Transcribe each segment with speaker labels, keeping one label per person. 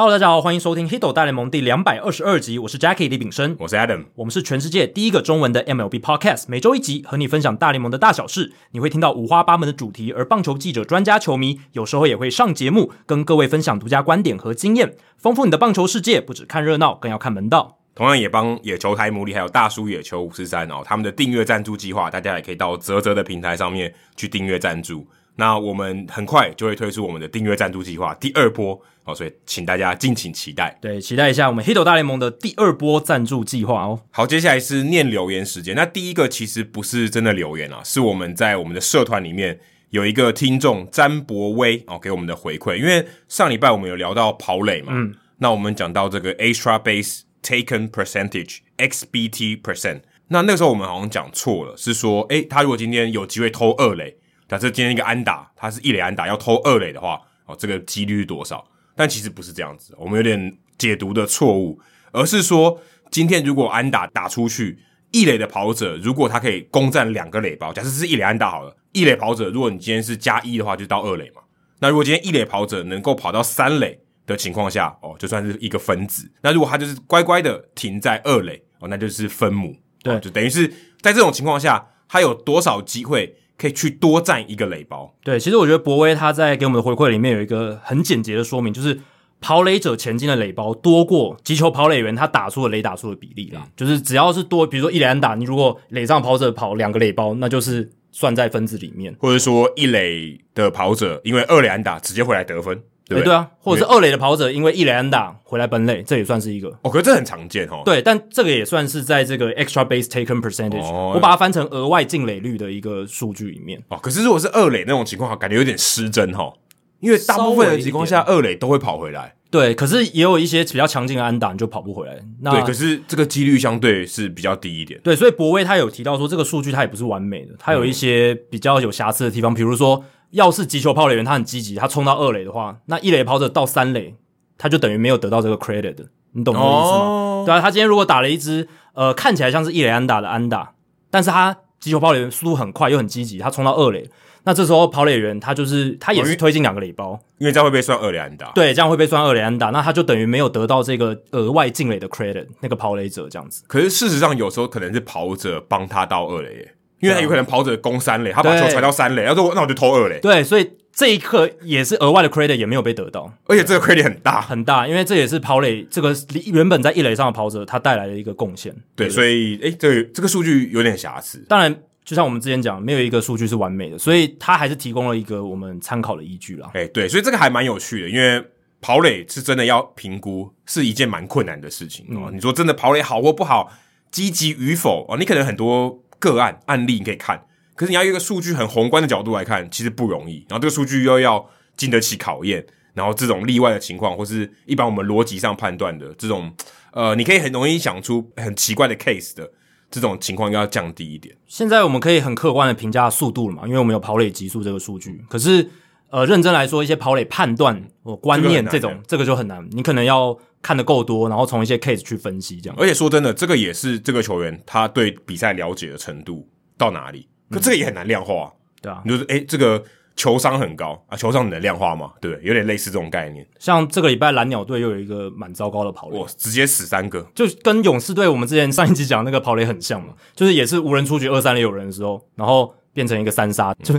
Speaker 1: Hello，大家好，欢迎收听《Hito 大联盟》第两百二十二集，我是 Jackie 李炳生，
Speaker 2: 我是 Adam，
Speaker 1: 我们是全世界第一个中文的 MLB Podcast，每周一集，和你分享大联盟的大小事。你会听到五花八门的主题，而棒球记者、专家、球迷有时候也会上节目，跟各位分享独家观点和经验，丰富你的棒球世界。不只看热闹，更要看门道。
Speaker 2: 同样也帮野球台牡蛎还有大叔野球五四三哦，他们的订阅赞助计划，大家也可以到泽泽的平台上面去订阅赞助。那我们很快就会推出我们的订阅赞助计划第二波哦，所以请大家敬请期待。
Speaker 1: 对，期待一下我们 Hito 大联盟的第二波赞助计划哦。
Speaker 2: 好，接下来是念留言时间。那第一个其实不是真的留言啊，是我们在我们的社团里面有一个听众詹博威哦给我们的回馈。因为上礼拜我们有聊到跑垒嘛，嗯，那我们讲到这个 extra base taken percentage XBT percent，那那个时候我们好像讲错了，是说诶他如果今天有机会偷二垒。假设今天一个安打，他是一垒安打要偷二垒的话，哦，这个几率是多少？但其实不是这样子，我们有点解读的错误，而是说今天如果安打打出去，一垒的跑者如果他可以攻占两个垒包，假设是一垒安打好了，一垒跑者如果你今天是加一的话，就到二垒嘛。那如果今天一垒跑者能够跑到三垒的情况下，哦，就算是一个分子。那如果他就是乖乖的停在二垒，哦，那就是分母。对，就等于是在这种情况下，他有多少机会？可以去多占一个垒包。
Speaker 1: 对，其实我觉得博威他在给我们的回馈里面有一个很简洁的说明，就是跑垒者前进的垒包多过击球跑垒员他打出的垒打出的比例啦。嗯、就是只要是多，比如说一垒安打，你如果垒上跑者跑两个垒包，那就是算在分子里面。
Speaker 2: 或者说一垒的跑者因为二垒安打直接回来得分。对，对，
Speaker 1: 对啊，或者是二垒的跑者，因为一垒安打回来本垒，这也算是一个。
Speaker 2: 哦，可是这很常见哦。
Speaker 1: 对，但这个也算是在这个 extra base taken percentage，哦，我把它翻成额外进垒率的一个数据里面。
Speaker 2: 哦，可是如果是二垒那种情况，感觉有点失真哈，因为大部分的情况下二垒都会跑回来。
Speaker 1: 对，可是也有一些比较强劲的安打，你就跑不回来。那
Speaker 2: 对，可是这个几率相对是比较低一点。
Speaker 1: 对，所以博威他有提到说，这个数据它也不是完美的，它有一些比较有瑕疵的地方，比如说。要是击球跑垒员他很积极，他冲到二垒的话，那一垒跑者到三垒，他就等于没有得到这个 credit 的，你懂我的意思吗？Oh. 对啊，他今天如果打了一支呃看起来像是一垒安打的安打，但是他击球跑垒员速度很快又很积极，他冲到二垒，那这时候跑垒员他就是他也是推进两个垒包，
Speaker 2: 因为这样会被算二垒安打。
Speaker 1: 对，这样会被算二垒安打，那他就等于没有得到这个额外进垒的 credit，那个跑垒者这样子。
Speaker 2: 可是事实上有时候可能是跑者帮他到二垒耶。因为他有可能跑者攻三垒，他把球传到三垒，要说那我就投二垒。
Speaker 1: 对，所以这一刻也是额外的 credit 也没有被得到，
Speaker 2: 而且这个 credit 很大
Speaker 1: 很大，因为这也是跑垒这个原本在一垒上的跑者他带来的一个贡献。
Speaker 2: 对，对所以诶，这个这个数据有点瑕疵。
Speaker 1: 当然，就像我们之前讲，没有一个数据是完美的，所以他还是提供了一个我们参考的依据啦。
Speaker 2: 诶，对，所以这个还蛮有趣的，因为跑垒是真的要评估，是一件蛮困难的事情哦。嗯、你说真的跑垒好或不好，积极与否哦，你可能很多个案案例你可以看。可是你要一个数据很宏观的角度来看，其实不容易。然后这个数据又要经得起考验，然后这种例外的情况，或是一般我们逻辑上判断的这种，呃，你可以很容易想出很奇怪的 case 的这种情况，又要降低一点。
Speaker 1: 现在我们可以很客观的评价速度了嘛？因为我们有跑垒极速这个数据。可是，呃，认真来说，一些跑垒判断或观念这种，这个就很难。你可能要看得够多，然后从一些 case 去分析这样。
Speaker 2: 而且说真的，这个也是这个球员他对比赛了解的程度到哪里。可这个也很难量化，
Speaker 1: 对啊，
Speaker 2: 你就是诶，这个球商很高啊，球商你能量化吗？对，有点类似这种概念。
Speaker 1: 像这个礼拜蓝鸟队又有一个蛮糟糕的跑垒，
Speaker 2: 哇，直接死三个，
Speaker 1: 就跟勇士队我们之前上一集讲那个跑垒很像嘛，就是也是无人出局二三垒有人的时候，然后变成一个三杀，就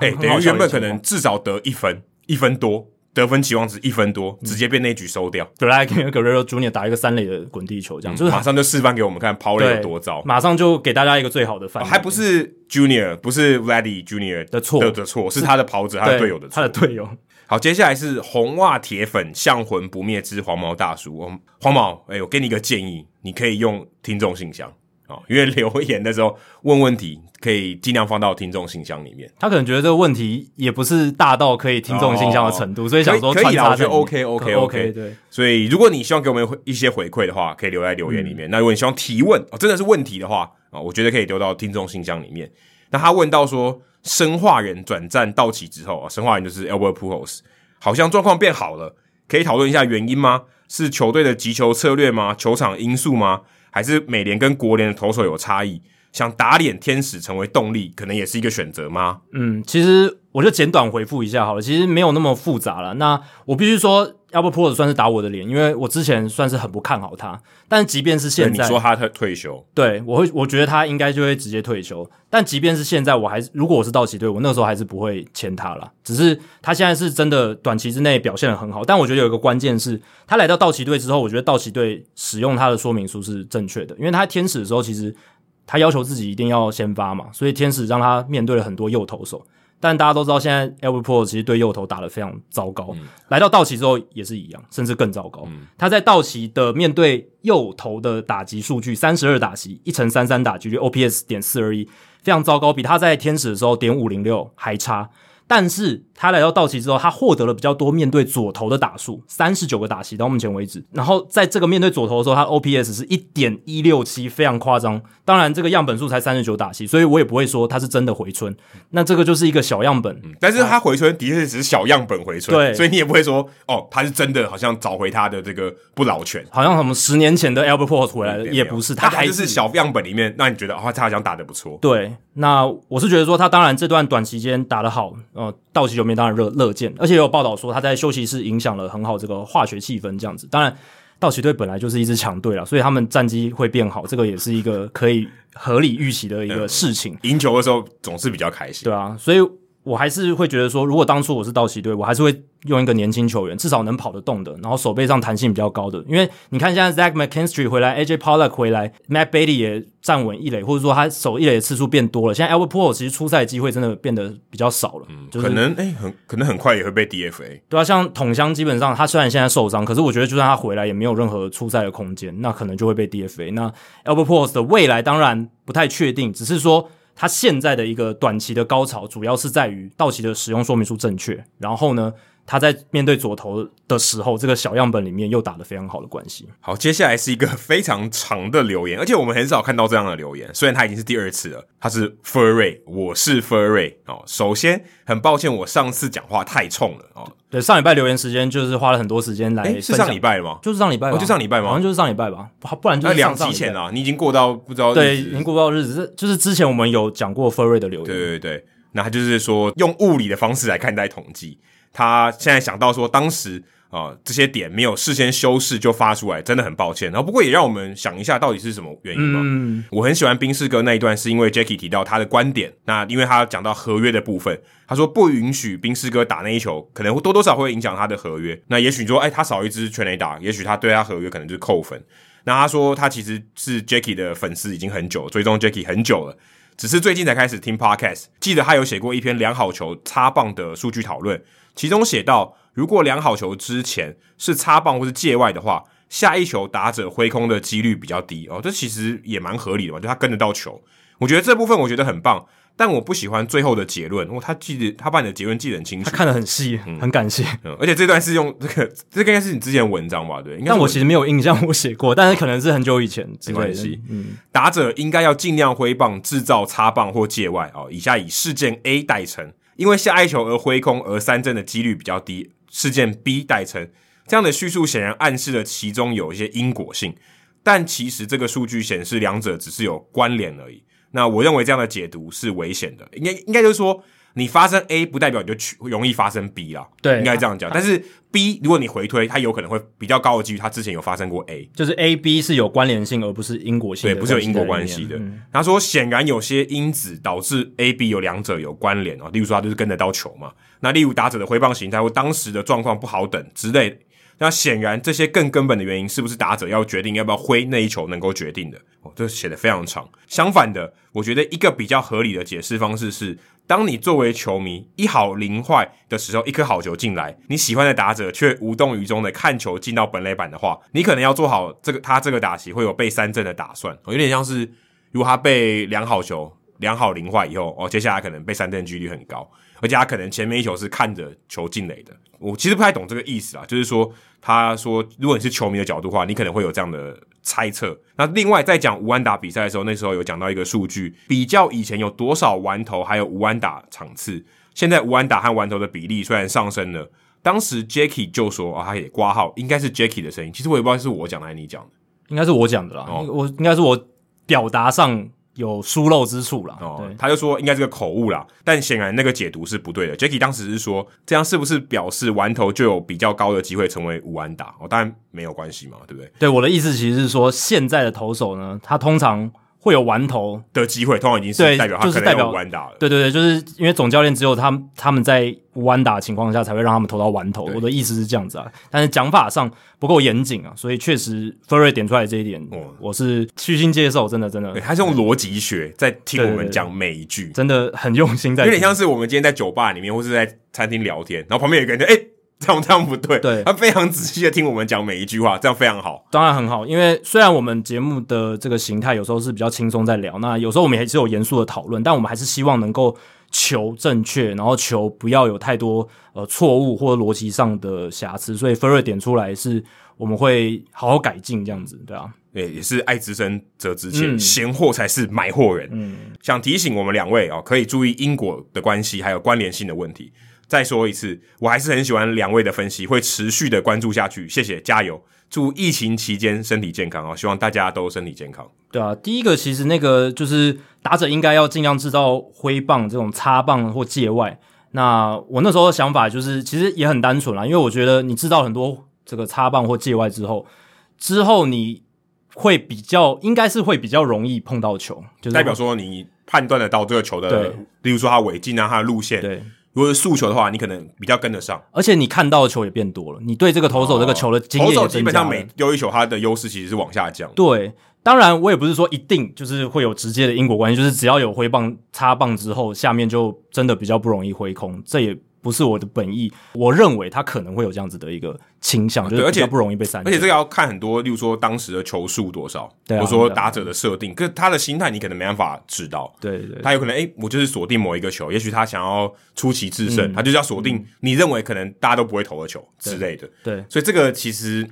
Speaker 2: 诶，等于原本可能至少得一分，一分多。得分期望值一分多，直接被那局收掉。
Speaker 1: 对，来给 Guerrero Junior 打一个三垒的滚地球，这样、嗯、就是
Speaker 2: 马上就示范给我们看跑垒有多糟，
Speaker 1: 马上就给大家一个最好的范、哦。
Speaker 2: 还不是 Junior，不是 Vladdy Junior
Speaker 1: 的错
Speaker 2: 的错，是他的跑者，他的队友的错，
Speaker 1: 他的队友。
Speaker 2: 好，接下来是红袜铁粉向魂不灭之黄毛大叔。黄毛，哎、欸，我给你一个建议，你可以用听众信箱。哦，因为留言的时候问问题，可以尽量放到听众信箱里面。
Speaker 1: 他可能觉得这个问题也不是大到可以听众信箱的程度，哦、所以想说
Speaker 2: 可以啊，我觉得
Speaker 1: OK
Speaker 2: OK OK
Speaker 1: 对。
Speaker 2: 所以如果你希望给我们一些回馈的话，可以留在留言里面。嗯、那如果你希望提问，哦，真的是问题的话啊、哦，我觉得可以丢到听众信箱里面。那他问到说，生化人转战道奇之后啊，生化人就是 Albert Pujols，好像状况变好了，可以讨论一下原因吗？是球队的击球策略吗？球场因素吗？还是美联跟国联的投手有差异，想打脸天使成为动力，可能也是一个选择吗？
Speaker 1: 嗯，其实我就简短回复一下好了，其实没有那么复杂了。那我必须说，Albert Pujols 算是打我的脸，因为我之前算是很不看好他。但即便是现在，
Speaker 2: 你说他退退休，
Speaker 1: 对我会，我觉得他应该就会直接退休。但即便是现在，我还是如果我是道奇队，我那时候还是不会签他了。只是他现在是真的短期之内表现的很好。但我觉得有一个关键是，他来到道奇队之后，我觉得道奇队使用他的说明书是正确的，因为他天使的时候，其实他要求自己一定要先发嘛，所以天使让他面对了很多右投手。但大家都知道，现在 Albert 其实对右投打得非常糟糕。嗯、来到道奇之后也是一样，甚至更糟糕。嗯、他在道奇的面对右投的打击数据，三十二打击，一乘三三打击率，OPS 点四二一，非常糟糕，比他在天使的时候点五零六还差。但是他来到道奇之后，他获得了比较多面对左投的打数，三十九个打席到目前为止。然后在这个面对左投的时候，他 OPS 是一点一六七，非常夸张。当然，这个样本数才三十九打席，所以我也不会说他是真的回春。那这个就是一个小样本，
Speaker 2: 嗯、但是他回春的确只是小样本回春，对，所以你也不会说哦，他是真的好像找回他的这个不老泉，
Speaker 1: 好像什么十年前的 Albert Pujols 回来了，也不是，他还是，
Speaker 2: 是小样本里面让你觉得哦，他好像打得不错。
Speaker 1: 对，那我是觉得说他当然这段短期间打得好，呃，道奇球迷。当然乐乐见，而且也有报道说他在休息室影响了很好这个化学气氛，这样子。当然，道奇队本来就是一支强队了，所以他们战绩会变好，这个也是一个可以合理预期的一个事情。
Speaker 2: 赢、嗯、球的时候总是比较开心，
Speaker 1: 对啊，所以。我还是会觉得说，如果当初我是道奇队，我还是会用一个年轻球员，至少能跑得动的，然后手背上弹性比较高的。因为你看现在 Zach McKinstry 回来，AJ Pollock 回来，Matt Bailey 也站稳一垒，或者说他守一垒的次数变多了。现在 Albert Pujols 其实出赛机会真的变得比较少了，嗯，就是、
Speaker 2: 可能诶、欸、很可能很快也会被 DFA。
Speaker 1: 对啊，像桶香基本上他虽然现在受伤，可是我觉得就算他回来也没有任何出赛的空间，那可能就会被 DFA。那 Albert Pujols 的未来当然不太确定，只是说。他现在的一个短期的高潮，主要是在于道奇的使用说明书正确，然后呢，他在面对左投的时候，这个小样本里面又打得非常好的关系。
Speaker 2: 好，接下来是一个非常长的留言，而且我们很少看到这样的留言。虽然他已经是第二次了，他是 Furry，我是 Furry 哦。首先，很抱歉，我上次讲话太冲了哦。
Speaker 1: 对，上礼拜留言时间就是花了很多时间来、欸，
Speaker 2: 是上礼拜吗？
Speaker 1: 就是上礼拜，
Speaker 2: 哦，就上礼拜吗？
Speaker 1: 好像就是上礼拜吧，不然就是
Speaker 2: 两集前啊。你已经过到不知道
Speaker 1: 对，已经过不到日子，就是之前我们有讲过 Furry 的留言，
Speaker 2: 对对对，那他就是说用物理的方式来看待统计。他现在想到说，当时啊、呃、这些点没有事先修饰就发出来，真的很抱歉。然后不过也让我们想一下，到底是什么原因嘛？嗯，我很喜欢冰士哥那一段，是因为 Jackie 提到他的观点。那因为他讲到合约的部分，他说不允许冰士哥打那一球，可能多多少会影响他的合约。那也许说，哎，他少一支全垒打，也许他对他合约可能就是扣分。那他说他其实是 Jackie 的粉丝已经很久，追踪 Jackie 很久了。只是最近才开始听 Podcast，记得他有写过一篇良好球插棒的数据讨论，其中写到，如果良好球之前是插棒或是界外的话，下一球打者挥空的几率比较低哦，这其实也蛮合理的嘛，就他跟得到球，我觉得这部分我觉得很棒。但我不喜欢最后的结论，哦，他记得他把你的结论记得很清楚，
Speaker 1: 他看得很细，嗯，很感谢。
Speaker 2: 嗯，而且这段是用这个，这个应该是你之前的文章吧？对，应该
Speaker 1: 但我其实没有印象我写过，但是可能是很久以前，没关系。
Speaker 2: 嗯，打者应该要尽量挥棒制造擦棒或界外哦。以下以事件 A 代称，因为下一球而挥空而三振的几率比较低。事件 B 代称，这样的叙述显然暗示了其中有一些因果性，但其实这个数据显示两者只是有关联而已。那我认为这样的解读是危险的，应该应该就是说，你发生 A 不代表你就去容易发生 B 啦，对，应该这样讲。但是 B 如果你回推，它有可能会比较高的几率，它之前有发生过 A，
Speaker 1: 就是 A B 是有关联性，而不是因果性的，
Speaker 2: 对，不是有因果关系的。嗯、他说，显然有些因子导致 A B 有两者有关联啊，例如说他就是跟得到球嘛，那例如打者的挥棒形态或当时的状况不好等之类的。那显然，这些更根本的原因是不是打者要决定要不要挥那一球能够决定的？哦，这写得非常长。相反的，我觉得一个比较合理的解释方式是：当你作为球迷一好零坏的时候，一颗好球进来，你喜欢的打者却无动于衷的看球进到本垒板的话，你可能要做好这个他这个打席会有被三振的打算。哦，有点像是如果他被两好球两好零坏以后，哦，接下来可能被三振几率很高。而且他可能前面一球是看着球进垒的，我其实不太懂这个意思啊，就是说他说如果你是球迷的角度的话，你可能会有这样的猜测。那另外在讲吴安打比赛的时候，那时候有讲到一个数据，比较以前有多少完投还有吴安打场次，现在吴安打和完投的比例虽然上升了，当时 Jacky 就说啊，他也挂号，应该是 Jacky 的声音，其实我也不知道是我讲的还是你讲的，
Speaker 1: 应该是我讲的啦，哦、我应该是我表达上。有疏漏之处啦。
Speaker 2: 哦，他就说应该是个口误啦，但显然那个解读是不对的。Jacky 当时是说，这样是不是表示完投就有比较高的机会成为无安打？哦，当然没有关系嘛，对不对？
Speaker 1: 对，我的意思其实是说，现在的投手呢，他通常。会有完投
Speaker 2: 的机会，通常已经是代表他可能有完打了。
Speaker 1: 对对对，就是因为总教练只有他们他们在无完打的情况下才会让他们投到完投。我的意思是这样子啊，但是讲法上不够严谨啊，所以确实 Furry 点出来这一点，哦、我是虚心接受，真的真的。
Speaker 2: 他是用逻辑学在听我们讲每一句，
Speaker 1: 真的很用心在，
Speaker 2: 有点像是我们今天在酒吧里面或是在餐厅聊天，然后旁边有一个人就哎。欸 这样这样不对，
Speaker 1: 对，
Speaker 2: 他非常仔细的听我们讲每一句话，这样非常好，
Speaker 1: 当然很好。因为虽然我们节目的这个形态有时候是比较轻松在聊，那有时候我们也是有严肃的讨论，但我们还是希望能够求正确，然后求不要有太多呃错误或者逻辑上的瑕疵。所以 Furry 点出来是我们会好好改进这样子，对啊，
Speaker 2: 对，也是爱之深责之切，闲货才是买货人。嗯，想提醒我们两位哦，可以注意因果的关系还有关联性的问题。再说一次，我还是很喜欢两位的分析，会持续的关注下去。谢谢，加油！祝疫情期间身体健康哦！希望大家都身体健康。
Speaker 1: 对啊，第一个其实那个就是打者应该要尽量制造挥棒这种擦棒或界外。那我那时候的想法就是，其实也很单纯啦，因为我觉得你制造很多这个擦棒或界外之后，之后你会比较应该是会比较容易碰到球，就是
Speaker 2: 代表说你判断得到这个球的，例如说它尾劲啊，它的路线，
Speaker 1: 对。
Speaker 2: 如果是速球的话，你可能比较跟得上，
Speaker 1: 而且你看到的球也变多了。你对这个投手这个球的。投手基
Speaker 2: 本上每丢一球，他的优势其实是往下降。
Speaker 1: 对，当然我也不是说一定就是会有直接的因果关系，就是只要有挥棒插棒之后，下面就真的比较不容易挥空。这也。不是我的本意，我认为他可能会有这样子的一个倾向，就是比较不容易被三振。
Speaker 2: 而且这个要看很多，例如说当时的球数多少，或者说打者的设定，可是他的心态你可能没办法知道。
Speaker 1: 对对，
Speaker 2: 他有可能诶，我就是锁定某一个球，也许他想要出奇制胜，他就是要锁定你认为可能大家都不会投的球之类的。
Speaker 1: 对，
Speaker 2: 所以这个其实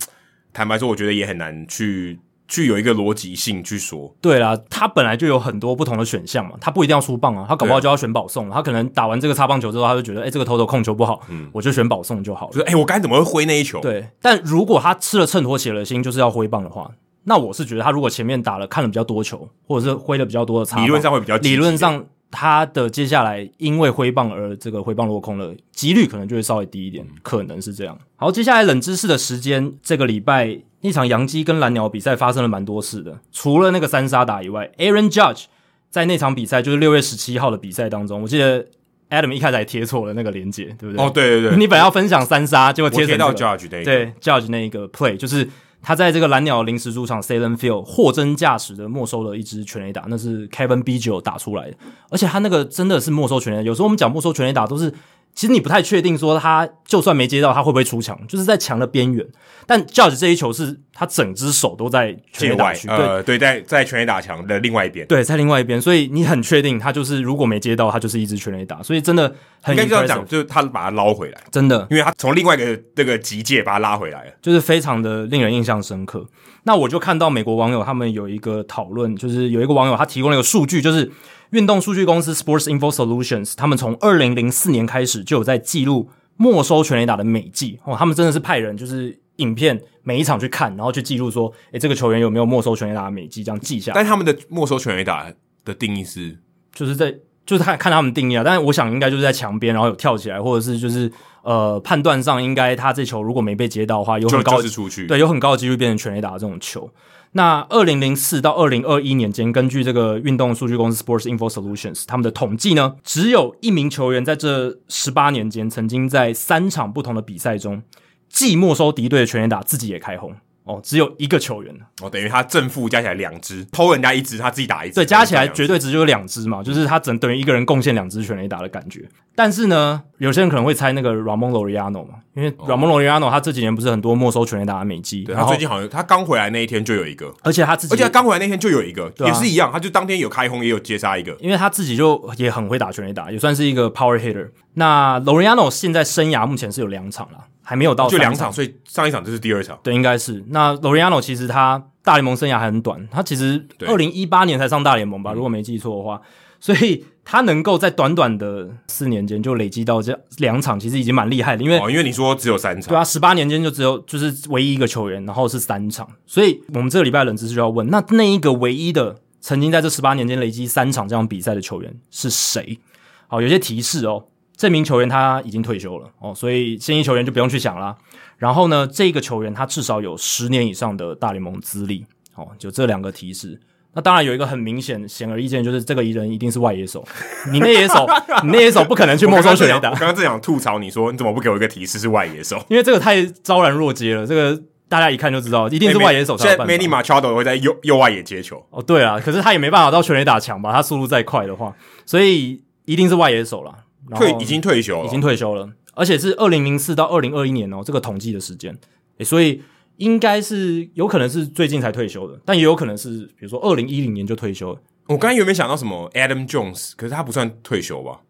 Speaker 2: 坦白说，我觉得也很难去。具有一个逻辑性去说，
Speaker 1: 对啦，他本来就有很多不同的选项嘛，他不一定要出棒啊，他搞不好就要选保送，他可能打完这个擦棒球之后，他就觉得，哎、欸，这个投手控球不好，嗯，我就选保送就好了，
Speaker 2: 就是，哎、欸，我该怎么会挥那一球？
Speaker 1: 对，但如果他吃了秤砣铁了心，就是要挥棒的话，那我是觉得他如果前面打了看了比较多球，或者是挥了比较多的
Speaker 2: 理论上会比较
Speaker 1: 理论上。他的接下来因为挥棒而这个挥棒落空了，几率可能就会稍微低一点，可能是这样。好，接下来冷知识的时间，这个礼拜那场洋基跟蓝鸟比赛发生了蛮多事的，除了那个三杀打以外，Aaron Judge 在那场比赛就是六月十七号的比赛当中，我记得 Adam 一开始还贴错了那个连接，对不对？
Speaker 2: 哦，对对对，
Speaker 1: 你本来要分享三杀，结果贴成、这个、
Speaker 2: 到 Judge 那个，
Speaker 1: 对 Judge 那一个 play 就是。他在这个蓝鸟临时主场 Salen Field 货真价实的没收了一支全垒打，那是 Kevin Biggio 打出来的，而且他那个真的是没收全垒打。有时候我们讲没收全垒打都是。其实你不太确定说他就算没接到，他会不会出墙，就是在墙的边缘。但 Judge 这一球是他整只手都在全垒打区，
Speaker 2: 呃，对，在在全垒打墙的另外一边，
Speaker 1: 对，在另外一边，所以你很确定他就是如果没接到，他就是一支全垒打。所以真的很应该这样讲，
Speaker 2: 就是他把他捞回来，
Speaker 1: 真的，
Speaker 2: 因为他从另外一个这个极界把他拉回来了，
Speaker 1: 就是非常的令人印象深刻。那我就看到美国网友他们有一个讨论，就是有一个网友他提供了一个数据，就是。运动数据公司 Sports Info Solutions，他们从二零零四年开始就有在记录没收全垒打的每季哦，他们真的是派人就是影片每一场去看，然后去记录说，诶，这个球员有没有没收全垒打的每季这样记下来。
Speaker 2: 但他们的没收全垒打的定义是，
Speaker 1: 就是在就是看看他们定义啊，但是我想应该就是在墙边，然后有跳起来，或者是就是呃判断上应该他这球如果没被接到的话，有很高
Speaker 2: 的出去，
Speaker 1: 对，有很高的几率变成全垒打的这种球。那二零零四到二零二一年间，根据这个运动数据公司 Sports Info Solutions 他们的统计呢，只有一名球员在这十八年间，曾经在三场不同的比赛中，既没收敌对的全垒打，自己也开轰。哦，只有一个球员。
Speaker 2: 哦，等于他正负加起来两支，偷人家一支，他自己打一支，
Speaker 1: 对，加起来绝对值就有两支嘛，就是他整等于一个人贡献两支全垒打的感觉。但是呢，有些人可能会猜那个 Ramon Laureano 嘛，因为 Ramon Laureano 他这几年不是很多没收全垒打的美技，
Speaker 2: 对，他最近好像他刚回来那一天就有一个，
Speaker 1: 而且他自己，
Speaker 2: 而且他刚回来那天就有一个，也是一样，他就当天有开轰也有接杀一个，
Speaker 1: 因为他自己就也很会打全垒打，也算是一个 power hitter。那 Loriano 现在生涯目前是有两场了。还没有到，
Speaker 2: 就两场，所以上一场就是第二场。
Speaker 1: 对，应该是。那 Laureano 其实他大联盟生涯还很短，他其实二零一八年才上大联盟吧，如果没记错的话。所以他能够在短短的四年间就累积到这两场，其实已经蛮厉害的。因为
Speaker 2: 哦，因为你说只有三场，
Speaker 1: 对啊，十八年间就只有就是唯一一个球员，然后是三场。所以我们这个礼拜冷知识就要问，那那一个唯一的曾经在这十八年间累积三场这样比赛的球员是谁？好，有些提示哦。这名球员他已经退休了哦，所以现役球员就不用去想啦。然后呢，这个球员他至少有十年以上的大联盟资历哦，就这两个提示。那当然有一个很明显、显而易见，就是这个人一定是外野手。你内野手，你内野手不可能去没收全垒打。
Speaker 2: 我刚刚正想吐槽你说，你怎么不给我一个提示是外野手？
Speaker 1: 因为这个太昭然若揭了，这个大家一看就知道，一定是外野手。
Speaker 2: 现在 Manny Machado 会在右右外野接球
Speaker 1: 哦，对啊，可是他也没办法到全垒打墙吧？他速度再快的话，所以一定是外野手了。
Speaker 2: 退已经退休了，
Speaker 1: 已经退休了，而且是二零零四到二零二一年哦，这个统计的时间，诶，所以应该是有可能是最近才退休的，但也有可能是比如说二零一零年就退休了。
Speaker 2: 我刚才有没有想到什么 Adam Jones？可是他不算退休吧？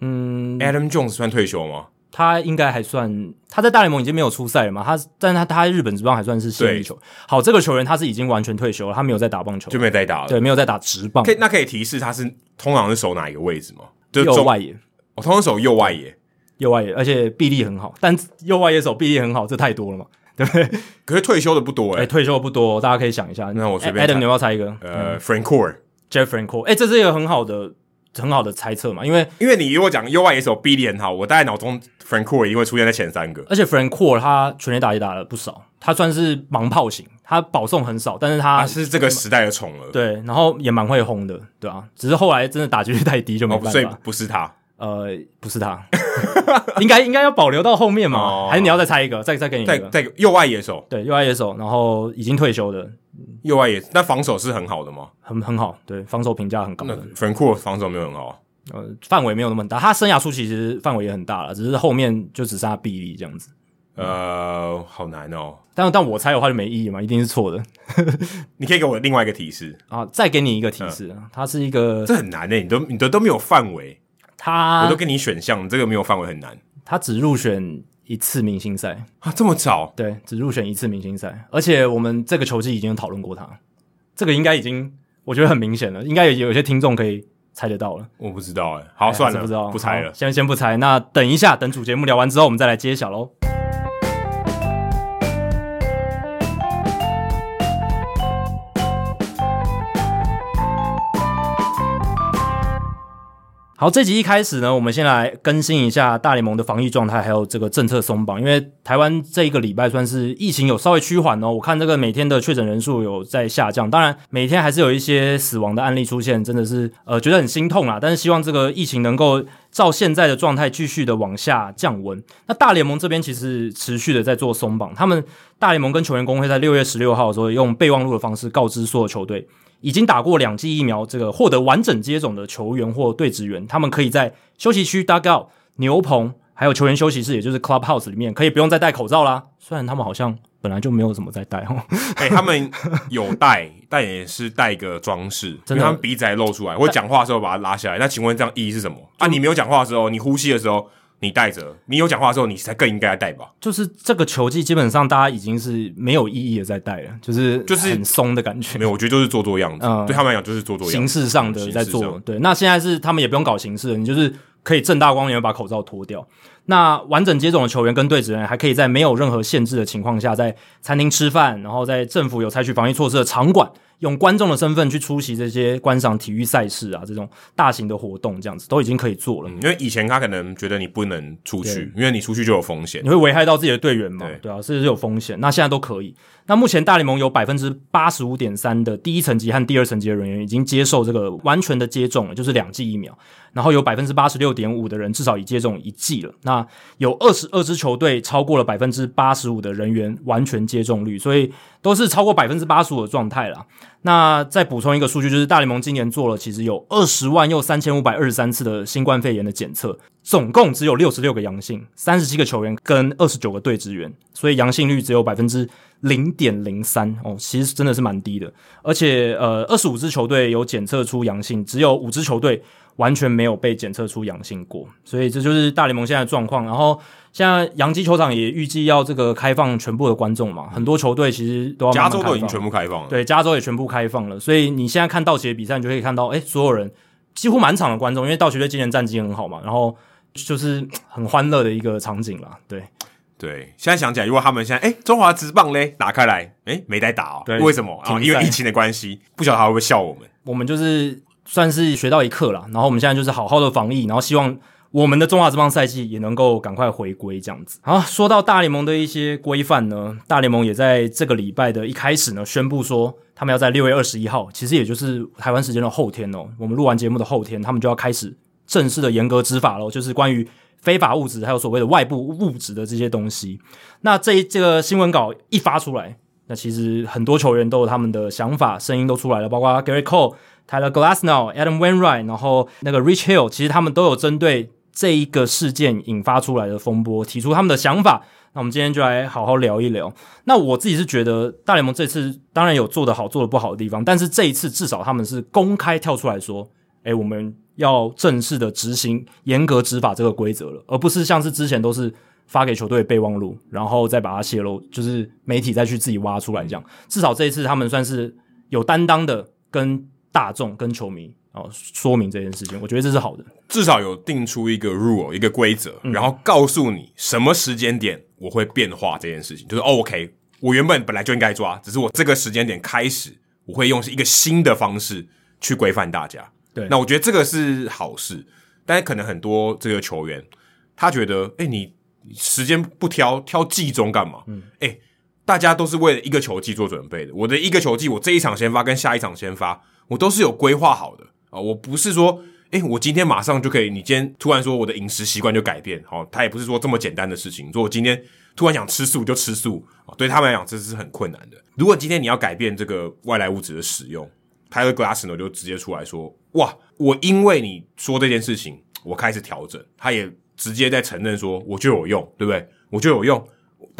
Speaker 2: 嗯，Adam Jones 算退休吗？
Speaker 1: 他应该还算，他在大联盟已经没有出赛了嘛？他，但他他在日本职棒还算是现役球。好，这个球员他是已经完全退休了，他没有在打棒球，
Speaker 2: 就没有在打了，
Speaker 1: 对，没有在打职棒。
Speaker 2: 可以，那可以提示他是通常是守哪一个位置吗？就
Speaker 1: 右外野。
Speaker 2: 我通常守右外野，
Speaker 1: 右外野，而且臂力很好。但右外野手臂力很好，这太多了嘛，对不对？
Speaker 2: 可是退休的不多诶、欸欸、退
Speaker 1: 休的不多，大家可以想一下。
Speaker 2: 那我随便
Speaker 1: Adam，你要猜一个？
Speaker 2: 呃、嗯、，Francoeur，Jeff
Speaker 1: Francoeur。哎，这是一个很好的、很好的猜测嘛，因为
Speaker 2: 因为你如果讲右外野手臂力很好，我大概脑中 Francoeur 一定会出现在前三个。
Speaker 1: 而且 Francoeur 他全垒打也打了不少，他算是盲炮型，他保送很少，但是他，
Speaker 2: 他是这个时代的宠儿。
Speaker 1: 对，然后也蛮会轰的，对啊。只是后来真的打击率太低，就没办法。
Speaker 2: 哦、所以不是他。
Speaker 1: 呃，不是他，应该应该要保留到后面嘛？哦、还是你要再猜一个？再再给你一个？
Speaker 2: 再再右外野手，
Speaker 1: 对，右外野手，然后已经退休的
Speaker 2: 右外野，那防守是很好的吗？
Speaker 1: 很很好，对，防守评价很高的。
Speaker 2: Francoeur 防守没有很好，
Speaker 1: 呃，范围没有那么大。他生涯初期其实范围也很大了，只是后面就只剩下臂力这样子。
Speaker 2: 呃，好难哦。
Speaker 1: 但但我猜的话就没意义嘛，一定是错的。
Speaker 2: 你可以给我另外一个提示
Speaker 1: 啊，再给你一个提示，嗯、它是一个，
Speaker 2: 这很难诶，你都你都都没有范围。
Speaker 1: 他
Speaker 2: 我都给你选项，这个没有范围很难。
Speaker 1: 他只入选一次明星赛
Speaker 2: 啊，这么早？
Speaker 1: 对，只入选一次明星赛，而且我们这个球季已经有讨论过他，这个应该已经我觉得很明显了，应该有有些听众可以猜得到了。
Speaker 2: 我不知道哎，好，算了，
Speaker 1: 不知道，
Speaker 2: 不猜了，
Speaker 1: 先先不猜。那等一下，等主节目聊完之后，我们再来揭晓喽。好，这集一开始呢，我们先来更新一下大联盟的防疫状态，还有这个政策松绑。因为台湾这一个礼拜算是疫情有稍微趋缓哦，我看这个每天的确诊人数有在下降，当然每天还是有一些死亡的案例出现，真的是呃觉得很心痛啊。但是希望这个疫情能够照现在的状态继续的往下降温。那大联盟这边其实持续的在做松绑，他们大联盟跟球员工会在六月十六号的时候用备忘录的方式告知所有球队。已经打过两剂疫苗，这个获得完整接种的球员或队职员，他们可以在休息区、dugout、牛棚，还有球员休息室，也就是 clubhouse 里面，可以不用再戴口罩啦。虽然他们好像本来就没有什么在戴哦，
Speaker 2: 哎、欸，他们有戴，但也是戴个装饰，因为他们鼻子还露出来，或讲话的时候把它拉下来。那请问这样意义是什么？啊，你没有讲话的时候，你呼吸的时候。你戴着，你有讲话的时候，你才更应该戴吧。
Speaker 1: 就是这个球技，基本上大家已经是没有意义的在戴了，就是就是很松的感觉。
Speaker 2: 没有，我觉得就是做做样子。嗯，对他们来讲就是做做样子。
Speaker 1: 形式上的在做。对，那现在是他们也不用搞形式了，你就是可以正大光明把口罩脱掉。那完整接种的球员跟队职人还可以在没有任何限制的情况下，在餐厅吃饭，然后在政府有采取防疫措施的场馆。用观众的身份去出席这些观赏体育赛事啊，这种大型的活动，这样子都已经可以做了。
Speaker 2: 嗯，因为以前他可能觉得你不能出去，因为你出去就有风险，
Speaker 1: 你会危害到自己的队员嘛？对，对啊，是有风险。那现在都可以。那目前大联盟有百分之八十五点三的第一层级和第二层级的人员已经接受这个完全的接种了，就是两剂疫苗。然后有百分之八十六点五的人至少已接种一剂了。那有二十二支球队超过了百分之八十五的人员完全接种率，所以都是超过百分之八十五的状态了。那再补充一个数据，就是大联盟今年做了其实有二十万又三千五百二十三次的新冠肺炎的检测，总共只有六十六个阳性，三十七个球员跟二十九个队职员，所以阳性率只有百分之零点零三哦，其实真的是蛮低的。而且呃，二十五支球队有检测出阳性，只有五支球队完全没有被检测出阳性过，所以这就是大联盟现在的状况。然后。现在洋基球场也预计要这个开放全部的观众嘛，很多球队其实都要慢慢。
Speaker 2: 加州都已经全部开放了，
Speaker 1: 对，加州也全部开放了，所以你现在看道奇的比赛，你就可以看到，诶，所有人几乎满场的观众，因为道奇队今年战绩很好嘛，然后就是很欢乐的一个场景啦，对。
Speaker 2: 对，现在想起来，如果他们现在哎，中华职棒嘞打开来，哎，没在打哦。对，为什么？啊，因为疫情的关系，不晓得他会不会笑我们。
Speaker 1: 我们就是算是学到一课了，然后我们现在就是好好的防疫，然后希望我们的中华职棒赛季也能够赶快回归这样子。好，说到大联盟的一些规范呢，大联盟也在这个礼拜的一开始呢，宣布说他们要在六月二十一号，其实也就是台湾时间的后天哦，我们录完节目的后天，他们就要开始正式的严格执法喽，就是关于。非法物质还有所谓的外部物质的这些东西，那这一这个新闻稿一发出来，那其实很多球员都有他们的想法，声音都出来了，包括 Gary Cole、Tyler Glasnow、Adam Wainwright，然后那个 Rich Hill，其实他们都有针对这一个事件引发出来的风波提出他们的想法。那我们今天就来好好聊一聊。那我自己是觉得大联盟这次当然有做得好、做得不好的地方，但是这一次至少他们是公开跳出来说，诶，我们。要正式的执行严格执法这个规则了，而不是像是之前都是发给球队备忘录，然后再把它泄露，就是媒体再去自己挖出来这样。至少这一次他们算是有担当的，跟大众、跟球迷哦说明这件事情，我觉得这是好的。
Speaker 2: 至少有定出一个 rule 一个规则，然后告诉你什么时间点我会变化这件事情，就是 OK，我原本本来就应该抓，只是我这个时间点开始，我会用一个新的方式去规范大家。
Speaker 1: 对，
Speaker 2: 那我觉得这个是好事，但是可能很多这个球员他觉得，哎，你时间不挑挑季中干嘛？嗯，哎，大家都是为了一个球季做准备的。我的一个球季，我这一场先发跟下一场先发，我都是有规划好的啊。我不是说，哎，我今天马上就可以，你今天突然说我的饮食习惯就改变，好，他也不是说这么简单的事情。说我今天突然想吃素就吃素啊，对他们来讲这是很困难的。如果今天你要改变这个外来物质的使用，Tyler Glasnow 就直接出来说。哇！我因为你说这件事情，我开始调整。他也直接在承认说，我就有用，对不对？我就有用。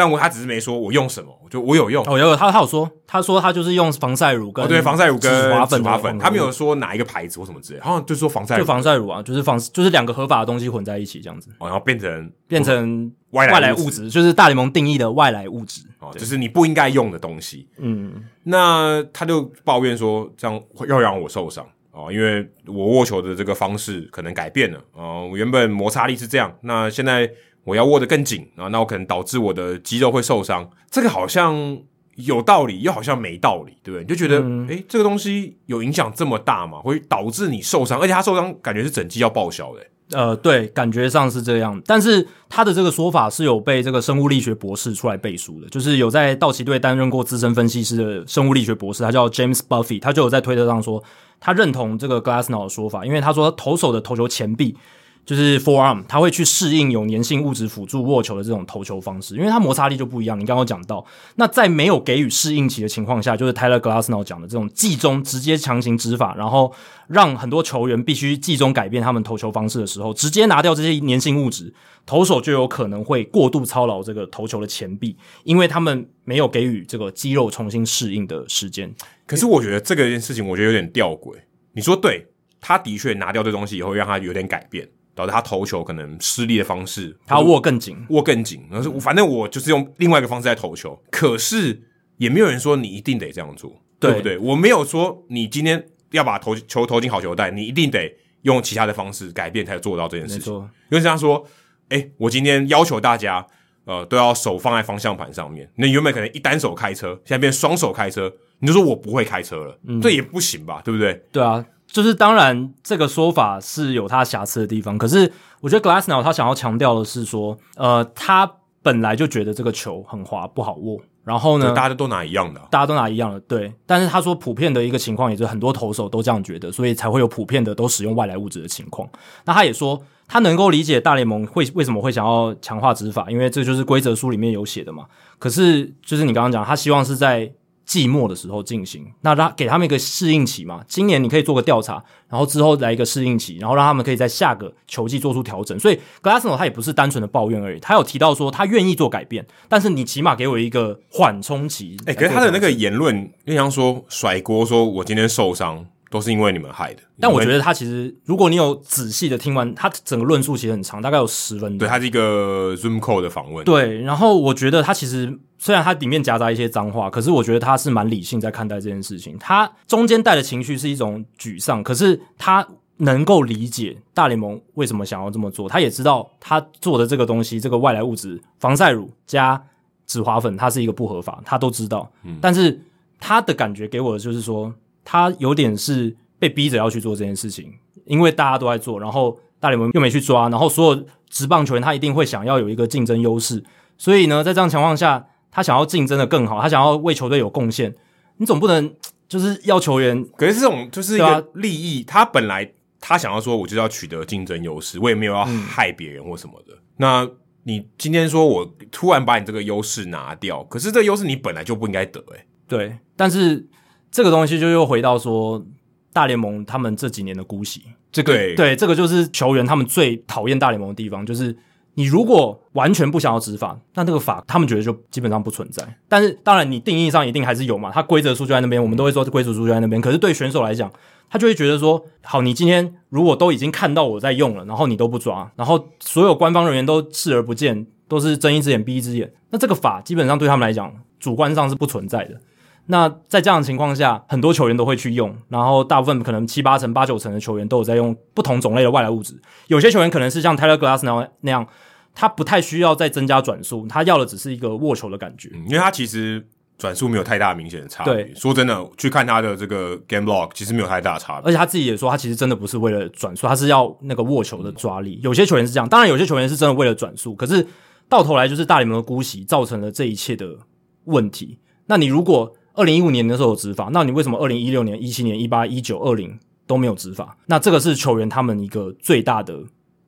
Speaker 2: 但我他只是没说我用什么，我就我有用。
Speaker 1: 哦，有有，他他有说，他说他就是用防晒乳跟、
Speaker 2: 哦、对防晒乳跟
Speaker 1: 止滑粉，
Speaker 2: 止滑粉，他没有说哪一个牌子或什么之类，好像就说防晒乳，
Speaker 1: 就防晒乳啊，就是防就是两个合法的东西混在一起这样子，
Speaker 2: 哦、然后变成
Speaker 1: 变成外来外来物质，就是大联盟定义的外来物质
Speaker 2: 哦，就是你不应该用的东西。嗯，那他就抱怨说，这样会要让我受伤。哦，因为我握球的这个方式可能改变了哦，我原本摩擦力是这样，那现在我要握得更紧啊，那我可能导致我的肌肉会受伤。这个好像有道理，又好像没道理，对不对？你就觉得，诶、嗯欸，这个东西有影响这么大吗？会导致你受伤，而且他受伤感觉是整季要报销的。
Speaker 1: 呃，对，感觉上是这样，但是他的这个说法是有被这个生物力学博士出来背书的，就是有在道奇队担任过资深分析师的生物力学博士，他叫 James Buffy，他就有在推特上说，他认同这个 Glasnow 的说法，因为他说投手的投球前臂。就是 forearm，他会去适应有粘性物质辅助握球的这种投球方式，因为它摩擦力就不一样。你刚刚讲到，那在没有给予适应期的情况下，就是 Tyler Glasnow 讲的这种季中直接强行执法，然后让很多球员必须季中改变他们投球方式的时候，直接拿掉这些粘性物质，投手就有可能会过度操劳这个投球的前臂，因为他们没有给予这个肌肉重新适应的时间。
Speaker 2: 可是我觉得这个件事情，我觉得有点吊诡。你说对，他的确拿掉这东西以后，让他有点改变。导致他投球可能失利的方式，
Speaker 1: 他握更紧，
Speaker 2: 握更紧。然后反正我就是用另外一个方式在投球，可是也没有人说你一定得这样做，对，对不对？我没有说你今天要把投球投进好球带，你一定得用其他的方式改变才做到这件事情。因为这样说，哎，我今天要求大家，呃，都要手放在方向盘上面。那原本可能一单手开车，现在变双手开车，你就说我不会开车了，嗯，这也不行吧？对不对？
Speaker 1: 对啊。就是当然，这个说法是有它瑕疵的地方。可是，我觉得 Glassnow 他想要强调的是说，呃，他本来就觉得这个球很滑，不好握。然后呢，
Speaker 2: 大家都拿一样的，
Speaker 1: 大家都拿一样的，对。但是他说，普遍的一个情况也是很多投手都这样觉得，所以才会有普遍的都使用外来物质的情况。那他也说，他能够理解大联盟会为什么会想要强化执法，因为这就是规则书里面有写的嘛。可是，就是你刚刚讲，他希望是在。季末的时候进行，那他给他们一个适应期嘛。今年你可以做个调查，然后之后来一个适应期，然后让他们可以在下个球季做出调整。所以 Glasnow 他也不是单纯的抱怨而已，他有提到说他愿意做改变，但是你起码给我一个缓冲期。
Speaker 2: 哎、欸，可是他的那个言论，就像说甩锅，说我今天受伤。都是因为你们害的，
Speaker 1: 但我觉得他其实，如果你有仔细的听完，他整个论述其实很长，大概有十分钟。
Speaker 2: 对，他是一个 Zoom call 的访问。
Speaker 1: 对，然后我觉得他其实虽然他里面夹杂一些脏话，可是我觉得他是蛮理性在看待这件事情。他中间带的情绪是一种沮丧，可是他能够理解大联盟为什么想要这么做，他也知道他做的这个东西，这个外来物质防晒乳加止滑粉，它是一个不合法，他都知道。嗯，但是他的感觉给我的就是说，他有点是被逼着要去做这件事情，因为大家都在做，然后大联盟又没去抓，然后所有职棒球员他一定会想要有一个竞争优势，所以呢，在这样情况下，他想要竞争的更好，他想要为球队有贡献，你总不能 就是要球员，
Speaker 2: 可是这种就是一个利益，他本来。他想要说，我就要取得竞争优势，我也没有要害别人或什么的。嗯、那你今天说我突然把你这个优势拿掉，可是这优势你本来就不应该得，诶
Speaker 1: 对，但是这个东西就又回到说，大联盟他们这几年的姑息，这个对，对，这个就是球员他们最讨厌大联盟的地方，就是你如果完全不想要执法，那这个法他们觉得就基本上不存在。但是当然，你定义上一定还是有嘛，他规则书就在那边，我们都会说规则书就在那边。可是对选手来讲，他就会觉得说，好，你今天如果都已经看到我在用了，然后你都不抓，然后所有官方人员都视而不见，都是睁一只眼闭一只眼，那这个法基本上对他们来讲，主观上是不存在的。那在这样的情况下，很多球员都会去用，然后大部分可能七八成、八九成的球员都有在用不同种类的外来物质。有些球员可能是像 Tyler Glass 那那样，他不太需要再增加转速，他要的只是一个握球的感觉，
Speaker 2: 因为他其实。转速没有太大明显的差别。
Speaker 1: 对，
Speaker 2: 说真的，去看他的这个 game log，其实没有太大差别。
Speaker 1: 而且他自己也说，他其实真的不是为了转速，他是要那个握球的抓力。有些球员是这样，当然有些球员是真的为了转速。可是到头来就是大联盟的姑息造成了这一切的问题。那你如果二零一五年的时候有执法，那你为什么二零一六年、一七年、一八、一九、二零都没有执法？那这个是球员他们一个最大的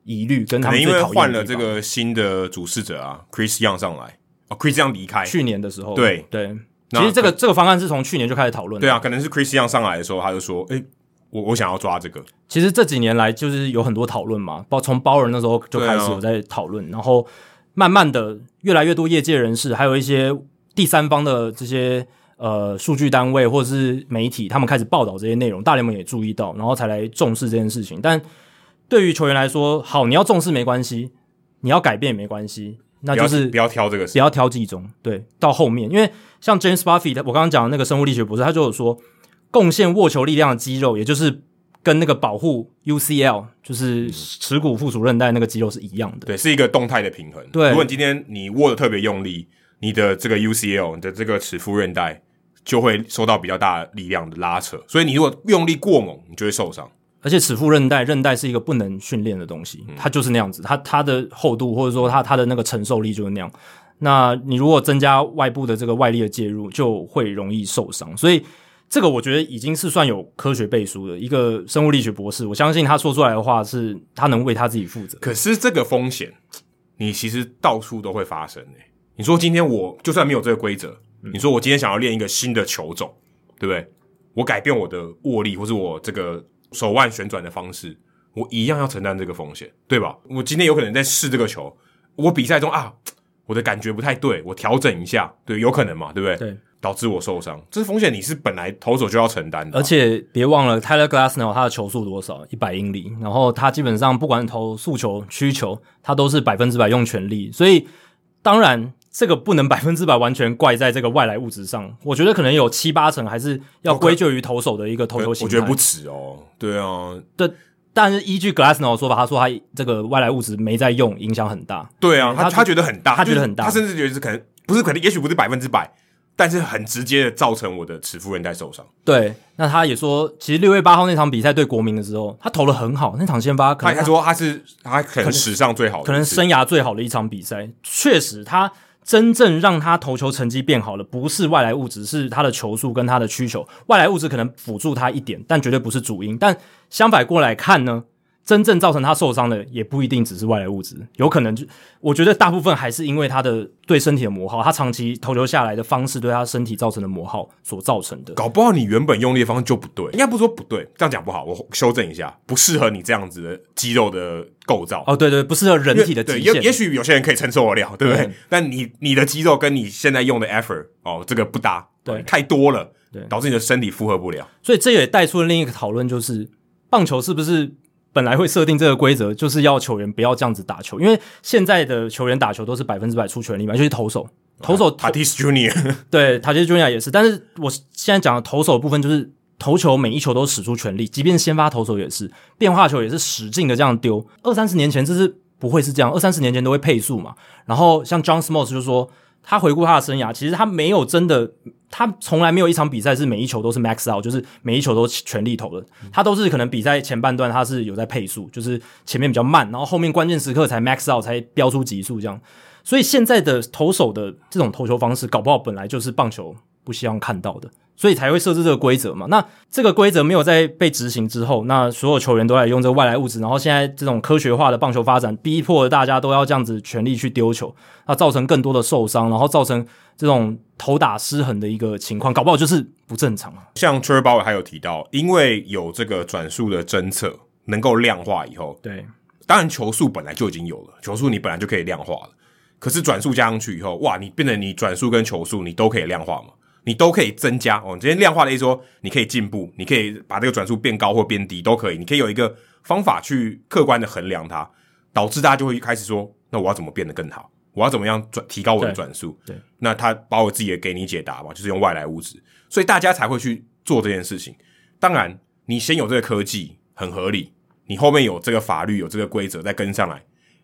Speaker 1: 疑虑，跟他们。
Speaker 2: 因为换了这个新的主事者啊，Chris Young 上来，哦，Chris Young 离开，
Speaker 1: 去年的时候，
Speaker 2: 对
Speaker 1: 对。其实这个这个方案是从去年就开始讨论。
Speaker 2: 对啊，可能是 Chris Young 上来的时候，他就说：“诶，我我想要抓这个。”
Speaker 1: 其实这几年来就是有很多讨论嘛，包从包人那时候就开始有在讨论，然后慢慢的越来越多业界人士，还有一些第三方的这些呃数据单位或者是媒体，他们开始报道这些内容，大联盟也注意到，然后才来重视这件事情。但对于球员来说，好，你要重视没关系，你要改变也没关系。那就是
Speaker 2: 不要挑这个，
Speaker 1: 不要挑季中，对，到后面，因为像 James Buffy，我刚刚讲的那个生物力学博士，他就有说，贡献握球力量的肌肉，也就是跟那个保护 UCL，就是耻骨附属韧带那个肌肉是一样的，
Speaker 2: 对，是一个动态的平衡。
Speaker 1: 对，
Speaker 2: 如果你今天你握的特别用力，你的这个 UCL，你的这个耻附韧带就会受到比较大的力量的拉扯，所以你如果用力过猛，你就会受伤。
Speaker 1: 而且齿腹韧带，韧带是一个不能训练的东西，它就是那样子，它它的厚度或者说它它的那个承受力就是那样。那你如果增加外部的这个外力的介入，就会容易受伤。所以这个我觉得已经是算有科学背书的一个生物力学博士，我相信他说出来的话是他能为他自己负责。
Speaker 2: 可是这个风险，你其实到处都会发生诶。你说今天我就算没有这个规则，你说我今天想要练一个新的球种，对不对？我改变我的握力，或是我这个。手腕旋转的方式，我一样要承担这个风险，对吧？我今天有可能在试这个球，我比赛中啊，我的感觉不太对，我调整一下，对，有可能嘛，对不对？
Speaker 1: 对，
Speaker 2: 导致我受伤，这风险，你是本来投手就要承担的。
Speaker 1: 而且别忘了，Tyler Glasnow 他的球速多少？一百英里，然后他基本上不管投速球、曲球，他都是百分之百用全力，所以当然。这个不能百分之百完全怪在这个外来物质上，我觉得可能有七八成还是要归咎于投手的一个投球形态。
Speaker 2: 我觉得不止哦，对啊，
Speaker 1: 对，但是依据 Glassnow 的说法，他说他这个外来物质没在用，影响很大。
Speaker 2: 对啊，他他，觉得很大，
Speaker 1: 他觉得很大，
Speaker 2: 他甚至觉得是可能不是可能，也许不是百分之百。但是很直接的造成我的齿腹韧带受伤。
Speaker 1: 对，那他也说，其实六月八号那场比赛对国民的时候，他投的很好，那场先发可能他，
Speaker 2: 他说他是他可能史上最好的，
Speaker 1: 可能生涯最好的一场比赛。确实，他真正让他投球成绩变好的，不是外来物质，是他的球速跟他的需求。外来物质可能辅助他一点，但绝对不是主因。但相反过来看呢？真正造成他受伤的也不一定只是外来物质，有可能就我觉得大部分还是因为他的对身体的磨耗，他长期投球下来的方式对他身体造成的磨耗所造成的。
Speaker 2: 搞不好你原本用力的方式就不对，应该不说不对，这样讲不好，我修正一下，不适合你这样子的肌肉的构造。
Speaker 1: 哦，对对，不适合人体的极限。
Speaker 2: 也也许有些人可以承受得了，对不对？嗯、但你你的肌肉跟你现在用的 effort 哦，这个不搭，
Speaker 1: 对，
Speaker 2: 太多了，
Speaker 1: 对，
Speaker 2: 导致你的身体负荷不了。
Speaker 1: 所以这也带出了另一个讨论，就是棒球是不是？本来会设定这个规则，就是要球员不要这样子打球，因为现在的球员打球都是百分之百出全力嘛，就是投手，投手
Speaker 2: Tatis Junior
Speaker 1: 对 Tatis Junior 也是，但是我现在讲的投手的部分就是投球每一球都使出全力，即便先发投手也是，变化球也是使劲的这样丢。二三十年前这是不会是这样，二三十年前都会配速嘛。然后像 John Smoltz 就说，他回顾他的生涯，其实他没有真的，他从来没有一场比赛是每一球都是 max out，就是每一球都全力投的。他都是可能比赛前半段他是有在配速，就是前面比较慢，然后后面关键时刻才 max out 才飙出极速这样。所以现在的投手的这种投球方式，搞不好本来就是棒球不希望看到的。所以才会设置这个规则嘛？那这个规则没有在被执行之后，那所有球员都来用这个外来物质，然后现在这种科学化的棒球发展，逼迫大家都要这样子全力去丢球，那造成更多的受伤，然后造成这种投打失衡的一个情况，搞不好就是不正常啊。
Speaker 2: 像 Bauer 还有提到，因为有这个转速的侦测能够量化以后，
Speaker 1: 对，
Speaker 2: 当然球速本来就已经有了，球速你本来就可以量化了，可是转速加上去以后，哇，你变得你转速跟球速你都可以量化嘛？你都可以增加哦。今天量化的意思说，你可以进步，你可以把这个转速变高或变低都可以。你可以有一个方法去客观的衡量它，导致大家就会开始说，那我要怎么变得更好？我要怎么样转提高我的转速？
Speaker 1: 对，对，
Speaker 2: 那他把我自己的给你解答嘛，就是用外来物质，所以大家才会去做这件事情。当然，你先有这个科技很合理，你后面有这个法律有这个规则再跟上来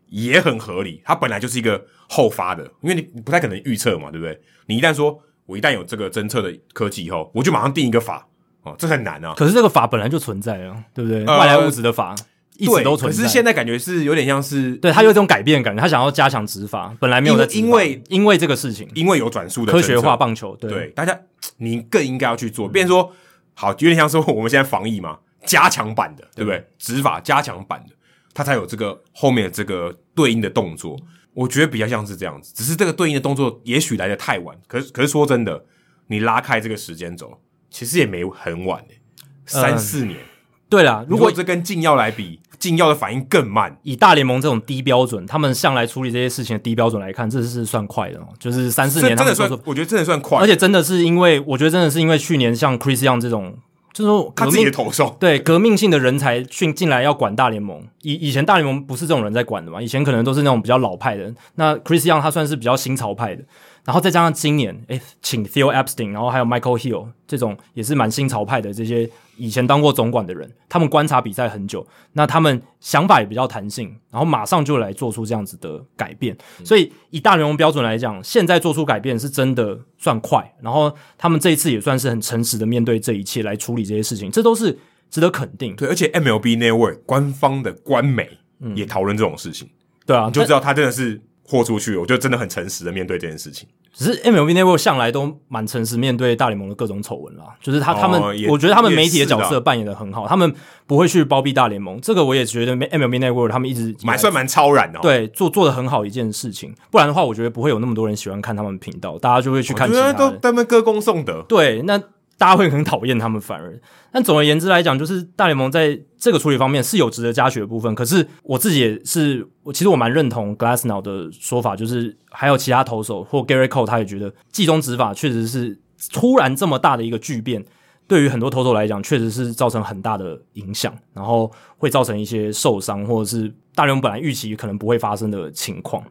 Speaker 2: 也很合理。它本来就是一个后发的，因为你不太可能预测嘛，对不对？你一旦说。我一旦有这个侦测的科技以后，我就马上定一个法哦，这很难啊。
Speaker 1: 可是这个法本来就存在啊，对不对？呃、外来物质的法一直都存在。
Speaker 2: 可是现在感觉是有点像是，
Speaker 1: 对他有这种改变感觉，他想要加强执法，本来没有的，
Speaker 2: 因为
Speaker 1: 因为这个事情，
Speaker 2: 因为有转速的
Speaker 1: 科学化棒球，对，
Speaker 2: 对大家你更应该要去做。变成说，好，有点像说我们现在防疫嘛，加强版的，对不对？执法加强版的，它才有这个后面的这个对应的动作。我觉得比较像是这样子，只是这个对应的动作也许来的太晚。可是，可是说真的。你拉开这个时间轴，其实也没很晚诶、欸，三四年。
Speaker 1: 嗯、对啦，如果
Speaker 2: 这跟禁药来比，禁药的反应更慢。
Speaker 1: 以大联盟这种低标准，他们向来处理这些事情的低标准来看，这是算快的哦。就是三四年
Speaker 2: 真的算，我觉得真的算快。
Speaker 1: 而且真的是因为，我觉得真的是因为去年像 Chris Young 这种，就是说
Speaker 2: 他自己的投手，
Speaker 1: 对革命性的人才进进来要管大联盟。以以前大联盟不是这种人在管的嘛，以前可能都是那种比较老派的。那 Chris Young 他算是比较新潮派的。然后再加上今年，诶，请 Theo Epstein，然后还有 Michael Hill 这种也是蛮新潮派的这些以前当过总管的人，他们观察比赛很久，那他们想法也比较弹性，然后马上就来做出这样子的改变。嗯、所以以大联盟标准来讲，现在做出改变是真的算快。然后他们这一次也算是很诚实的面对这一切来处理这些事情，这都是值得肯定。
Speaker 2: 对，而且 MLB Network 官方的官媒也讨论这种事情，嗯、
Speaker 1: 对啊，
Speaker 2: 你就知道他真的是。豁出去，我觉得真的很诚实的面对这件事情。
Speaker 1: 只是 MLB Network 向来都蛮诚实面对大联盟的各种丑闻啦，就是他他们，我觉得他们媒体的角色扮演的很好，他们不会去包庇大联盟。这个我也觉得 MLB Network 他们一直
Speaker 2: 蛮算蛮超然的，
Speaker 1: 对，做做的很好一件事情。不然的话，我觉得不会有那么多人喜欢看他们频道，大家就会去看其他。
Speaker 2: 都他们歌功颂德，
Speaker 1: 对，那。大家会很讨厌他们，反而，但总而言之来讲，就是大联盟在这个处理方面是有值得嘉许的部分。可是我自己也是，我其实我蛮认同 Glassnow 的说法，就是还有其他投手或 Gary Cole，他也觉得季中执法确实是突然这么大的一个巨变，对于很多投手来讲，确实是造成很大的影响，然后会造成一些受伤，或者是大联盟本来预期可能不会发生的情况。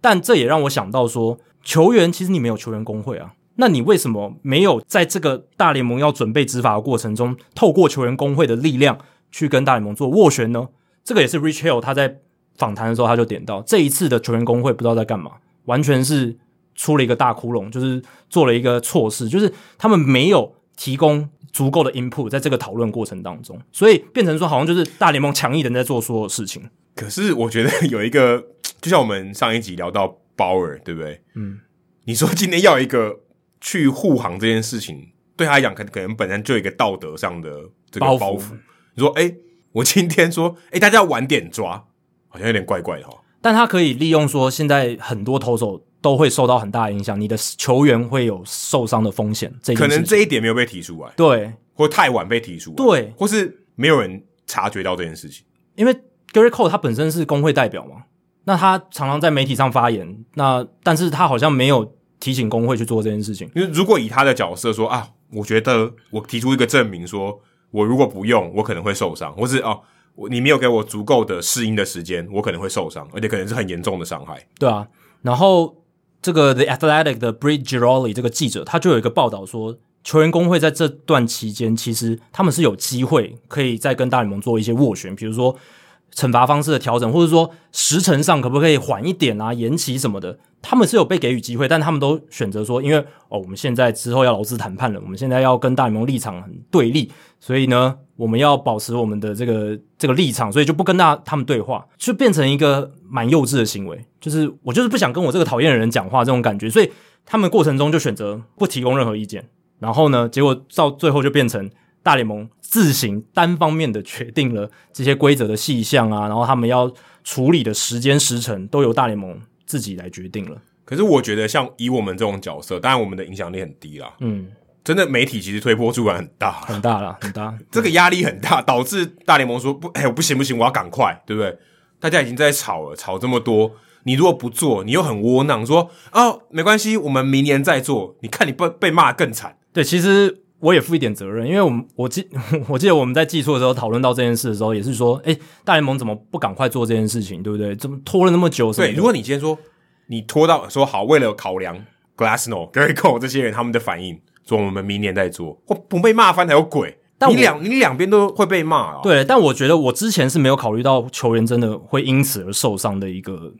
Speaker 1: 但这也让我想到说，球员其实你没有球员工会啊。那你为什么没有在这个大联盟要准备执法的过程中，透过球员工会的力量去跟大联盟做斡旋呢？这个也是 Rich Hill 他在访谈的时候他就点到，这一次的球员工会不知道在干嘛，完全是出了一个大窟窿，就是做了一个错事，就是他们没有提供足够的 input 在这个讨论过程当中，所以变成说好像就是大联盟强硬的在做所有事情。
Speaker 2: 可是我觉得有一个，就像我们上一集聊到 Bauer，对不对？嗯，你说今天要一个。去护航这件事情，对他来讲，可能可能本身就有一个道德上的这个包袱。包袱你说，哎、欸，我今天说，哎、欸，大家要晚点抓，好像有点怪怪的哈。
Speaker 1: 但他可以利用说，现在很多投手都会受到很大的影响，你的球员会有受伤的风险。这
Speaker 2: 可能这一点没有被提出来，
Speaker 1: 对，
Speaker 2: 或太晚被提出来，
Speaker 1: 对，
Speaker 2: 或是没有人察觉到这件事情。
Speaker 1: 因为 Gerrit Cole 他本身是工会代表嘛，那他常常在媒体上发言，那但是他好像没有。提醒工会去做这件事情，
Speaker 2: 因为如果以他的角色说啊，我觉得我提出一个证明，说我如果不用，我可能会受伤，或是哦，你没有给我足够的适应的时间，我可能会受伤，而且可能是很严重的伤害。
Speaker 1: 对啊，然后这个 The Athletic 的 Britt Ghiroli 这个记者，他就有一个报道说，球员工会在这段期间，其实他们是有机会可以再跟大联盟做一些斡旋，比如说惩罚方式的调整，或者说时程上可不可以缓一点啊、延期什么的，他们是有被给予机会，但他们都选择说，因为哦，我们现在之后要劳资谈判了，我们现在要跟大联盟立场很对立，所以呢，我们要保持我们的这个这个立场，所以就不跟大他们对话，就变成一个蛮幼稚的行为，就是我就是不想跟我这个讨厌的人讲话这种感觉，所以他们过程中就选择不提供任何意见。然后呢，结果到最后就变成大联盟自行单方面的决定了这些规则的细项啊，然后他们要处理的时间时程都由大联盟自己来决定了。
Speaker 2: 可是我觉得，像以我们这种角色，当然我们的影响力很低啦。嗯，真的媒体其实推波助澜很大，
Speaker 1: 很大啦，很大。
Speaker 2: 这个压力很大，导致大联盟说不，哎，我不行不行，我要赶快，对不对？大家已经在吵了，吵这么多，你如果不做，你又很窝囊，说哦，没关系，我们明年再做。你看你被被骂更惨。
Speaker 1: 对，其实我也负一点责任，因为我们我记 我记得我们在记错的时候讨论到这件事的时候，也是说，诶，大联盟怎么不赶快做这件事情，对不对？怎么拖了那么久？
Speaker 2: 对，如果你今天说你拖到说好，为了考量 Glasnow、Gerrit Cole 这些人他们的反应，说我们明年再做，或不被骂翻才有鬼。但你两你两边都会被骂啊。
Speaker 1: 对，但我觉得我之前是没有考虑到球员真的会因此而受伤的一个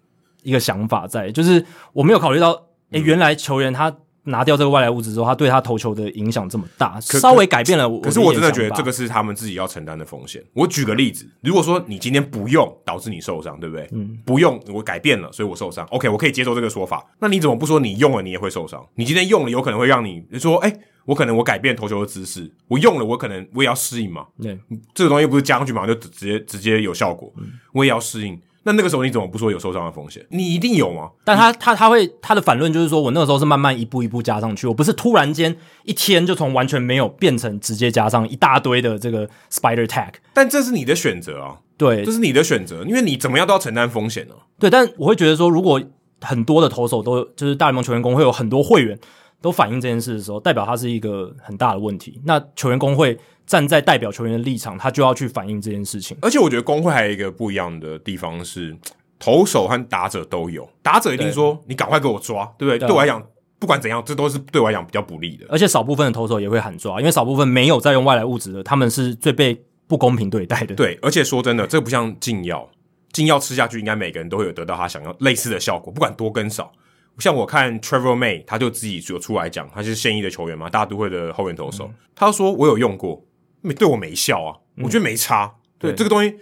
Speaker 1: 一个想法在，就是我没有考虑到，诶，原来球员他。拿掉这个外来物质之后，他对他投球的影响这么大，稍微改变了我。
Speaker 2: 可是我真的觉得这个是他们自己要承担的风险。我举个例子，如果说你今天不用导致你受伤，对不对？嗯，不用我改变了，所以我受伤。OK，我可以接受这个说法。那你怎么不说你用了你也会受伤？你今天用了有可能会让你说，哎，我可能我改变投球的姿势，我用了我可能我也要适应嘛。对，这个东西不是加上去嘛，就直接直接有效果，我也要适应。那那个时候你怎么不说有受伤的风险？你一定有吗？
Speaker 1: 但他他他会他的反论就是说，我那个时候是慢慢一步一步加上去，我不是突然间一天就从完全没有变成直接加上一大堆的这个 spider tag。
Speaker 2: 但这是你的选择啊，
Speaker 1: 对，
Speaker 2: 这是你的选择，因为你怎么样都要承担风险呢、啊。
Speaker 1: 对，但我会觉得说，如果很多的投手都就是大联盟球员工会有很多会员都反映这件事的时候，代表它是一个很大的问题。那球员工会。站在代表球员的立场，他就要去反映这件事情。
Speaker 2: 而且我觉得工会还有一个不一样的地方是，投手和打者都有。打者一定说：“你赶快给我抓，对不对？”对，对我来讲，不管怎样，这都是对我来讲比较不利的。
Speaker 1: 而且少部分的投手也会喊抓，因为少部分没有在用外来物质的，他们是最被不公平对待的。
Speaker 2: 对，而且说真的，这不像禁药，禁药吃下去，应该每个人都会有得到他想要类似的效果，不管多跟少。像我看 Trevor May，他就自己有出来讲，他是现役的球员嘛，大都会的后援投手，嗯、他说我有用过。没对我没效啊，我觉得没差。对这个东西，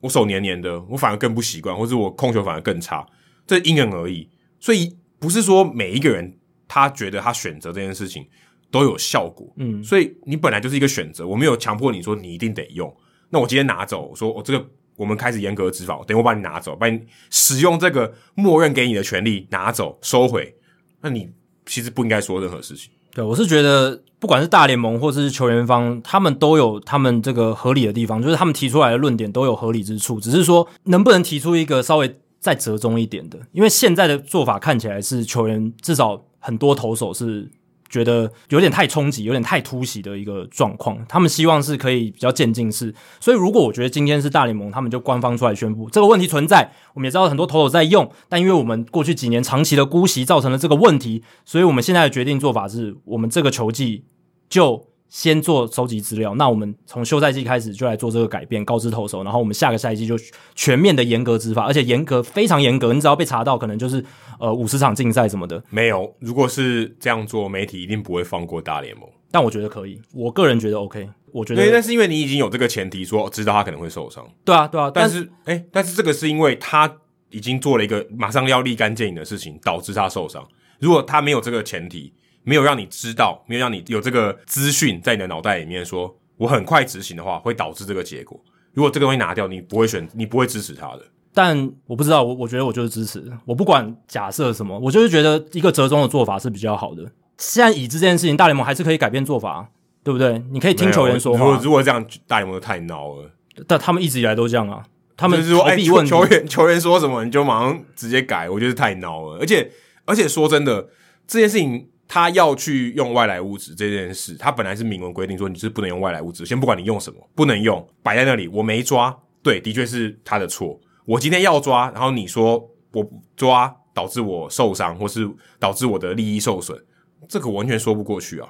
Speaker 2: 我手黏黏的，我反而更不习惯，或者我控球反而更差，这因人而异。所以不是说每一个人他觉得他选择这件事情都有效果。嗯，所以你本来就是一个选择，我没有强迫你说你一定得用。那我今天拿走，我说我这个我们开始严格执法，等我把你拿走，把你使用这个默认给你的权利拿走收回，那你其实不应该说任何事情。
Speaker 1: 对，我是觉得。不管是大联盟或是球员方，他们都有他们这个合理的地方，就是他们提出来的论点都有合理之处，只是说能不能提出一个稍微再折中一点的，因为现在的做法看起来是球员至少很多投手是。觉得有点太冲击，有点太突袭的一个状况。他们希望是可以比较渐进式，所以如果我觉得今天是大联盟，他们就官方出来宣布这个问题存在。我们也知道很多投手在用，但因为我们过去几年长期的姑息造成了这个问题，所以我们现在的决定做法是我们这个球季就。先做收集资料，那我们从休赛季开始就来做这个改变，告知投手，然后我们下个赛季就全面的严格执法，而且严格非常严格，你只要被查到，可能就是呃五十场禁赛什么的。
Speaker 2: 没有，如果是这样做，媒体一定不会放过大联盟。
Speaker 1: 但我觉得可以，我个人觉得 OK，我觉得。
Speaker 2: 对，但是因为你已经有这个前提，说知道他可能会受伤。
Speaker 1: 对啊，对啊，
Speaker 2: 但是哎、欸，但是这个是因为他已经做了一个马上要立竿见影的事情，导致他受伤。如果他没有这个前提。没有让你知道，没有让你有这个资讯在你的脑袋里面，说我很快执行的话，会导致这个结果。如果这个东西拿掉，你不会选，你不会支持他的。
Speaker 1: 但我不知道，我我觉得我就是支持，我不管假设什么，我就是觉得一个折中的做法是比较好的。现在已知这件事情，大联盟还是可以改变做法，对不对？你可以听球员说话。
Speaker 2: 如果如果这样，大联盟就太孬了。
Speaker 1: 但他们一直以来都这样啊，他们
Speaker 2: 就是说，哎，球球员球员说什么，你就马上直接改，我觉得太孬了。而且而且说真的，这件事情。他要去用外来物质这件事，他本来是明文规定说你是不能用外来物质，先不管你用什么，不能用，摆在那里，我没抓，对，的确是他的错。我今天要抓，然后你说我抓导致我受伤，或是导致我的利益受损，这个完全说不过去啊。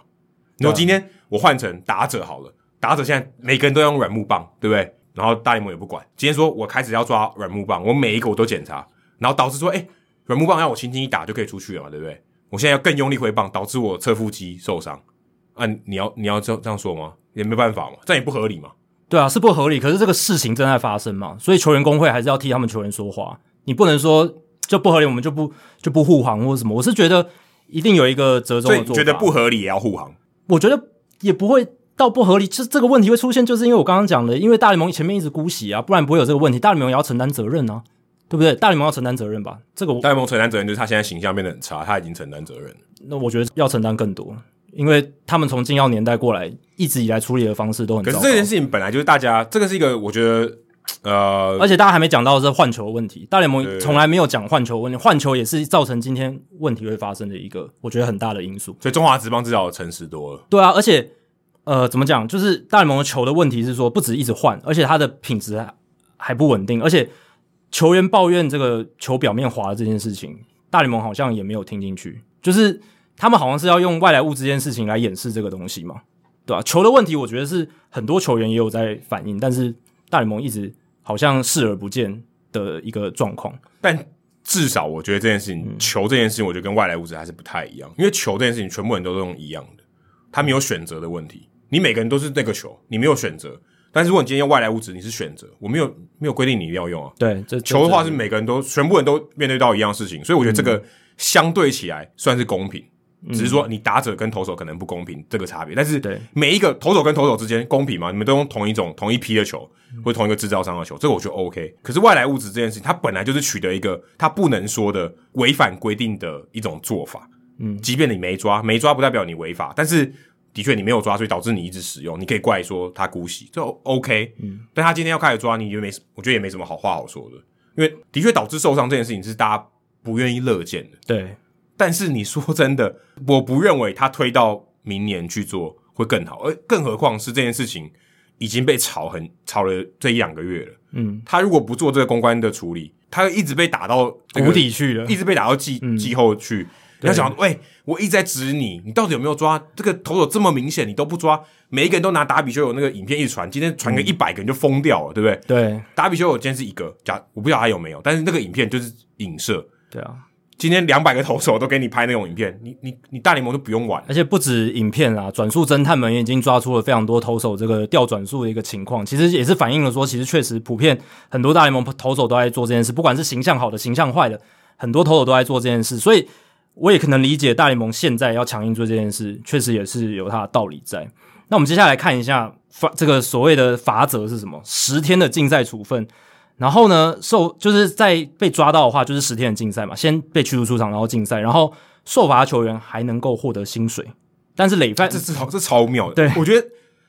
Speaker 2: 然后今天我换成打者好了，打者现在每个人都要用软木棒，对不对？然后大联盟也不管。今天说我开始要抓软木棒，我每一个我都检查，然后导致说，哎，软木棒让我轻轻一打就可以出去了嘛，对不对？我现在要更用力挥棒，导致我侧腹肌受伤。啊，你要你要这这样说吗？也没办法嘛，这样也不合理嘛。
Speaker 1: 对啊，是不合理。可是这个事情正在发生嘛，所以球员工会还是要替他们球员说话。你不能说就不合理，我们就不就不护航或者什么。我是觉得一定有一个折中的做法。
Speaker 2: 觉得不合理也要护航？
Speaker 1: 我觉得也不会到不合理。这这个问题会出现，就是因为我刚刚讲的，因为大联盟前面一直姑息啊，不然不会有这个问题。大联盟也要承担责任啊，对不对？大联盟要承担责任吧？这个
Speaker 2: 大联盟承担责任就是他现在形象变得很差，他已经承担责任了。
Speaker 1: 那我觉得要承担更多。因为他们从禁药年代过来，一直以来处理的方式都很。
Speaker 2: 可是这件事情本来就是大家，这个是一个我觉得，呃，
Speaker 1: 而且大家还没讲到的是换球问题。大联盟从来没有讲换球问题，换球也是造成今天问题会发生的一个我觉得很大的因素。
Speaker 2: 所以中华职棒至少诚实多了。
Speaker 1: 对啊，而且呃，怎么讲？就是大联盟的球的问题是说，不止一直换，而且它的品质还还不稳定，而且球员抱怨这个球表面滑的这件事情，大联盟好像也没有听进去，就是。他们好像是要用外来物质这件事情来掩饰这个东西嘛，对吧？球的问题，我觉得是很多球员也有在反映，但是大联盟一直好像视而不见的一个状况。
Speaker 2: 但至少我觉得这件事情，嗯、球这件事情，我觉得跟外来物质还是不太一样，因为球这件事情，全部人都用一样的，他没有选择的问题。你每个人都是那个球，你没有选择。但是如果你今天用外来物质，你是选择，我没有没有规定你一定要用啊。
Speaker 1: 对，这
Speaker 2: 球的话是每个人都全部人都面对到一样事情，所以我觉得这个相对起来算是公平。只是说你打者跟投手可能不公平这个差别，但是每一个投手跟投手之间公平吗？你们都用同一种同一批的球，或同一个制造商的球，这个我觉得 OK。可是外来物质这件事情，它本来就是取得一个它不能说的违反规定的一种做法。嗯，即便你没抓，没抓不代表你违法，但是的确你没有抓，所以导致你一直使用，你可以怪说他姑息，这 OK。嗯，但他今天要开始抓，你就没，我觉得也没什么好话好说的，因为的确导致受伤这件事情是大家不愿意乐见的。
Speaker 1: 对。
Speaker 2: 但是你说真的，我不认为他推到明年去做会更好，而更何况是这件事情已经被炒很炒了这一两个月了。嗯，他如果不做这个公关的处理，他一直被打到
Speaker 1: 谷底去了，
Speaker 2: 一直被打到季季后去。你要想，喂，我一直在指你，你到底有没有抓？这个投手这么明显，你都不抓，每一个人都拿打比修有那个影片一传，今天传个一百个人就疯掉了，对不对？
Speaker 1: 对，
Speaker 2: 打比修有今天是一个假，我不知道还有没有，但是那个影片就是影射。
Speaker 1: 对啊。
Speaker 2: 今天两百个投手都给你拍那种影片，你你你大联盟都不用玩，
Speaker 1: 而且不止影片啊，转速侦探们也已经抓出了非常多投手这个掉转速的一个情况，其实也是反映了说，其实确实普遍很多大联盟投手都在做这件事，不管是形象好的、形象坏的，很多投手都在做这件事，所以我也可能理解大联盟现在要强硬做这件事，确实也是有它的道理在。那我们接下来看一下法这个所谓的罚则是什么？十天的禁赛处分。然后呢，受就是在被抓到的话，就是十天的禁赛嘛，先被驱逐出场，然后禁赛，然后受罚球员还能够获得薪水，但是累犯
Speaker 2: 这这超这超妙的。
Speaker 1: 对，
Speaker 2: 我觉得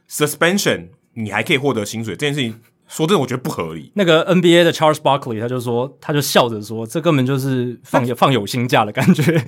Speaker 2: suspension 你还可以获得薪水这件事情，说真的，我觉得不合理。
Speaker 1: 那个 NBA 的 Charles Barkley 他就说，他就笑着说，这根本就是放有放有薪假的感觉。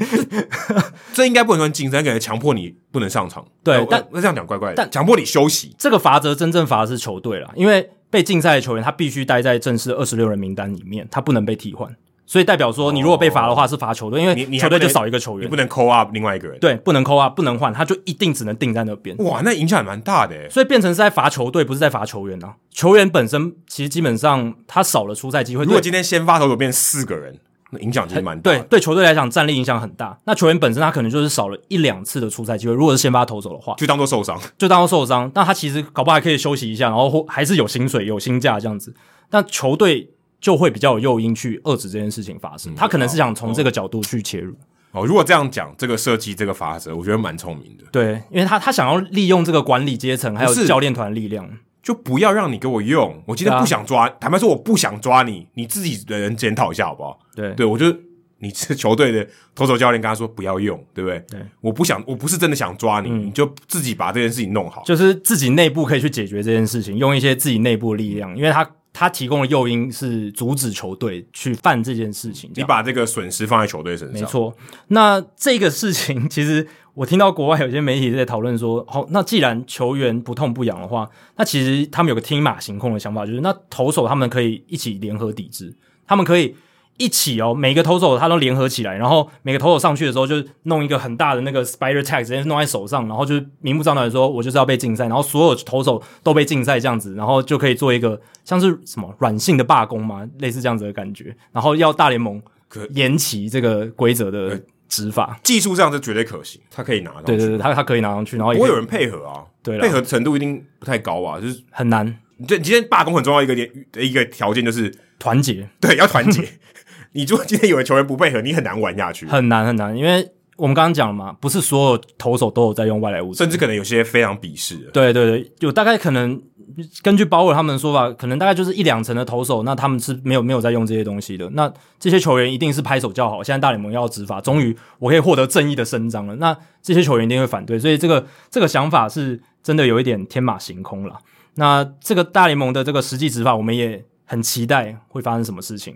Speaker 2: 这应该不能算竞赛，感觉强迫你不能上场。
Speaker 1: 对，但
Speaker 2: 那这样讲怪怪的。但强迫你休息，
Speaker 1: 这个罚则真正罚的是球队啦，因为。被禁赛的球员，他必须待在正式二十六人名单里面，他不能被替换。所以代表说，你如果被罚的话，是罚球队，因为球队就少一个球员，
Speaker 2: 你不能 call up 另外一个人。
Speaker 1: 对，不能 call up，不能换，他就一定只能定在那边。
Speaker 2: 哇，那影响也蛮大的诶。
Speaker 1: 所以变成是在罚球队，不是在罚球员啊。球员本身其实基本上他少了出赛机会。
Speaker 2: 如果今天先发投手变四个人。那影响其实蛮大，
Speaker 1: 对对，球队来讲战力影响很大。那球员本身他可能就是少了一两次的出赛机会，如果是先发投手的话，
Speaker 2: 就当做受伤，
Speaker 1: 就当做受伤。那他其实搞不好还可以休息一下，然后或还是有薪水、有薪假这样子。那球队就会比较有诱因去遏制这件事情发生。嗯、他可能是想从这个角度去切入。
Speaker 2: 哦，如果这样讲，这个设计这个法则，我觉得蛮聪明的。
Speaker 1: 对，因为他他想要利用这个管理阶层还有教练团力量。
Speaker 2: 就不要让你给我用。我今天不想抓，啊、坦白说我不想抓你，你自己的人检讨一下好不好？
Speaker 1: 对，
Speaker 2: 对我就。你是球队的投手教练，跟他说不要用，对不对？
Speaker 1: 对，
Speaker 2: 我不想，我不是真的想抓你，嗯、你就自己把这件事情弄好，
Speaker 1: 就是自己内部可以去解决这件事情，用一些自己内部的力量，因为他他提供的诱因是阻止球队去犯这件事情。
Speaker 2: 你把这个损失放在球队身上，
Speaker 1: 没错。那这个事情，其实我听到国外有些媒体在讨论说，好，那既然球员不痛不痒的话，那其实他们有个天马行空的想法，就是那投手他们可以一起联合抵制，他们可以。一起哦，每个投手他都联合起来，然后每个投手上去的时候就弄一个很大的那个 spider tag，直接弄在手上，然后就是明目张胆的说，我就是要被禁赛，然后所有投手都被禁赛这样子，然后就可以做一个像是什么软性的罢工嘛，类似这样子的感觉，然后要大联盟延期这个规则的执法，
Speaker 2: 技术上是绝对可行，他可以拿到，
Speaker 1: 对对对，他他可以拿上去，然后也
Speaker 2: 不会有人配合啊，
Speaker 1: 对，
Speaker 2: 配合程度一定不太高啊，就是
Speaker 1: 很难。
Speaker 2: 对，今天罢工很重要一个点，一个条件就是
Speaker 1: 团结，
Speaker 2: 对，要团结。你如果今天有的球员不配合，你很难玩下去，
Speaker 1: 很难很难，因为我们刚刚讲了嘛，不是所有投手都有在用外来物质，
Speaker 2: 甚至可能有些非常鄙视。
Speaker 1: 对对对，有大概可能根据鲍尔他们的说法，可能大概就是一两成的投手，那他们是没有没有在用这些东西的。那这些球员一定是拍手叫好，现在大联盟要执法，终于我可以获得正义的伸张了。那这些球员一定会反对，所以这个这个想法是真的有一点天马行空了。那这个大联盟的这个实际执法，我们也很期待会发生什么事情。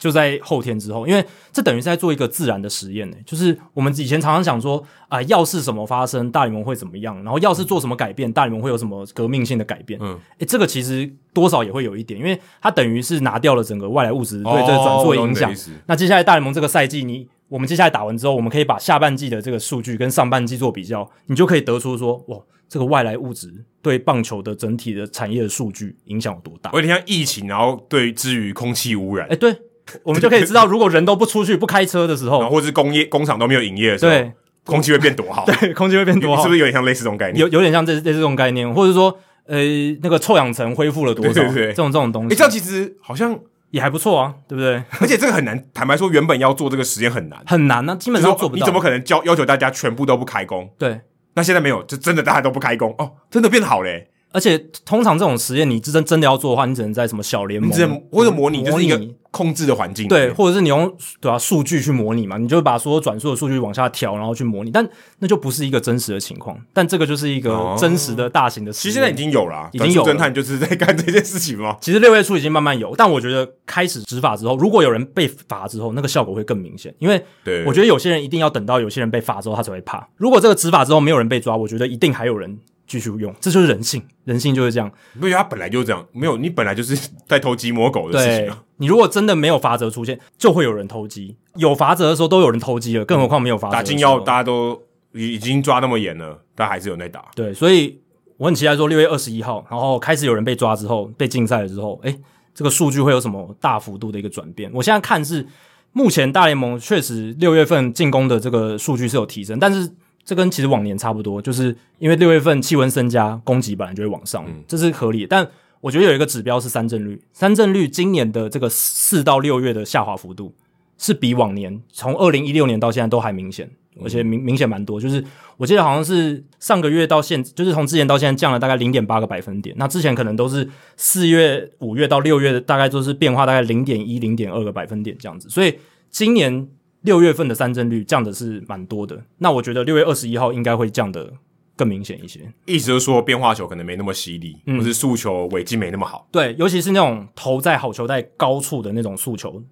Speaker 1: 就在后天之后，因为这等于是在做一个自然的实验呢。就是我们以前常常想说啊、呃，要是什么发生，大联盟会怎么样？然后要是做什么改变，大联盟会有什么革命性的改变？嗯，诶，这个其实多少也会有一点，因为它等于是拿掉了整个外来物质对这个转速的影响。哦、那接下来大联盟这个赛季，你我们接下来打完之后，我们可以把下半季的这个数据跟上半季做比较，你就可以得出说，哇，这个外来物质对棒球的整体的产业的数据影响有多大？
Speaker 2: 有点像疫情，然后对之于空气污染，
Speaker 1: 诶，对。我们就可以知道，如果人都不出去、不开车的时候，
Speaker 2: 或者是工业工厂都没有营业的时候，对，空气会变多好。
Speaker 1: 对，空气会变多好，
Speaker 2: 是不是有点像类似这种概念？
Speaker 1: 有有点像这这这种概念，或者说，呃，那个臭氧层恢复了多少？对对对，这种这种东西，
Speaker 2: 诶，这样其实好像
Speaker 1: 也还不错啊，对不对？
Speaker 2: 而且这个很难，坦白说，原本要做这个实验很难，
Speaker 1: 很难啊，基本上做不到。
Speaker 2: 你怎么可能要要求大家全部都不开工？
Speaker 1: 对，
Speaker 2: 那现在没有，就真的大家都不开工哦，真的变好嘞。
Speaker 1: 而且通常这种实验，你真真的要做的话，你只能在什么小联盟
Speaker 2: 或者模拟，就是一个控制的环境，
Speaker 1: 对，或者是你用对吧数据去模拟嘛，你就把所有转速的数据往下调，然后去模拟，但那就不是一个真实的情况。但这个就是一个真实的大型的
Speaker 2: 其实现在已经有了啊，
Speaker 1: 已经有
Speaker 2: 侦探就是在干这件事情吗？
Speaker 1: 其实六月初已经慢慢有，但我觉得开始执法之后，如果有人被罚之后，那个效果会更明显。因为我觉得有些人一定要等到有些人被罚之后，他才会怕。如果这个执法之后没有人被抓，我觉得一定还有人。继续用，这就是人性，人性就是这样。
Speaker 2: 因为他本来就是这样，没有你本来就是在偷鸡摸狗的事情啊。
Speaker 1: 你如果真的没有罚则出现，就会有人偷鸡；有罚则的时候，都有人偷鸡了，更何况没有罚则。
Speaker 2: 打禁药，大家都已已经抓那么严了，但还是有人在打。
Speaker 1: 对，所以我很期待说六月二十一号，然后开始有人被抓之后，被禁赛了之后，诶，这个数据会有什么大幅度的一个转变？我现在看是目前大联盟确实六月份进攻的这个数据是有提升，但是。这跟其实往年差不多，就是因为六月份气温增加，攻击本来就会往上，嗯、这是合理的。但我觉得有一个指标是三振率，三振率今年的这个四到六月的下滑幅度是比往年从二零一六年到现在都还明显，而且明明显蛮多。就是我记得好像是上个月到现，就是从之前到现在降了大概零点八个百分点。那之前可能都是四月、五月到六月，大概都是变化大概零点一、零点二个百分点这样子。所以今年。六月份的三振率降的是蛮多的，那我觉得六月二十一号应该会降得更明显一些。
Speaker 2: 意思就是说，变化球可能没那么犀利，嗯、或是速球尾劲没那么好。
Speaker 1: 对，尤其是那种投在好球带高处的那种速球，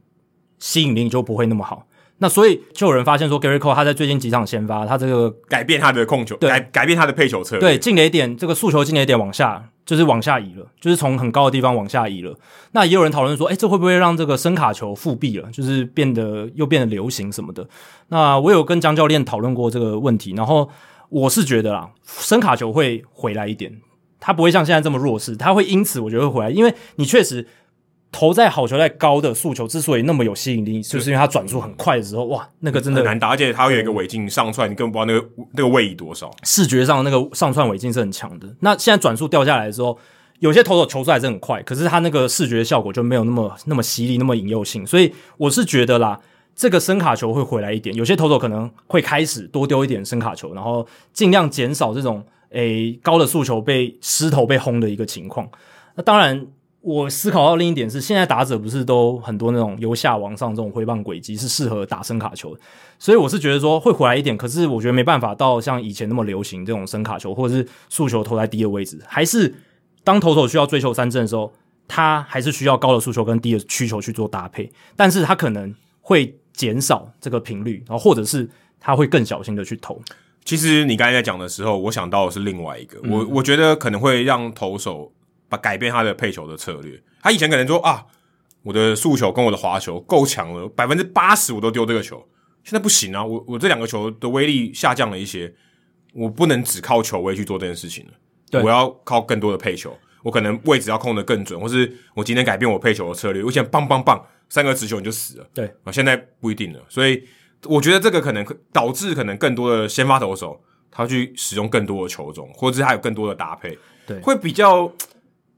Speaker 1: 吸引力就不会那么好。那所以就有人发现说，Gerrit Cole 他在最近几场先发，他这个
Speaker 2: 改变他的控球，改改变他的配球策略，
Speaker 1: 对，进垒点这个速球进垒点往下。就是往下移了，就是从很高的地方往下移了。那也有人讨论说，哎、欸，这会不会让这个声卡球复辟了？就是变得又变得流行什么的？那我有跟江教练讨论过这个问题，然后我是觉得啦，声卡球会回来一点，它不会像现在这么弱势，它会因此我觉得会回来，因为你确实。投在好球在高的速球之所以那么有吸引力，就是因为它转速很快的时候，哇，那个真的
Speaker 2: 很难打，而且它有一个尾劲上窜，你根本不知道那个那个位移多少。
Speaker 1: 视觉上那个上窜尾劲是很强的。那现在转速掉下来的时候，有些投手球出来是很快，可是他那个视觉效果就没有那么那么犀利，那么引诱性。所以我是觉得啦，这个伸卡球会回来一点。有些投手可能会开始多丢一点伸卡球，然后尽量减少这种诶、高的速球被失投被轰的一个情况。那当然。我思考到另一点是，现在打者不是都很多那种由下往上这种挥棒轨迹是适合打伸卡球的，所以我是觉得说会回来一点，可是我觉得没办法到像以前那么流行这种伸卡球或者是速球投在低的位置，还是当投手需要追求三振的时候，他还是需要高的速球跟低的需求去做搭配，但是他可能会减少这个频率，然后或者是他会更小心的去投。
Speaker 2: 其实你刚才在讲的时候，我想到的是另外一个，嗯、我我觉得可能会让投手。把改变他的配球的策略，他以前可能说啊，我的速球跟我的滑球够强了，百分之八十我都丢这个球。现在不行啊，我我这两个球的威力下降了一些，我不能只靠球威去做这件事情了。对，我要靠更多的配球，我可能位置要控得更准，或是我今天改变我配球的策略，我现在棒棒棒，三个直球你就死了。
Speaker 1: 对
Speaker 2: 啊，现在不一定了，所以我觉得这个可能导致可能更多的先发投手他去使用更多的球种，或者是还有更多的搭配，
Speaker 1: 对，
Speaker 2: 会比较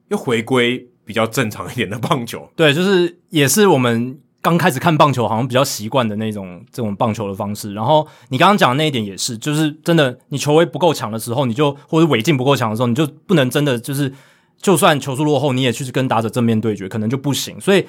Speaker 2: 又回归比较正常一点的棒球。
Speaker 1: 对，就是也是我们。刚开始看棒球，好像比较习惯的那种这种棒球的方式。然后你刚刚讲的那一点也是，就是真的，你球威不够强的时候，你就或者尾劲不够强的时候，你就不能真的就是，就算球速落后，你也去跟打者正面对决，可能就不行。所以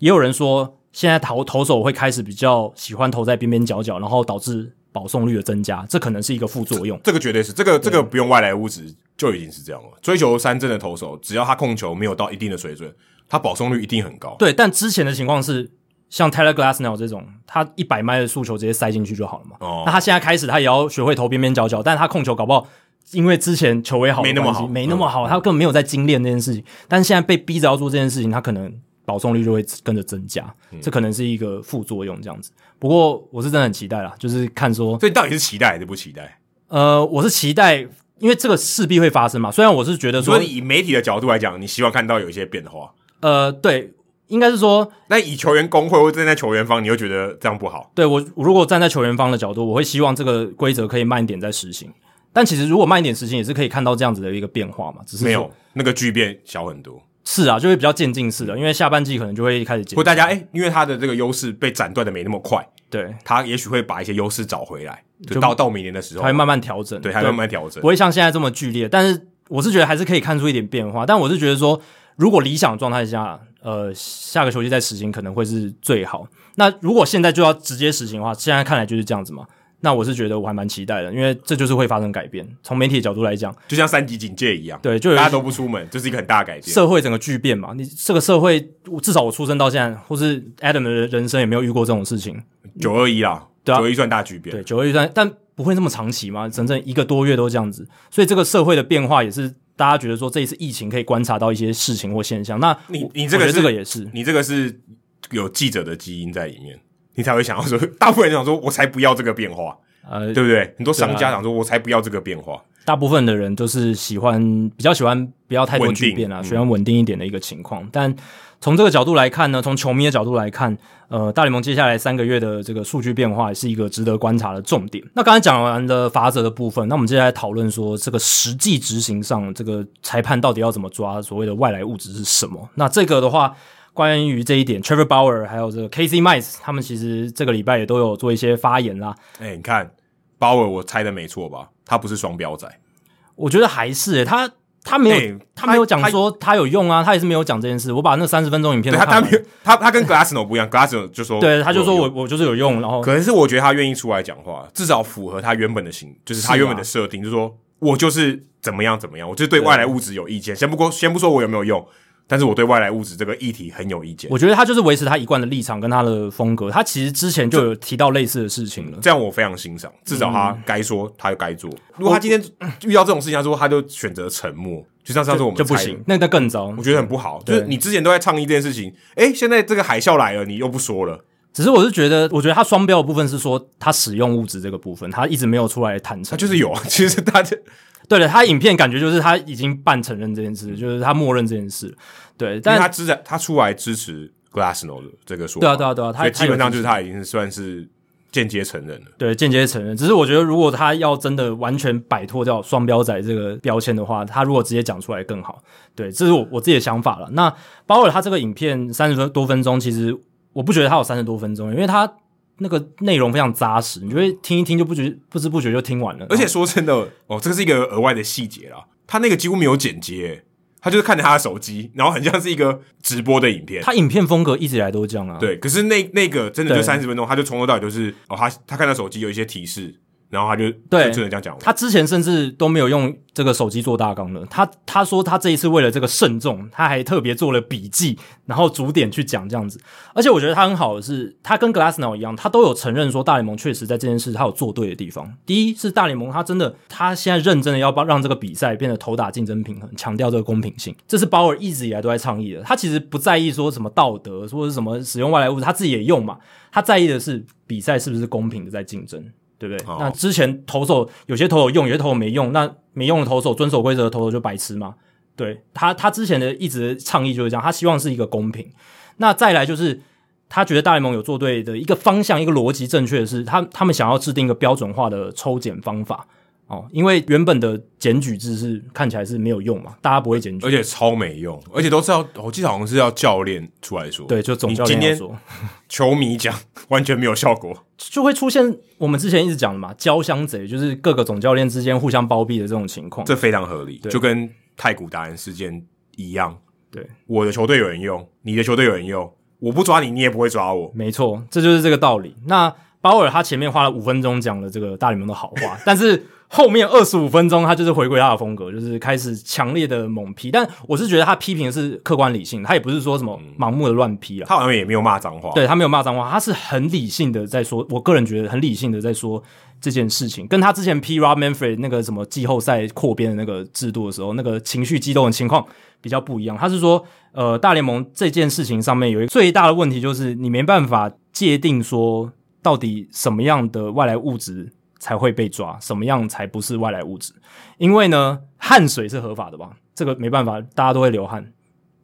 Speaker 1: 也有人说，现在投投手会开始比较喜欢投在边边角角，然后导致保送率的增加，这可能是一个副作用。
Speaker 2: 这，这个绝对是，这个这个不用外来物质就已经是这样了。追求三振的投手，只要他控球没有到一定的水准。他保送率一定很高，
Speaker 1: 对。但之前的情况是，像 Tyler Glassnow 这种，他一百迈的速球直接塞进去就好了嘛。哦。那他现在开始，他也要学会投边边角角，但是他控球搞不好，因为之前球威好，
Speaker 2: 没那么好，
Speaker 1: 没那么好，他根本没有在精炼这件事情。但是现在被逼着要做这件事情，他可能保送率就会跟着增加，这可能是一个副作用这样子。不过我是真的很期待啦，就是看说，
Speaker 2: 所以到底是期待还是不期待？
Speaker 1: 呃，我是期待，因为这个势必会发生嘛。虽然我是觉得说，
Speaker 2: 以媒体的角度来讲，你希望看到有一些变化。
Speaker 1: 呃，对，应该是说，
Speaker 2: 那以球员工会或站在球员方，你会觉得这样不好？
Speaker 1: 对，我如果站在球员方的角度，我会希望这个规则可以慢一点再实行。但其实如果慢一点实行，也是可以看到这样子的一个变化嘛。只是
Speaker 2: 没有那个巨变小很多。
Speaker 1: 是啊，就会比较渐进式的，因为下半季可能就会开始减。
Speaker 2: 或大家哎，因为他的这个优势被斩断的没那么快，
Speaker 1: 对，
Speaker 2: 他也许会把一些优势找回来，就到就到明年的时候，
Speaker 1: 他会慢慢调整，
Speaker 2: 对，他会慢慢调整，
Speaker 1: 不会像现在这么剧烈。但是我是觉得还是可以看出一点变化。但我是觉得说，如果理想状态下，呃，下个球季再实行可能会是最好。那如果现在就要直接实行的话，现在看来就是这样子嘛。那我是觉得我还蛮期待的，因为这就是会发生改变。从媒体的角度来讲，就
Speaker 2: 像三级警戒一样，
Speaker 1: 对，就
Speaker 2: 大家都不出门，这是一个很大的改变。
Speaker 1: 社会整个巨变嘛，你这个社会，至少我出生到现在，或是 Adam 的人生也没有遇过这种事情。
Speaker 2: 九二一啦，对啊，九二一算大巨变，
Speaker 1: 对，九二一算，但不会那么长期嘛，整整一个多月都这样子，所以这个社会的变化也是大家觉得说这一次疫情可以观察到一些事情或现象。那
Speaker 2: 你你这个
Speaker 1: 这个也是，
Speaker 2: 你这个是有记者的基因在里面，你才会想要说，大部分人想说，我才不要这个变化。呃，对不对？很多商家想说，我才不要这个变化。
Speaker 1: 大部分的人都是喜欢比较喜欢不要太多巨变啊，喜欢稳定一点的一个情况。嗯、但从这个角度来看呢，从球迷的角度来看，呃，大联盟接下来三个月的这个数据变化也是一个值得观察的重点。那刚才讲完了法则的部分，那我们接下来讨论说，这个实际执行上，这个裁判到底要怎么抓所谓的外来物质是什么？那这个的话。关于这一点，Trevor Bauer 还有这个 Casey Mize，他们其实这个礼拜也都有做一些发言啦。
Speaker 2: 哎、欸，你看 Bauer，我猜的没错吧？他不是双标仔，
Speaker 1: 我觉得还是、欸、他他没有、欸、他，他没有讲说他有用啊，他，也是没有讲这件事。我把那三十分钟影片他他没有
Speaker 2: 他他跟 Glasnow 不一样，Glasnow 就说
Speaker 1: 对，他就说我我就是有用，然后
Speaker 2: 可能是我觉得他愿意出来讲话，至少符合他原本的形，就是他原本的设定，就是说我就是怎么样怎么样，我就是对外来物质有意见。先不过先不说我有没有用。但是我对外来物质这个议题很有意见。
Speaker 1: 我觉得他就是维持他一贯的立场跟他的风格。他其实之前就有提到类似的事情了，
Speaker 2: 这样我非常欣赏。至少他该说他就该做。如果他今天遇到这种事情，他说他就选择沉默，就像上次我们
Speaker 1: 就不行，那那更糟。
Speaker 2: 我觉得很不好。就是你之前都在倡议这件事情，诶，现在这个海啸来了，你又不说了。
Speaker 1: 只是我是觉得，我觉得他双标的部分是说他使用物质这个部分，他一直没有出来坦诚。
Speaker 2: 他就是有啊，其实他就
Speaker 1: 对了，他影片感觉就是他已经半承认这件事，就是他默认这件事。对，但
Speaker 2: 他支持他出来支持 Glasnow 的这个说法，
Speaker 1: 对啊，对啊，对啊，他
Speaker 2: 基本上就是他已经算是间接承认了，
Speaker 1: 对，间接承认。只是我觉得，如果他要真的完全摆脱掉双标仔这个标签的话，他如果直接讲出来更好。对，这是我我自己的想法了。那包括他这个影片三十多分钟，其实我不觉得他有三十多分钟，因为他那个内容非常扎实，你就会听一听就不觉不知不觉就听完了。
Speaker 2: 而且说真的，哦，这个是一个额外的细节啦，他那个几乎没有剪接。他就是看着他的手机，然后很像是一个直播的影片。
Speaker 1: 他影片风格一直以来都这样啊。
Speaker 2: 对，可是那那个真的就三十分钟，他就从头到尾都是哦，他他看到手机有一些提示，然后他就
Speaker 1: 对
Speaker 2: 真的这样讲，
Speaker 1: 他之前甚至都没有用这个手机做大纲的。他他说他这一次为了这个慎重，他还特别做了笔记，然后逐点去讲这样子。而且我觉得他很好的是，他跟 Glassnow 一样，他都有承认说大联盟确实在这件事他有做对的地方。第一是大联盟他真的他现在认真的要帮让这个比赛变得投打竞争平衡，强调这个公平性，这是鲍尔一直以来都在倡议的。他其实不在意说什么道德，说是什么使用外来物质，他自己也用嘛。他在意的是比赛是不是公平的在竞争。对不对？哦、那之前投手有些投手用，有些投手没用，那没用的投手遵守规则的投手就白痴嘛？对他，他之前的一直倡议就是这样，他希望是一个公平。那再来就是他觉得大联盟有做对的一个方向，一个逻辑正确的是，他他们想要制定一个标准化的抽检方法。哦，因为原本的检举制是看起来是没有用嘛，大家不会检举，
Speaker 2: 而且超没用，而且都是要，我记得好像是要教练出来说，
Speaker 1: 对，就总教练说，
Speaker 2: 球迷讲完全没有效果，
Speaker 1: 就会出现我们之前一直讲的嘛，交相贼，就是各个总教练之间互相包庇的这种情况，
Speaker 2: 这非常合理，就跟太古达人事件一样，
Speaker 1: 对，
Speaker 2: 我的球队有人用，你的球队有人用，我不抓你，你也不会抓我，
Speaker 1: 没错，这就是这个道理。那鲍尔他前面花了五分钟讲了这个大联盟的好话，但是。后面二十五分钟，他就是回归他的风格，就是开始强烈的猛批。但我是觉得他批评的是客观理性，他也不是说什么盲目的乱批啊。
Speaker 2: 他好像也没有骂脏话，
Speaker 1: 对，他没有骂脏话，他是很理性的在说。我个人觉得很理性的在说这件事情，跟他之前批 Rob Manfred 那个什么季后赛扩编的那个制度的时候，那个情绪激动的情况比较不一样。他是说，呃，大联盟这件事情上面有一个最大的问题，就是你没办法界定说到底什么样的外来物质。才会被抓，什么样才不是外来物质？因为呢，汗水是合法的吧？这个没办法，大家都会流汗。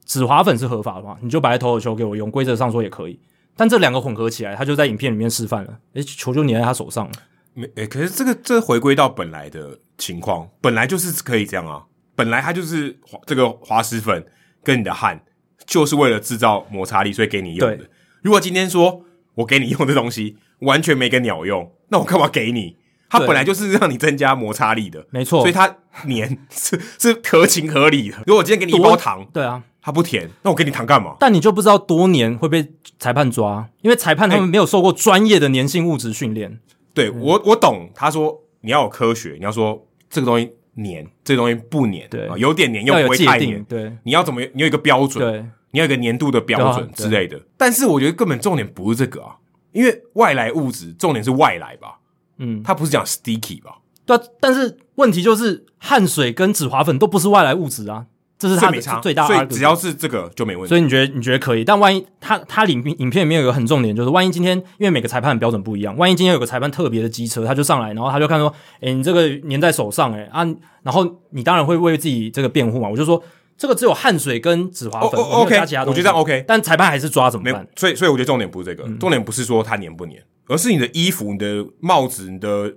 Speaker 1: 止滑粉是合法的嘛，你就摆在投手球给我用，规则上说也可以。但这两个混合起来，他就在影片里面示范了。诶，球就粘在他手上了。
Speaker 2: 没，诶，可是这个这回归到本来的情况，本来就是可以这样啊。本来它就是这个滑石粉跟你的汗，就是为了制造摩擦力，所以给你用的。如果今天说我给你用的东西完全没个鸟用，那我干嘛给你？它本来就是让你增加摩擦力的，
Speaker 1: 没错，
Speaker 2: 所以它粘是是合情合理的。如果我今天给你一包糖，
Speaker 1: 对啊，
Speaker 2: 它不甜，那我给你糖干嘛？
Speaker 1: 但你就不知道多年会被裁判抓，因为裁判他们没有受过专业的粘性物质训练。
Speaker 2: 对，我我懂，他说你要有科学，你要说这个东西粘，这个东西不粘，
Speaker 1: 对，
Speaker 2: 有点粘又不会太粘，
Speaker 1: 对，
Speaker 2: 你要怎么？你有一个标准，
Speaker 1: 对，
Speaker 2: 你要有一个粘度的标准之类的。但是我觉得根本重点不是这个啊，因为外来物质重点是外来吧。嗯，他不是讲 sticky 吧？
Speaker 1: 对啊，但是问题就是汗水跟止滑粉都不是外来物质啊，这是他的最大的。
Speaker 2: 所以只要是这个就没问题。
Speaker 1: 所以你觉得你觉得可以？但万一他他影影片里面有个很重点，就是万一今天因为每个裁判的标准不一样，万一今天有个裁判特别的机车，他就上来，然后他就看说，诶，你这个粘在手上，哎啊，然后你当然会为自己这个辩护嘛。我就说这个只有汗水跟止滑粉，OK，加其他东西，
Speaker 2: 我觉得 OK，
Speaker 1: 但裁判还是抓怎么办？
Speaker 2: 所以所以我觉得重点不是这个，重点不是说它粘不粘。而是你的衣服、你的帽子、你的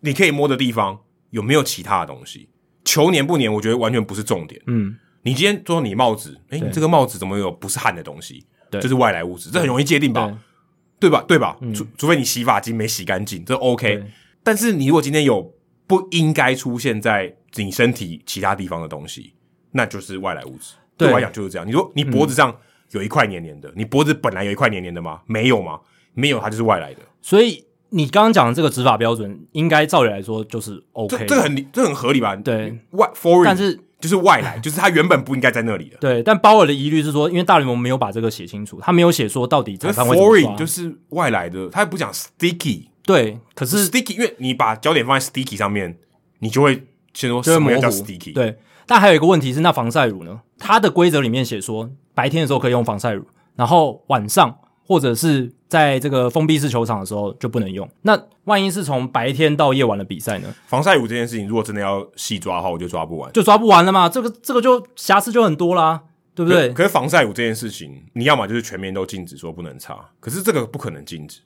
Speaker 2: 你可以摸的地方有没有其他的东西？球粘不粘？我觉得完全不是重点。
Speaker 1: 嗯，
Speaker 2: 你今天说你帽子，哎、欸，你这个帽子怎么有不是汗的东西？对，就是外来物质，这很容易界定吧？对，对吧？对吧？嗯、除除非你洗发精没洗干净，这 OK。但是你如果今天有不应该出现在你身体其他地方的东西，那就是外来物质。对我来讲就是这样。你说你脖子上有一块黏黏的，嗯、你脖子本来有一块黏黏的吗？没有吗？没有，它就是外来的。
Speaker 1: 所以你刚刚讲的这个执法标准，应该照理来说就是 OK，
Speaker 2: 这，这个很这很合理吧？
Speaker 1: 对，
Speaker 2: 外 foreign，
Speaker 1: 但是
Speaker 2: 就是外来，就是它原本不应该在那里的。
Speaker 1: 对，但鲍尔的疑虑是说，因为大联盟没有把这个写清楚，他没有写说到底裁判会
Speaker 2: foreign 就是外来的，他也不讲 sticky。
Speaker 1: 对，可是
Speaker 2: sticky，因为你把焦点放在 sticky 上面，你就会先说什么叫 sticky。
Speaker 1: 对，但还有一个问题是，那防晒乳呢？它的规则里面写说，白天的时候可以用防晒乳，然后晚上。或者是在这个封闭式球场的时候就不能用。那万一是从白天到夜晚的比赛呢？
Speaker 2: 防晒乳这件事情，如果真的要细抓的话，我就抓不完，
Speaker 1: 就抓不完了嘛。这个这个就瑕疵就很多啦，对不对？
Speaker 2: 可，是防晒乳这件事情，你要么就是全面都禁止说不能擦，可是这个不可能禁止，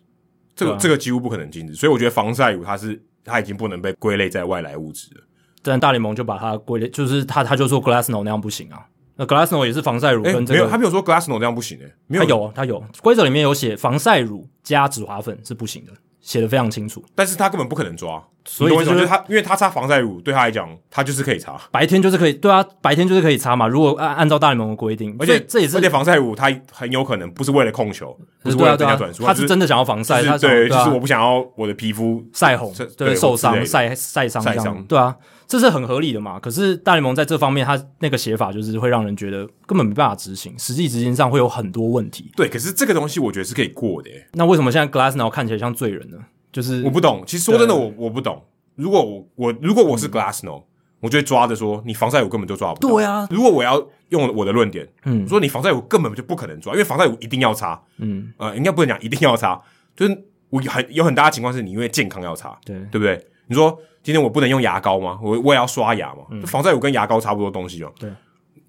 Speaker 2: 这个、啊、这个几乎不可能禁止。所以我觉得防晒乳它是它已经不能被归类在外来物质了。
Speaker 1: 但大联盟就把它归类，就是他他就说 Glasnow 那样不行啊。那 Glasnow 也是防晒乳跟这个，
Speaker 2: 没有，他没有说 Glasnow 这样不行诶、欸，没有，
Speaker 1: 他有，他有规则里面有写防晒乳加止滑粉是不行的，写的非常清楚。
Speaker 2: 但是他根本不可能抓，
Speaker 1: 所以就
Speaker 2: 就是他，因为他擦防晒乳对他来讲，他就是可以擦，
Speaker 1: 白天就是可以，对啊，白天就是可以擦嘛。如果按按照大联盟的规定，
Speaker 2: 而且
Speaker 1: 这也是，
Speaker 2: 而且防晒乳它很有可能不是为了控球，不是为了增加转速，
Speaker 1: 他是真的想要防晒，他
Speaker 2: 对，就是我不想要我的皮肤
Speaker 1: 晒红，对，受伤晒晒伤这样，对啊，这是很合理的嘛。可是大联盟在这方面，他那个写法就是会让人觉得根本没办法执行，实际执行上会有很多问题。
Speaker 2: 对，可是这个东西我觉得是可以过的。
Speaker 1: 那为什么现在 Glassnow 看起来像罪人呢？就是
Speaker 2: 我不懂，其实说真的，我我不懂。如果我我如果我是 Glassnow，我就会抓着说，你防晒我根本就抓不到。
Speaker 1: 对啊，
Speaker 2: 如果我要用我的论点，嗯，说你防晒我根本就不可能抓，因为防晒我一定要擦，嗯，呃，应该不能讲一定要擦，就是我很有很大的情况是你因为健康要擦，对对不对？你说今天我不能用牙膏吗？我我也要刷牙嘛，防晒乳跟牙膏差不多东西哦。对，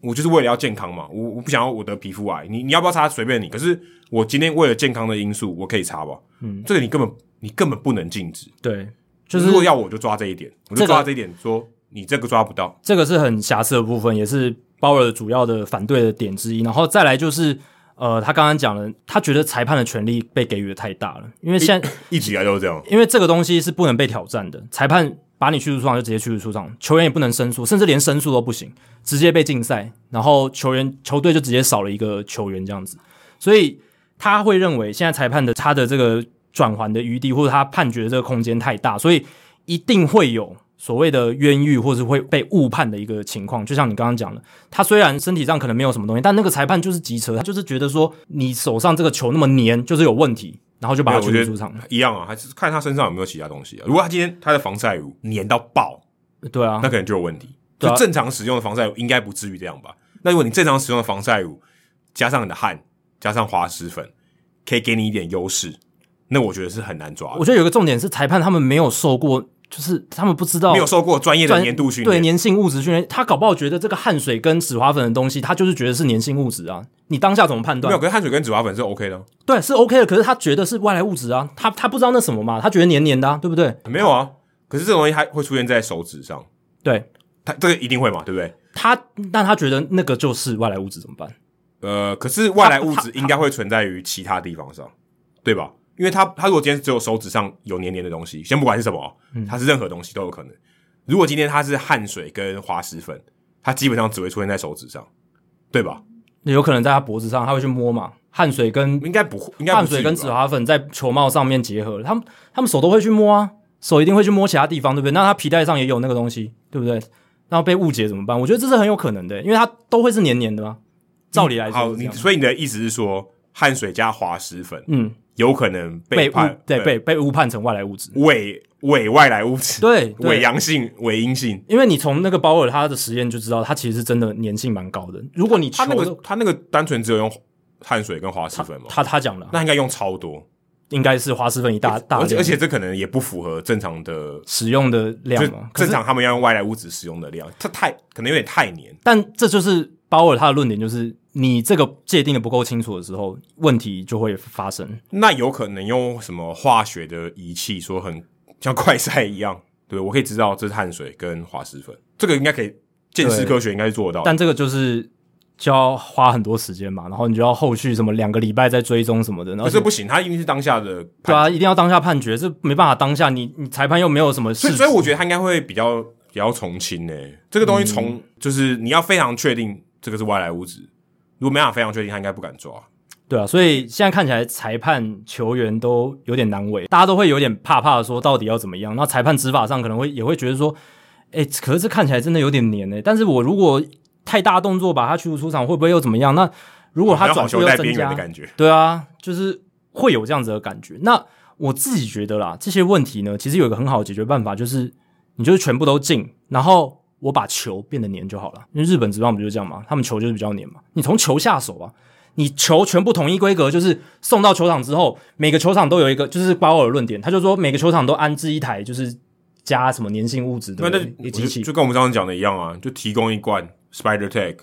Speaker 2: 我就是为了要健康嘛，我我不想要我得皮肤癌，你你要不要擦随便你，可是我今天为了健康的因素，我可以擦吧，嗯，这个你根本。你根本不能禁止，
Speaker 1: 对，就是
Speaker 2: 如果要我就抓这一点，我就抓这一点，说你这个抓不到，
Speaker 1: 这个是很瑕疵的部分，也是鲍尔主要的反对的点之一。然后再来就是，呃，他刚刚讲了，他觉得裁判的权力被给予的太大了，因为现在
Speaker 2: 一直以来都是这样，
Speaker 1: 因为这个东西是不能被挑战的，裁判把你驱逐出场就直接驱逐出场，球员也不能申诉，甚至连申诉都不行，直接被禁赛，然后球员球队就直接少了一个球员这样子，所以他会认为现在裁判的他的这个。转圜的余地，或者他判决的这个空间太大，所以一定会有所谓的冤狱，或者是会被误判的一个情况。就像你刚刚讲的，他虽然身体上可能没有什么东西，但那个裁判就是急车，他就是觉得说你手上这个球那么黏，就是有问题，然后就把他驱逐出场。
Speaker 2: 一样啊，还是看他身上有没有其他东西啊。如果他今天他的防晒乳粘到爆，
Speaker 1: 对啊，
Speaker 2: 那可能就有问题。就正常使用的防晒乳应该不至于这样吧？那如果你正常使用的防晒乳加上你的汗，加上滑石粉，可以给你一点优势。那我觉得是很难抓的。
Speaker 1: 我觉得有个重点是裁判他们没有受过，就是他们不知道
Speaker 2: 没有受过专业的粘度训练，
Speaker 1: 对粘性物质训练。他搞不好觉得这个汗水跟紫花粉的东西，他就是觉得是粘性物质啊。你当下怎么判断？
Speaker 2: 没有，可是汗水跟紫花粉是 OK 的。
Speaker 1: 对，是 OK 的。可是他觉得是外来物质啊，他他不知道那什么嘛，他觉得黏黏的啊，对不对？
Speaker 2: 没有啊。可是这种东西还会出现在手指上，
Speaker 1: 对，
Speaker 2: 他这个一定会嘛，对不对？
Speaker 1: 他但他觉得那个就是外来物质，怎么办？
Speaker 2: 呃，可是外来物质应该会存在于其他地方上，对吧？因为他他如果今天只有手指上有黏黏的东西，先不管是什么，它是任何东西都有可能。如果今天它是汗水跟滑石粉，它基本上只会出现在手指上，对吧？
Speaker 1: 那有可能在他脖子上，他会去摸嘛？汗水跟
Speaker 2: 应该不会，应该
Speaker 1: 汗水跟紫花粉在球帽上面结合了，他们他们手都会去摸啊，手一定会去摸其他地方，对不对？那他皮带上也有那个东西，对不对？然后被误解怎么办？我觉得这是很有可能的，因为它都会是黏黏的嘛。照理来说，
Speaker 2: 好，你所以你的意思是说，汗水加滑石粉，嗯。有可能被判
Speaker 1: 对被被误判成外来物质，
Speaker 2: 伪伪外来物质，
Speaker 1: 对
Speaker 2: 伪阳性伪阴性，
Speaker 1: 因为你从那个鲍尔他的实验就知道，他其实是真的粘性蛮高的。如果你
Speaker 2: 他那个他那个单纯只有用碳水跟滑石粉嘛，
Speaker 1: 他他讲了，
Speaker 2: 那应该用超多，
Speaker 1: 应该是滑石粉一大大，
Speaker 2: 而且而且这可能也不符合正常的
Speaker 1: 使用的量嘛，
Speaker 2: 正常他们要用外来物质使用的量，它太可能有点太黏，
Speaker 1: 但这就是鲍尔他的论点就是。你这个界定的不够清楚的时候，问题就会发生。
Speaker 2: 那有可能用什么化学的仪器，说很像快筛一样，对，我可以知道这是碳水跟滑石粉，这个应该可以，见识科学应该是做得到。
Speaker 1: 但这个就是就要花很多时间嘛，然后你就要后续什么两个礼拜再追踪什么的。可
Speaker 2: 是不行，他一定是当下的，
Speaker 1: 对啊，一定要当下判决，这没办法当下你你裁判又没有什么事，
Speaker 2: 所以我觉得他应该会比较比较从轻诶。这个东西从、嗯、就是你要非常确定这个是外来物质。如果没法非常确定，他应该不敢抓。
Speaker 1: 对啊，所以现在看起来裁判、球员都有点难为，大家都会有点怕怕的说，到底要怎么样？那裁判执法上可能会也会觉得说，哎，可是这看起来真的有点黏诶。但是我如果太大动作把他驱逐出场，会不会又怎么样？那如果他转速要增加，对啊，就是会有这样子的感觉。那我自己觉得啦，这些问题呢，其实有一个很好的解决办法，就是你就是全部都进，然后。我把球变得黏就好了，因为日本职棒不就是这样嘛？他们球就是比较黏嘛。你从球下手啊，你球全部统一规格，就是送到球场之后，每个球场都有一个，就是包尔论点，他就说每个球场都安置一台，就是加什么粘性物质的那机器，
Speaker 2: 就跟我们刚刚讲的一样啊，就提供一罐 Spider Tack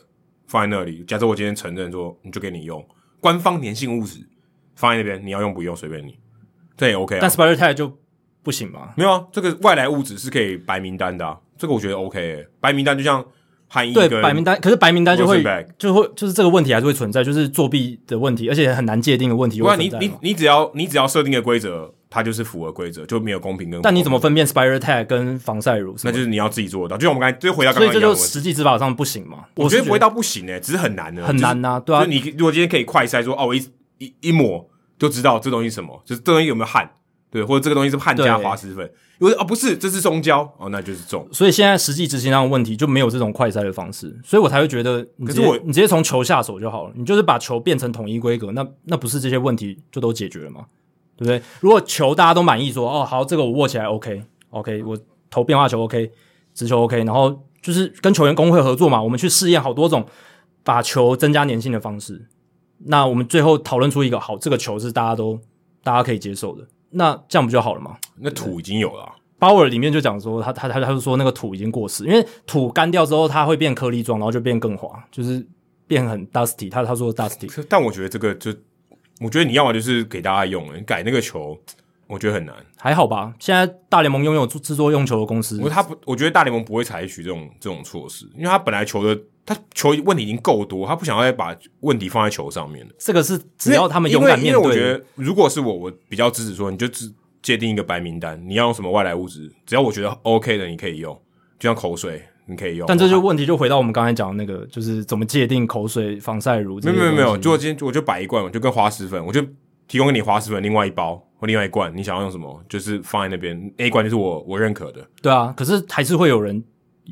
Speaker 2: 放在那里。假设我今天承认说，你就给你用官方粘性物质放在那边，你要用不用随便你，这也 OK 啊。
Speaker 1: 但 Spider Tack 就不行嘛？
Speaker 2: 没有啊，这个外来物质是可以白名单的啊。这个我觉得 OK，欸，白名单就像汉一
Speaker 1: 对白名单，可是白名单就
Speaker 2: 会
Speaker 1: 就会就是这个问题还是会存在，就是作弊的问题，而且很难界定的问题
Speaker 2: 不然你。你你只要你只要设定的规则，它就是符合规则，就没有公平跟。
Speaker 1: 但你怎么分辨 Spider Tag 跟防晒乳？
Speaker 2: 那就是你要自己做得到。就像我们刚才就回到刚
Speaker 1: 所以这就实际执法上不行嘛？
Speaker 2: 我觉得不会
Speaker 1: 到
Speaker 2: 到不行诶、欸，只是很难的，
Speaker 1: 很难呐、啊，对啊。
Speaker 2: 就是你如果今天可以快筛说哦，我一一一抹就知道这东西什么，就是这东西有没有汗，对，或者这个东西是判加滑石粉，因为哦不是，这是松胶哦，那就是重。
Speaker 1: 所以现在实际执行上的问题就没有这种快筛的方式，所以我才会觉得你直接，
Speaker 2: 可是我
Speaker 1: 你直接从球下手就好了，你就是把球变成统一规格，那那不是这些问题就都解决了吗？对不对？如果球大家都满意说，说哦好，这个我握起来 OK OK，我投变化球 OK，直球 OK，然后就是跟球员工会合作嘛，我们去试验好多种把球增加粘性的方式，那我们最后讨论出一个好，这个球是大家都大家可以接受的。那这样不就好了吗？
Speaker 2: 那土已经有了、啊。
Speaker 1: 鲍尔里面就讲说，他他他他就说那个土已经过时，因为土干掉之后，它会变颗粒状，然后就变更滑，就是变很 dusty 他。他他说 dusty，
Speaker 2: 但我觉得这个就，我觉得你要么就是给大家用，你改那个球，我觉得很难。
Speaker 1: 还好吧，现在大联盟拥有制作用球的公司，
Speaker 2: 我他不，我觉得大联盟不会采取这种这种措施，因为他本来球的他球问题已经够多，他不想要再把问题放在球上面了。
Speaker 1: 这个是只要他们勇敢面对。
Speaker 2: 因为我觉得，如果是我，我比较支持说，你就只界定一个白名单，你要用什么外来物质，只要我觉得 OK 的，你可以用，就像口水，你可以用。
Speaker 1: 但这就问题就回到我们刚才讲的那个，就是怎么界定口水、防晒乳。
Speaker 2: 没有没有没有，就我今天我就摆一罐，我就跟滑石粉，我就提供给你滑石粉另外一包或另外一罐，你想要用什么，就是放在那边。A 罐就是我我认可的。对啊，
Speaker 1: 可是还是会有人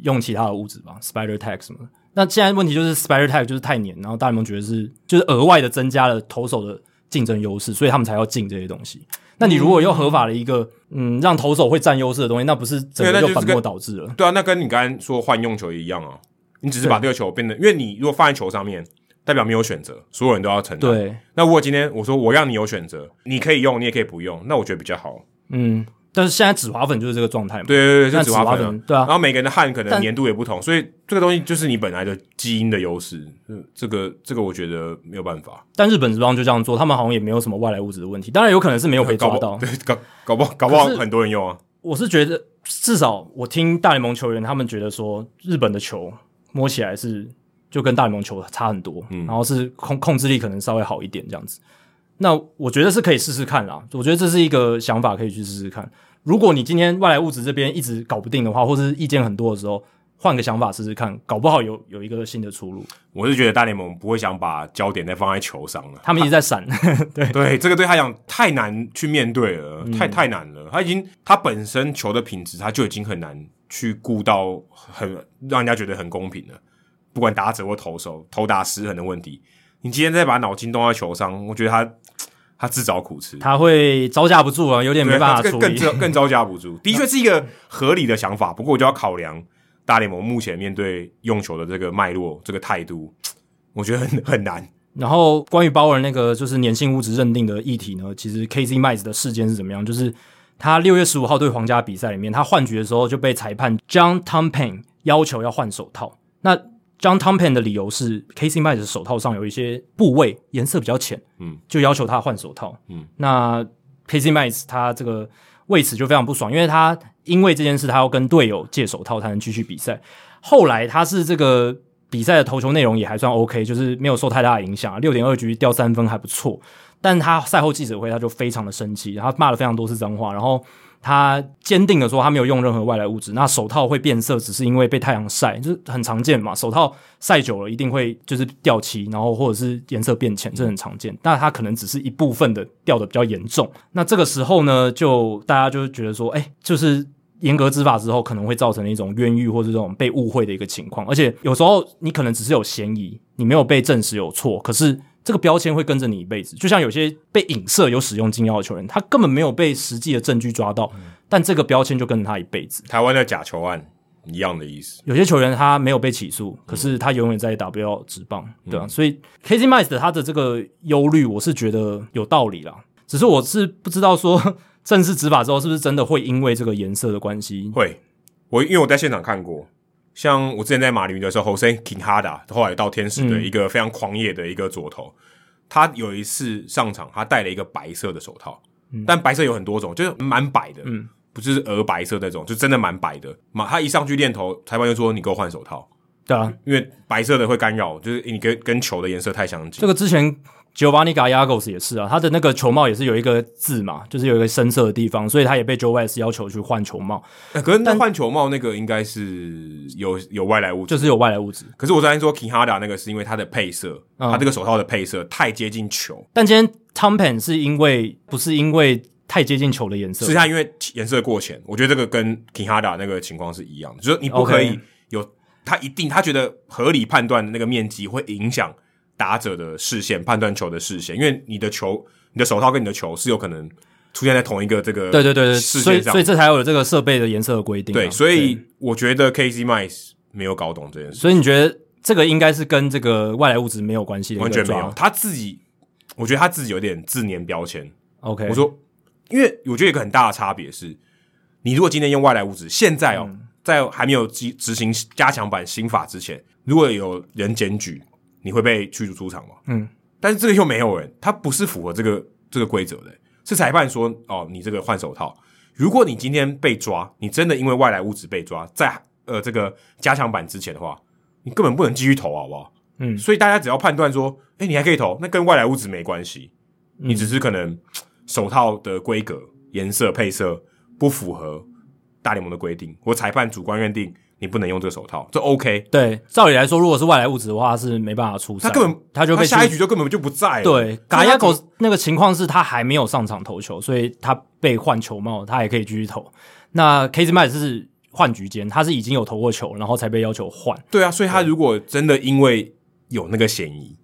Speaker 1: 用其他的物质吧，Spider Tag 什么的。那现在问题就是 Spider Tag 就是太黏，然后大联盟觉得是就是额外的增加了投手的竞争优势，所以他们才要进这些东西。那你如果又合法了一个嗯，让投手会占优势的东西，那不是整个就本末倒置了？
Speaker 2: 对啊，那跟你刚刚说换用球一样啊，你只是把这个球变得，因为你如果放在球上面，代表没有选择，所有人都要承担。
Speaker 1: 对，
Speaker 2: 那如果今天我说我让你有选择，你可以用，你也可以不用，那我觉得比较好。
Speaker 1: 嗯。但是现在止滑粉就是这个状态嘛？
Speaker 2: 对对对，是止滑粉，
Speaker 1: 对啊。
Speaker 2: 然后每个人的汗可能粘度也不同，所以这个东西就是你本来的基因的优势。嗯这个这个我觉得没有办法。
Speaker 1: 但日本职棒就这样做，他们好像也没有什么外来物质的问题。当然有可能是没有被抓到，
Speaker 2: 对，搞搞不好搞不好很多人用啊。
Speaker 1: 我是觉得至少我听大联盟球员他们觉得说，日本的球摸起来是就跟大联盟球差很多，嗯，然后是控控制力可能稍微好一点这样子。那我觉得是可以试试看啦，我觉得这是一个想法，可以去试试看。如果你今天外来物质这边一直搞不定的话，或者是意见很多的时候，换个想法试试看，搞不好有有一个新的出路。
Speaker 2: 我是觉得大联盟不会想把焦点再放在球上了，
Speaker 1: 他们一直在闪。对对，这
Speaker 2: 个对他讲太难去面对了，太太难了。他已经他本身球的品质他就已经很难去顾到很让人家觉得很公平了，不管打者或投手，投打失衡的问题。你今天再把脑筋动在球上，我觉得他他自找苦吃，
Speaker 1: 他会招架不住啊，有点没办法处理，
Speaker 2: 更更更招架不住。的确是一个合理的想法，不过我就要考量大联盟目前面对用球的这个脉络、这个态度，我觉得很很难。
Speaker 1: 然后关于鲍尔那个就是粘性物质认定的议题呢，其实 Casey Mize 的事件是怎么样？就是他六月十五号对皇家比赛里面，他换局的时候就被裁判 John Tompin 要求要换手套。那 John Tompin 的理由是，Casey Mize 的手套上有一些部位颜色比较浅，嗯，就要求他换手套，嗯，那 Casey Mize 他这个为此就非常不爽，因为他因为这件事，他要跟队友借手套才能继续比赛。后来他是这个比赛的投球内容也还算 OK，就是没有受太大的影响，六点二局掉三分还不错。但他赛后记者会他就非常的生气，然后骂了非常多次脏话，然后。他坚定的说，他没有用任何外来物质。那手套会变色，只是因为被太阳晒，就是很常见嘛。手套晒久了一定会就是掉漆，然后或者是颜色变浅，这很常见。那它可能只是一部分的掉的比较严重。那这个时候呢，就大家就觉得说，哎、就是严格执法之后，可能会造成一种冤狱或者这种被误会的一个情况。而且有时候你可能只是有嫌疑，你没有被证实有错，可是。这个标签会跟着你一辈子，就像有些被影射有使用禁药的球员，他根本没有被实际的证据抓到，嗯、但这个标签就跟着他一辈子。
Speaker 2: 台湾的假球案一样的意思。
Speaker 1: 有些球员他没有被起诉，可是他永远在 WBL 职棒，嗯、对、啊？所以 Casey Mize 他的这个忧虑，我是觉得有道理啦。只是我是不知道说 正式执法之后，是不是真的会因为这个颜色的关系？
Speaker 2: 会，我因为我在现场看过。像我之前在马林鱼的时候，Jose Quijada 后来到天使的一个非常狂野的一个左投，嗯、他有一次上场，他戴了一个白色的手套，嗯、但白色有很多种，就是蛮白的，嗯，不是鹅白色那种，就真的蛮白的。嘛，他一上去练投，裁判就说：“你给我换手套。”
Speaker 1: 对啊，
Speaker 2: 因为白色的会干扰，就是你跟跟球的颜色太相近。
Speaker 1: 这个之前 Giovanni Gallegos 也是啊，他的那个球帽也是有一个字嘛，就是有一个深色的地方，所以他也被 Joe West 要求去换球帽。
Speaker 2: 欸、可是那换球帽那个应该是有有外来物质，
Speaker 1: 就是有外来物质。
Speaker 2: 可是我昨天说 Quijada 那个是因为它的配色，嗯、它这个手套的配色太接近球。
Speaker 1: 但今天 Tom Pen 是因为不是因为太接近球的颜色，
Speaker 2: 是它因为颜色过浅。我觉得这个跟 Quijada 那个情况是一样的，就是你不可以有他一定他觉得合理判断的那个面积会影响。打者的视线判断球的视线，因为你的球、你的手套跟你的球是有可能出现在同一个这个
Speaker 1: 对对对对
Speaker 2: 视线上，
Speaker 1: 所以所以这才有了这个设备的颜色的规定、啊。
Speaker 2: 对，所以我觉得 Casey Mize 没有搞懂这件事。
Speaker 1: 所以你觉得这个应该是跟这个外来物质没有关系的？
Speaker 2: 完全没有，他自己，我觉得他自己有点自粘标签。
Speaker 1: OK，
Speaker 2: 我说，因为我觉得一个很大的差别是，你如果今天用外来物质，现在哦，嗯、在还没有执执行加强版新法之前，如果有人检举。你会被驱逐出场吗？
Speaker 1: 嗯，
Speaker 2: 但是这个又没有人，他不是符合这个这个规则的，是裁判说哦，你这个换手套，如果你今天被抓，你真的因为外来物质被抓，在呃这个加强版之前的话，你根本不能继续投，好不好？
Speaker 1: 嗯，
Speaker 2: 所以大家只要判断说，诶，你还可以投，那跟外来物质没关系，你只是可能手套的规格、颜色、配色不符合大联盟的规定，或裁判主观认定。你不能用这个手套，这 OK。
Speaker 1: 对，照理来说，如果是外来物质的话，是没办法出赛。
Speaker 2: 他根本他就被下一局就根本就不在了。
Speaker 1: 对，嘎亚狗那个情况是他还没有上场投球，所以他被换球帽，他也可以继续投。那 Casey Mize 是换局间，他是已经有投过球，然后才被要求换。
Speaker 2: 对啊，所以他如果真的因为有那个嫌疑，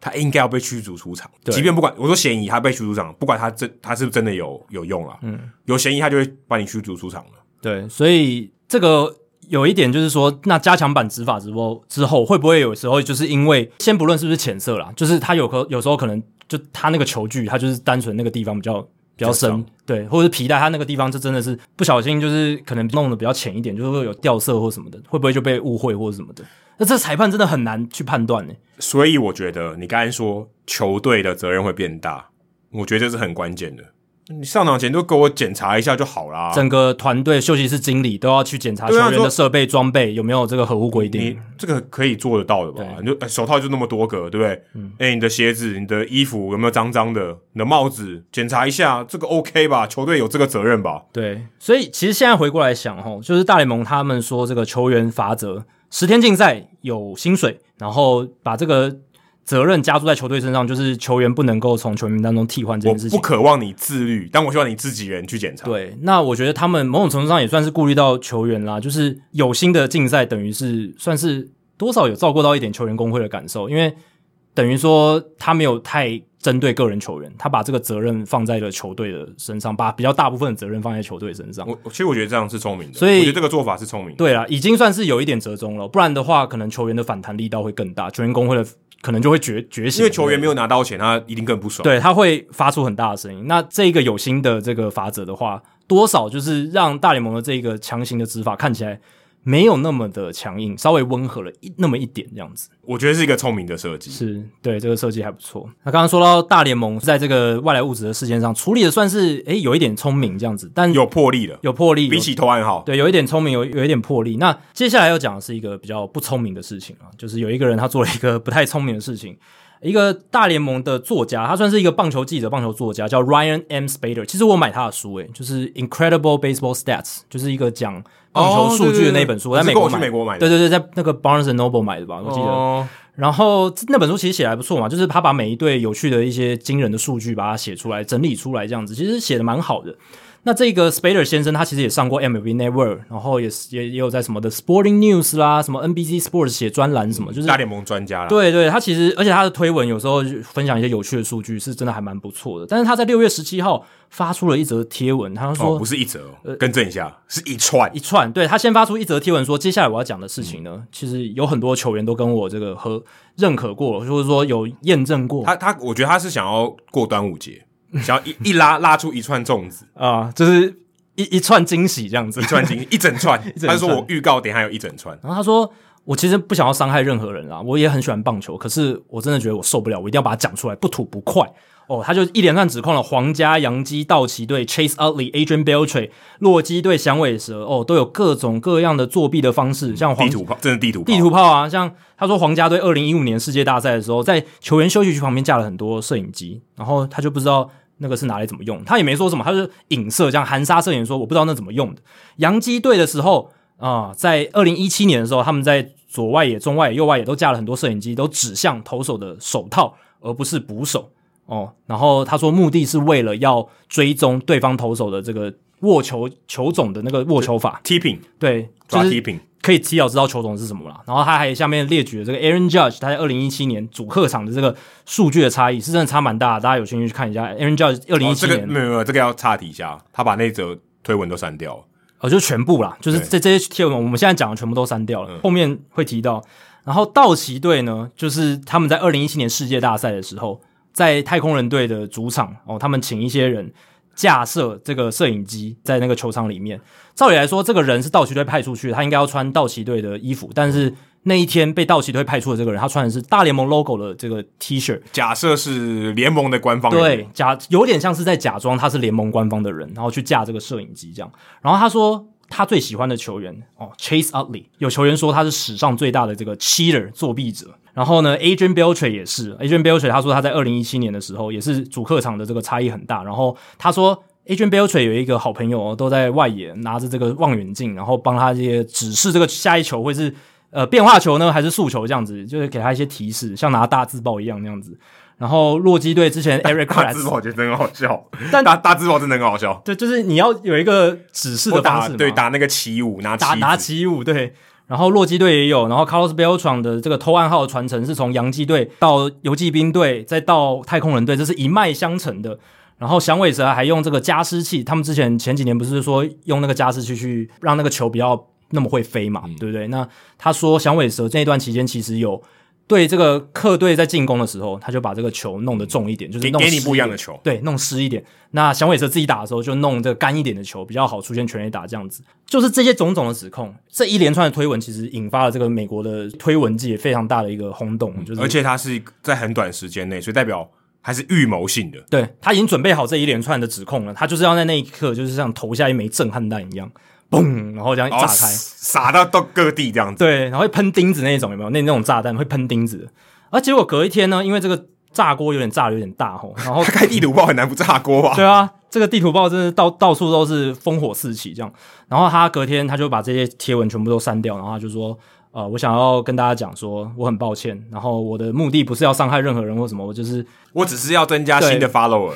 Speaker 2: 他应该要被驱逐出场。即便不管我说嫌疑，他被驱逐出场，不管他真他是不是真的有有用了？
Speaker 1: 嗯，
Speaker 2: 有嫌疑他就会把你驱逐出场了。
Speaker 1: 对，所以这个。有一点就是说，那加强版执法直播之后，会不会有时候就是因为先不论是不是浅色啦，就是他有可有时候可能就他那个球距，他就是单纯那个地方比较比较深，对，或者是皮带他那个地方就真的是不小心就是可能弄得比较浅一点，就是会有掉色或什么的，会不会就被误会或者什么的？那这裁判真的很难去判断呢。
Speaker 2: 所以我觉得你刚才说球队的责任会变大，我觉得这是很关键的。你上场前都给我检查一下就好啦。
Speaker 1: 整个团队、休息室经理都要去检查球员的设备装备有没有这个合乎规定。
Speaker 2: 你这个可以做得到的吧？你就手套就那么多个，对不对？嗯。诶，你的鞋子、你的衣服有没有脏脏的？你的帽子检查一下，这个 OK 吧？球队有这个责任吧？
Speaker 1: 对。所以其实现在回过来想，齁，就是大联盟他们说这个球员罚则十天禁赛有薪水，然后把这个。责任加注在球队身上，就是球员不能够从球员当中替换这件事情。
Speaker 2: 我不渴望你自律，但我希望你自己人去检查。
Speaker 1: 对，那我觉得他们某种程度上也算是顾虑到球员啦，就是有心的竞赛，等于是算是多少有照顾到一点球员工会的感受，因为等于说他没有太针对个人球员，他把这个责任放在了球队的身上，把比较大部分的责任放在球队身上。
Speaker 2: 我其实我觉得这样是聪明的，
Speaker 1: 所以
Speaker 2: 我觉得这个做法是聪明的。
Speaker 1: 对啦，已经算是有一点折中了，不然的话，可能球员的反弹力道会更大，球员工会的。可能就会觉觉醒，
Speaker 2: 因为球员没有拿到钱，他一定更不爽。
Speaker 1: 对，他会发出很大的声音。那这个有心的这个法则的话，多少就是让大联盟的这个强行的执法看起来。没有那么的强硬，稍微温和了一那么一点这样子，
Speaker 2: 我觉得是一个聪明的设计。
Speaker 1: 是对这个设计还不错。那刚刚说到大联盟在这个外来物质的事件上处理的算是诶有一点聪明这样子，但
Speaker 2: 有魄力的，
Speaker 1: 有魄力，
Speaker 2: 比起投案好。
Speaker 1: 对，有一点聪明，有有一点魄力。那接下来要讲的是一个比较不聪明的事情啊，就是有一个人他做了一个不太聪明的事情。一个大联盟的作家，他算是一个棒球记者、棒球作家，叫 Ryan M. Spader。其实我买他的书，诶，就是《Incredible Baseball Stats》，就是一个讲棒球数据的那本书。我在美国买，
Speaker 2: 美国买的。
Speaker 1: 对对对，在那个 Barnes and Noble 买的吧，我记得。Oh. 然后那本书其实写的还不错嘛，就是他把每一队有趣的一些惊人的数据把它写出来、整理出来，这样子其实写的蛮好的。那这个 Spader 先生，他其实也上过 MLB Network，然后也也也有在什么的 Sporting News 啦，什么 NBC Sports 写专栏什么，就是
Speaker 2: 大联盟专家啦。
Speaker 1: 对对，他其实而且他的推文有时候分享一些有趣的数据，是真的还蛮不错的。但是他在六月十七号发出了一则贴文，他说、
Speaker 2: 哦、不是一则，呃，更正一下，是一串
Speaker 1: 一串。对，他先发出一则贴文说，接下来我要讲的事情呢，嗯、其实有很多球员都跟我这个和认可过，或者说有验证过。
Speaker 2: 他他，我觉得他是想要过端午节，想要一一拉拉出一串粽子
Speaker 1: 啊，就是。一一串惊喜这样子，
Speaker 2: 一串惊喜，一整串。他说我预告点还有一整串。
Speaker 1: 然后他说我其实不想要伤害任何人啦，我也很喜欢棒球，可是我真的觉得我受不了，我一定要把它讲出来，不吐不快。哦，他就一连串指控了皇家、洋基、道奇队、Chase Utley、Adrian Beltre、洛基队、响尾蛇，哦，都有各种各样的作弊的方式，像
Speaker 2: 地图炮，真的地图炮
Speaker 1: 地图炮啊！像他说，皇家队二零一五年世界大赛的时候，在球员休息区旁边架了很多摄影机，然后他就不知道那个是拿来怎么用，他也没说什么，他是影射这样含沙射影说我不知道那怎么用的。洋基队的时候啊、呃，在二零一七年的时候，他们在左外野、中外野、右外野都架了很多摄影机，都指向投手的手套，而不是捕手。哦，然后他说目的是为了要追踪对方投手的这个握球球种的那个握球法
Speaker 2: ，tipping，
Speaker 1: 对，
Speaker 2: 抓 tipping
Speaker 1: 可以提早知道球种是什么了。然后他还下面列举了这个 Aaron Judge，他在二零一七年主客场的这个数据的差异是真的差蛮大的，大家有兴趣去看一下 Aaron Judge 二零一七年。
Speaker 2: 没有没有，这个要岔题一下，他把那则推文都删掉了，
Speaker 1: 哦，就全部啦，就是这这些贴文我们现在讲的全部都删掉了，嗯、后面会提到。然后道奇队呢，就是他们在二零一七年世界大赛的时候。在太空人队的主场哦，他们请一些人架设这个摄影机在那个球场里面。照理来说，这个人是道奇队派出去，他应该要穿道奇队的衣服。但是那一天被道奇队派出的这个人，他穿的是大联盟 logo 的这个 T 恤。
Speaker 2: 假设是联盟的官方人，
Speaker 1: 对，假有点像是在假装他是联盟官方的人，然后去架这个摄影机这样。然后他说他最喜欢的球员哦，Chase Utley，有球员说他是史上最大的这个 cheater 作弊者。然后呢，Adrian Beltre 也是，Adrian Beltre 他说他在二零一七年的时候也是主客场的这个差异很大。然后他说，Adrian Beltre 有一个好朋友哦都在外野拿着这个望远镜，然后帮他这些指示这个下一球会是呃变化球呢还是速球这样子，就是给他一些提示，像拿大字报一样那样子。然后洛基队之前 Eric
Speaker 2: 大字报我觉得真的很好笑，但大大字报真的很好笑。
Speaker 1: 对，就是你要有一个指示的方式，
Speaker 2: 对，打那个起舞，拿
Speaker 1: 打拿起舞，对。然后洛基队也有，然后 Carlos Beltran 的这个偷暗号的传承是从洋基队到游骑兵队，再到太空人队，这是一脉相承的。然后响尾蛇还用这个加湿器，他们之前前几年不是说用那个加湿器去让那个球比较那么会飞嘛，嗯、对不对？那他说响尾蛇这一段期间其实有。对这个客队在进攻的时候，他就把这个球弄得重一点，就是弄
Speaker 2: 给你不一样的球，
Speaker 1: 对，弄湿一点。那响尾蛇自己打的时候，就弄这个干一点的球，比较好出现全垒打这样子。就是这些种种的指控，这一连串的推文，其实引发了这个美国的推文界非常大的一个轰动。就是，
Speaker 2: 而且他是在很短时间内，所以代表还是预谋性的。
Speaker 1: 对，他已经准备好这一连串的指控了，他就是要在那一刻，就是像投下一枚震撼弹一样。嘣，然后这样一炸开，
Speaker 2: 撒到到各地这样子。
Speaker 1: 对，然后会喷钉子那种，有没有？那那种炸弹会喷钉子。而结果隔一天呢，因为这个炸锅有点炸的有点大吼，然后
Speaker 2: 开地图炮很难不炸锅吧？
Speaker 1: 对啊，这个地图炮真的到到处都是烽火四起这样。然后他隔天他就把这些贴文全部都删掉，然后他就说：“呃，我想要跟大家讲说，我很抱歉，然后我的目的不是要伤害任何人或什么，我就是
Speaker 2: 我只是要增加新的 follower。”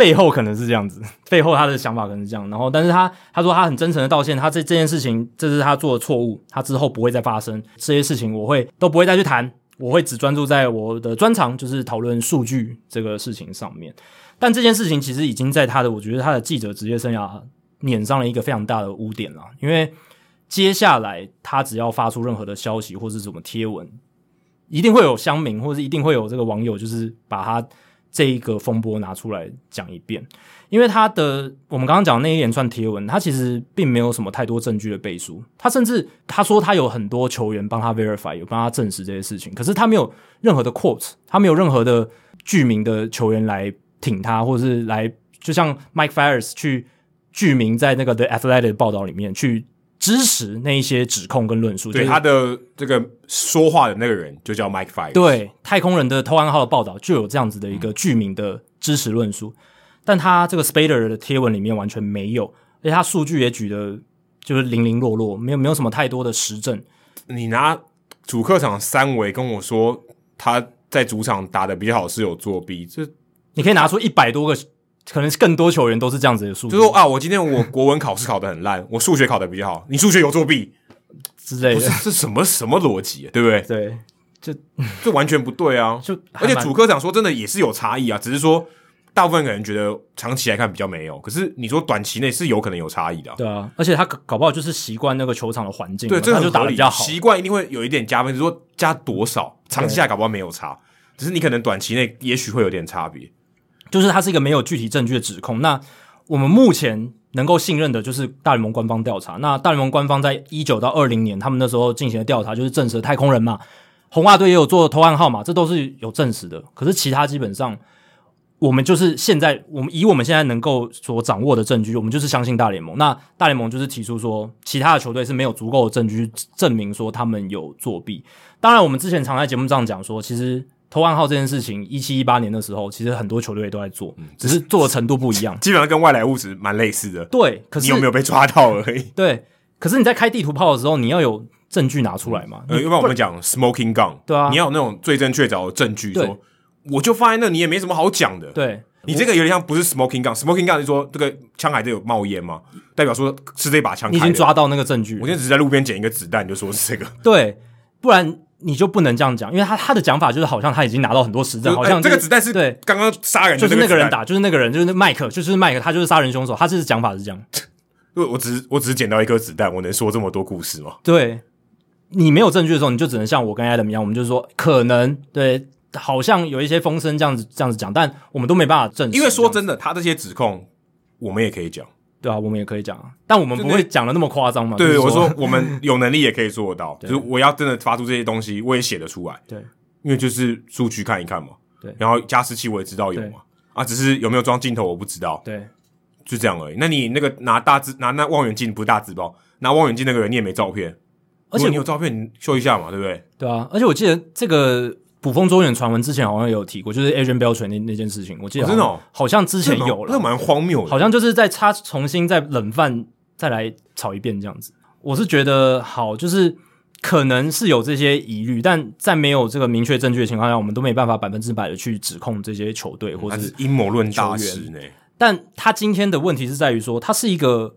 Speaker 1: 背后可能是这样子，背后他的想法可能是这样，然后但是他他说他很真诚的道歉，他这这件事情这是他做的错误，他之后不会再发生这些事情，我会都不会再去谈，我会只专注在我的专长，就是讨论数据这个事情上面。但这件事情其实已经在他的，我觉得他的记者职业生涯碾上了一个非常大的污点了，因为接下来他只要发出任何的消息或是什么贴文，一定会有乡民或是一定会有这个网友，就是把他。这一个风波拿出来讲一遍，因为他的我们刚刚讲那一连串贴文，他其实并没有什么太多证据的背书。他甚至他说他有很多球员帮他 verify，有帮他证实这些事情，可是他没有任何的 quote，他没有任何的具名的球员来挺他，或者是来就像 Mike Fiers 去具名在那个 The Athletic 报道里面去。支持那一些指控跟论述，
Speaker 2: 对、就是、他的这个说话的那个人就叫 Mike Fiers。
Speaker 1: 对，太空人的偷暗号的报道就有这样子的一个剧名的支持论述，嗯、但他这个 Spader 的贴文里面完全没有，而且他数据也举的就是零零落落，没有没有什么太多的实证。
Speaker 2: 你拿主客场三维跟我说他在主场打的比较好是有作弊，这
Speaker 1: 你可以拿出一百多个。可能更多球员都是这样子的数据，
Speaker 2: 就说啊，我今天我国文考试考得很烂，我数学考得比较好，你数学有作弊
Speaker 1: 之类的，
Speaker 2: 这什么什么逻辑啊，对不对？
Speaker 1: 对，就
Speaker 2: 这完全不对啊！就而且主科长说真的也是有差异啊，只是说大部分可能觉得长期来看比较没有，可是你说短期内是有可能有差异的啊。
Speaker 1: 对啊，而且他搞不好就是习惯那个球场的环境，
Speaker 2: 对，这
Speaker 1: 就打得比较好，
Speaker 2: 习惯一定会有一点加分，就是说加多少，长期下来搞不好没有差，只是你可能短期内也许会有点差别。
Speaker 1: 就是它是一个没有具体证据的指控。那我们目前能够信任的就是大联盟官方调查。那大联盟官方在一九到二零年，他们那时候进行的调查，就是证实太空人嘛，红袜队也有做偷暗号嘛，这都是有证实的。可是其他基本上，我们就是现在，我们以我们现在能够所掌握的证据，我们就是相信大联盟。那大联盟就是提出说，其他的球队是没有足够的证据证明说他们有作弊。当然，我们之前常在节目上讲说，其实偷暗号这件事情，一七一八年的时候，其实很多球队都在做，只是做的程度不一样，
Speaker 2: 基本上跟外来物质蛮类似的。
Speaker 1: 对，可是
Speaker 2: 你有没有被抓到而已。
Speaker 1: 对，可是你在开地图炮的时候，你要有证据拿出来嘛？
Speaker 2: 呃，要不然我们讲 smoking gun，
Speaker 1: 对啊，
Speaker 2: 你要有那种最正确凿的证据说。我就放在那，你也没什么好讲的。
Speaker 1: 对，
Speaker 2: 你这个有点像不是 smoking gun，smoking gun 是说这个枪还是有冒烟嘛，代表说是这把枪。
Speaker 1: 你已经抓到那个证据。
Speaker 2: 我现在只是在路边捡一个子弹，就说是这个。
Speaker 1: 对，不然你就不能这样讲，因为他他的讲法就是好像他已经拿到很多实证，好像、
Speaker 2: 欸、这个子弹是
Speaker 1: 对
Speaker 2: 刚刚杀人
Speaker 1: 就是那个人打，就是那个人就是那麦克，就是麦克，他就是杀人凶手，他是讲法是这样。
Speaker 2: 我我只是我只是捡到一颗子弹，我能说这么多故事吗？
Speaker 1: 对，你没有证据的时候，你就只能像我跟 Adam 一样，我们就是说可能对。好像有一些风声这样子这样子讲，但我们都没办法证实。
Speaker 2: 因为说真的，他这些指控我们也可以讲，
Speaker 1: 对啊，我们也可以讲，但我们不会讲的那么夸张嘛。对，
Speaker 2: 我说我们有能力也可以做得到，就是我要真的发出这些东西，我也写得出来。
Speaker 1: 对，
Speaker 2: 因为就是数据看一看嘛。
Speaker 1: 对，
Speaker 2: 然后加湿器我也知道有嘛，啊，只是有没有装镜头我不知道。
Speaker 1: 对，
Speaker 2: 就这样而已。那你那个拿大字拿那望远镜不是大字报，拿望远镜那个人你也没照片，而且你有照片你秀一下嘛，对不对？
Speaker 1: 对啊，而且我记得这个。捕风捉影传闻之前好像也有提过，就是 Adrian Beltre 那那件事情，我记得真的，
Speaker 2: 哦、
Speaker 1: 好像之前有了，
Speaker 2: 那蛮荒谬的，
Speaker 1: 好像就是在他重新再冷饭再来炒一遍这样子。我是觉得好，就是可能是有这些疑虑，但在没有这个明确证据的情况下，我们都没办法百分之百的去指控这些球队或者是
Speaker 2: 阴谋论大师呢。
Speaker 1: 但他今天的问题是在于说，他是一个。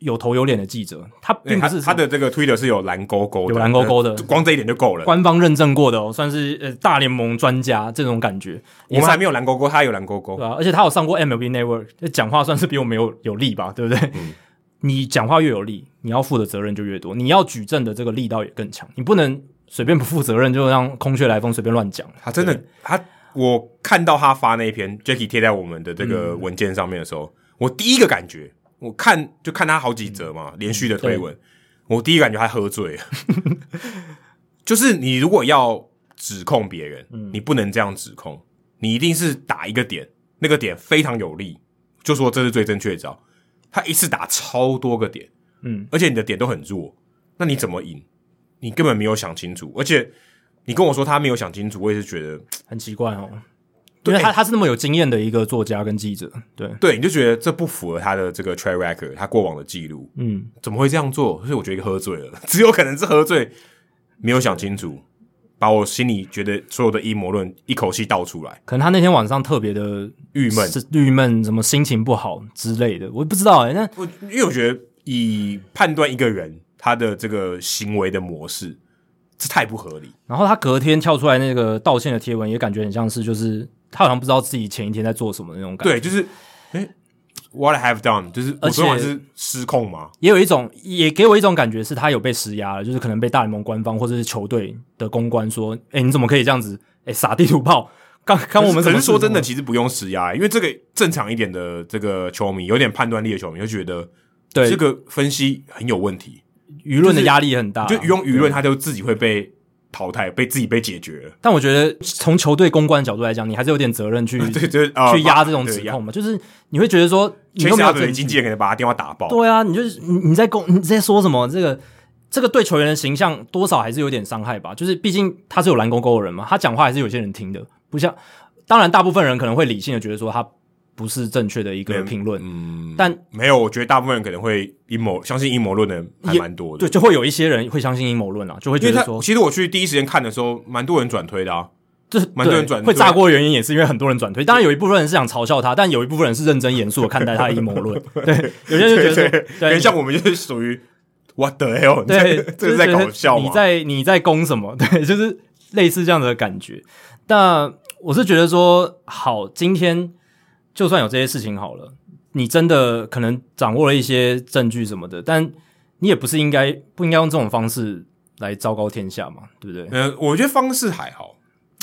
Speaker 1: 有头有脸的记者，他并不是
Speaker 2: 他，他的这个 Twitter 是有蓝勾勾的，
Speaker 1: 有蓝勾勾的，
Speaker 2: 光这一点就够了。
Speaker 1: 官方认证过的哦，算是呃大联盟专家这种感觉。
Speaker 2: 我们还没有蓝勾勾，他有蓝勾勾，
Speaker 1: 对啊，而且他有上过 MLB Network，讲话算是比我们有有力吧，对不对？嗯、你讲话越有力，你要负的责任就越多，你要举证的这个力道也更强。你不能随便不负责任，就让空穴来风随便乱讲。
Speaker 2: 他真的，他我看到他发那一篇 Jackie 贴在我们的这个文件上面的时候，嗯、我第一个感觉。我看就看他好几则嘛，连续的推文，我第一感觉他喝醉了。就是你如果要指控别人，你不能这样指控，你一定是打一个点，那个点非常有力，就说这是最正确的招。他一次打超多个点，嗯，而且你的点都很弱，那你怎么赢？你根本没有想清楚，而且你跟我说他没有想清楚，我也是觉得
Speaker 1: 很奇怪哦。因为他他是那么有经验的一个作家跟记者，对
Speaker 2: 对，你就觉得这不符合他的这个 track record，他过往的记录，嗯，怎么会这样做？所以我觉得喝醉了，只有可能是喝醉，没有想清楚，把我心里觉得所有的阴谋论一口气倒出来。
Speaker 1: 可能他那天晚上特别的郁闷，是郁闷，什么心情不好之类的，我也不知道哎、欸。那
Speaker 2: 我因为我觉得以判断一个人他的这个行为的模式，这太不合理。
Speaker 1: 然后他隔天跳出来那个道歉的贴文，也感觉很像是就是。他好像不知道自己前一天在做什么的那种感觉。
Speaker 2: 对，就是，哎、欸，What I have done，就是我昨晚是失控吗？
Speaker 1: 也有一种，也给我一种感觉是他有被施压了，就是可能被大联盟官方或者是球队的公关说，哎、欸，你怎么可以这样子？哎、欸，撒地图炮，刚刚我们
Speaker 2: 可是说真的，其实不用施压，因为这个正常一点的这个球迷，有点判断力的球迷，就觉得对这个分析很有问题，
Speaker 1: 舆论的压力也很大、啊，
Speaker 2: 就用舆论，他就自己会被。淘汰被自己被解决了，
Speaker 1: 但我觉得从球队公关的角度来讲，你还是有点责任去
Speaker 2: 对 对、呃、
Speaker 1: 去压这种指控嘛。就是你会觉得说，你都没有
Speaker 2: 经纪人给他把他电话打爆。
Speaker 1: 对啊，你就是你你在公你在说什么？这个这个对球员的形象多少还是有点伤害吧。就是毕竟他是有蓝勾勾的人嘛，他讲话还是有些人听的，不像当然大部分人可能会理性的觉得说他。不是正确的一个评论，嗯，但
Speaker 2: 没有，我觉得大部分人可能会阴谋，相信阴谋论的人还蛮多的，
Speaker 1: 对，就会有一些人会相信阴谋论啊，就会觉得说，
Speaker 2: 其实我去第一时间看的时候，蛮多人转推的啊，
Speaker 1: 这是蛮多人转推，会炸锅的原因也是因为很多人转推，当然有一部分人是想嘲笑他，但有一部分人是认真严肃的看待他的阴谋论，对，有些人就觉得，对，
Speaker 2: 像我们就是属于 What the hell，对，这是在搞笑，
Speaker 1: 你在你在攻什么？对，就是类似这样的感觉，但我是觉得说，好，今天。就算有这些事情好了，你真的可能掌握了一些证据什么的，但你也不是应该不应该用这种方式来昭告天下嘛，对不对？
Speaker 2: 嗯、呃，我觉得方式还好，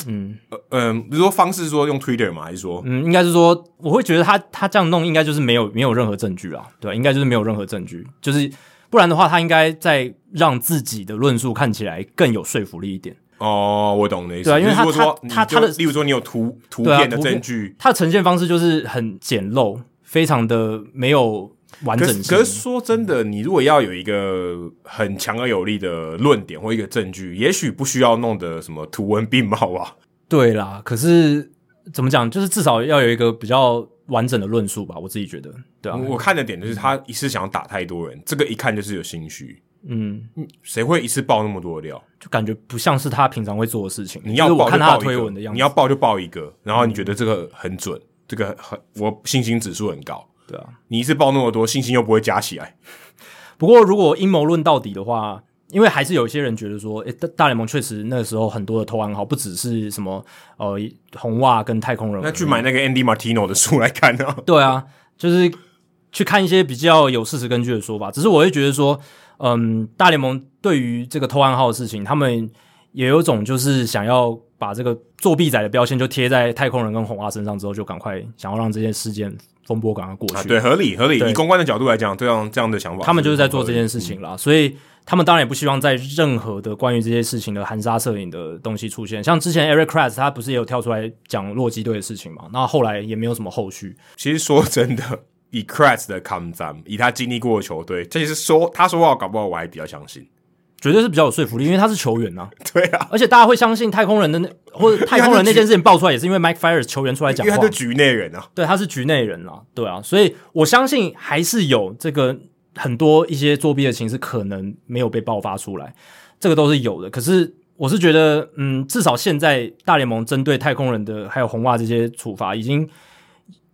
Speaker 2: 嗯，呃，嗯，比如说方式说用 Twitter 嘛，还是说，
Speaker 1: 嗯，应该是说，我会觉得他他这样弄应该就是没有没有任何证据啊，对吧？应该就是没有任何证据，就是不然的话，他应该在让自己的论述看起来更有说服力一点。
Speaker 2: 哦，我懂的意思。
Speaker 1: 对啊，因为他
Speaker 2: 说
Speaker 1: 他他的，
Speaker 2: 例如说你有图图片的证据，
Speaker 1: 他的呈现方式就是很简陋，非常的没有完整性。
Speaker 2: 可是说真的，你如果要有一个很强而有力的论点或一个证据，也许不需要弄得什么图文并茂啊。
Speaker 1: 对啦，可是怎么讲，就是至少要有一个比较完整的论述吧。我自己觉得，对啊。
Speaker 2: 我看的点就是他一次想要打太多人，这个一看就是有心虚。嗯，谁会一次爆那么多料？
Speaker 1: 就感觉不像是他平常会做的事情。
Speaker 2: 你要爆就爆一个，
Speaker 1: 看他的推文的样子，
Speaker 2: 你要爆就爆一个，然后你觉得这个很准，嗯、这个很我信心指数很高。
Speaker 1: 对啊，
Speaker 2: 你一次爆那么多，信心又不会加起来。
Speaker 1: 不过如果阴谋论到底的话，因为还是有一些人觉得说，诶、欸，大大联盟确实那个时候很多的投案号，不只是什么呃红袜跟太空人，
Speaker 2: 那去买那个 Andy Martino 的书来看呢、啊？
Speaker 1: 对啊，就是去看一些比较有事实根据的说法。只是我会觉得说。嗯，大联盟对于这个偷暗号的事情，他们也有种就是想要把这个作弊仔的标签就贴在太空人跟红袜身上之后，就赶快想要让这件事件风波赶快过去。啊、
Speaker 2: 对，合理合理。以公关的角度来讲，这样这样的想法，
Speaker 1: 他们就是在做这件事情啦。嗯、所以他们当然也不希望在任何的关于这些事情的含沙射影的东西出现。像之前 Eric Kratz 他不是也有跳出来讲洛基队的事情嘛？那后来也没有什么后续。
Speaker 2: 其实说真的。以 Kratz 的抗战，以他经历过的球队，这也是说他说话搞不好我还比较相信，
Speaker 1: 绝对是比较有说服力，因为他是球员呐、啊。
Speaker 2: 对啊，
Speaker 1: 而且大家会相信太空人的那或者太空人那件事情爆出来，也是因为 Mike Fiers 球员出来讲话，
Speaker 2: 因为他是局内人啊。
Speaker 1: 对，他是局内人啊，对啊，所以我相信还是有这个很多一些作弊的情势可能没有被爆发出来，这个都是有的。可是我是觉得，嗯，至少现在大联盟针对太空人的还有红袜这些处罚已经。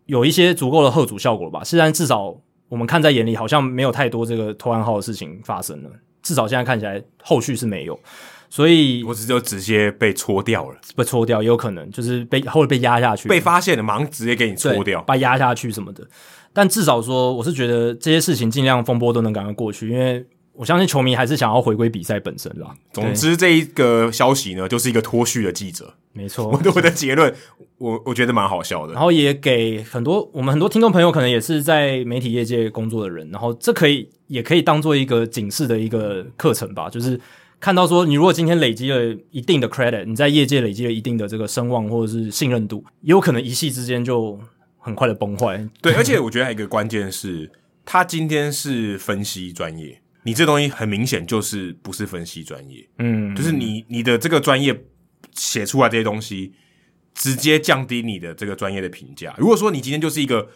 Speaker 1: 有一些足够的贺阻效果了吧？现在至少我们看在眼里，好像没有太多这个偷暗号的事情发生了。至少现在看起来，后续是没有，所以
Speaker 2: 我只就直接被搓掉了，
Speaker 1: 被搓掉也有可能，就是被或者被压下去，
Speaker 2: 被发现了，马上直接给你搓掉，
Speaker 1: 把压下去什么的。但至少说，我是觉得这些事情尽量风波都能赶快过去，因为。我相信球迷还是想要回归比赛本身啦。
Speaker 2: 总之，这一个消息呢，就是一个脱序的记者。
Speaker 1: 没错，
Speaker 2: 我的我的结论，我我觉得蛮好笑的。
Speaker 1: 然后也给很多我们很多听众朋友，可能也是在媒体业界工作的人，然后这可以也可以当做一个警示的一个课程吧。就是看到说，你如果今天累积了一定的 credit，你在业界累积了一定的这个声望或者是信任度，也有可能一夕之间就很快的崩坏。
Speaker 2: 对，而且我觉得还有一个关键是，他今天是分析专业。你这东西很明显就是不是分析专业，嗯，就是你你的这个专业写出来这些东西，直接降低你的这个专业的评价。如果说你今天就是一个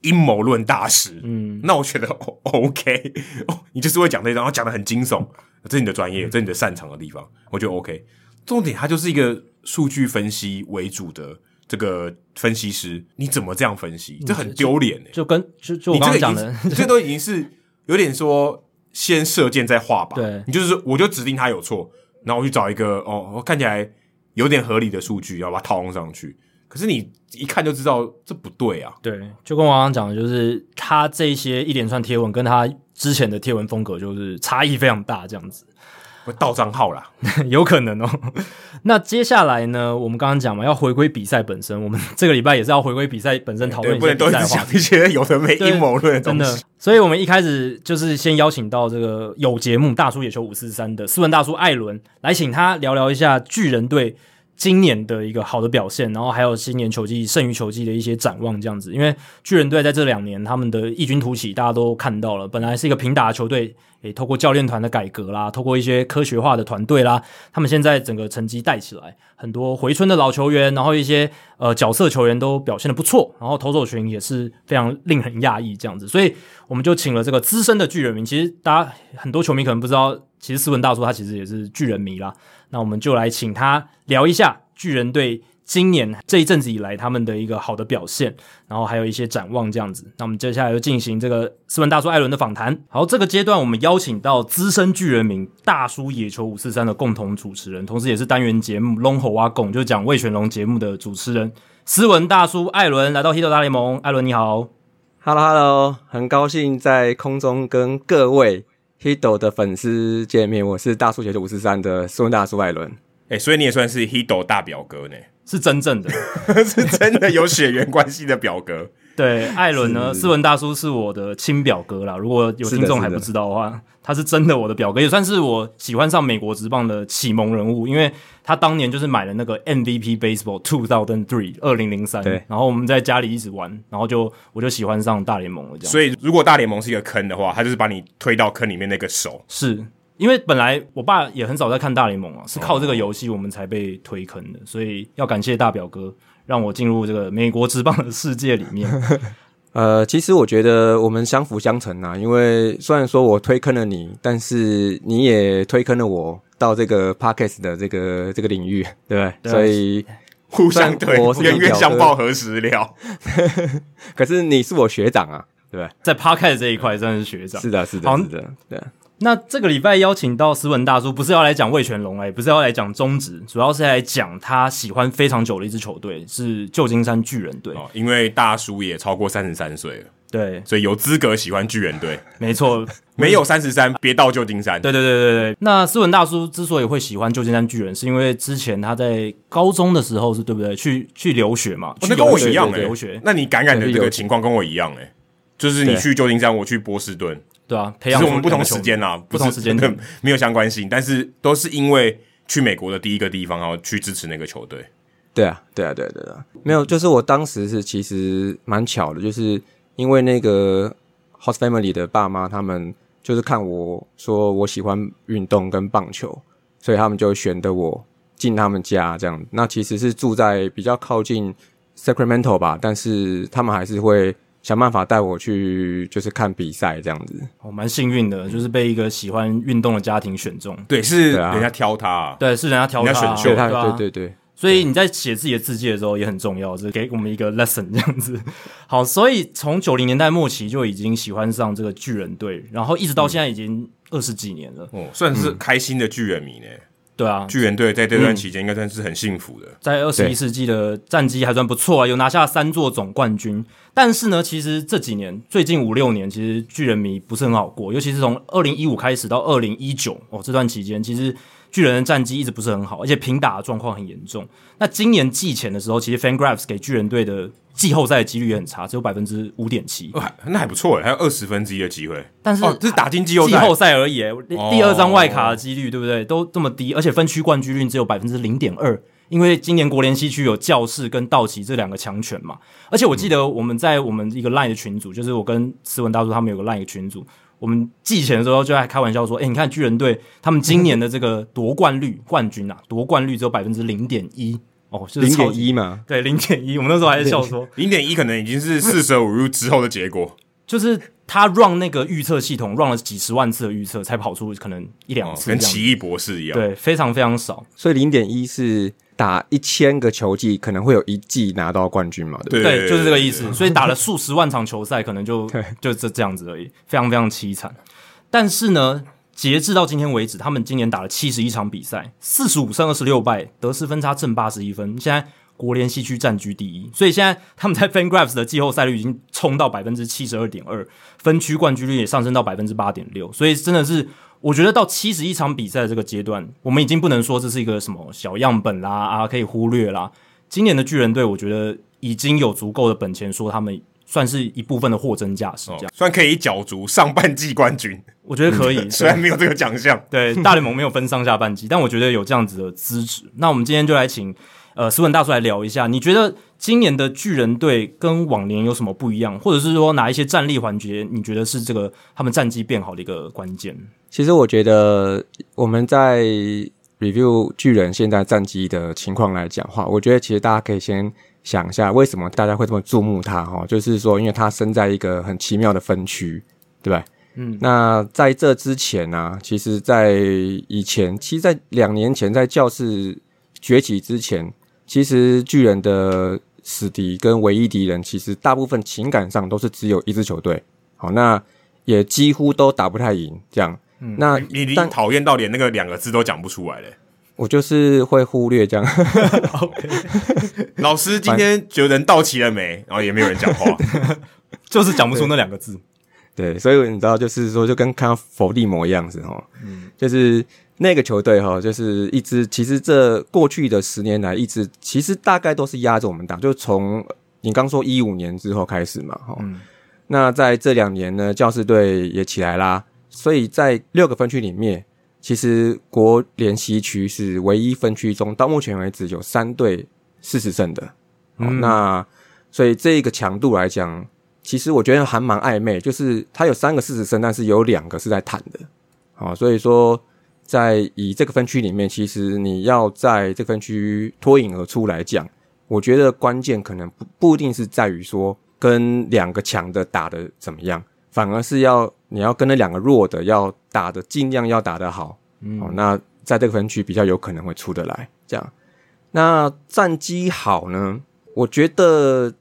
Speaker 2: 阴谋论大师，嗯，那我觉得 OK，哦，你就是会讲这些，然后讲的很惊悚，这是你的专业，这是你的擅长的地方，我觉得 OK。重点它就是一个数据分析为主的这个分析师，你怎么这样分析？这很丢脸诶，
Speaker 1: 就跟就就我刚刚讲的，
Speaker 2: 这都已经是有点说。先射箭再画靶，
Speaker 1: 对，
Speaker 2: 你就是，我就指定他有错，然后我去找一个哦，看起来有点合理的数据，要把它套用上去。可是你一看就知道这不对啊。
Speaker 1: 对，就跟我刚刚讲的，就是他这些一连串贴文跟他之前的贴文风格就是差异非常大，这样子。
Speaker 2: 会盗账号啦，
Speaker 1: 有可能哦。那接下来呢？我们刚刚讲嘛，要回归比赛本身。我们这个礼拜也是要回归比赛本身讨论一些比赛话题，
Speaker 2: 一些有的没阴谋论的东西。
Speaker 1: 真的，所以我们一开始就是先邀请到这个有节目《大叔野球五四三》的斯文大叔艾伦来，请他聊聊一下巨人队今年的一个好的表现，然后还有新年球季剩余球季的一些展望，这样子。因为巨人队在这两年他们的异军突起，大家都看到了。本来是一个平打的球队，诶，透过教练团的改革啦，透过一些科学化的团队啦，他们现在整个成绩带起来，很多回春的老球员，然后一些呃角色球员都表现得不错，然后投手群也是非常令人讶异这样子。所以我们就请了这个资深的巨人迷，其实大家很多球迷可能不知道，其实斯文大叔他其实也是巨人迷啦。那我们就来请他聊一下巨人队今年这一阵子以来他们的一个好的表现，然后还有一些展望这样子。那我们接下来就进行这个斯文大叔艾伦的访谈。好，这个阶段我们邀请到资深巨人名大叔野球五四三的共同主持人，同时也是单元节目《龙吼挖拱》就是讲魏全龙节目的主持人斯文大叔艾伦来到 Hit 大联盟。艾伦你好
Speaker 3: ，Hello Hello，很高兴在空中跟各位。Hito 的粉丝见面，我是大数学的五十三的苏文大叔艾伦。
Speaker 2: 哎、欸，所以你也算是 Hido 大表哥呢？
Speaker 1: 是真正的，
Speaker 2: 是真的有血缘关系的表哥。
Speaker 1: 对，艾伦呢，斯文大叔是我的亲表哥啦。如果有听众还不知道的话，的他是真的我的表哥，也算是我喜欢上美国职棒的启蒙人物。因为他当年就是买了那个 MVP Baseball Two Thousand Three 二零零三，然后我们在家里一直玩，然后就我就喜欢上大联盟了。这样，
Speaker 2: 所以如果大联盟是一个坑的话，他就是把你推到坑里面那个手。
Speaker 1: 是因为本来我爸也很少在看大联盟啊，是靠这个游戏我们才被推坑的，所以要感谢大表哥。让我进入这个美国职棒的世界里面。
Speaker 3: 呃，其实我觉得我们相辅相成啊，因为虽然说我推坑了你，但是你也推坑了我到这个 Podcast 的这个这个领域，对不对？对，所以
Speaker 2: 互相推，冤冤相报何时了？
Speaker 3: 可是你是我学长啊，对不对？
Speaker 1: 在 Podcast 这一块真的是学长。
Speaker 3: 是的，是的，是的，对。
Speaker 1: 那这个礼拜邀请到斯文大叔，不是要来讲魏全龙，哎，不是要来讲中职，主要是来讲他喜欢非常久的一支球队，是旧金山巨人队。
Speaker 2: 哦，因为大叔也超过三十三岁了，
Speaker 1: 对，
Speaker 2: 所以有资格喜欢巨人队。
Speaker 1: 没错，
Speaker 2: 没有三十三，别到旧金山。
Speaker 1: 对对对对对。那斯文大叔之所以会喜欢旧金山巨人，是因为之前他在高中的时候是对不对？去去留学嘛？
Speaker 2: 哦，那跟我一样哎，
Speaker 1: 留学。
Speaker 2: 那你感染的这个情况跟我一样哎，就是你去旧金山，我去波士顿。
Speaker 1: 对啊，
Speaker 2: 培养我们不同时间啦，
Speaker 1: 不同时间
Speaker 2: 没有相关性，但是都是因为去美国的第一个地方，然后去支持那个球队。
Speaker 3: 对啊，对啊，对啊，对啊，没有，就是我当时是其实蛮巧的，就是因为那个 Host Family 的爸妈他们就是看我说我喜欢运动跟棒球，所以他们就选的我进他们家这样。那其实是住在比较靠近 Sacramento 吧，但是他们还是会。想办法带我去，就是看比赛这样子。
Speaker 1: 哦，蛮幸运的，就是被一个喜欢运动的家庭选中。
Speaker 2: 对，是人家挑他啊。
Speaker 1: 对，是人家挑他，
Speaker 2: 人家选秀
Speaker 3: 他。对对对。
Speaker 1: 所以你在写自己的字迹的时候也很重要，就是给我们一个 lesson 这样子。好，所以从九零年代末期就已经喜欢上这个巨人队，然后一直到现在已经二十几年了。
Speaker 2: 哦，算是开心的巨人迷呢。
Speaker 1: 对啊，
Speaker 2: 巨人队在这段期间应该算是很幸福的，嗯、
Speaker 1: 在二十一世纪的战绩还算不错啊，有拿下三座总冠军。但是呢，其实这几年最近五六年，其实巨人迷不是很好过，尤其是从二零一五开始到二零一九哦，这段期间其实。巨人的战绩一直不是很好，而且平打的状况很严重。那今年季前的时候，其实 FanGraphs 给巨人队的季后赛的几率也很差，只有百分之五点七。
Speaker 2: 那还不错诶，还有二十分之一的机会。
Speaker 1: 但是、
Speaker 2: 哦、这是打进季后赛季
Speaker 1: 后赛而已诶，第二张外卡的几率对不对？都这么低，而且分区冠军率只有百分之零点二。因为今年国联西区有教士跟道奇这两个强权嘛。而且我记得我们在我们一个 Line 的群组，就是我跟斯文大叔他们有个 Line 的群组。我们寄钱的时候就在开玩笑说：“哎，你看巨人队他们今年的这个夺冠率，冠军啊，夺冠率只有百分之零点一哦，就是
Speaker 3: 零点一嘛？
Speaker 1: 对，零点一。我们那时候还在笑说，
Speaker 2: 零点一可能已经是四舍五入之后的结果。
Speaker 1: 就是他 run 那个预测系统 run 了几十万次的预测，才跑出可能一两次，
Speaker 2: 跟奇异博士一样。
Speaker 1: 对，非常非常少。
Speaker 3: 所以零点一是。”打一千个球季，可能会有一季拿到冠军嘛？对不对？
Speaker 1: 对，就是这个意思。所以打了数十万场球赛，可能就 就这这样子而已，非常非常凄惨。但是呢，截至到今天为止，他们今年打了七十一场比赛，四十五胜二十六败，得失分差正八十一分，现在国联西区占据第一。所以现在他们在 FanGraphs 的季后赛率已经冲到百分之七十二点二，分区冠军率也上升到百分之八点六。所以真的是。我觉得到七十一场比赛的这个阶段，我们已经不能说这是一个什么小样本啦啊，可以忽略啦。今年的巨人队，我觉得已经有足够的本钱，说他们算是一部分的货真价实，这样、哦、
Speaker 2: 算可以角逐上半季冠军。
Speaker 1: 我觉得可以，
Speaker 2: 嗯、虽然没有这个奖项，
Speaker 1: 对大联盟没有分上下半季，但我觉得有这样子的资质。那我们今天就来请呃斯文大叔来聊一下，你觉得今年的巨人队跟往年有什么不一样，或者是说哪一些战力环节，你觉得是这个他们战绩变好的一个关键？
Speaker 3: 其实我觉得我们在 review 巨人现在战绩的情况来讲话，我觉得其实大家可以先想一下，为什么大家会这么注目他哈？就是说，因为他生在一个很奇妙的分区，对吧？嗯。那在这之前呢、啊，其实，在以前，其实，在两年前，在教室崛起之前，其实巨人的死敌跟唯一敌人，其实大部分情感上都是只有一支球队。好，那也几乎都打不太赢，这样。嗯，那
Speaker 2: 你你讨厌到连那个两个字都讲不出来嘞？
Speaker 3: 我就是会忽略这
Speaker 2: 样。老师今天觉得人到齐了没？然后也没有人讲话，
Speaker 1: 就是讲不出那两个字。
Speaker 3: 对，所以你知道，就是说，就跟看到伏地魔一样子哈。嗯，就是那个球队哈，就是一支其实这过去的十年来，一直其实大概都是压着我们打，就从你刚说一五年之后开始嘛，哈、
Speaker 1: 嗯，
Speaker 3: 那在这两年呢，教士队也起来啦，所以在六个分区里面，其实国联西区是唯一分区中到目前为止有三队四十胜的，嗯，那所以这个强度来讲，其实我觉得还蛮暧昧，就是它有三个四十胜，但是有两个是在谈的，好，所以说。在以这个分区里面，其实你要在这个分区脱颖而出来讲，我觉得关键可能不不一定是在于说跟两个强的打得怎么样，反而是要你要跟那两个弱的要打得尽量要打得好，嗯，哦，那在这个分区比较有可能会出得来。这样，那战绩好呢？我觉得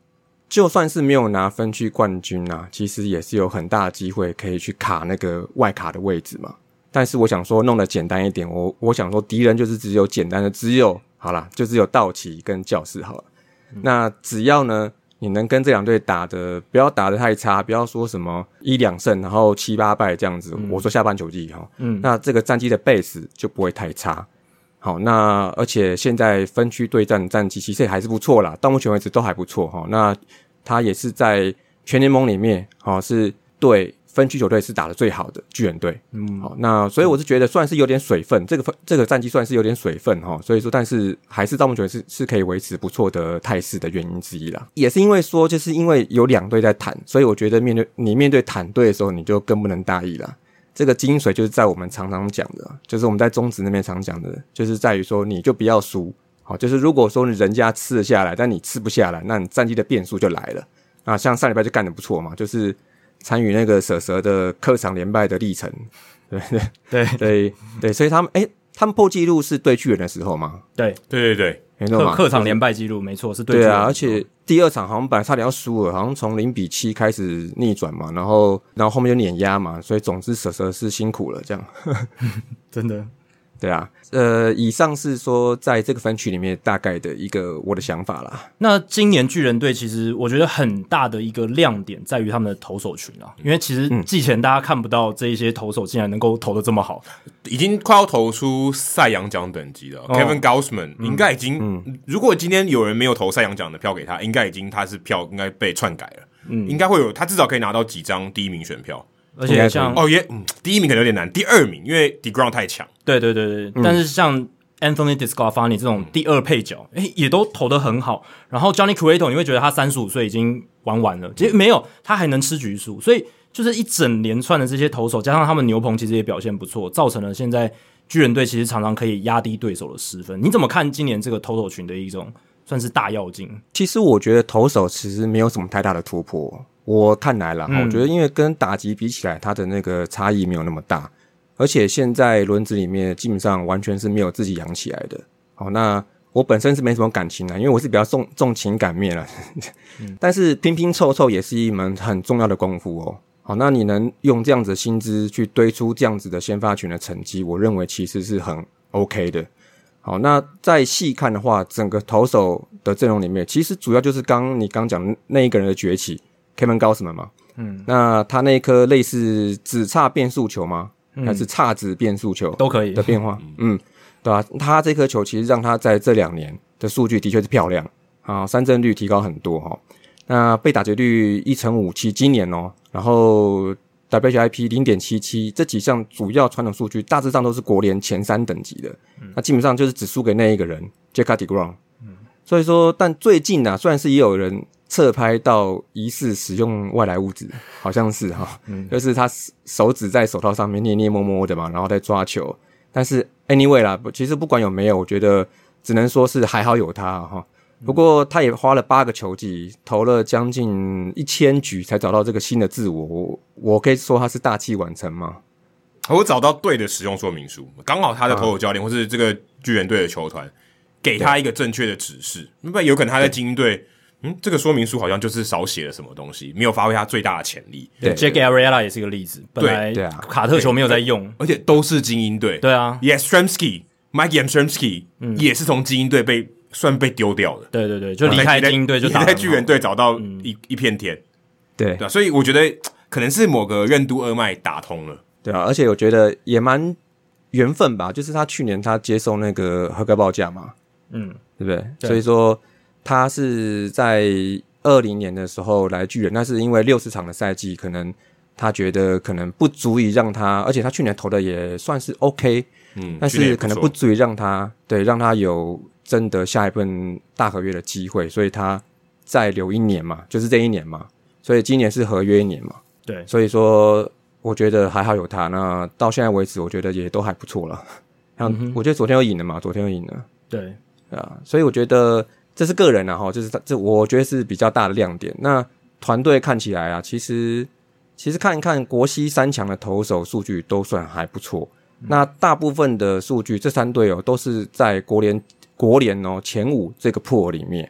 Speaker 3: 就算是没有拿分区冠军啊，其实也是有很大的机会可以去卡那个外卡的位置嘛。但是我想说，弄得简单一点。我我想说，敌人就是只有简单的，只有好啦，就只有道奇跟教士好了。嗯、那只要呢，你能跟这两队打的不要打的太差，不要说什么一两胜，然后七八败这样子。嗯、我说下半球季哈，嗯，那这个战绩的 base 就不会太差。好，那而且现在分区对战战绩其实也还是不错啦，到目前为止都还不错哈。那他也是在全联盟里面，好是对。分区球队是打得最好的巨人队，嗯，好，那所以我是觉得算是有点水分，这个分这个战绩算是有点水分哈，所以说，但是还是到目前是是可以维持不错的态势的原因之一啦。也是因为说，就是因为有两队在谈，所以我觉得面对你面对坦队的时候，你就更不能大意了。这个精髓就是在我们常常讲的，就是我们在中职那边常讲的，就是在于说你就不要输，好，就是如果说人家吃得下来，但你吃不下来，那你战绩的变数就来了。啊，像上礼拜就干得不错嘛，就是。参与那个蛇蛇的客场连败的历程，对。对。对对对，所以他们哎、欸，他们破纪录是对巨人的时候吗？
Speaker 1: 对。
Speaker 2: 对对对，
Speaker 3: 没错嘛，
Speaker 1: 客场连败记录没错是对。
Speaker 3: 对啊，而且第二场好像本来差点要输了，好像从零比七开始逆转嘛，然后然后后面就碾压嘛，所以总之蛇蛇是辛苦了，这样。
Speaker 1: 真的。
Speaker 3: 对啊，呃，以上是说在这个分区里面大概的一个我的想法啦。
Speaker 1: 那今年巨人队其实我觉得很大的一个亮点在于他们的投手群啊，因为其实季前大家看不到这一些投手竟然能够投的这么好，
Speaker 2: 已经快要投出赛扬奖等级了。哦、Kevin Gausman 应该已经，嗯、如果今天有人没有投赛扬奖的票给他，应该已经他是票应该被篡改了，嗯，应该会有他至少可以拿到几张第一名选票。
Speaker 1: 而且像
Speaker 2: 哦耶，嗯，第一名可能有点难，第二名因为 DeGrom 太强，
Speaker 1: 对对对对，嗯、但是像 Anthony DeSclafani 这种第二配角，诶、欸，也都投的很好。然后 Johnny Cueto 你会觉得他三十五岁已经玩完了，其实没有，他还能吃局数。所以就是一整连串的这些投手，加上他们牛棚其实也表现不错，造成了现在巨人队其实常常可以压低对手的失分。你怎么看今年这个投手群的一种算是大要进？
Speaker 3: 其实我觉得投手其实没有什么太大的突破。我看来了，嗯、我觉得因为跟打击比起来，它的那个差异没有那么大，而且现在轮子里面基本上完全是没有自己养起来的。好，那我本身是没什么感情的，因为我是比较重重情感面了。嗯、但是拼拼凑凑也是一门很重要的功夫哦。好，那你能用这样子的薪资去堆出这样子的先发群的成绩，我认为其实是很 OK 的。好，那再细看的话，整个投手的阵容里面，其实主要就是刚你刚讲那一个人的崛起。Kevin Gausman 嘛，嗯，那他那一颗类似只差变速球吗？嗯、还是差子变速球
Speaker 1: 都可以
Speaker 3: 的变化？嗯，对吧、啊？他这颗球其实让他在这两年的数据的确是漂亮啊，三振率提高很多哈。那被打劫率一成五七，今年哦，然后 WHIP 零点七七，这几项主要传统数据大致上都是国联前三等级的。嗯、那基本上就是只输给那一个人，Jacob deGrom。嗯，所以说，但最近呢、啊，虽然是也有人。侧拍到疑似使用外来物质，好像是哈，嗯、就是他手指在手套上面捏捏摸摸的嘛，然后在抓球。但是 anyway 啦，其实不管有没有，我觉得只能说是还好有他哈。不过他也花了八个球季，投了将近一千局才找到这个新的自我。我我可以说他是大器晚成吗？
Speaker 2: 我找到对的使用说明书，刚好他的投手教练、啊、或是这个巨人队的球团给他一个正确的指示，那对有可能他在精英队。嗯，这个说明书好像就是少写了什么东西，没有发挥他最大的潜力。
Speaker 1: 对，Jake Arrieta 也是一个例子。本来对啊，卡特球没有在用，
Speaker 2: 而且都是精英队。
Speaker 1: 对啊
Speaker 2: ，Yastrzemski，Mike Yastrzemski 也是从精英队被算被丢掉的。
Speaker 1: 对对对，就离开精英队，就
Speaker 2: 在巨人队找到一一片天。
Speaker 3: 对
Speaker 2: 对，所以我觉得可能是某个任督二脉打通了。
Speaker 3: 对啊，而且我觉得也蛮缘分吧，就是他去年他接受那个合格报价嘛，嗯，对不对？所以说。他是在二零年的时候来巨人，那是因为六十场的赛季，可能他觉得可能不足以让他，而且他去年投的也算是 OK，嗯，但是可能不足以让他对让他有争得下一份大合约的机会，所以他再留一年嘛，就是这一年嘛，所以今年是合约一年嘛，
Speaker 1: 对，
Speaker 3: 所以说我觉得还好有他，那到现在为止，我觉得也都还不错了。像、嗯、我觉得昨天又赢了嘛，昨天又赢了，
Speaker 1: 对
Speaker 3: 啊，所以我觉得。这是个人啊，哈，就是这，我觉得是比较大的亮点。那团队看起来啊，其实其实看一看国西三强的投手数据都算还不错。那大部分的数据，这三队哦都是在国联国联哦前五这个 pool 里面。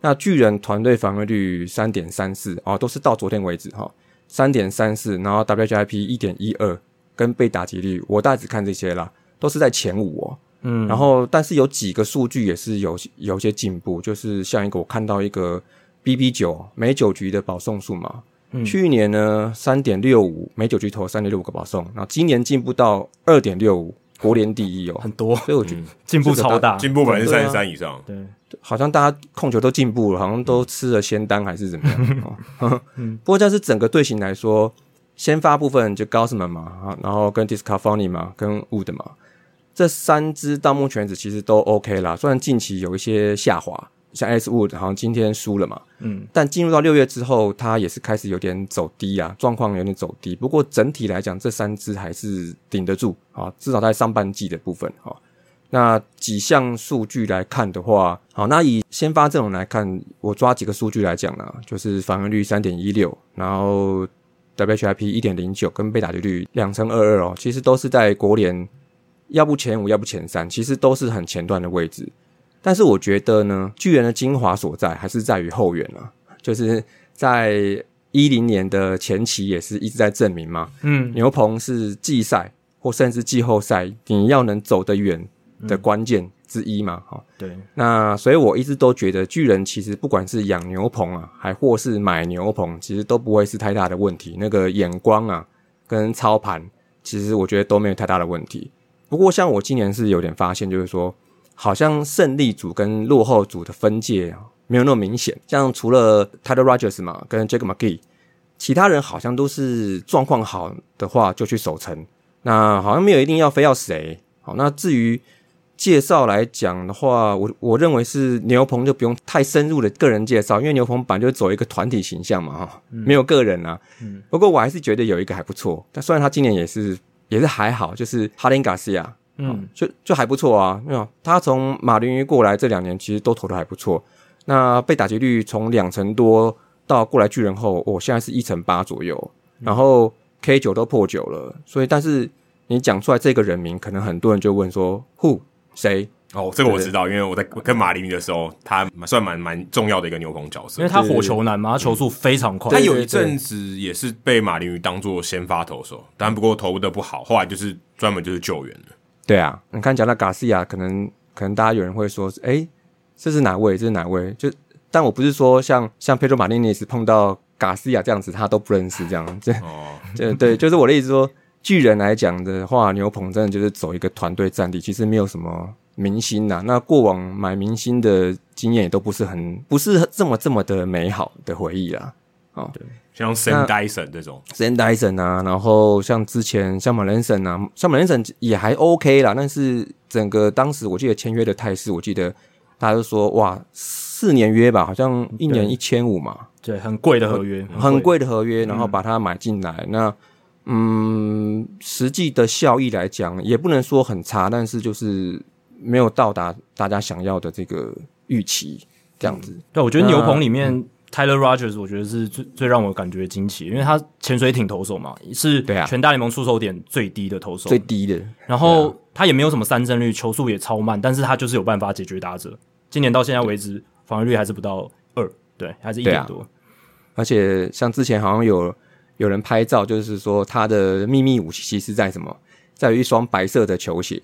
Speaker 3: 那巨人团队防御率三点三四哦，都是到昨天为止哈，三点三四，然后 WHIP 一点一二，跟被打击率，我大致看这些啦，都是在前五哦。嗯，然后但是有几个数据也是有有些进步，就是像一个我看到一个 BB 九美酒局的保送数嘛，嗯，去年呢三点六五美酒局投三点六五个保送，然后今年进步到二点六五，国联第一哦，
Speaker 1: 很多，
Speaker 3: 所以我觉得
Speaker 1: 进步超大，
Speaker 2: 进步百分之三十三以上，
Speaker 1: 对，
Speaker 3: 好像大家控球都进步了，好像都吃了仙丹还是怎么样？嗯，不过这是整个队形来说，先发部分就 Gausman 嘛，然后跟 Discofani 嘛，跟 Wood 嘛。这三只到目前为止其实都 OK 啦，虽然近期有一些下滑，像 S Wood 好像今天输了嘛，嗯，但进入到六月之后，它也是开始有点走低啊，状况有点走低。不过整体来讲，这三只还是顶得住啊，至少在上半季的部分啊。那几项数据来看的话，好，那以先发阵容来看，我抓几个数据来讲呢，就是防御率三点一六，然后 WHIP 一点零九，跟被打击率两成二二哦，其实都是在国联。要不前五，要不前三，其实都是很前段的位置。但是我觉得呢，巨人的精华所在还是在于后援啊，就是在一零年的前期也是一直在证明嘛。嗯，牛棚是季赛或甚至季后赛你要能走得远的关键之一嘛。哈、嗯，
Speaker 1: 对。
Speaker 3: 那所以我一直都觉得巨人其实不管是养牛棚啊，还或是买牛棚，其实都不会是太大的问题。那个眼光啊，跟操盘，其实我觉得都没有太大的问题。不过，像我今年是有点发现，就是说，好像胜利组跟落后组的分界没有那么明显。像除了 Tyler Rogers 嘛，跟 Jake McGee，其他人好像都是状况好的话就去守城，那好像没有一定要非要谁。好，那至于介绍来讲的话，我我认为是牛棚就不用太深入的个人介绍，因为牛棚本来就走一个团体形象嘛，哈、嗯，没有个人啊。嗯。不过我还是觉得有一个还不错，但虽然他今年也是。也是还好，就是 Jarlin Garcia，嗯，就就还不错啊。没有，他从马林鱼过来这两年，其实都投的还不错。那被打击率从两成多到过来巨人后，哦，现在是一成八左右。然后 K 九都破九了，所以但是你讲出来这个人名，可能很多人就问说，Who 谁？
Speaker 2: 哦，这个我知道，因为我在跟马林鱼的时候，他算蛮蛮重要的一个牛棚角色，
Speaker 1: 因为他火球男嘛，他球速非常快。
Speaker 2: 他有一阵子也是被马林鱼当做先发投手，但不过投的不好，后来就是专门就是救援了。
Speaker 3: 对啊，你看讲到卡西亚，可能可能大家有人会说，哎，这是哪位？这是哪位？就但我不是说像像佩德马丁尼斯碰到卡西亚这样子，他都不认识这样。这哦，对对，就是我的意思说，巨人来讲的话，牛棚真的就是走一个团队战力，其实没有什么。明星呐、啊，那过往买明星的经验也都不是很，不是这么这么的美好的回忆啦。哦，对，
Speaker 2: 像 Sam Dyson 这种
Speaker 3: ，Sam Dyson 啊，然后像之前像 Melancon 啊，像 Melancon 也还 OK 啦。但是整个当时我记得签约的态势，我记得大家都说哇，四年约吧，好像一年一千五嘛，
Speaker 1: 对，很贵的合约，
Speaker 3: 很贵的合约，然后把它买进来，嗯、那嗯，实际的效益来讲也不能说很差，但是就是。没有到达大家想要的这个预期，这样子。嗯、
Speaker 1: 对，我觉得牛棚里面、嗯、Tyler Rogers，我觉得是最最让我感觉惊奇，因为他潜水艇投手嘛，是全大联盟出手点最低的投手，
Speaker 3: 最低的。
Speaker 1: 然后他也没有什么三振率，球速也超慢，但是他就是有办法解决打者。今年到现在为止，防御率还是不到二，对，还是一点多。
Speaker 3: 而且像之前好像有有人拍照，就是说他的秘密武器是在什么？在于一双白色的球鞋。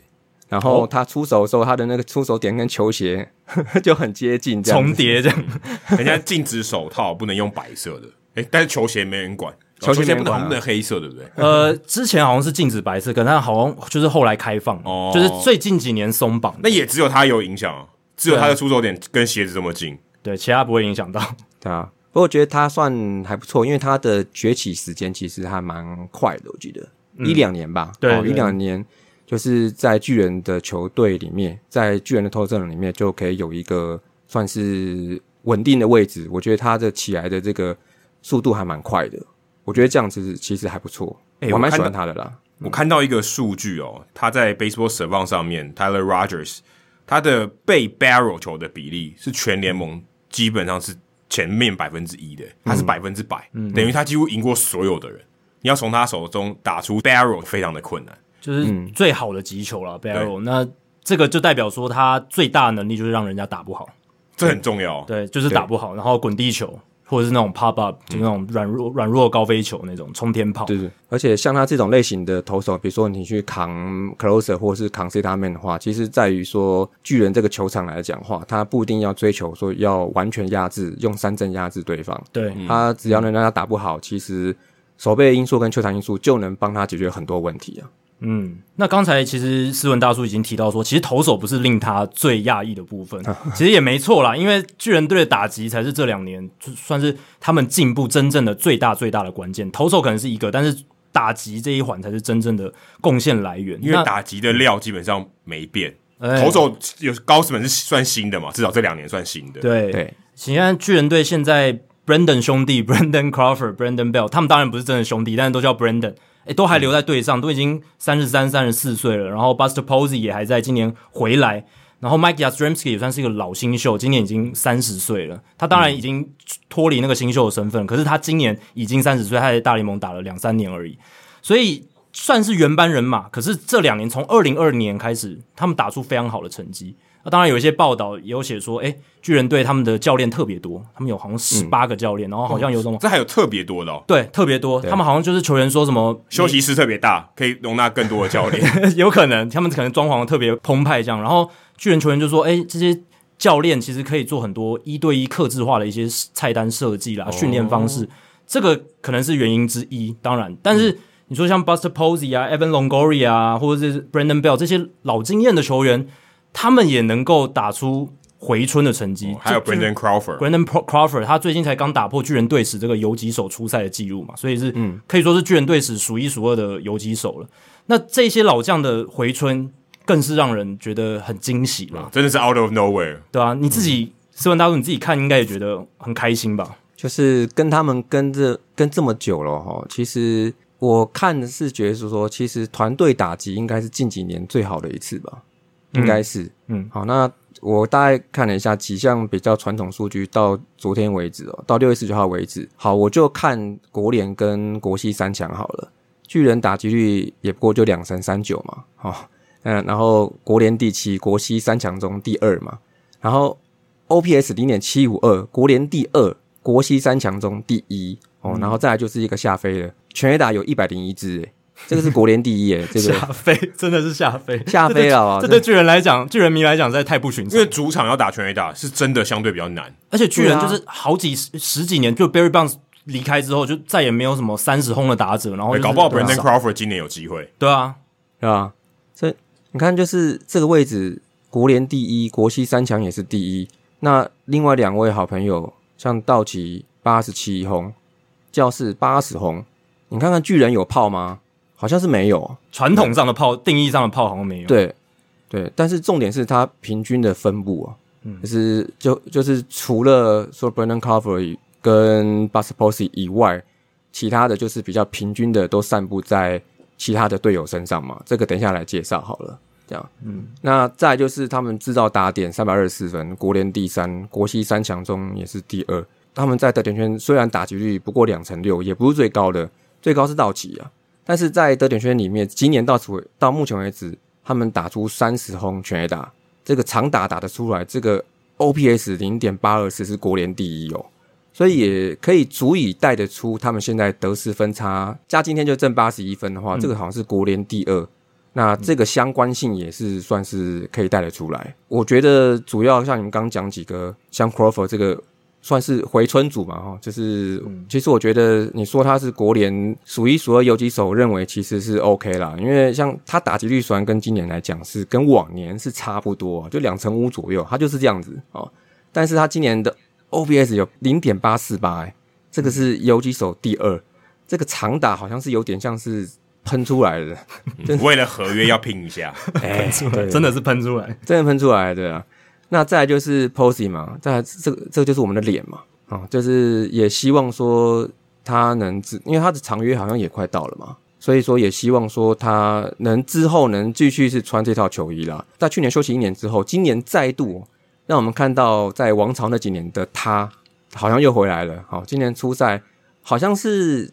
Speaker 3: 然后他出手的时候，他的那个出手点跟球鞋呵 呵就很接近，
Speaker 1: 重叠这样。
Speaker 2: 人家禁止手套不能用白色的，诶但是球鞋没人管，球鞋不能不能黑色，对不对？
Speaker 1: 呃，之前好像是禁止白色，可能好像就是后来开放，哦，就是最近几年松绑。
Speaker 2: 那也只有他有影响，只有他的出手点跟鞋子这么近，
Speaker 1: 对，其他不会影响到。
Speaker 3: 对啊，不过我觉得他算还不错，因为他的崛起时间其实还蛮快的，我记得、嗯、一两年吧，
Speaker 1: 对，
Speaker 3: 哦、一两年就是在巨人的球队里面，在巨人的投手阵里面就可以有一个算是稳定的位置。我觉得他的起来的这个速度还蛮快的，我觉得这样子其实还不错，欸、我蛮喜欢他的啦。
Speaker 2: 我看到一个数据哦，他在 Baseball Savant 上面，Tyler Rogers 他的被 barrel 球的比例是全联盟基本上是前面百分之一的，他是百分之百，嗯、等于他几乎赢过所有的人。你要从他手中打出 barrel 非常的困难，
Speaker 1: 就是最好的击球了 barrel。那这个就代表说他最大的能力就是让人家打不好，
Speaker 2: 这很重要。
Speaker 1: 对，就是打不好，然后滚地球。或者是那种 pop up，就那种软弱软弱高飞球那种冲天炮。
Speaker 3: 对对，而且像他这种类型的投手，比如说你去扛 closer 或是扛 setup man 的话，其实在于说巨人这个球场来讲话，他不一定要追求说要完全压制，用三振压制对方。
Speaker 1: 对，
Speaker 3: 他只要能让他打不好，其实守备因素跟球场因素就能帮他解决很多问题啊。
Speaker 1: 嗯，那刚才其实斯文大叔已经提到说，其实投手不是令他最讶异的部分，其实也没错啦，因为巨人队的打击才是这两年就算是他们进步真正的最大最大的关键。投手可能是一个，但是打击这一环才是真正的贡献来源。
Speaker 2: 因为打击的料基本上没变，投手有高斯本是算新的嘛，至少这两年算新的。
Speaker 1: 对对，现在巨人队现在 Brandon 兄弟，Brandon Crawford、Brandon Bell，他们当然不是真的兄弟，但是都叫 Brandon。诶，都还留在队上，都已经三十三、三十四岁了。然后 Buster Posey 也还在今年回来。然后 Mike Yastrzemski 也算是一个老新秀，今年已经三十岁了。他当然已经脱离那个新秀的身份，可是他今年已经三十岁，他在大联盟打了两三年而已，所以算是原班人马。可是这两年，从二零二零年开始，他们打出非常好的成绩。那当然有一些报道也有写说，诶，巨人队他们的教练特别多，他们有好像十八个教练，嗯、然后好像有什么，
Speaker 2: 这还有特别多的哦，
Speaker 1: 对，特别多，他们好像就是球员说什么
Speaker 2: 休息室特别大，可以容纳更多的教练，
Speaker 1: 有可能他们可能装潢特别澎湃这样，然后巨人球员就说，诶，这些教练其实可以做很多一对一克制化的一些菜单设计啦，训练方式，这个可能是原因之一，当然，但是你说像 Buster Posey 啊，Evan Longoria 啊，或者是 Brandon Bell 这些老经验的球员。他们也能够打出回春的成绩，
Speaker 2: 哦，还有 Brandon Crawford，Brandon
Speaker 1: Crawford，他最近才刚打破巨人队史这个游击手出赛的记录嘛，所以是嗯，可以说是巨人队史数一数二的游击手了。那这些老将的回春，更是让人觉得很惊喜嘛，
Speaker 2: 真的是 out of nowhere，
Speaker 1: 对啊，你自己斯文大叔，你自己看应该也觉得很开心吧？
Speaker 3: 就是跟他们跟着跟这么久了哈，其实我看的是觉得是说，其实团队打击应该是近几年最好的一次吧。应该是，嗯，好，那我大概看了一下几项比较传统数据，到昨天为止哦，到六月十九号为止，好，我就看国联跟国西三强好了。巨人打击率也不过就两成三九嘛，好，嗯，然后国联第七，国西三强中第二嘛，然后 OPS 零点七五二，国联第二，国西三强中第一，哦，然后再来就是一个下飞了，全垒打有一百零一支，诶这个是国联第一耶，这个
Speaker 1: 下飞真的是下飞
Speaker 3: 下飞了啊！
Speaker 1: 这对巨人来讲，巨人迷来讲实在太不寻常。
Speaker 2: 因为主场要打全垒打，是真的相对比较难。
Speaker 1: 而且巨人就是好几十十几年，就 Barry Bonds 离开之后，就再也没有什么三十轰的打者。然后
Speaker 2: 搞不好 Brandon Crawford 今年有机会。
Speaker 1: 对啊，
Speaker 3: 对啊。所以你看，就是这个位置，国联第一，国西三强也是第一。那另外两位好朋友，像道奇八十七轰，教士八十轰，你看看巨人有炮吗？好像是没有，
Speaker 1: 传统上的炮，定义上的炮好像没有。
Speaker 3: 对，对，但是重点是它平均的分布啊，嗯，就是就就是除了说 Brandon Crawford 跟 Buster Posey 以外，其他的就是比较平均的都散布在其他的队友身上嘛。这个等一下来介绍好了，这样，嗯，那再就是他们制造打点三百二十四分，国联第三，国西三强中也是第二。他们在得点圈虽然打击率不过两成六，也不是最高的，最高是道奇啊。但是在德典圈里面，今年到此为到目前为止，他们打出三十轰全垒打，这个长打打得出来，这个 OPS 零点八二四是国联第一哦，所以也可以足以带得出他们现在得失分差加今天就挣八十一分的话，这个好像是国联第二，那这个相关性也是算是可以带得出来。我觉得主要像你们刚讲几个，像 Crawford 这个。算是回春组嘛，哈，就是其实我觉得你说他是国联数一数二游击手，认为其实是 OK 啦，因为像他打击率虽然跟今年来讲是跟往年是差不多，就两成五左右，他就是这样子啊。但是他今年的 OBS 有零点八四八，哎，这个是游击手第二，这个长打好像是有点像是喷出来的，
Speaker 2: 嗯、为了合约要拼一下，
Speaker 3: 哎，
Speaker 1: 真的是喷出来，
Speaker 3: 真的喷出来的、啊。那再来就是 Posey 嘛，再来这个这个就是我们的脸嘛，啊、哦，就是也希望说他能，因为他的长约好像也快到了嘛，所以说也希望说他能之后能继续是穿这套球衣啦。在去年休息一年之后，今年再度让我们看到在王朝那几年的他，好像又回来了。好、哦，今年初赛好像是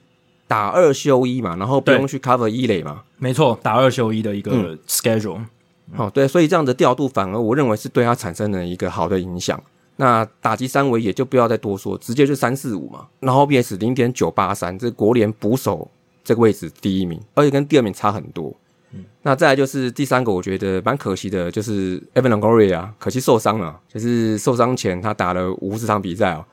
Speaker 3: 打二休一嘛，然后不用去 cover 一垒嘛，
Speaker 1: 没错，打二休一的一个 schedule。嗯
Speaker 3: 哦，对，所以这样的调度反而我认为是对他产生了一个好的影响。那打击三维也就不要再多说，直接就三四五嘛。然后 OPS 零点九八三，这国联捕手这个位置第一名，而且跟第二名差很多。嗯，那再来就是第三个，我觉得蛮可惜的，就是 Evan Longoria 啊，可惜受伤了。就是受伤前他打了五十场比赛哦，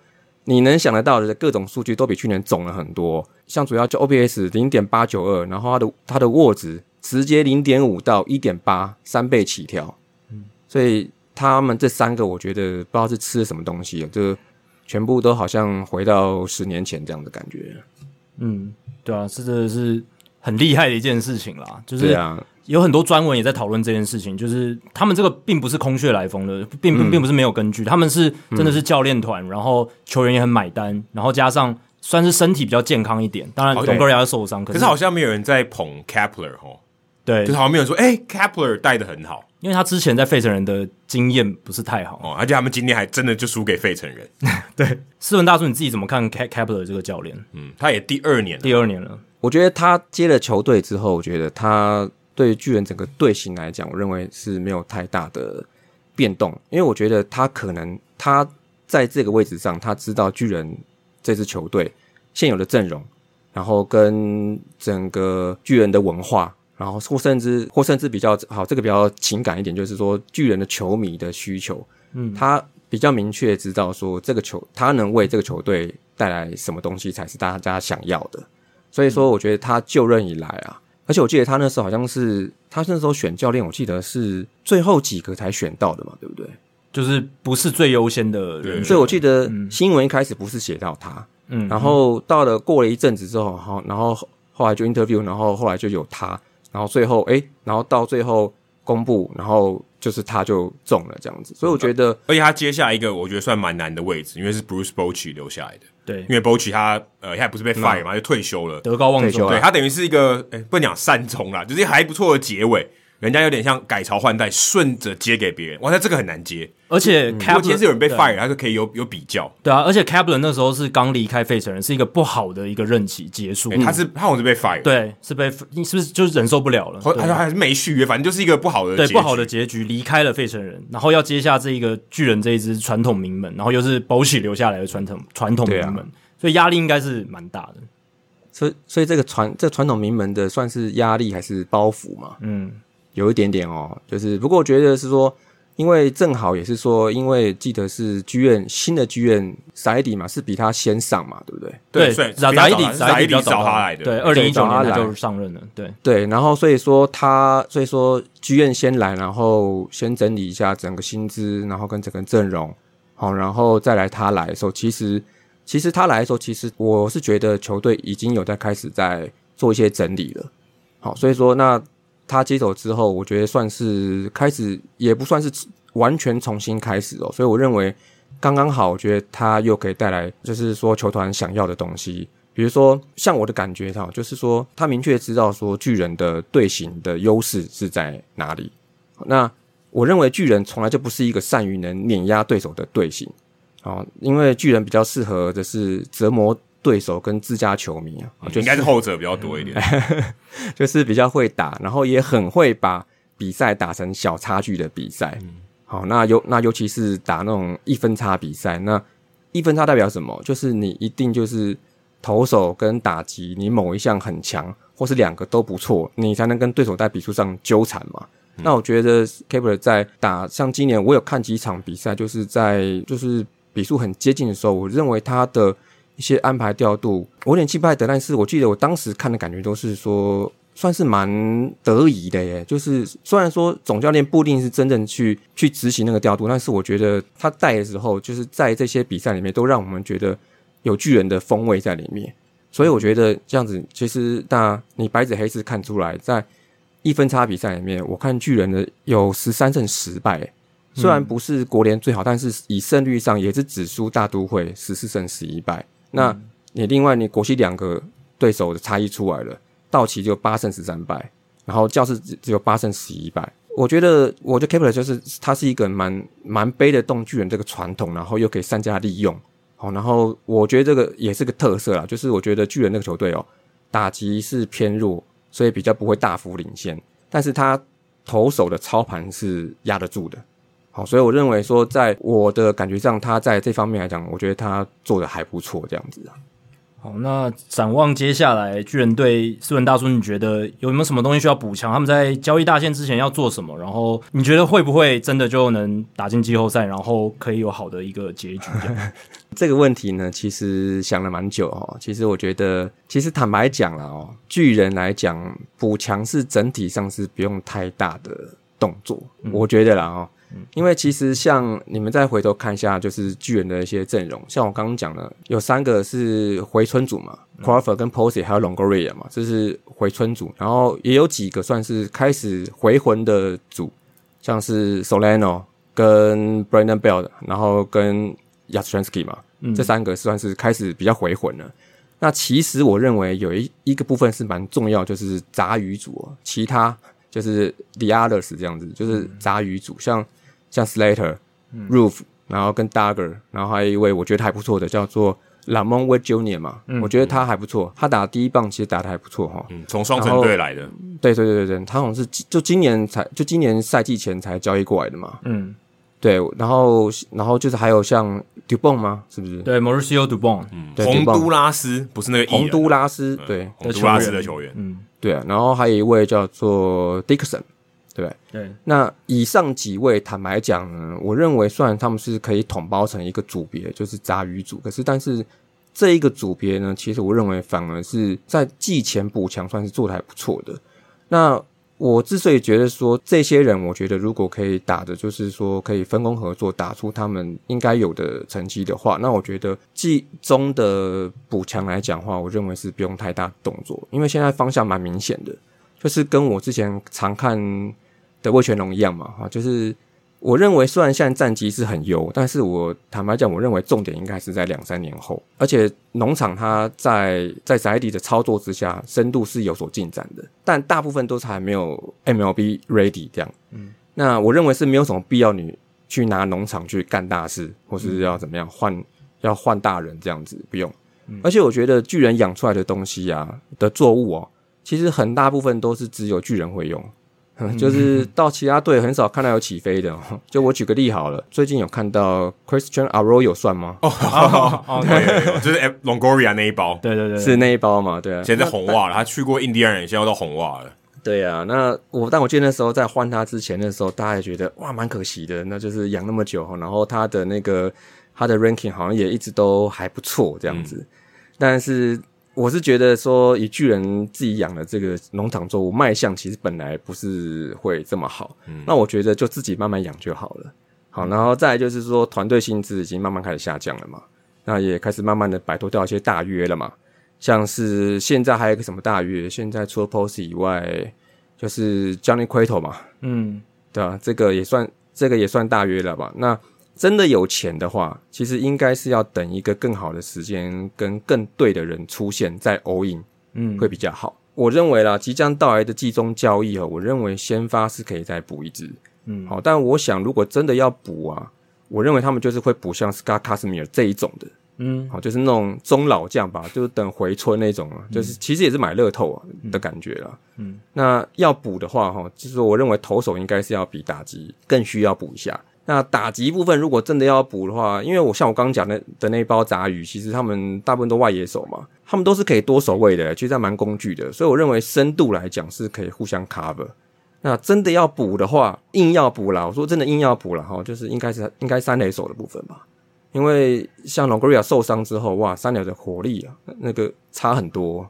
Speaker 3: 你能想得到的各种数据都比去年肿了很多。像主要就 OPS 零点八九二，然后他的他的握值。直接零点五到一点八，三倍起跳，嗯，所以他们这三个，我觉得不知道是吃了什么东西，就全部都好像回到十年前这样的感觉。
Speaker 1: 嗯，对啊，是真的是很厉害的一件事情啦。就是有很多专文也在讨论这件事情，就是他们这个并不是空穴来风的，并并并不是没有根据，他们是真的是教练团，然后球员也很买单，然后加上算是身体比较健康一点。当然，Longoria 要受伤，可
Speaker 2: 是好像没有人在捧 Kepler 哦。
Speaker 1: 对，
Speaker 2: 就是好像没有人说，哎、欸、，Kepler 带的很好，
Speaker 1: 因为他之前在费城人的经验不是太好
Speaker 2: 哦，而且他们今天还真的就输给费城人。
Speaker 1: 对，斯文大叔，你自己怎么看 Kepler 这个教练？
Speaker 2: 嗯，他也第二年了，
Speaker 1: 第二年了。
Speaker 3: 我觉得他接了球队之后，我觉得他对巨人整个队形来讲，我认为是没有太大的变动，因为我觉得他可能他在这个位置上，他知道巨人这支球队现有的阵容，然后跟整个巨人的文化。然后或甚至或甚至比较好，这个比较情感一点，就是说巨人的球迷的需求，嗯，他比较明确知道说这个球他能为这个球队带来什么东西才是大家想要的，所以说我觉得他就任以来啊，而且我记得他那时候好像是他那时候选教练，我记得是最后几个才选到的嘛，对不对？
Speaker 1: 就是不是最优先的人，
Speaker 3: 所以我记得新闻一开始不是写到他，嗯，然后到了过了一阵子之后，好，然后后来就 interview，然后后来就有他。然后最后，哎，然后到最后公布，然后就是他就中了这样子，所以我觉得，
Speaker 2: 而且他接下一个我觉得算蛮难的位置，因为是 Bruce Bochy 留下来的，
Speaker 1: 对，
Speaker 2: 因为 Bochy 他呃现在不是被 fire 嘛，就退休了，
Speaker 1: 德高望重，
Speaker 3: 对
Speaker 2: 他等于是一个，哎，不能讲善终啦，就是还不错的结尾。人家有点像改朝换代，顺着接给别人。哇，那这个很难接。
Speaker 1: 而且果
Speaker 2: 今天是有人被 fire，他就可以有有比较。
Speaker 1: 对啊，而且 Kaplan 那时候是刚离开费城人，是一个不好的一个任期结束。
Speaker 2: 欸、他是他好像是被 fire，
Speaker 1: 对，是被你是不是就是忍受不了了？
Speaker 2: 他说还是没续约，反正就是一个不好的
Speaker 1: 对不好的结局，离开了费城人，然后要接下这一个巨人这一支传统名门，然后又是 Bochy 留下来的传统传统名门，啊、所以压力应该是蛮大的。
Speaker 3: 所以所以这个传这传统名门的算是压力还是包袱嘛？嗯。有一点点哦，就是不过我觉得是说，因为正好也是说，因为记得是剧院新的剧院萨伊迪嘛，是比他先上嘛，对不对？
Speaker 1: 对，萨伊迪萨伊迪找他来的，对，二零一九年他就上任了，对
Speaker 3: 对，然后所以说他所以说剧院先来，然后先整理一下整个薪资，然后跟整个阵容，好，然后再来他来的时候，其实其实他来的时候，其实我是觉得球队已经有在开始在做一些整理了，好，所以说那。他接手之后，我觉得算是开始，也不算是完全重新开始哦。所以我认为刚刚好，我觉得他又可以带来，就是说球团想要的东西。比如说，像我的感觉哈，就是说他明确知道说巨人的队形的优势是在哪里。那我认为巨人从来就不是一个善于能碾压对手的队形啊，因为巨人比较适合的是折磨。对手跟自家球迷啊，
Speaker 2: 就应该是后者比较多一点，
Speaker 3: 就是比较会打，然后也很会把比赛打成小差距的比赛。好，那尤那尤其是打那种一分差比赛，那一分差代表什么？就是你一定就是投手跟打击，你某一项很强，或是两个都不错，你才能跟对手在比数上纠缠嘛。嗯、那我觉得 Kepler 在打，像今年我有看几场比赛，就是在就是比数很接近的时候，我认为他的。一些安排调度，我有点气不太得，但是我记得我当时看的感觉都是说，算是蛮得意的耶。就是虽然说总教练不一定是真正去去执行那个调度，但是我觉得他带的时候，就是在这些比赛里面都让我们觉得有巨人的风味在里面。所以我觉得这样子，其实那你白纸黑字看出来，在一分差比赛里面，我看巨人的有十三胜十败。虽然不是国联最好，但是以胜率上也是只输大都会十四胜十一败。那你另外你国西两个对手的差异出来了，道奇就八胜十三败，然后教士只只有八胜十一败。我觉得，我觉得 Kepler 就是他是一个蛮蛮背得动巨人这个传统，然后又可以善加利用。好，然后我觉得这个也是个特色啦，就是我觉得巨人那个球队哦，打击是偏弱，所以比较不会大幅领先，但是他投手的操盘是压得住的。好，所以我认为说，在我的感觉上，他在这方面来讲，我觉得他做的还不错，这样子啊。
Speaker 1: 好，那展望接下来巨人队，斯文大叔，你觉得有没有什么东西需要补强？他们在交易大限之前要做什么？然后你觉得会不会真的就能打进季后赛，然后可以有好的一个结局？
Speaker 3: 这个问题呢，其实想了蛮久哦。其实我觉得，其实坦白讲了哦，巨人来讲补强是整体上是不用太大的动作，嗯、我觉得啦哦。因为其实像你们再回头看一下，就是巨人的一些阵容，像我刚刚讲的，有三个是回春组嘛，Crawford 跟 Posey 还有 Longoria 嘛，这是回春组，然后也有几个算是开始回魂的组，像是 Solano 跟 Brandon Bell，然后跟 Yastrzemski 嘛，嗯、这三个算是开始比较回魂了。那其实我认为有一一个部分是蛮重要，就是杂鱼组，其他就是 The Others 这样子，就是杂鱼组，像。像 Slater、嗯、Roof，然后跟 Dagger，然后还有一位我觉得还不错的叫做 Lamont Wade Jr. 嘛，嗯、我觉得他还不错，他打第一棒其实打的还不错哈。嗯，
Speaker 2: 从双城队来的。
Speaker 3: 对对对对对，他好像是就今年才就今年赛季前才交易过来的嘛。嗯，对，然后然后就是还有像 Dubon 吗？是不是？
Speaker 1: 对，Mauricio Dubon，
Speaker 2: 嗯，洪都拉斯不是那个
Speaker 3: 洪都拉斯，对，
Speaker 2: 洪都拉斯的球员。
Speaker 3: 嗯，对啊，然后还有一位叫做 Dixon。对
Speaker 1: 对，
Speaker 3: 那以上几位坦白讲呢，我认为虽然他们是可以统包成一个组别，就是杂鱼组，可是但是这一个组别呢，其实我认为反而是在季前补强算是做得还不错的。那我之所以觉得说这些人，我觉得如果可以打的，就是说可以分工合作，打出他们应该有的成绩的话，那我觉得季中的补强来讲的话，我认为是不用太大动作，因为现在方向蛮明显的，就是跟我之前常看。的味全龙一样嘛，哈，就是我认为虽然现在战绩是很优，但是我坦白讲，我认为重点应该是在两三年后，而且农场它在在宅地的操作之下，深度是有所进展的，但大部分都是还没有 MLB ready 这样，嗯，那我认为是没有什么必要你去拿农场去干大事，或是要怎么样换要换大人这样子，不用，嗯，而且我觉得巨人养出来的东西啊的作物哦，其实很大部分都是只有巨人会用。就是到其他队很少看到有起飞的。就我举个例好了，最近有看到 Christian Arroyo 算吗？哦，
Speaker 2: 哦，对，就是 Longoria 那一包，
Speaker 1: 对对对，
Speaker 3: 是那一包嘛？对啊，
Speaker 2: 现在红袜了，他去过印第安人，现在到红袜了。
Speaker 3: 对啊，那我但我记得那时候在换他之前的时候，大家也觉得哇，蛮可惜的。那就是养那么久，然后他的那个他的 ranking 好像也一直都还不错这样子，嗯、但是。我是觉得说，以巨人自己养的这个农场作物卖相，其实本来不是会这么好。嗯，那我觉得就自己慢慢养就好了。好，然后再来就是说，团队薪资已经慢慢开始下降了嘛，那也开始慢慢的摆脱掉一些大约了嘛。像是现在还有一个什么大约？现在除了 Posey 以外，就是 Johnny Cueto 嘛。嗯，对啊？这个也算，这个也算大约了吧？那。真的有钱的话，其实应该是要等一个更好的时间跟更对的人出现再 all in，嗯，会比较好。我认为啦，即将到来的季中交易哦，我认为先发是可以再补一支，嗯，好。但我想，如果真的要补啊，我认为他们就是会补像 Scott Kazmir 这一种的，嗯，好，就是那种中老将吧，就是等回春那种啊，就是其实也是买乐透啊的感觉啦，嗯。那要补的话哈，就是我认为投手应该是要比打击更需要补一下。那打击部分，如果真的要补的话，因为我像我刚刚讲的的那一包杂鱼，其实他们大部分都外野手嘛，他们都是可以多守卫的，其实还蛮工具的，所以我认为深度来讲是可以互相 cover。那真的要补的话，硬要补啦，我说真的硬要补了哈，就是应该是应该三垒手的部分吧，因为像 Longoria 受伤之后，哇，三垒的火力啊，那个差很多，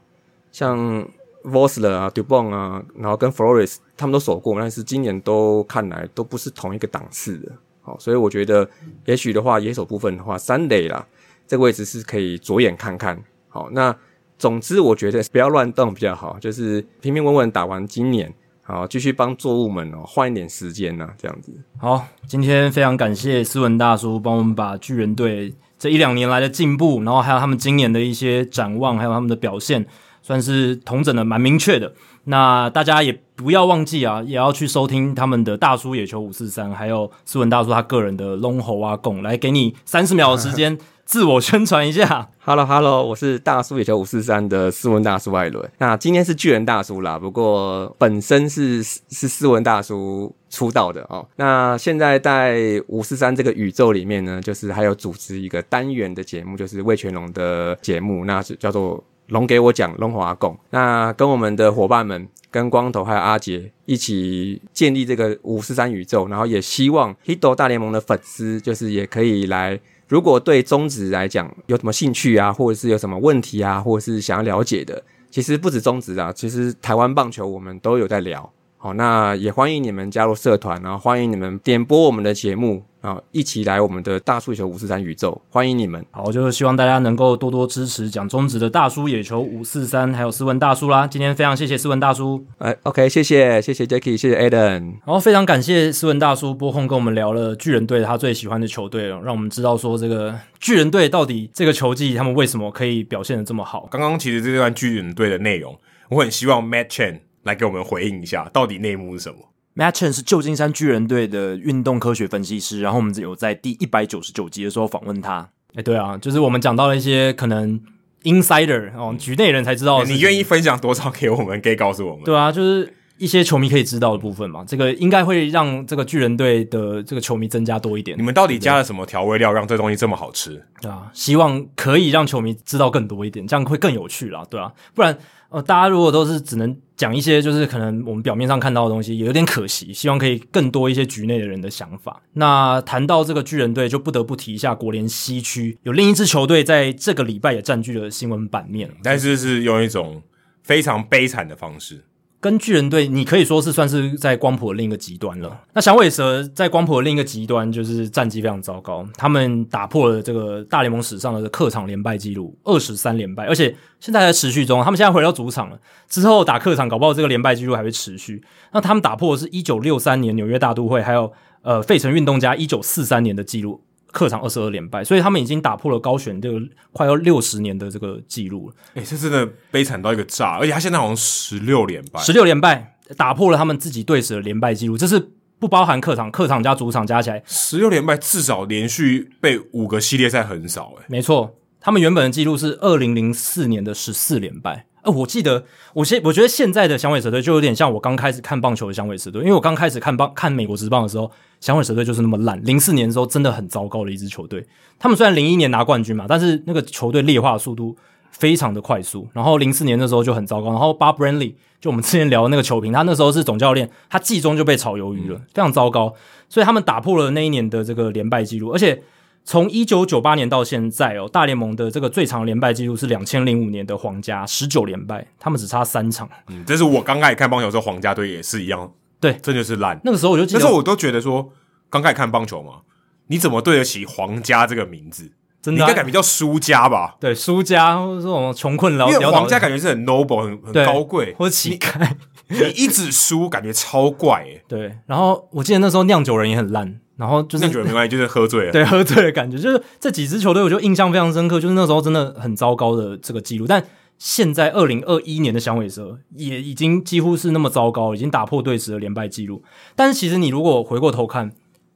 Speaker 3: 像 Vosler 啊、Dubon 啊，然后跟 Flores 他们都守过，但是今年都看来都不是同一个档次的。好，所以我觉得也许的话，野手部分的话，三垒啦，这个位置是可以着眼看看。好，那总之我觉得不要乱动比较好，就是平平稳稳打完今年。好，继续帮作物们哦换一点时间呢、这样子。
Speaker 1: 好，今天非常感谢斯文大叔帮我们把巨人队这一两年来的进步，然后还有他们今年的一些展望，还有他们的表现，算是统整的蛮明确的。那大家也不要忘记啊，也要去收听他们的大叔野球五四三，还有斯文大叔他个人的龙猴啊共，来给你三十秒的时间。自我宣传一下，
Speaker 3: Hello Hello，我是大叔野球五四三的斯文大叔艾伦。那今天是巨人大叔啦，不过本身是是斯文大叔出道的哦。那现在在五四三这个宇宙里面呢，就是还有组织一个单元的节目，就是魏全龙的节目，那是叫做龙给我讲龙华共。那跟我们的伙伴们，跟光头还有阿杰一起建立这个五四三宇宙，然后也希望 Hito 大联盟的粉丝就是也可以来。如果对中职来讲有什么兴趣啊，或者是有什么问题啊，或者是想要了解的，其实不止中职啊，其实台湾棒球我们都有在聊。好，那也欢迎你们加入社团，然后欢迎你们点播我们的节目。好，一起来我们的大叔球五四三宇宙，欢迎你们。
Speaker 1: 好，就是希望大家能够多多支持讲中职的大叔野球五四三，还有斯文大叔啦。今天非常谢谢斯文大叔。
Speaker 3: 哎，OK，谢谢，谢谢 Jacky，谢谢 Adam。
Speaker 1: 然后非常感谢斯文大叔拨空跟我们聊了巨人队他最喜欢的球队，让我们知道说这个巨人队到底这个球技他们为什么可以表现的这么好。
Speaker 2: 刚刚其实这段巨人队的内容，我很希望 Matt Chen 来给我们回应一下，到底内幕是什么。
Speaker 1: Matt Chen 是旧金山巨人队的运动科学分析师，然后我们有在第一百九十九集的时候访问他。哎，对啊，就是我们讲到了一些可能 insider 哦，局内人才知道的。
Speaker 2: 你愿意分享多少给我们？可以告诉我们。
Speaker 1: 对啊，就是一些球迷可以知道的部分嘛。这个应该会让这个巨人队的这个球迷增加多一点。
Speaker 2: 你们到底加了什么调味料，让这东西这么好吃？
Speaker 1: 对啊，希望可以让球迷知道更多一点，这样会更有趣啦。对啊，不然。呃，大家如果都是只能讲一些，就是可能我们表面上看到的东西，也有点可惜。希望可以更多一些局内的人的想法。那谈到这个巨人队，就不得不提一下国联西区有另一支球队在这个礼拜也占据了新闻版面，
Speaker 2: 但是是用一种非常悲惨的方式。
Speaker 1: 跟巨人队，你可以说是算是在光谱的另一个极端了。那响尾蛇在光谱的另一个极端，就是战绩非常糟糕。他们打破了这个大联盟史上的客场连败纪录，二十三连败，而且现在还在持续中。他们现在回到主场了，之后打客场，搞不好这个连败记录还会持续。那他们打破的是一九六三年纽约大都会，还有呃费城运动家一九四三年的记录。客场二十二连败，所以他们已经打破了高悬这个快要六十年的这个记录了。
Speaker 2: 诶、欸，这真的悲惨到一个炸，而且他现在好像十六连败，
Speaker 1: 十六连败打破了他们自己队史的连败记录，这是不包含客场，客场加主场加起来
Speaker 2: 十六连败，至少连续被五个系列赛横扫。哎，
Speaker 1: 没错，他们原本的记录是二零零四年的十四连败。呃，我记得，我现我觉得现在的响尾蛇队就有点像我刚开始看棒球的响尾蛇队，因为我刚开始看棒看美国职棒的时候，响尾蛇队就是那么烂。零四年的时候真的很糟糕的一支球队，他们虽然零一年拿冠军嘛，但是那个球队劣化的速度非常的快速。然后零四年的时候就很糟糕，然后 Bob Brenly 就我们之前聊的那个球评，他那时候是总教练，他季中就被炒鱿鱼了，非常糟糕。所以他们打破了那一年的这个连败记录，而且。从一九九八年到现在哦，大联盟的这个最长连败记录是两千零五年的皇家十九连败，他们只差三场。
Speaker 2: 嗯，这是我刚开始看棒球的时候，皇家队也是一样，
Speaker 1: 对，
Speaker 2: 真的是烂。
Speaker 1: 那个时候我就记得，
Speaker 2: 那时候我都觉得说，刚开始看棒球嘛，你怎么对得起皇家这个名字？真的、啊，你应该改名叫输家吧？
Speaker 1: 对，输家或者这种穷困老，
Speaker 2: 因为皇家感觉是很 noble 很很高贵，
Speaker 1: 或者乞丐，
Speaker 2: 你 一直输感觉超怪诶。
Speaker 1: 对，然后我记得那时候酿酒人也很烂。然后就是
Speaker 2: 那觉得没关系，就是喝醉了。
Speaker 1: 对，喝醉的感觉，就是这几支球队，我就印象非常深刻。就是那时候真的很糟糕的这个记录，但现在二零二一年的响尾蛇也已经几乎是那么糟糕，已经打破队史的连败记录。但是其实你如果回过头看，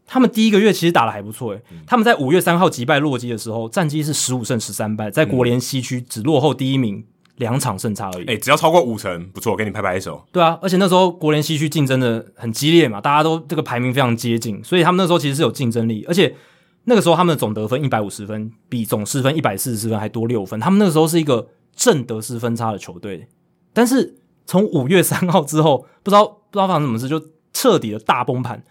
Speaker 1: 他们第一个月其实打得还不错诶、嗯、他们在五月三号击败洛基的时候，战绩是十五胜十三败，在国联西区只落后第一名。两场胜差而已，
Speaker 2: 哎、欸，只要超过五成，不错，给你拍拍手。
Speaker 1: 对啊，而且那时候国联西区竞争的很激烈嘛，大家都这个排名非常接近，所以他们那时候其实是有竞争力，而且那个时候他们的总得分一百五十分，比总失分一百四十分还多六分，他们那个时候是一个正得失分差的球队。但是从五月三号之后，不知道不知道发生什么事，就彻底的大崩盘。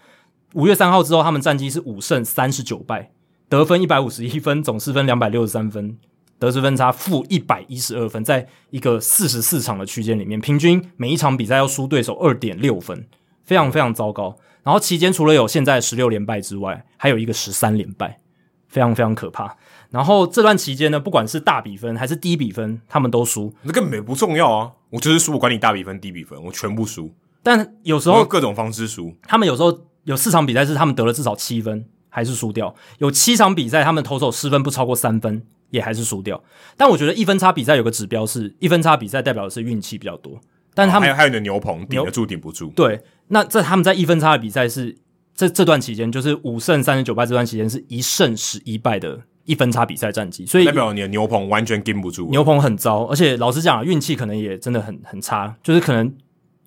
Speaker 1: 五月三号之后，他们战绩是五胜三十九败，得分一百五十一分，总失分两百六十三分。得失分差负一百一十二分，在一个四十四场的区间里面，平均每一场比赛要输对手二点六分，非常非常糟糕。然后期间除了有现在十六连败之外，还有一个十三连败，非常非常可怕。然后这段期间呢，不管是大比分还是低比分，他们都输。
Speaker 2: 那根本不重要啊！我就是输，我管你大比分、低比分，我全部输。
Speaker 1: 但有时候
Speaker 2: 各种方式输，
Speaker 1: 他们有时候有四场比赛是他们得了至少七分。还是输掉，有七场比赛，他们投手失分不超过三分，也还是输掉。但我觉得一分差比赛有个指标是，一分差比赛代表的是运气比较多。但他们、
Speaker 2: 哦、还有还有你的牛棚顶得住顶不住。
Speaker 1: 对，那在他们在一分差的比赛是这这段期间，就是五胜三十九败这段期间是一胜十一败的一分差比赛战绩，所以
Speaker 2: 代表你的牛棚完全顶不住。
Speaker 1: 牛棚很糟，而且老实讲，运气可能也真的很很差，就是可能。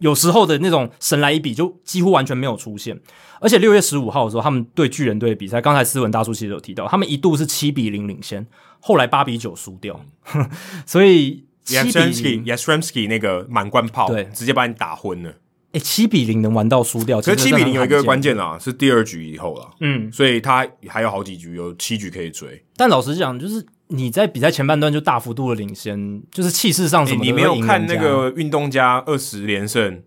Speaker 1: 有时候的那种神来一笔就几乎完全没有出现，而且六月十五号的时候，他们对巨人队的比赛，刚才斯文大叔其实有提到，他们一度是七比零领先，后来八比九输掉，所以七比零
Speaker 2: y a s t r e m s k y 那个满贯炮，
Speaker 1: 对，
Speaker 2: 直接把你打昏了。
Speaker 1: 诶，七比零能玩到输掉，
Speaker 2: 其实七比零有一个关键啦，是第二局以后啦，
Speaker 1: 嗯，
Speaker 2: 所以他还有好几局，有七局可以追。
Speaker 1: 但老实讲，就是。你在比赛前半段就大幅度的领先，就是气势上什
Speaker 2: 么？你没有看那个运动家二十连胜，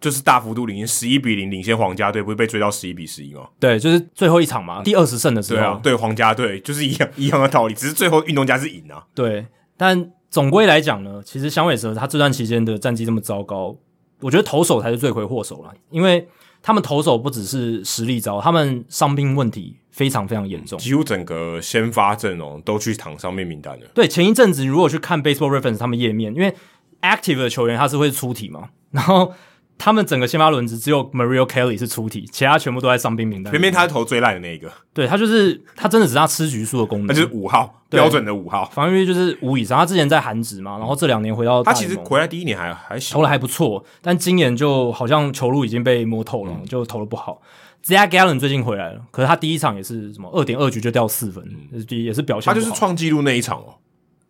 Speaker 2: 就是大幅度领先十一比零领先皇家队，不是被追到十一比十一吗？
Speaker 1: 对，就是最后一场嘛，第二十胜的时候，对啊，
Speaker 2: 对皇家队就是一样一样的道理，只是最后运动家是赢啊。
Speaker 1: 对，但总归来讲呢，其实响尾蛇他这段期间的战绩这么糟糕，我觉得投手才是罪魁祸首了，因为他们投手不只是实力糟，他们伤病问题。非常非常严重，
Speaker 2: 几乎整个先发阵容都去躺伤病名单了。
Speaker 1: 对，前一阵子如果去看 Baseball Reference 他们页面，因为 active 的球员他是会出体嘛，然后。他们整个先发轮值只有 Mario Kelly 是出题，其他全部都在伤兵名单。
Speaker 2: 偏偏他是投最烂的那一个，
Speaker 1: 对他就是他真的只是他吃局数的功能，
Speaker 2: 他就是五号标准的五号，
Speaker 1: 防御率就是五以上。他之前在韩职嘛，然后这两年回到
Speaker 2: 他其实回来第一年还还行，
Speaker 1: 投的还不错，但今年就好像球路已经被摸透了，嗯、就投的不好。Zach Gallen 最近回来了，可是他第一场也是什么二点二局就掉四分，嗯、也是表现。
Speaker 2: 他就是创纪录那一场哦。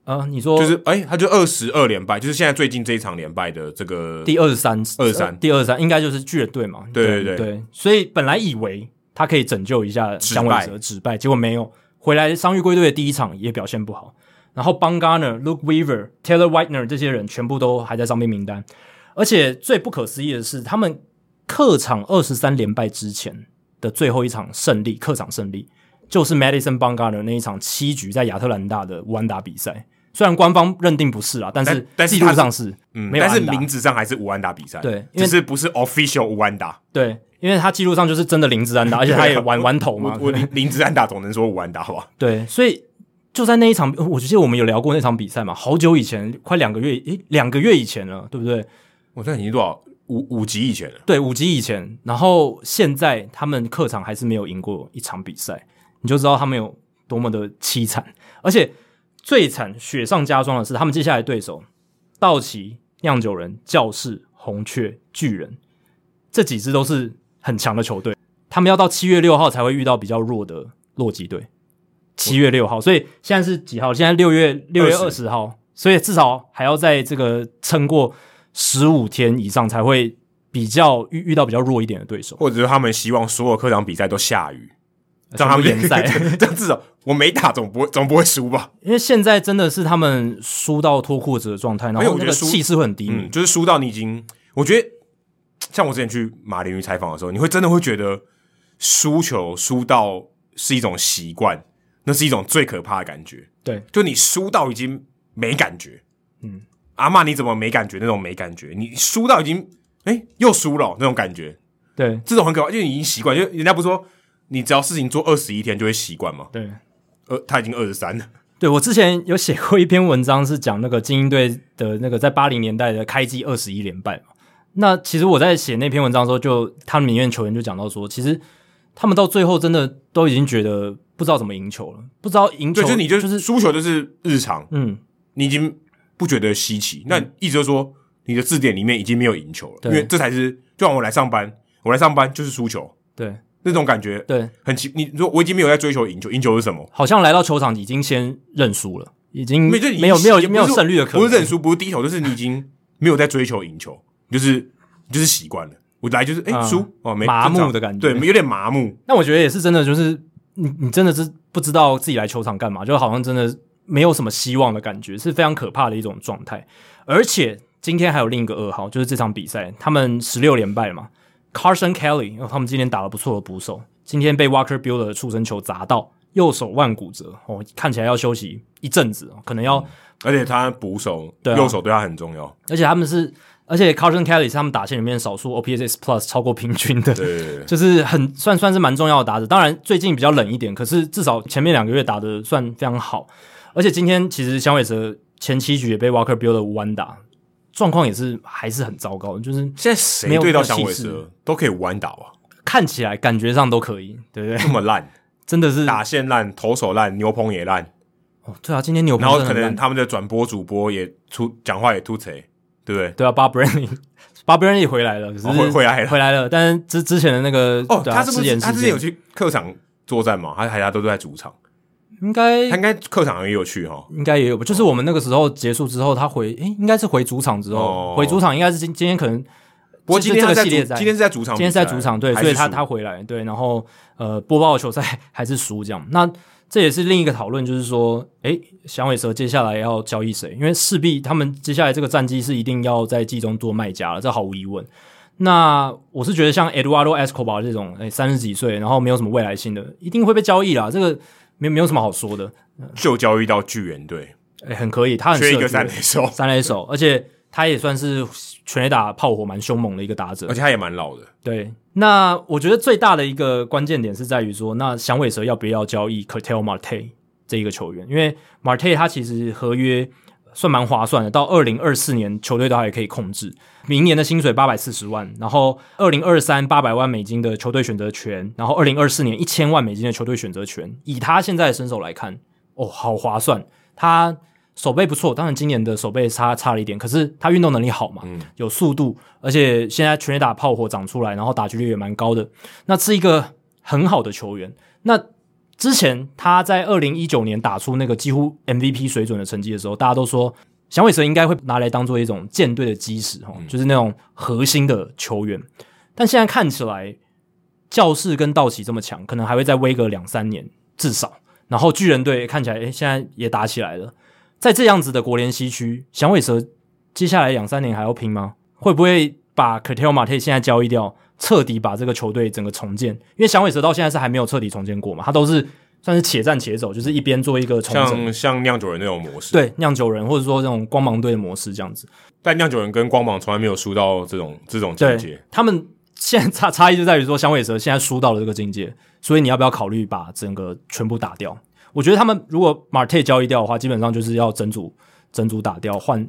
Speaker 1: 啊，你说
Speaker 2: 就是哎、欸，他就二十二连败，就是现在最近这一场连败的这个
Speaker 1: 第二十三，
Speaker 2: 二十三，
Speaker 1: 第二十三应该就是巨人队嘛？
Speaker 2: 对对对，
Speaker 1: 对，所以本来以为他可以拯救一下响尾蛇止败，结果没有。回来伤愈归队的第一场也表现不好，然后 Bumgarner、Luke Weaver、Taylor Whitener 这些人全部都还在伤病名单，而且最不可思议的是，他们客场二十三连败之前的最后一场胜利，客场胜利就是 Madison Bumgarner 那一场七局在亚特兰大的无安打比赛。虽然官方认定不是啊，但是但是记录上是，
Speaker 2: 嗯，但是名字上还是无安打比赛，
Speaker 1: 对，
Speaker 2: 只是不是 official 无安打，
Speaker 1: 对，因为他记录上就是真的零支安打，而且他也玩玩头嘛，
Speaker 2: 我零支安打总能说无安打好吧？
Speaker 1: 对，所以就在那一场，我记得我们有聊过那场比赛嘛，好久以前，快两个月，诶，两个月以前了，对不对？
Speaker 2: 我这已经多少？五五级以前了，
Speaker 1: 对，五级以前，然后现在他们客场还是没有赢过一场比赛，你就知道他们有多么的凄惨，而且。最惨、雪上加霜的是，他们接下来对手道奇、酿酒人、教士、红雀、巨人这几支都是很强的球队，他们要到七月六号才会遇到比较弱的洛基队。七月六号，所以现在是几号？现在六月六月二十号，所以至少还要在这个撑过十五天以上，才会比较遇遇到比较弱一点的对手，
Speaker 2: 或者是他们希望所有客场比赛都下雨。让他们
Speaker 1: 联赛，
Speaker 2: 这样至少我没打总不会总不会输吧？
Speaker 1: 因为现在真的是他们输到脱裤子的状态，然后那个气势会很低迷，
Speaker 2: 嗯，就是输到你已经，我觉得像我之前去马林鱼采访的时候，你会真的会觉得输球输到是一种习惯，那是一种最可怕的感觉。
Speaker 1: 对，
Speaker 2: 就你输到已经没感觉，
Speaker 1: 嗯，
Speaker 2: 阿妈你怎么没感觉？那种没感觉，你输到已经哎、欸、又输了那种感觉，
Speaker 1: 对，
Speaker 2: 这种很可怕，因为你已经习惯，就人家不是说。你只要事情做二十一天就会习惯嘛？
Speaker 1: 对，
Speaker 2: 呃，他已经二十三了。
Speaker 1: 对，我之前有写过一篇文章，是讲那个精英队的那个在八零年代的开季二十一连败嘛。那其实我在写那篇文章的时候就，就他们里面球员就讲到说，其实他们到最后真的都已经觉得不知道怎么赢球了，不知道赢球，
Speaker 2: 就是你就是输球就是日常，
Speaker 1: 嗯，
Speaker 2: 你已经不觉得稀奇。那意思就是说，你的字典里面已经没有赢球了，因为这才是就像我来上班，我来上班就是输球，
Speaker 1: 对。
Speaker 2: 那种感觉，
Speaker 1: 对，
Speaker 2: 很奇。你说我已经没有在追求赢球，赢球是什么？
Speaker 1: 好像来到球场已经先认输了，已经没
Speaker 2: 没
Speaker 1: 有没有没有胜率的可能。
Speaker 2: 不是认输，不是低头，就是你已经没有在追求赢球，就是就是习惯了。我来就是哎输哦，没
Speaker 1: 麻木的感觉，
Speaker 2: 对，有点麻木。
Speaker 1: 那我觉得也是真的，就是你你真的是不知道自己来球场干嘛，就好像真的没有什么希望的感觉，是非常可怕的一种状态。而且今天还有另一个噩耗，就是这场比赛他们十六连败嘛，Carson Kelly，他们今天打了不错的捕手，今天被 Walker Buehler 的触身球砸到，右手腕骨折哦，看起来要休息一阵子，可能要。嗯
Speaker 2: 而且他捕手，对啊，右手对他很重要。
Speaker 1: 而且他们是，而且 Carson Kelly 是他们打线里面少数 OPS Plus 超过平均的，
Speaker 2: 对，
Speaker 1: 就是很算算是蛮重要的打者。当然最近比较冷一点，可是至少前面两个月打的算非常好。而且今天其实响尾蛇前七局也被 Walker Buehler 无安打，状况也是还是很糟糕。就是
Speaker 2: 现在谁对到响尾蛇都可以无安打啊？
Speaker 1: 看起来感觉上都可以，对不对？
Speaker 2: 这么烂，
Speaker 1: 真的是
Speaker 2: 打线烂，投手烂，牛棚也烂。
Speaker 1: 哦，对啊，今天牛棚，
Speaker 2: 然后可能他们的转播主播也出讲话也突锤，对不对？
Speaker 1: 对啊，Bob Brenly，Bob Brenly 回来了，可是回
Speaker 2: 回来了，
Speaker 1: 回来了。但是之之前的那个
Speaker 2: 哦，他是不是他之前有去客场作战嘛？还是还他都在主场？
Speaker 1: 应该
Speaker 2: 他应该客场也有去哈，
Speaker 1: 应该也有吧。就是我们那个时候结束之后，他回诶，应该是回主场之后回主场，应该是今今天可能。
Speaker 2: 不过今天
Speaker 1: 这个系列赛
Speaker 2: 今天是在主场，
Speaker 1: 今天是在主场，对，所以他他回来对，然后呃播报球赛 还是输这样那。这也是另一个讨论，就是说，诶，响尾蛇接下来要交易谁？因为势必他们接下来这个战绩是一定要在季中做卖家了，这毫无疑问。那我是觉得像 Eduardo Escobar 这种，诶，三十几岁，然后没有什么未来性的，一定会被交易啦。这个没没有什么好说的，
Speaker 2: 就交易到巨人队，
Speaker 1: 诶，很可以。他很缺
Speaker 2: 一个三垒手，
Speaker 1: 三垒手，而且他也算是。全垒打炮火蛮凶猛的一个打者，
Speaker 2: 而且他也蛮老的。
Speaker 1: 对，那我觉得最大的一个关键点是在于说，那响尾蛇要不要交易 Curtel Marte 这一个球员？因为 Marte 他其实合约算蛮划算的，到二零二四年球队都还可以控制，明年的薪水八百四十万，然后二零二三八百万美金的球队选择权，然后二零二四年一千万美金的球队选择权。以他现在的身手来看，哦，好划算，他。手背不错，当然今年的手背差差了一点，可是他运动能力好嘛，嗯、有速度，而且现在全垒打炮火长出来，然后打击率也蛮高的，那是一个很好的球员。那之前他在二零一九年打出那个几乎 MVP 水准的成绩的时候，大家都说响尾蛇应该会拿来当做一种舰队的基石哈，嗯、就是那种核心的球员。但现在看起来，教士跟道奇这么强，可能还会再威个两三年至少。然后巨人队看起来，诶，现在也打起来了。在这样子的国联西区，响尾蛇接下来两三年还要拼吗？会不会把 Ketel Marte 现在交易掉，彻底把这个球队整个重建？因为响尾蛇到现在是还没有彻底重建过嘛，他都是算是且战且走，就是一边做一个重，
Speaker 2: 像像酿酒人那种模式，
Speaker 1: 对，酿酒人或者说这种光芒队的模式这样子。
Speaker 2: 但酿酒人跟光芒从来没有输到这种这种境界，
Speaker 1: 他们现在差差异就在于说响尾蛇现在输到了这个境界，所以你要不要考虑把整个全部打掉？我觉得他们如果 Marte 交易掉的话，基本上就是要整组整组打掉，换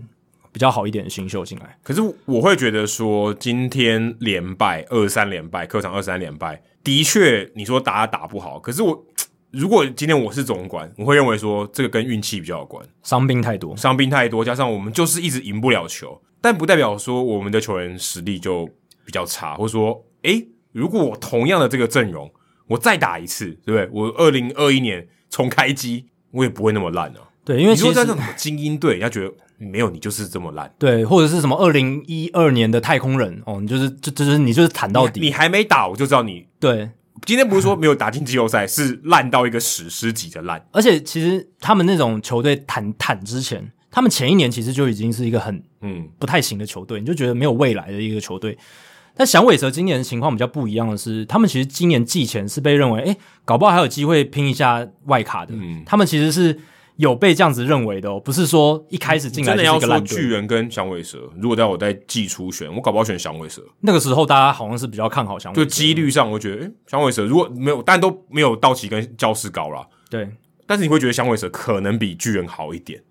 Speaker 1: 比较好一点的新秀进来。
Speaker 2: 可是我会觉得说，今天连败二三连败，客场二三连败，的确你说打打不好。可是我如果今天我是总管，我会认为说这个跟运气比较有关，
Speaker 1: 伤病太多，
Speaker 2: 伤兵太多，加上我们就是一直赢不了球，但不代表说我们的球员实力就比较差，或者说，诶，如果我同样的这个阵容，我再打一次，对不对？我二零二一年。重开机，我也不会那么烂啊。
Speaker 1: 对，因为其实
Speaker 2: 在那种精英队，人家觉得没有你就是这么烂。
Speaker 1: 对，或者是什么二零一二年的太空人哦，你就是就就是你就是坦到底，
Speaker 2: 你还没打我就知道你。
Speaker 1: 对，
Speaker 2: 今天不是说没有打进季后赛，是烂到一个史诗级的烂。
Speaker 1: 而且其实他们那种球队坦坦之前，他们前一年其实就已经是一个很嗯不太行的球队，你就觉得没有未来的一个球队。但响尾蛇今年的情况比较不一样的是，他们其实今年季前是被认为，诶，搞不好还有机会拼一下外卡的。嗯，他们其实是有被这样子认为的哦，不是说一开始进来就是一个要说巨
Speaker 2: 人跟响尾蛇，如果在我在季初选，我搞不好选响尾蛇。
Speaker 1: 那个时候大家好像是比较看好响尾蛇，
Speaker 2: 就几率上我觉得，诶，响尾蛇如果没有，但都没有道奇跟教士高啦。
Speaker 1: 对，
Speaker 2: 但是你会觉得响尾蛇可能比巨人好一点，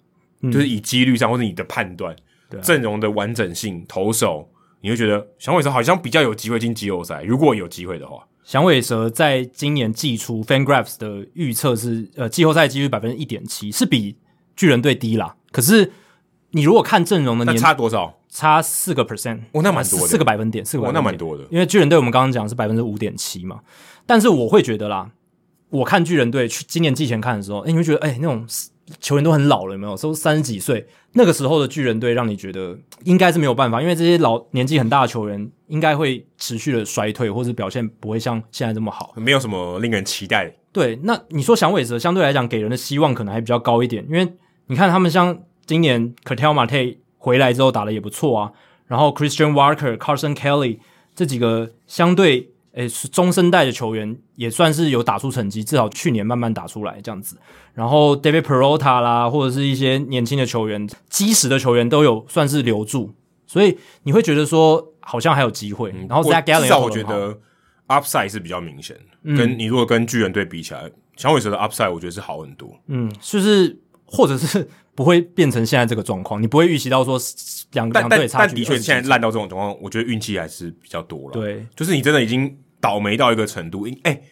Speaker 2: 嗯、就是以几率上或者你的判断，对阵容的完整性，投手。你会觉得响尾蛇好像比较有机会进季后赛，如果有机会的话。
Speaker 1: 响尾蛇在今年季初，FanGraphs 的预测是，呃，季后赛几率百分之一点七，是比巨人队低啦。可是你如果看阵容的年，
Speaker 2: 那差多少？
Speaker 1: 差四个 percent，
Speaker 2: 哦，那蛮多的，
Speaker 1: 四个百分点，四个百分点，
Speaker 2: 哦，那蛮多的。
Speaker 1: 因为巨人队我们刚刚讲是百分之五点七嘛，但是我会觉得啦，我看巨人队去今年季前看的时候，诶，你会觉得，诶，那种。球员都很老了，有没有？都三十几岁，那个时候的巨人队让你觉得 应该是没有办法，因为这些老年纪很大的球员应该会持续的衰退，或者表现不会像现在这么好，
Speaker 2: 没有什么令人期待
Speaker 1: 对，那你说响尾蛇相对来讲给人的希望可能还比较高一点，因为你看他们像今年 Ketel Marte 回来之后打的也不错啊，然后 Christian Walker、Carson Kelly 这几个相对诶是中生代的球员也算是有打出成绩，至少去年慢慢打出来这样子。然后 David Peralta 啦，或者是一些年轻的球员、基石的球员都有算是留住，所以你会觉得说好像还有机会。嗯、然后 Zach Gallen
Speaker 2: 至少我觉得 Upside 是比较明显，嗯、跟你如果跟巨人队比起来，响尾蛇的 Upside 我觉得是好很多。
Speaker 1: 嗯，就是或者是不会变成现在这个状况，你不会预期到说两两队差距。
Speaker 2: 但的确现在烂到这种状况，我觉得运气还是比较多了。
Speaker 1: 对，
Speaker 2: 就是你真的已经倒霉到一个程度。哎、欸，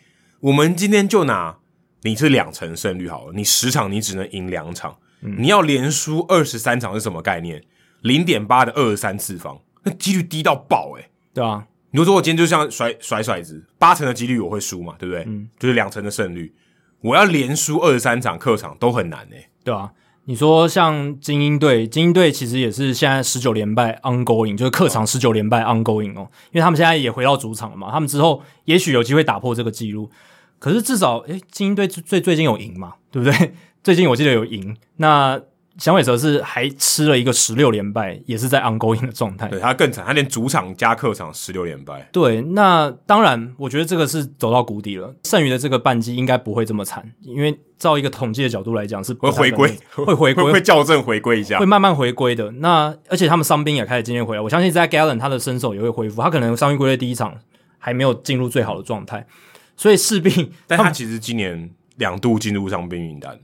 Speaker 2: 我们今天就拿。你是两成胜率好了，你十场你只能赢两场，嗯、你要连输二十三场是什么概念？零点八的二十三次方，那几率低到爆诶、欸、
Speaker 1: 对啊，
Speaker 2: 你说我今天就像甩甩骰子，八成的几率我会输嘛，对不对？
Speaker 1: 嗯，
Speaker 2: 就是两成的胜率，我要连输二十三场客场都很难诶、欸、
Speaker 1: 对啊，你说像精英队，精英队其实也是现在十九连败 ongoing，就是客场十九连败 ongoing 哦，因为他们现在也回到主场了嘛，他们之后也许有机会打破这个记录。可是至少，诶，精英队最最近有赢嘛，对不对？最近我记得有赢。那响尾蛇是还吃了一个十六连败，也是在 ongoing 的状态。
Speaker 2: 对，他更惨，他连主场加客场十六连败。
Speaker 1: 对，那当然，我觉得这个是走到谷底了。剩余的这个半季应该不会这么惨，因为照一个统计的角度来讲，是
Speaker 2: 会回归，
Speaker 1: 会回归，
Speaker 2: 会校正回归一下，
Speaker 1: 会慢慢回归的。那而且他们伤兵也开始渐渐回来，我相信在 Gallen 他的身手也会恢复。他可能伤兵归队第一场还没有进入最好的状态。所以势必，
Speaker 2: 但他其实今年两度进入伤兵名单，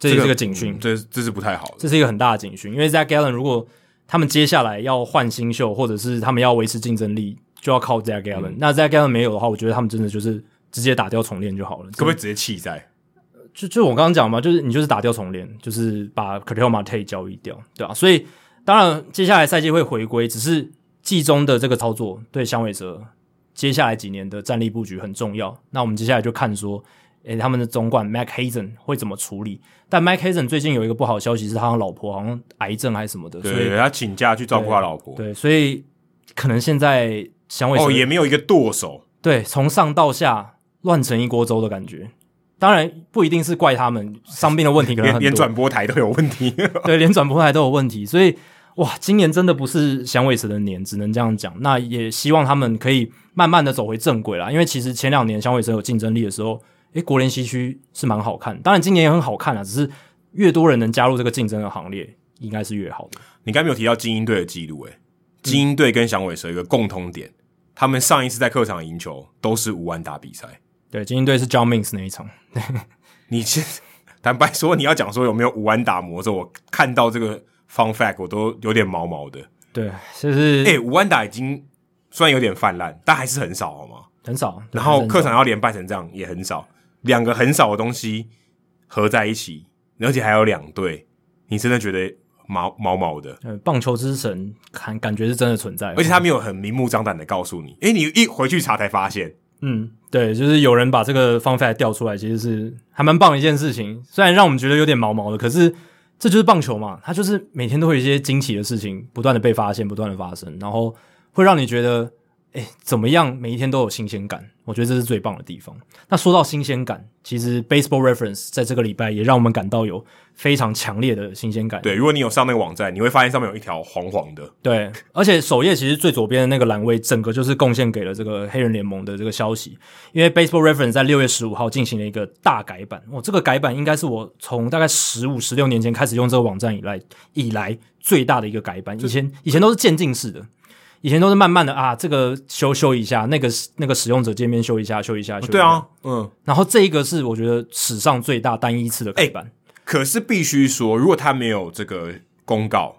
Speaker 1: 这是一个警讯，
Speaker 2: 这这是不太好的，
Speaker 1: 这是一个很大的警讯。因为 Zach Gallen 如果他们接下来要换新秀，或者是他们要维持竞争力，就要靠 Zach Gallen。那 Zach Gallen 没有的话，我觉得他们真的就是直接打掉重练就好了。
Speaker 2: 可不可以直接弃在？
Speaker 1: 就就我刚刚讲嘛，就是你就是打掉重练，就是把 Ketel Marte 交易掉，对吧？所以当然接下来赛季会回归，只是季中的这个操作对响尾蛇。接下来几年的战力布局很重要，那我们接下来就看说，诶，他们的总管 Matt Hazen 会怎么处理？但 Matt Hazen 最近有一个不好的消息，是他的老婆好像癌症还是什么的，
Speaker 2: 对
Speaker 1: 所以
Speaker 2: 他请假去照顾他老婆。
Speaker 1: 对，对，所以可能现在响尾蛇
Speaker 2: 哦也没有一个舵手，
Speaker 1: 对，从上到下乱成一锅粥的感觉。当然不一定是怪他们伤病的问题，可能
Speaker 2: 连转播台都有问题，
Speaker 1: 对，连转播台都有问题，所以。哇，今年真的不是响尾蛇的年，只能这样讲。那也希望他们可以慢慢的走回正轨啦。因为其实前两年响尾蛇有竞争力的时候，诶，国联西区是蛮好看。当然今年也很好看啊，只是越多人能加入这个竞争的行列，应该是越好的。
Speaker 2: 你刚才没有提到精英队的记录，诶，精英队跟响尾蛇有一个共通点，他们上一次在客场赢球都是无安打比赛。
Speaker 1: 对，精英队是 John Means 那一场。
Speaker 2: 你其实坦白说，你要讲说有没有无安打魔咒，我看到这个。Fun fact，我都有点毛毛的。
Speaker 1: 对，就是
Speaker 2: 诶，无安打已经虽然有点泛滥，但还是很少，好吗？
Speaker 1: 很少。
Speaker 2: 然后客场要连败成这样也很少，两个很少的东西合在一起，而且还有两队，你真的觉得毛毛毛的？
Speaker 1: 呃，棒球之神感感觉是真的存在，
Speaker 2: 而且他没有很明目张胆的告诉你。诶，你一回去查才发现，
Speaker 1: 嗯，对，就是有人把这个 Fun fact 调出来，其实是还蛮棒的一件事情。虽然让我们觉得有点毛毛的，可是。这就是棒球嘛，它就是每天都会有一些惊奇的事情不断的被发现，不断的发生，然后会让你觉得，诶，怎么样？每一天都有新鲜感，我觉得这是最棒的地方。那说到新鲜感，其实 Baseball Reference 在这个礼拜也让我们感到有非常强烈的新鲜感。
Speaker 2: 对，如果你有上那个网站，你会发现上面有一条黄黄的。
Speaker 1: 对，而且首页其实最左边的那个栏位，整个就是贡献给了这个黑人联盟的这个消息。因为 Baseball Reference 在六月十五号进行了一个大改版，哦，这个改版应该是我从大概十五、十六年前开始用这个网站以来以来最大的一个改版。以前以前都是渐进式的。以前都是慢慢的啊，这个修修一下，那个那个使用者界面修一下，修一下，修一下。
Speaker 2: 对啊，嗯。
Speaker 1: 然后这一个是我觉得史上最大单一次的改版。欸，
Speaker 2: 可是必须说，如果他没有这个公告，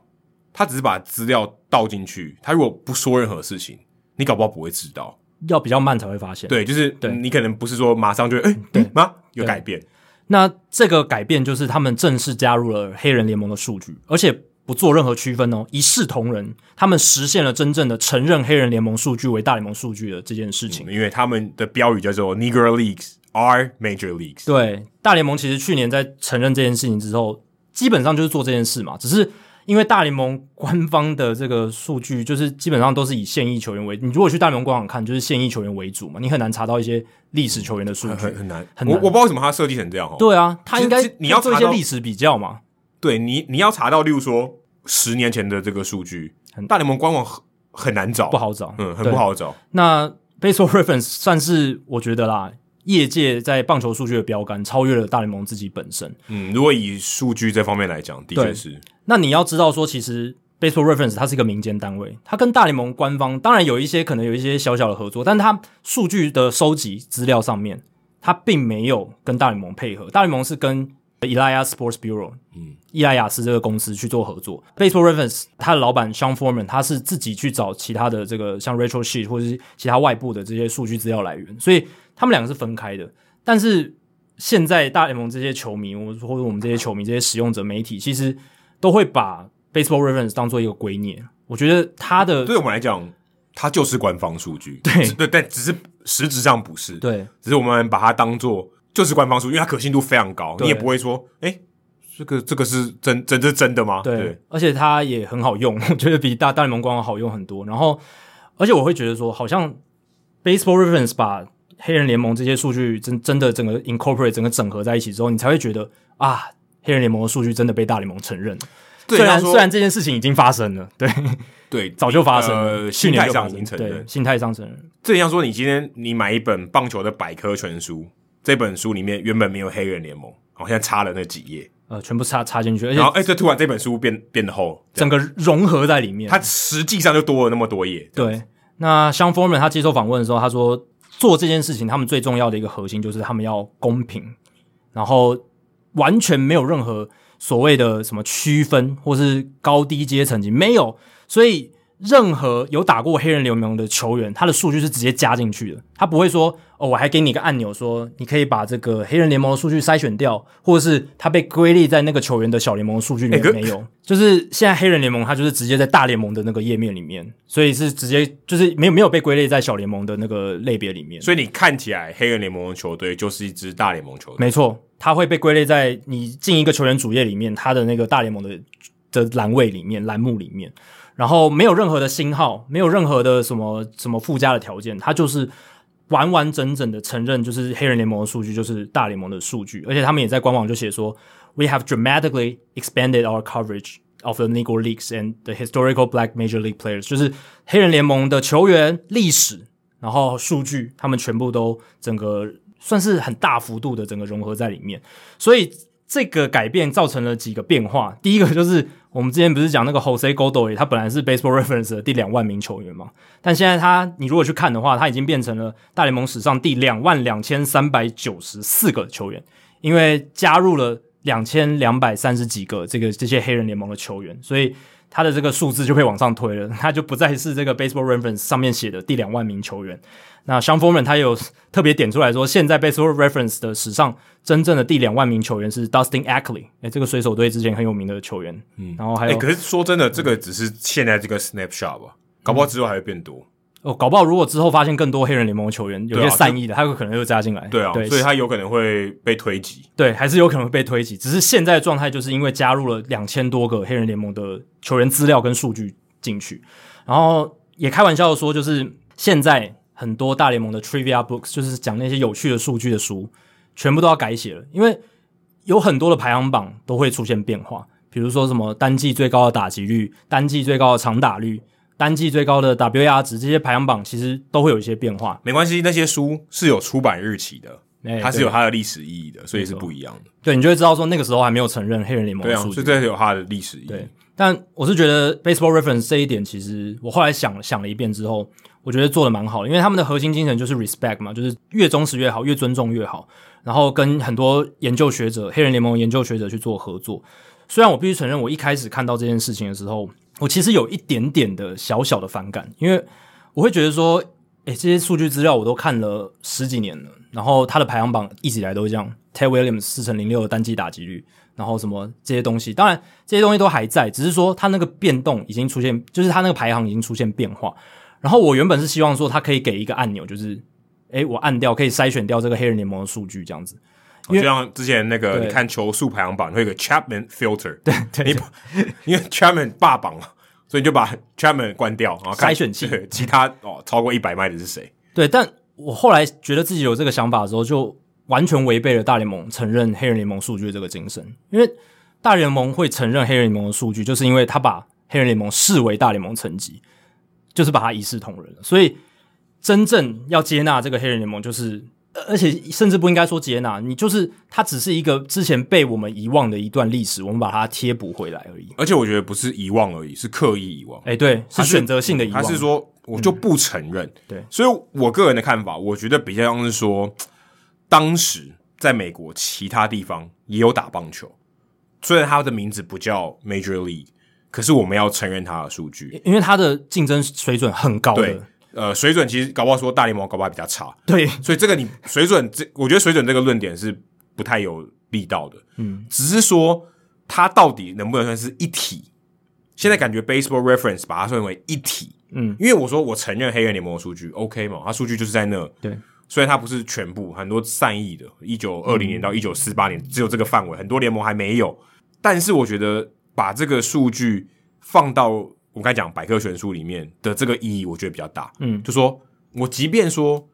Speaker 2: 他只是把资料倒进去，他如果不说任何事情，你搞不好不会知道。
Speaker 1: 要比较慢才会发现。
Speaker 2: 对，就是对你可能不是说马上就哎，欸，对吗？有改变。
Speaker 1: 那这个改变就是他们正式加入了黑人联盟的数据，而且。不做任何区分哦，一视同仁，他们实现了真正的承认黑人联盟数据为大联盟数据的这件事情。
Speaker 2: 嗯，因为他们的标语叫做 “Negro Leagues are Major Leagues”。
Speaker 1: 对，大联盟其实去年在承认这件事情之后，基本上就是做这件事嘛，只是。因为大联盟官方的这个数据，就是基本上都是以现役球员为，你如果去大联盟官网看，就是现役球员为主嘛，你很难查到一些历史球员的数据，
Speaker 2: 很很难，
Speaker 1: 很难。
Speaker 2: 我我不知道为什么他设计成这样哦。
Speaker 1: 对啊，他应该
Speaker 2: 你要
Speaker 1: 做一些历史比较嘛。
Speaker 2: 对你，你要查到，例如说十年前的这个数据，大联盟官网很很难找，
Speaker 1: 不好找，
Speaker 2: 嗯，很不好找。
Speaker 1: 那 Baseball Reference 算是我觉得啦。业界在棒球数据的标杆超越了大联盟自己本身。
Speaker 2: 嗯，如果以数据这方面来讲，的确是。
Speaker 1: 那你要知道说，其实 Baseball Reference 它是一个民间单位，它跟大联盟官方当然有一些可能有一些小小的合作，但它数据的收集资料上面，它并没有跟大联盟配合。大联盟是跟 Elias Sports Bureau，嗯，伊莱亚斯这个公司去做合作。Baseball Reference 它的老板 Sean Foreman 他是自己去找其他的这个像 Rachel Sheet 或者是其他外部的这些数据资料来源，所以。他们两个是分开的，但是现在大联盟这些球迷，或者我们这些球迷、这些使用者、媒体，其实都会把 Baseball Reference 当做一个圭臬。我觉得他的
Speaker 2: 对我们来讲，它就是官方数据，
Speaker 1: 对
Speaker 2: 对，但只是实质上不是，
Speaker 1: 对，
Speaker 2: 只是我们把它当做就是官方数据，因为它可信度非常高，你也不会说，哎，这个这个是真真是真的吗？
Speaker 1: 对，对而且它也很好用，我觉得比大大联盟官网好用很多。然后，而且我会觉得说，好像 Baseball Reference 把黑人联盟这些数据真真的整个 incorporate 整个整合在一起之后，你才会觉得啊，黑人联盟的数据真的被大联盟承认。虽然虽然这件事情已经发生了，对
Speaker 2: 对，
Speaker 1: 早就发生了，
Speaker 2: 呃、心态上已经承认，
Speaker 1: 对，心态上承认。
Speaker 2: 这像说，你今天你买一本棒球的百科全书，这本书里面原本没有黑人联盟，好像插了那几页，
Speaker 1: 呃，全部插插进去，而且
Speaker 2: 然后哎，这突然这本书变变得厚，
Speaker 1: 整个融合在里面，
Speaker 2: 它实际上就多了那么多页。
Speaker 1: 对，那 Sean Foreman 他接受访问的时候，他说。做这件事情，他们最重要的一个核心就是他们要公平，然后完全没有任何所谓的什么区分或是高低阶层级，没有，所以。任何有打过黑人联盟的球员，他的数据是直接加进去的，他不会说哦，我还给你一个按钮，说你可以把这个黑人联盟的数据筛选掉，或者是他被归类在那个球员的小联盟数据里面没有，就是现在黑人联盟他就是直接在大联盟的那个页面里面，所以是直接就是没有没有被归类在小联盟的那个类别里面，
Speaker 2: 所以你看起来黑人联盟的球队就是一支大联盟球队，
Speaker 1: 没错，他会被归类在你进一个球员主页里面，他的那个大联盟的的栏位里面栏目里面。然后没有任何的星号，没有任何的什么什么附加的条件，他就是完完整整的承认，就是黑人联盟的数据就是大联盟的数据，而且他们也在官网就写说，We have dramatically expanded our coverage of the Negro Leagues and the historical Black Major League players，就是黑人联盟的球员历史，然后数据，他们全部都整个算是很大幅度的整个融合在里面，所以这个改变造成了几个变化，第一个就是。我们之前不是讲那个 Jose Godoy，他本来是 Baseball Reference 的第两万名球员嘛，但现在他，你如果去看的话，他已经变成了大联盟史上第两万两千三百九十四个球员，因为加入了两千两百三十几个这个这些黑人联盟的球员，所以他的这个数字就会往上推了，他就不再是这个 Baseball Reference 上面写的第两万名球员。那 Sean Foreman 他有特别点出来说，现在 Baseball Reference 的史上真正的第两万名球员是 Dustin Ackley，诶，这个水手队之前很有名的球员。嗯，然后还有，
Speaker 2: 可是说真的，这个只是现在这个 snapshot 吧，搞不好之后还会变多。嗯、
Speaker 1: 哦，搞不好如果之后发现更多黑人联盟的球员有些善意的，他有可能又加进来。
Speaker 2: 对啊，对，所以他有可能会被推挤。
Speaker 1: 对，还是有可能会被推挤。只是现在的状态就是因为加入了两千多个黑人联盟的球员资料跟数据进去，然后也开玩笑的说，就是现在。很多大联盟的 trivia books 就是讲那些有趣的数据的书，全部都要改写了，因为有很多的排行榜都会出现变化，比如说什么单季最高的打击率、单季最高的长打率、单季最高的 WAR 值，这些排行榜其实都会有一些变化。
Speaker 2: 没关系，那些书是有出版日期的，欸、它是有它的历史意义的，所以是不一样的。
Speaker 1: 对，你就会知道说那个时候还没有承认黑人联盟
Speaker 2: 对啊，所以这是有它的历史意义。
Speaker 1: 对，但我是觉得 Baseball Reference 这一点，其实我后来想想了一遍之后。我觉得做的蛮好的，因为他们的核心精神就是 respect 嘛，就是越忠实越好，越尊重越好。然后跟很多研究学者、黑人联盟研究学者去做合作。虽然我必须承认，我一开始看到这件事情的时候，我其实有一点点的小小的反感，因为我会觉得说，诶，这些数据资料我都看了十几年了，然后他的排行榜一直以来都是这样，Ted Williams 四成零六的单季打击率，然后什么这些东西，当然这些东西都还在，只是说他那个变动已经出现，就是他那个排行已经出现变化。然后我原本是希望说，他可以给一个按钮，就是，诶，我按掉可以筛选掉这个黑人联盟的数据这样子。
Speaker 2: 就像之前那
Speaker 1: 个
Speaker 2: 你看球速排行榜，会有个 Chapman filter，
Speaker 1: 对对，
Speaker 2: 你 因为 Chapman 霸榜嘛，所以你就把 Chapman 关掉，然
Speaker 1: 筛选器
Speaker 2: 其他哦超过一百迈的是谁？
Speaker 1: 对，但我后来觉得自己有这个想法的时候，就完全违背了大联盟承认黑人联盟数据的这个精神。因为大联盟会承认黑人联盟的数据，就是因为他把黑人联盟视为大联盟层级，就是把它一视同仁了。所以真正要接纳这个黑人联盟，就是而且甚至不应该说接纳，你就是它只是一个之前被我们遗忘的一段历史，我们把它贴补回来而已。
Speaker 2: 而且我觉得不是遗忘而已，是刻意遗忘。
Speaker 1: 哎，对，是选择性的遗忘，
Speaker 2: 还是说我就不承认？
Speaker 1: 嗯对
Speaker 2: 所以我个人的看法，我觉得比较像是说，当时在美国其他地方也有打棒球，虽然他的名字不叫 Major League，可是我们要承认它的数据。
Speaker 1: 因为它的竞争水准很高的，
Speaker 2: 对，呃，水准其实搞不好说大联盟搞不好比较差，
Speaker 1: 对
Speaker 2: 所以这个你水准这，我觉得水准这个论点是不太有力道的。嗯，只是说它到底能不能算是一体？现在感觉 Baseball Reference 把它算为一体。
Speaker 1: 嗯，
Speaker 2: 因为我说我承认黑人联盟的数据 OK 嘛，它数据就是在那。
Speaker 1: 对，
Speaker 2: 虽然它不是全部，很多善意的，一九二零年到一九四八年只有这个范围，很多联盟还没有。但是我觉得把这个数据放到我刚才讲百科全书里面的这个意义，我觉得比较大。
Speaker 1: 嗯，
Speaker 2: 就说我即便说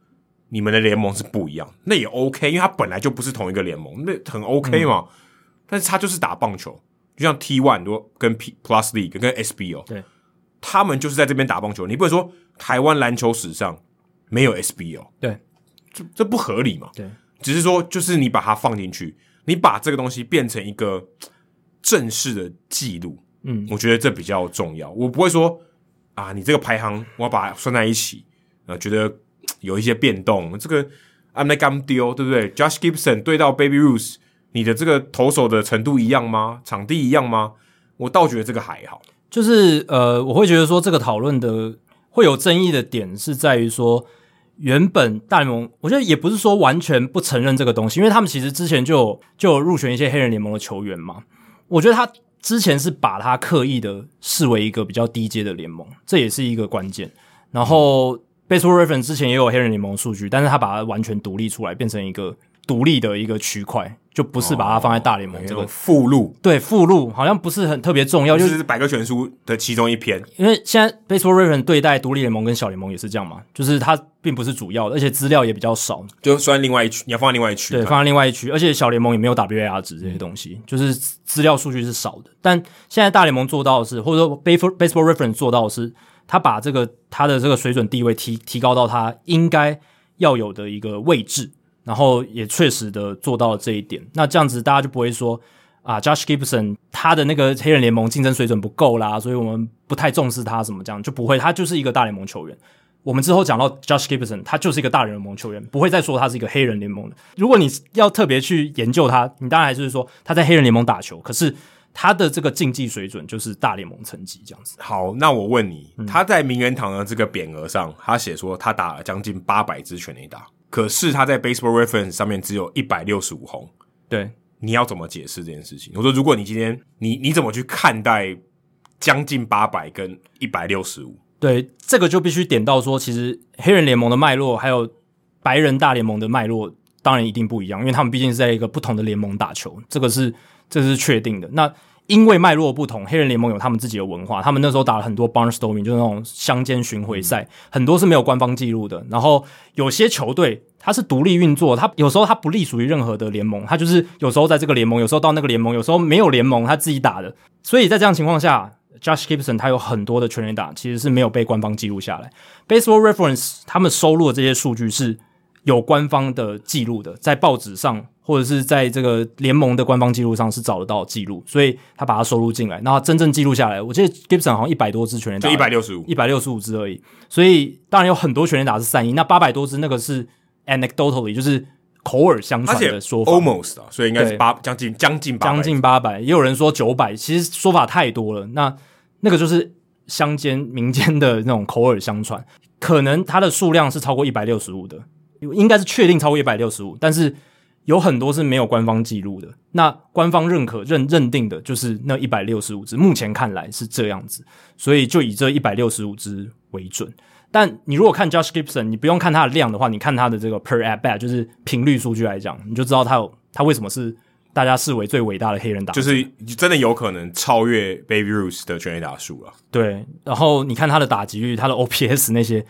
Speaker 2: 你们的联盟是不一样，那也 OK，因为它本来就不是同一个联盟，那很 OK 嘛。嗯、但是它就是打棒球，就像 T One 多跟 P Plus League 跟 SBO，
Speaker 1: 对，
Speaker 2: 他们就是在这边打棒球。你不能说台湾篮球史上没有 SBO，
Speaker 1: 对，
Speaker 2: 这这不合理嘛？
Speaker 1: 对，
Speaker 2: 只是说就是你把它放进去，你把这个东西变成一个正式的记录。
Speaker 1: 嗯，
Speaker 2: 我觉得这比较重要。我不会说啊，你这个排行我要把它算在一起，呃，觉得有一些变动。这个 I'm like I'm deal，对不对？Josh Gibson 对到 Baby Ruth，你的这个投手的程度一样吗？场地一样吗？我倒觉得这个还好。
Speaker 1: 就是呃，我会觉得说这个讨论的会有争议的点是在于说，原本大联盟，我觉得也不是说完全不承认这个东西，因为他们其实之前就有就有入选一些黑人联盟的球员嘛。我觉得他。之前是把他刻意的视为一个比较低阶的联盟，这也是一个关键。然后 Baseball Reference 之前也有黑人联盟数据，但是他把它完全独立出来，变成一个独立的一个区块，就不是把它放在大联盟这个、哦、
Speaker 2: 附录。
Speaker 1: 对，附录好像不是很特别重要，
Speaker 2: 就是百科全书的其中一篇。
Speaker 1: 因为现在 Baseball Reference 对待独立联盟跟小联盟也是这样嘛，就是它并不是主要的，而且资料也比较少，
Speaker 2: 就算另外一区，你要放在另外一区，
Speaker 1: 对，放在另外一区，而且小联盟也没有 WAR 值这些东西，嗯、就是资料数据是少的。但现在大联盟做到的是，或者说 Baseball Reference 做到的是，他把这个他的这个水准地位提提高到他应该要有的一个位置。然后也确实的做到了这一点，那这样子大家就不会说啊，Josh Gibson 他的那个黑人联盟竞争水准不够啦，所以我们不太重视他，什么这样就不会，他就是一个大联盟球员。我们之后讲到 Josh Gibson，他就是一个大联盟球员，不会再说他是一个黑人联盟的。如果你要特别去研究他，你当然还是说他在黑人联盟打球，可是他的这个竞技水准就是大联盟层级这样子。
Speaker 2: 好，那我问你，他在名人堂的这个匾额上，他写说他打了将近八百支全垒打。可是他在 Baseball Reference 上面只有一百六十五轰，
Speaker 1: 对，
Speaker 2: 你要怎么解释这件事情？我说，如果你今天你你怎么去看待将近八百跟一百六十五？
Speaker 1: 对，这个就必须点到说，其实黑人联盟的脉络还有白人大联盟的脉络，当然一定不一样，因为他们毕竟是在一个不同的联盟打球，这个是这是确定的。那因为脉络不同，黑人联盟有他们自己的文化。他们那时候打了很多 barnstorming，就是那种乡间巡回赛，嗯、很多是没有官方记录的。然后有些球队它是独立运作，它有时候它不隶属于任何的联盟，它就是有时候在这个联盟，有时候到那个联盟，有时候没有联盟，他自己打的。所以在这样情况下，Josh Gibson 他有很多的全垒打其实是没有被官方记录下来。Baseball Reference 他们收录的这些数据是有官方的记录的，在报纸上。或者是在这个联盟的官方记录上是找得到记录，所以他把它收录进来。那真正记录下来，我记得 Gibson 好像一百多支全垒打，
Speaker 2: 就一百六十五，
Speaker 1: 一百六十五支而已。所以当然有很多全垒打是善意，那八百多支那个是 anecdotally，就是口耳相传的说法
Speaker 2: ，almost 啊，所以应该是八将近将近
Speaker 1: 将近八百，也有人说九百，其实说法太多了。那那个就是乡间民间的那种口耳相传，可能它的数量是超过一百六十五的，应该是确定超过一百六十五，但是。有很多是没有官方记录的，那官方认可认认定的就是那一百六十五支，目前看来是这样子，所以就以这一百六十五只为准。但你如果看 Josh Gibson，你不用看他的量的话，你看他的这个 per at bat，就是频率数据来讲，你就知道他有他为什么是大家视为最伟大的黑人打？
Speaker 2: 就是真的有可能超越 Baby Ruth 的全垒打数了。
Speaker 1: 对，然后你看他的打击率，他的 OPS 那些，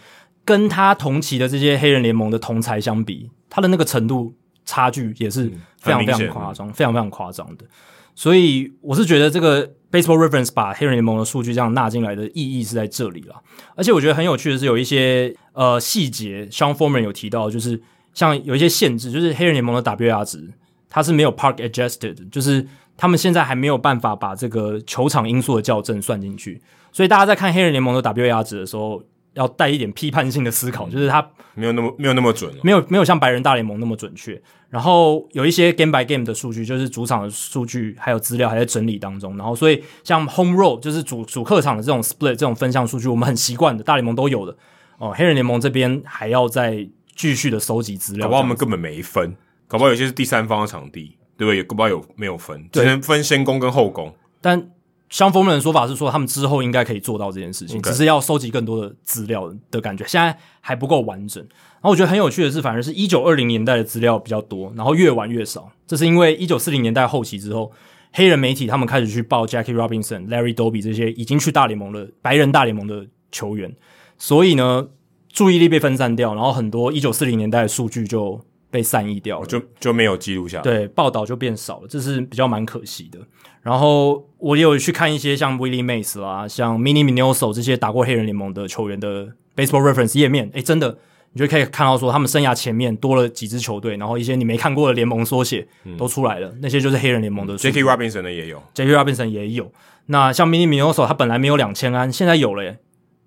Speaker 1: 跟他同期的这些黑人联盟的同才相比，他的那个程度差距也是非常非常夸张，非常非常夸张的。所以我是觉得这个 Baseball Reference 把黑人联盟的数据这样纳进来的意义是在这里了。而且我觉得很有趣的是，有一些呃细节，Sean Foreman 有提到，就是像有一些限制，就是黑人联盟的 WAR 值。它是没有 park adjusted，就是他们现在还没有办法把这个球场因素的校正算进去，所以大家在看黑人联盟的 WAR 值的时候，要带一点批判性的思考，就是它
Speaker 2: 没有那么没有那么准了，
Speaker 1: 没有没有像白人大联盟那么准确。然后有一些 game by game 的数据，就是主场的数据还有资料还在整理当中。然后所以像 home road 就是主主客场的这种 split 这种分项数据，我们很习惯的，大联盟都有的哦。黑人联盟这边还要再继续的收集资料，
Speaker 2: 搞不好我们根本没分。搞不好有些是第三方的场地，对不对？也搞不好有没有分，只能分先攻跟后攻。
Speaker 1: 但相锋们的说法是说，他们之后应该可以做到这件事情.只是要收集更多的资料的感觉，现在还不够完整。然后我觉得很有趣的是，反而是一九二零年代的资料比较多，然后越玩越少。这是因为一九四零年代后期之后，黑人媒体他们开始去报 Jackie Robinson、Larry Doby 这些已经去大联盟的白人大联盟的球员，所以呢，注意力被分散掉，然后很多一九四零年代的数据就。被散逸掉了，
Speaker 2: 就就没有记录下来。
Speaker 1: 对，报道就变少了，这是比较蛮可惜的。然后我也有去看一些像 Willie Mays 啦，像 Minnie Minoso 这些打过黑人联盟的球员的 Baseball Reference 页面，诶，真的，你就可以看到说他们生涯前面多了几支球队，然后一些你没看过的联盟缩写都出来了，嗯、那些就是黑人联盟的、嗯。
Speaker 2: Jackie Robinson 的也有
Speaker 1: ，Jackie Robinson 也有。那像 Minnie Minoso 他本来没有两千安，现在有了耶。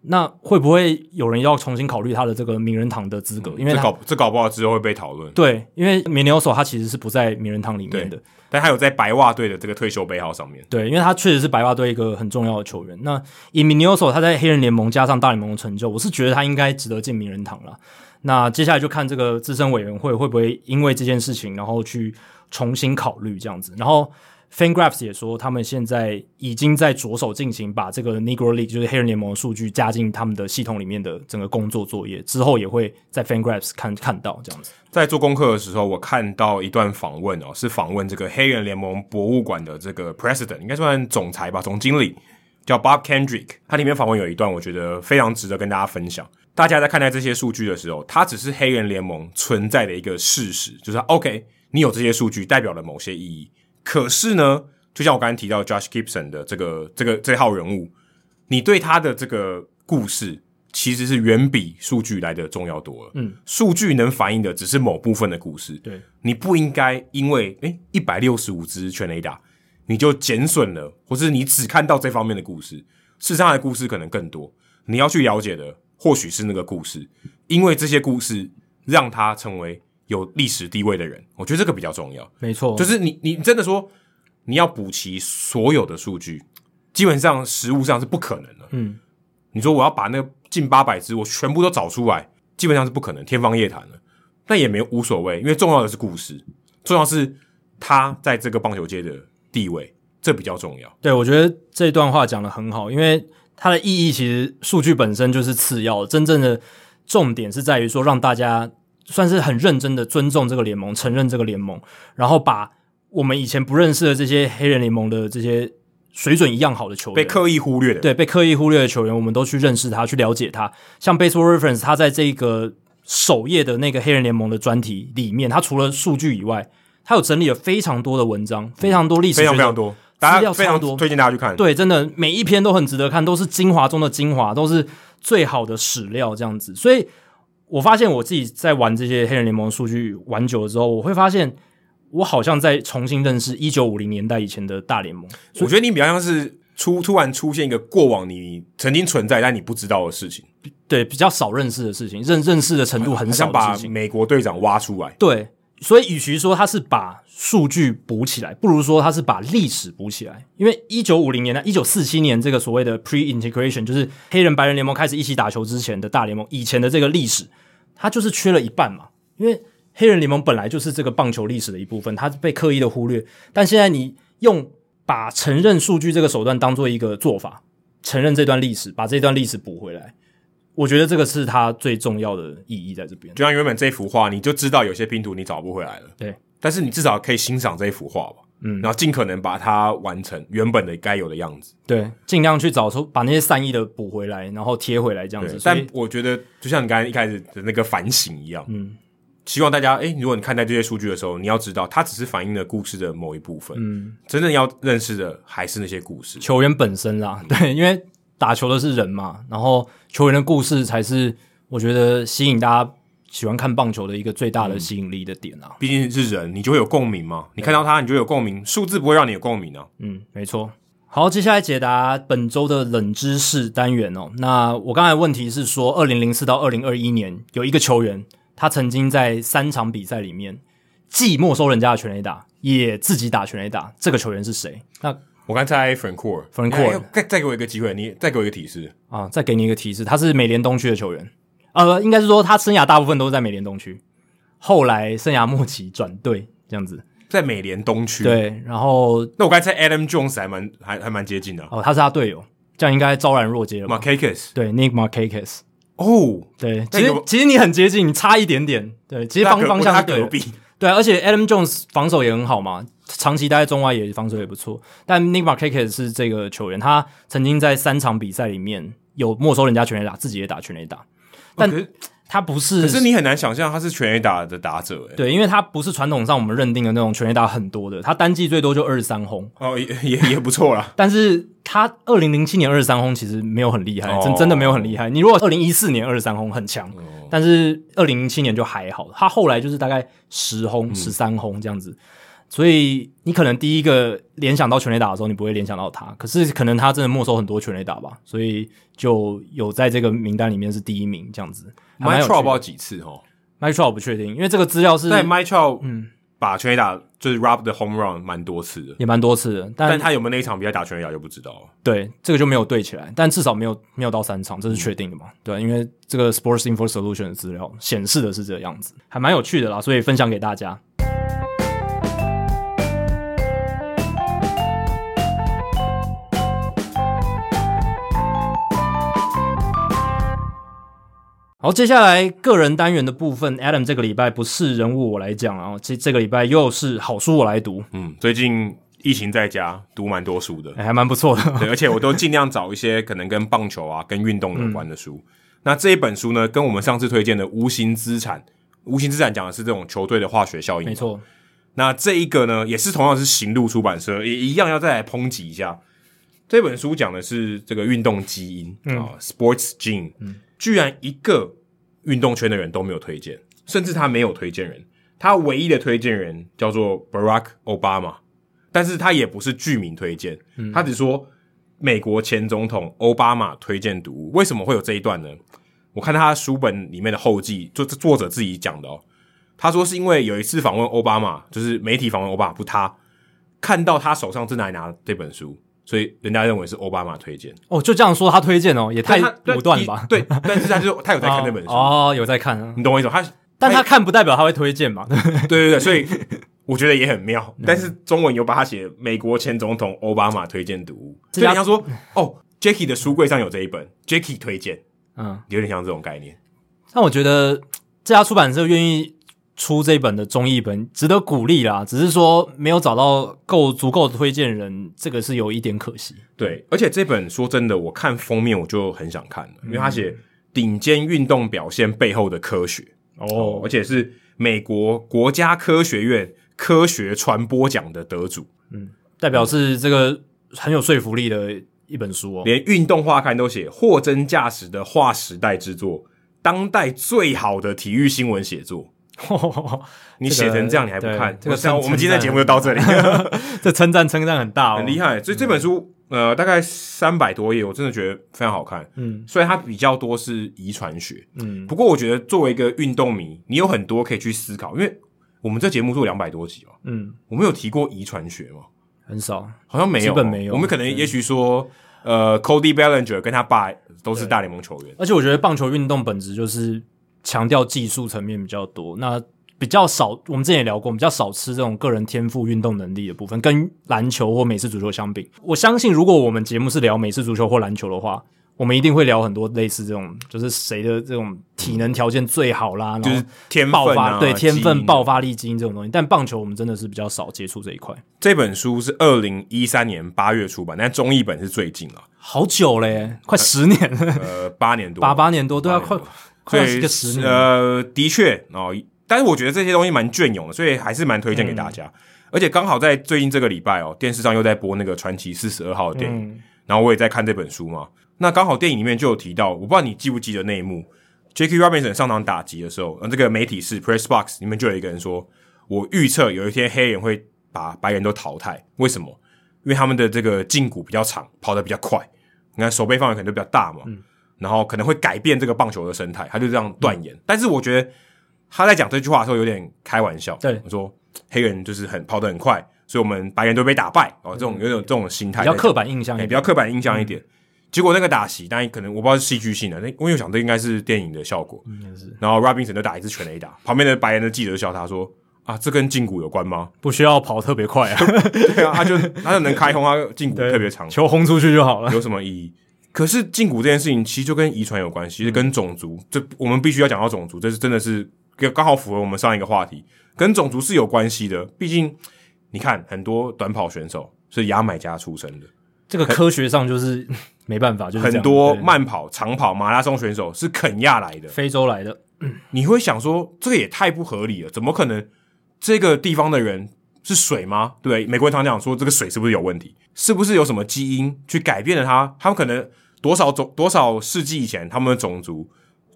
Speaker 1: 那会不会有人要重新考虑他的这个名人堂的资格？因为
Speaker 2: 这搞这搞不好之后会被讨论。
Speaker 1: 对，因为 Minoso 他其实是不在名人堂里面的，
Speaker 2: 但他有在白袜队的这个退休背号上面。
Speaker 1: 对，因为他确实是白袜队一个很重要的球员。那以 Minoso 他在黑人联盟加上大联盟的成就，我是觉得他应该值得进名人堂了。那接下来就看这个资深委员会会不会因为这件事情，然后去重新考虑这样子，然后。FanGraphs 也说，他们现在已经在着手进行把这个 Negro League 就是黑人联盟的数据加进他们的系统里面的整个工作作业，之后也会在 FanGraphs 看看到这样子。
Speaker 2: 在做功课的时候，我看到一段访问哦，是访问这个黑人联盟博物馆的这个 President，应该算总裁吧，总经理叫 Bob Kendrick。他里面访问有一段，我觉得非常值得跟大家分享。大家在看待这些数据的时候，它只是黑人联盟存在的一个事实，就是 OK，你有这些数据代表了某些意义。可是呢，就像我刚才提到 Josh Gibson 的这个这个这号人物，你对他的这个故事其实是远比数据来的重要多了。嗯，数据能反映的只是某部分的故事。
Speaker 1: 对，
Speaker 2: 你不应该因为诶一百六十五支全雷打，你就减损了，或是你只看到这方面的故事，事实上的故事可能更多。你要去了解的或许是那个故事，因为这些故事让他成为。有历史地位的人，我觉得这个比较重要。
Speaker 1: 没错，
Speaker 2: 就是你，你真的说你要补齐所有的数据，基本上实物上是不可能的。嗯，你说我要把那近八百只我全部都找出来，基本上是不可能，天方夜谭了。那也没有无所谓，因为重要的是故事，重要是他在这个棒球界的地位，这比较重要。
Speaker 1: 对，我觉得这段话讲得很好，因为它的意义其实数据本身就是次要的，真正的重点是在于说让大家。算是很认真的尊重这个联盟，承认这个联盟，然后把我们以前不认识的这些黑人联盟的这些水准一样好的球员，
Speaker 2: 被刻意忽略的，
Speaker 1: 对，被刻意忽略的球员，我们都去认识他，去了解他。像 Baseball Reference，他在这个首页的那个黑人联盟的专题里面，他除了数据以外，他有整理了非常多的文章，非常多历史，
Speaker 2: 非常非常多，资料非常多，推荐大家去看。
Speaker 1: 对，真的每一篇都很值得看，都是精华中的精华，都是最好的史料，这样子，所以。我发现我自己在玩这些黑人联盟数据玩久了之后，我会发现我好像在重新认识一九五零年代以前的大联盟。
Speaker 2: 我觉得你比较像是出突然出现一个过往你曾经存在但你不知道的事情，
Speaker 1: 对，比较少认识的事情，认认识的程度很少想。
Speaker 2: 把美国队长挖出来，
Speaker 1: 对。所以，与其说他是把数据补起来，不如说他是把历史补起来。因为一九五零年代，一九四七年这个所谓的 pre-integration，就是黑人白人联盟开始一起打球之前的大联盟以前的这个历史，它就是缺了一半嘛。因为黑人联盟本来就是这个棒球历史的一部分，它被刻意的忽略。但现在你用把承认数据这个手段当做一个做法，承认这段历史，把这段历史补回来。我觉得这个是它最重要的意义在这边。
Speaker 2: 就像原本这幅画，你就知道有些拼图你找不回来了。
Speaker 1: 对，
Speaker 2: 但是你至少可以欣赏这一幅画吧，嗯，然后尽可能把它完成原本的该有的样子，
Speaker 1: 对，尽量去找出把那些善意的补回来，然后贴回来这样子。
Speaker 2: 但我觉得，就像你刚才一开始的那个反省一样，嗯，希望大家，诶，如果你看待这些数据的时候，你要知道，它只是反映了故事的某一部分，嗯，真正要认识的还是那些故事，
Speaker 1: 球员本身啦，对，因为打球的是人嘛，然后球员的故事才是我觉得吸引大家。喜欢看棒球的一个最大的吸引力的点啊，
Speaker 2: 毕竟是人，你就会有共鸣嘛。你看到他，你就有共鸣，数字不会让你有共鸣啊。
Speaker 1: 嗯，没错。好，接下来解答本周的冷知识单元哦。那我刚才问题是说，二零零四到二零二一年有一个球员，他曾经在三场比赛里面既没收人家的全垒打，也自己打全垒打。这个球员是谁？那
Speaker 2: 我刚才 Francoeur，Francoeur，再再给我一个机会，你再给我一个提示
Speaker 1: 啊，再给你一个提示，他是美联东区的球员。呃，应该是说他生涯大部分都是在美联东区，后来生涯末期转队这样子，
Speaker 2: 在美联东区。
Speaker 1: 对，然后
Speaker 2: 那我刚才 Adam Jones 还蛮还还蛮接近的
Speaker 1: 哦，他是他队友，这样应该昭然若揭了。
Speaker 2: Markakis，
Speaker 1: 对，Nick Markakis。
Speaker 2: 哦，
Speaker 1: 对，其实其实你很接近，你差一点点。对，其实方方向是对的。对，而且 Adam Jones 防守也很好嘛，长期待在中外也防守也不错。但 Nick Markakis 是这个球员，他曾经在三场比赛里面有没收人家全垒打，自己也打全垒打。但他不是，
Speaker 2: 可是你很难想象他是全 A 打的打者诶。
Speaker 1: 对，因为他不是传统上我们认定的那种全 A 打很多的，他单季最多就二十三轰
Speaker 2: 哦，也 也也不错啦。
Speaker 1: 但是他二零零七年二十三轰其实没有很厉害，真、哦、真的没有很厉害。你如果二零一四年二十三轰很强，哦、但是二零零七年就还好，他后来就是大概十轰、十三轰这样子。所以你可能第一个联想到全垒打的时候，你不会联想到他，可是可能他真的没收很多全垒打吧，所以就有在这个名单里面是第一名这样子。
Speaker 2: Trout 不知道几次哦
Speaker 1: Trout 不确定，因为这个资料是
Speaker 2: 在 Trout 嗯把全垒打就是 rob the home run 蛮多次的，
Speaker 1: 也蛮多次的，但，
Speaker 2: 但他有没有那一场比赛打全垒打就不知道了。
Speaker 1: 对，这个就没有对起来，但至少没有没有到三场，这是确定的嘛？嗯、对，因为这个 Sports Info Solution 的资料显示的是这个样子，还蛮有趣的啦，所以分享给大家。好，接下来个人单元的部分，Adam 这个礼拜不是人物我来讲啊，这这个礼拜又是好书我来读。
Speaker 2: 嗯，最近疫情在家，读蛮多书的，
Speaker 1: 欸、还蛮不错的。
Speaker 2: 对，而且我都尽量找一些可能跟棒球啊、跟运动有关的书。嗯、那这一本书呢，跟我们上次推荐的《无形资产》，《无形资产》讲的是这种球队的化学效应。
Speaker 1: 没错。
Speaker 2: 那这一个呢，也是同样是行路出版社，也一样要再来抨击一下。这本书讲的是这个运动基因啊、，Sports Gene。嗯。居然一个运动圈的人都没有推荐，甚至他没有推荐人，他唯一的推荐人叫做 Barack Obama，但是他也不是剧名推荐，嗯、他只说美国前总统奥巴马推荐读物。为什么会有这一段呢？我看他书本里面的后记，就作者自己讲的哦，他说是因为有一次访问奥巴马，就是媒体访问奥巴马，不他看到他手上正在拿这本书。所以人家认为是奥巴马推荐
Speaker 1: 哦，就这样说他推荐哦，也太武断了吧？
Speaker 2: 对，但是他就他有在看那 本书
Speaker 1: 哦，有在看啊，
Speaker 2: 你懂我意思吗？他
Speaker 1: 但他看不代表他会推荐嘛？
Speaker 2: 对对对，所以 我觉得也很妙。但是中文有把他写美国前总统奥巴马推荐读物，所以说哦，Jacky 的书柜上有这一本，Jacky 推荐，嗯，有点像这种概念。
Speaker 1: 但我觉得这家出版社愿意。出这本的中译本值得鼓励啦，只是说没有找到够足够的推荐人，这个是有一点可惜。
Speaker 2: 对，而且这本说真的，我看封面我就很想看了，因为他写顶尖运动表现背后的科学哦，而且是美国国家科学院科学传播奖的得主，
Speaker 1: 嗯，代表是这个很有说服力的一本书哦。
Speaker 2: 连运动画刊都写货真价实的划时代之作，当代最好的体育新闻写作。你写成这样，你还不看？这个，我们今天的节目就到这里。
Speaker 1: 这称赞称赞很大哦，
Speaker 2: 很厉害。所以这本书，呃，大概三百多页，我真的觉得非常好看。嗯，所以它比较多是遗传学。嗯，不过我觉得作为一个运动迷，你有很多可以去思考，因为我们这节目做两百多集哦。嗯，我们有提过遗传学吗？
Speaker 1: 很少，
Speaker 2: 好像没有，
Speaker 1: 基本没有。
Speaker 2: 我们可能也许说，呃，Cody Bellinger 跟他爸都是大联盟球员，
Speaker 1: 而且我觉得棒球运动本质就是。强调技术层面比较多，那比较少。我们之前也聊过，我们比较少吃这种个人天赋、运动能力的部分。跟篮球或美式足球相比，我相信如果我们节目是聊美式足球或篮球的话，我们一定会聊很多类似这种，就是谁的这种体能条件最好啦，
Speaker 2: 就是
Speaker 1: 然后
Speaker 2: 天
Speaker 1: 爆发、
Speaker 2: 分啊，
Speaker 1: 对天分、爆发力、基因这种东西。但棒球我们真的是比较少接触这一块，
Speaker 2: 这本书是二零一三年八月出版，但中译本是最近了，
Speaker 1: 好久嘞，快十年了，
Speaker 2: 呃，八年多，
Speaker 1: 八八年多，对啊，
Speaker 2: 八年多
Speaker 1: 快快一个十年。
Speaker 2: 呃，的确哦，但是我觉得这些东西蛮隽永的，所以还是蛮推荐给大家。嗯、而且刚好在最近这个礼拜哦，电视上又在播那个传奇四十二号的电影，嗯、然后我也在看这本书嘛。那刚好电影里面就有提到，我不知道你记不记得那一幕，Jackie Robinson 上场打击的时候，那这个媒体是 Press Box 里面就有一个人说：“我预测有一天黑人会把白人都淘汰，为什么？因为他们的这个胫骨比较长，跑得比较快，你看手背范围可能都比较大嘛，嗯、然后可能会改变这个棒球的生态。”他就这样断言。嗯、但是我觉得他在讲这句话的时候有点开玩笑，
Speaker 1: 对，
Speaker 2: 我说黑人就是很跑得很快，所以我们白人都被打败哦，这种有种这种心态，
Speaker 1: 比较刻板印象一点，
Speaker 2: 比较刻板印象一点。嗯结果那个打席，当然可能我不知道是戏剧性的，那我又想这应该是电影的效果。
Speaker 1: 嗯，是。
Speaker 2: 然后 Robinson 就打一次全垒打，旁边的白人的记者就笑他说：“啊，这跟胫骨有关吗？
Speaker 1: 不需要跑特别快啊。”
Speaker 2: 对啊，他就他就能开轰，他胫骨特别长，
Speaker 1: 球轰出去就好了，
Speaker 2: 有什么意义？可是胫骨这件事情其实就跟遗传有关系，跟种族，这我们必须要讲到种族，这是真的是刚好符合我们上一个话题，跟种族是有关系的。毕竟你看，很多短跑选手是牙买加出生的。
Speaker 1: 这个科学上就是 没办法，就是
Speaker 2: 很多慢跑、长跑、马拉松选手是肯亚来的，
Speaker 1: 非洲来的。
Speaker 2: 你会想说，这个也太不合理了，怎么可能？这个地方的人是水吗？对，美国人常讲说，这个水是不是有问题？是不是有什么基因去改变了它？他们可能多少种多少世纪以前，他们的种族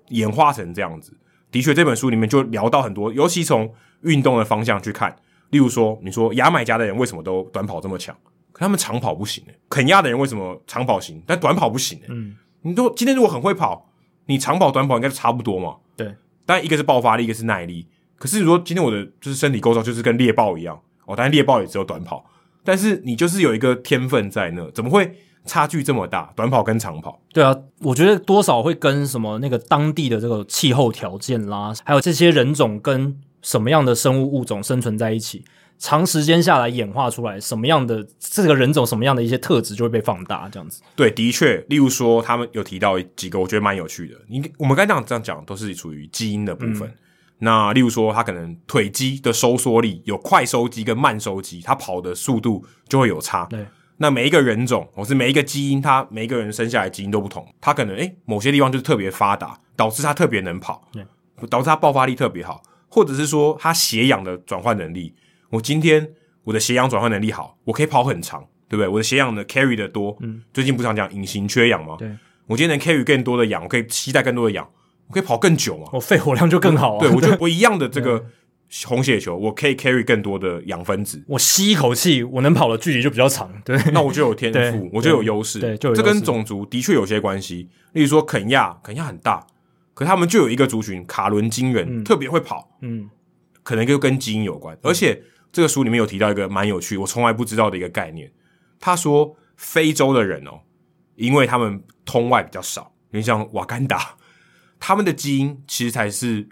Speaker 2: 演化成这样子。的确，这本书里面就聊到很多，尤其从运动的方向去看，例如说，你说牙买加的人为什么都短跑这么强？可他们长跑不行诶、欸，肯亚的人为什么长跑行，但短跑不行诶、欸？嗯，你都今天如果很会跑，你长跑短跑应该都差不多嘛？
Speaker 1: 对，
Speaker 2: 但一个是爆发力，一个是耐力。可是你说今天我的就是身体构造就是跟猎豹一样哦，当然猎豹也只有短跑，但是你就是有一个天分在那，怎么会差距这么大？短跑跟长跑？
Speaker 1: 对啊，我觉得多少会跟什么那个当地的这个气候条件啦，还有这些人种跟什么样的生物物种生存在一起。长时间下来演化出来什么样的这个人种什么样的一些特质就会被放大，这样子。
Speaker 2: 对，的确，例如说他们有提到几个，我觉得蛮有趣的。你我们刚才这样讲都是属于基因的部分。嗯、那例如说他可能腿肌的收缩力有快收肌跟慢收肌，他跑的速度就会有差。
Speaker 1: 对。
Speaker 2: 那每一个人种或是每一个基因，它每一个人生下来基因都不同，它可能诶某些地方就是特别发达，导致它特别能跑，对，导致它爆发力特别好，或者是说他血氧的转换能力。我今天我的血氧转换能力好，我可以跑很长，对不对？我的血氧的 carry 的多，嗯，最近不常讲隐形缺氧吗？
Speaker 1: 对，
Speaker 2: 我今天能 carry 更多的氧，我可以携带更多的氧，我可以跑更久嘛？
Speaker 1: 我肺活量就更好啊！
Speaker 2: 对，我觉得我一样的这个 红血球，我可以 carry 更多的氧分子，
Speaker 1: 我吸一口气，我能跑的距离就比较长，对，
Speaker 2: 那我就有天赋，我就有优势，
Speaker 1: 对，就
Speaker 2: 这跟种族的确有些关系。例如说肯亚，肯亚很大，可他们就有一个族群卡伦金人，特别会跑，嗯，可能就跟基因有关，而且。这个书里面有提到一个蛮有趣，我从来不知道的一个概念。他说，非洲的人哦，因为他们通外比较少，因为像瓦干达，他们的基因其实才是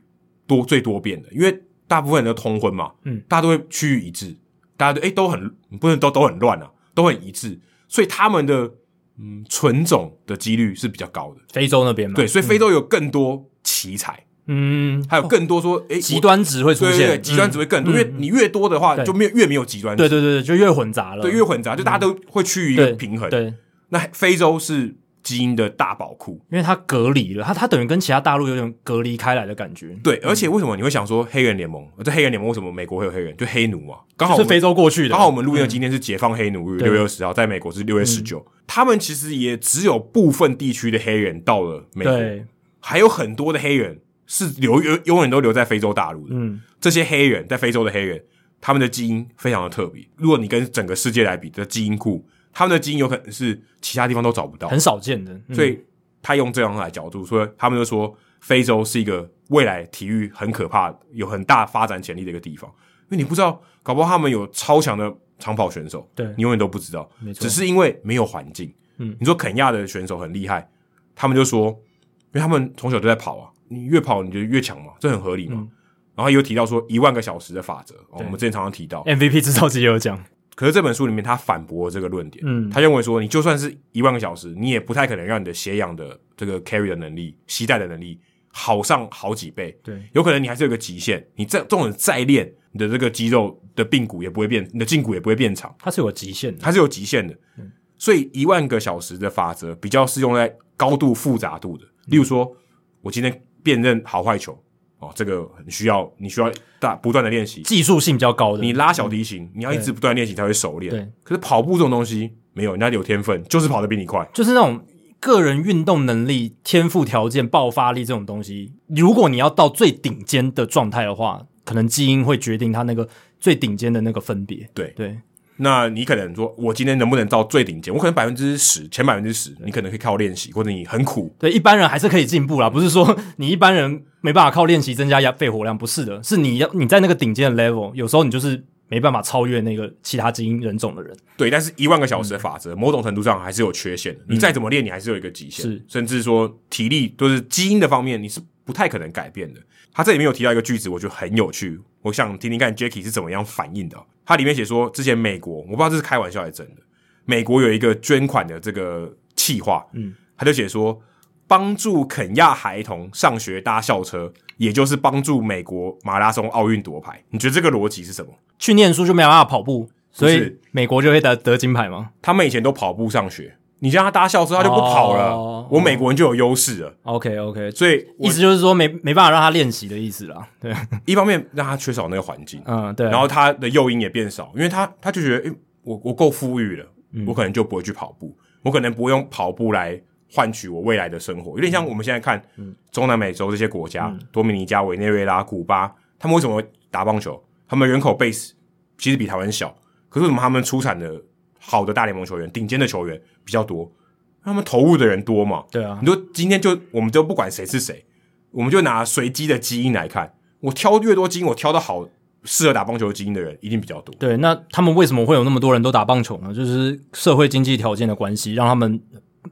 Speaker 2: 多最多变的，因为大部分人都通婚嘛，嗯，大家都会趋于一致，大家都诶都很不能都都很乱啊，都很一致，所以他们的嗯纯种的几率是比较高的。
Speaker 1: 非洲那边嘛，
Speaker 2: 对，所以非洲有更多奇才。嗯。
Speaker 1: 嗯，
Speaker 2: 还有更多说，诶，
Speaker 1: 极端值会出现，
Speaker 2: 极端值会更多，因为你越多的话，就没有越没有极端值，
Speaker 1: 对对对，就越混杂了，
Speaker 2: 对，越混杂，就大家都会趋于一个平衡。
Speaker 1: 对，那
Speaker 2: 非洲是基因的大宝库，
Speaker 1: 因为它隔离了，它它等于跟其他大陆有点隔离开来的感觉。
Speaker 2: 对，而且为什么你会想说黑人联盟？这黑人联盟为什么美国会有黑人？就黑奴嘛，刚好
Speaker 1: 是非洲过去的。
Speaker 2: 刚好我们录音的今天是解放黑奴日，六月二十号，在美国是六月十九。他们其实也只有部分地区的黑人到了美国，还有很多的黑人。是留永永远都留在非洲大陆的，嗯，这些黑人在非洲的黑人，他们的基因非常的特别。如果你跟整个世界来比的基因库，他们的基因有可能是其他地方都找不到，
Speaker 1: 很少见的。
Speaker 2: 所以他用这样来角度说，他们就说非洲是一个未来体育很可怕、有很大发展潜力的一个地方。因为你不知道，搞不好他们有超强的长跑选手，
Speaker 1: 对，
Speaker 2: 你永远都不知道，只是因为没有环境。嗯，你说肯亚的选手很厉害，他们就说，因为他们从小都在跑啊。你越跑你就越强嘛，这很合理嘛。嗯、然后有提到说一万个小时的法则，哦、我们之前常常提到
Speaker 1: MVP 制造机也有讲，
Speaker 2: 可是这本书里面他反驳了这个论点，
Speaker 1: 嗯，
Speaker 2: 他认为说，你就算是一万个小时，你也不太可能让你的血氧的这个 carry 的能力、携带的能力好上好几倍。
Speaker 1: 对，
Speaker 2: 有可能你还是有个极限，你再这种再练，你的这个肌肉的髌骨也不会变，你的胫骨也不会变长，
Speaker 1: 它是有极限的，
Speaker 2: 它是有极限的。
Speaker 1: 嗯，
Speaker 2: 所以一万个小时的法则比较适用在高度复杂度的，例如说，我今天辨认好坏球。哦，这个很需要，你需要大不断的练习，
Speaker 1: 技术性比较高的。
Speaker 2: 你拉小提琴，嗯、你要一直不断练习才会熟练。
Speaker 1: 对，
Speaker 2: 可是跑步这种东西没有，人家有天分，就是跑得比你快。
Speaker 1: 就是那种个人运动能力、天赋条件、爆发力这种东西，如果你要到最顶尖的状态的话，可能基因会决定他那个最顶尖的那个分别。
Speaker 2: 对
Speaker 1: 对。
Speaker 2: 那你可能说，我今天能不能到最顶尖？我可能百分之十，前百分之十，你可能可以靠练习，或者你很苦。
Speaker 1: 对，一般人还是可以进步啦，不是说你一般人没办法靠练习增加压肺活量，不是的，是你要你在那个顶尖的 level，有时候你就是没办法超越那个其他基因人种的人。
Speaker 2: 对，但是一万个小时的法则，嗯、某种程度上还是有缺陷的。你再怎么练，你还是有一个极限，
Speaker 1: 是
Speaker 2: 甚至说体力都、就是基因的方面，你是不太可能改变的。他这里面有提到一个句子，我觉得很有趣，我想听听看 Jacky 是怎么样反应的。他里面写说，之前美国我不知道这是开玩笑还是真的，美国有一个捐款的这个企划，嗯，他就写说，帮助肯亚孩童上学搭校车，也就是帮助美国马拉松奥运夺牌。你觉得这个逻辑是什么？
Speaker 1: 去念书就没有办法跑步，所以美国就会得得金牌吗？
Speaker 2: 他们以前都跑步上学。你叫他搭校车，他就不跑了。Oh, 我美国人就有优势了。
Speaker 1: OK OK，
Speaker 2: 所以
Speaker 1: 意思就是说没没办法让他练习的意思啦。对，
Speaker 2: 一方面让他缺少那个环境，
Speaker 1: 嗯对，
Speaker 2: 然后他的诱因也变少，因为他他就觉得，诶、欸，我我够富裕了，嗯，我可能就不会去跑步，我可能不用跑步来换取我未来的生活。有点像我们现在看中南美洲这些国家，嗯、多米尼加、委内瑞拉、古巴，他们为什么会打棒球？他们人口 base 其实比台湾小，可是为什么他们出产的好的大联盟球员、顶尖的球员比较多？他们投入的人多嘛？
Speaker 1: 对啊，
Speaker 2: 你说今天就我们就不管谁是谁，我们就拿随机的基因来看，我挑越多基因，我挑到好适合打棒球基因的人一定比较多。
Speaker 1: 对，那他们为什么会有那么多人都打棒球呢？就是社会经济条件的关系，让他们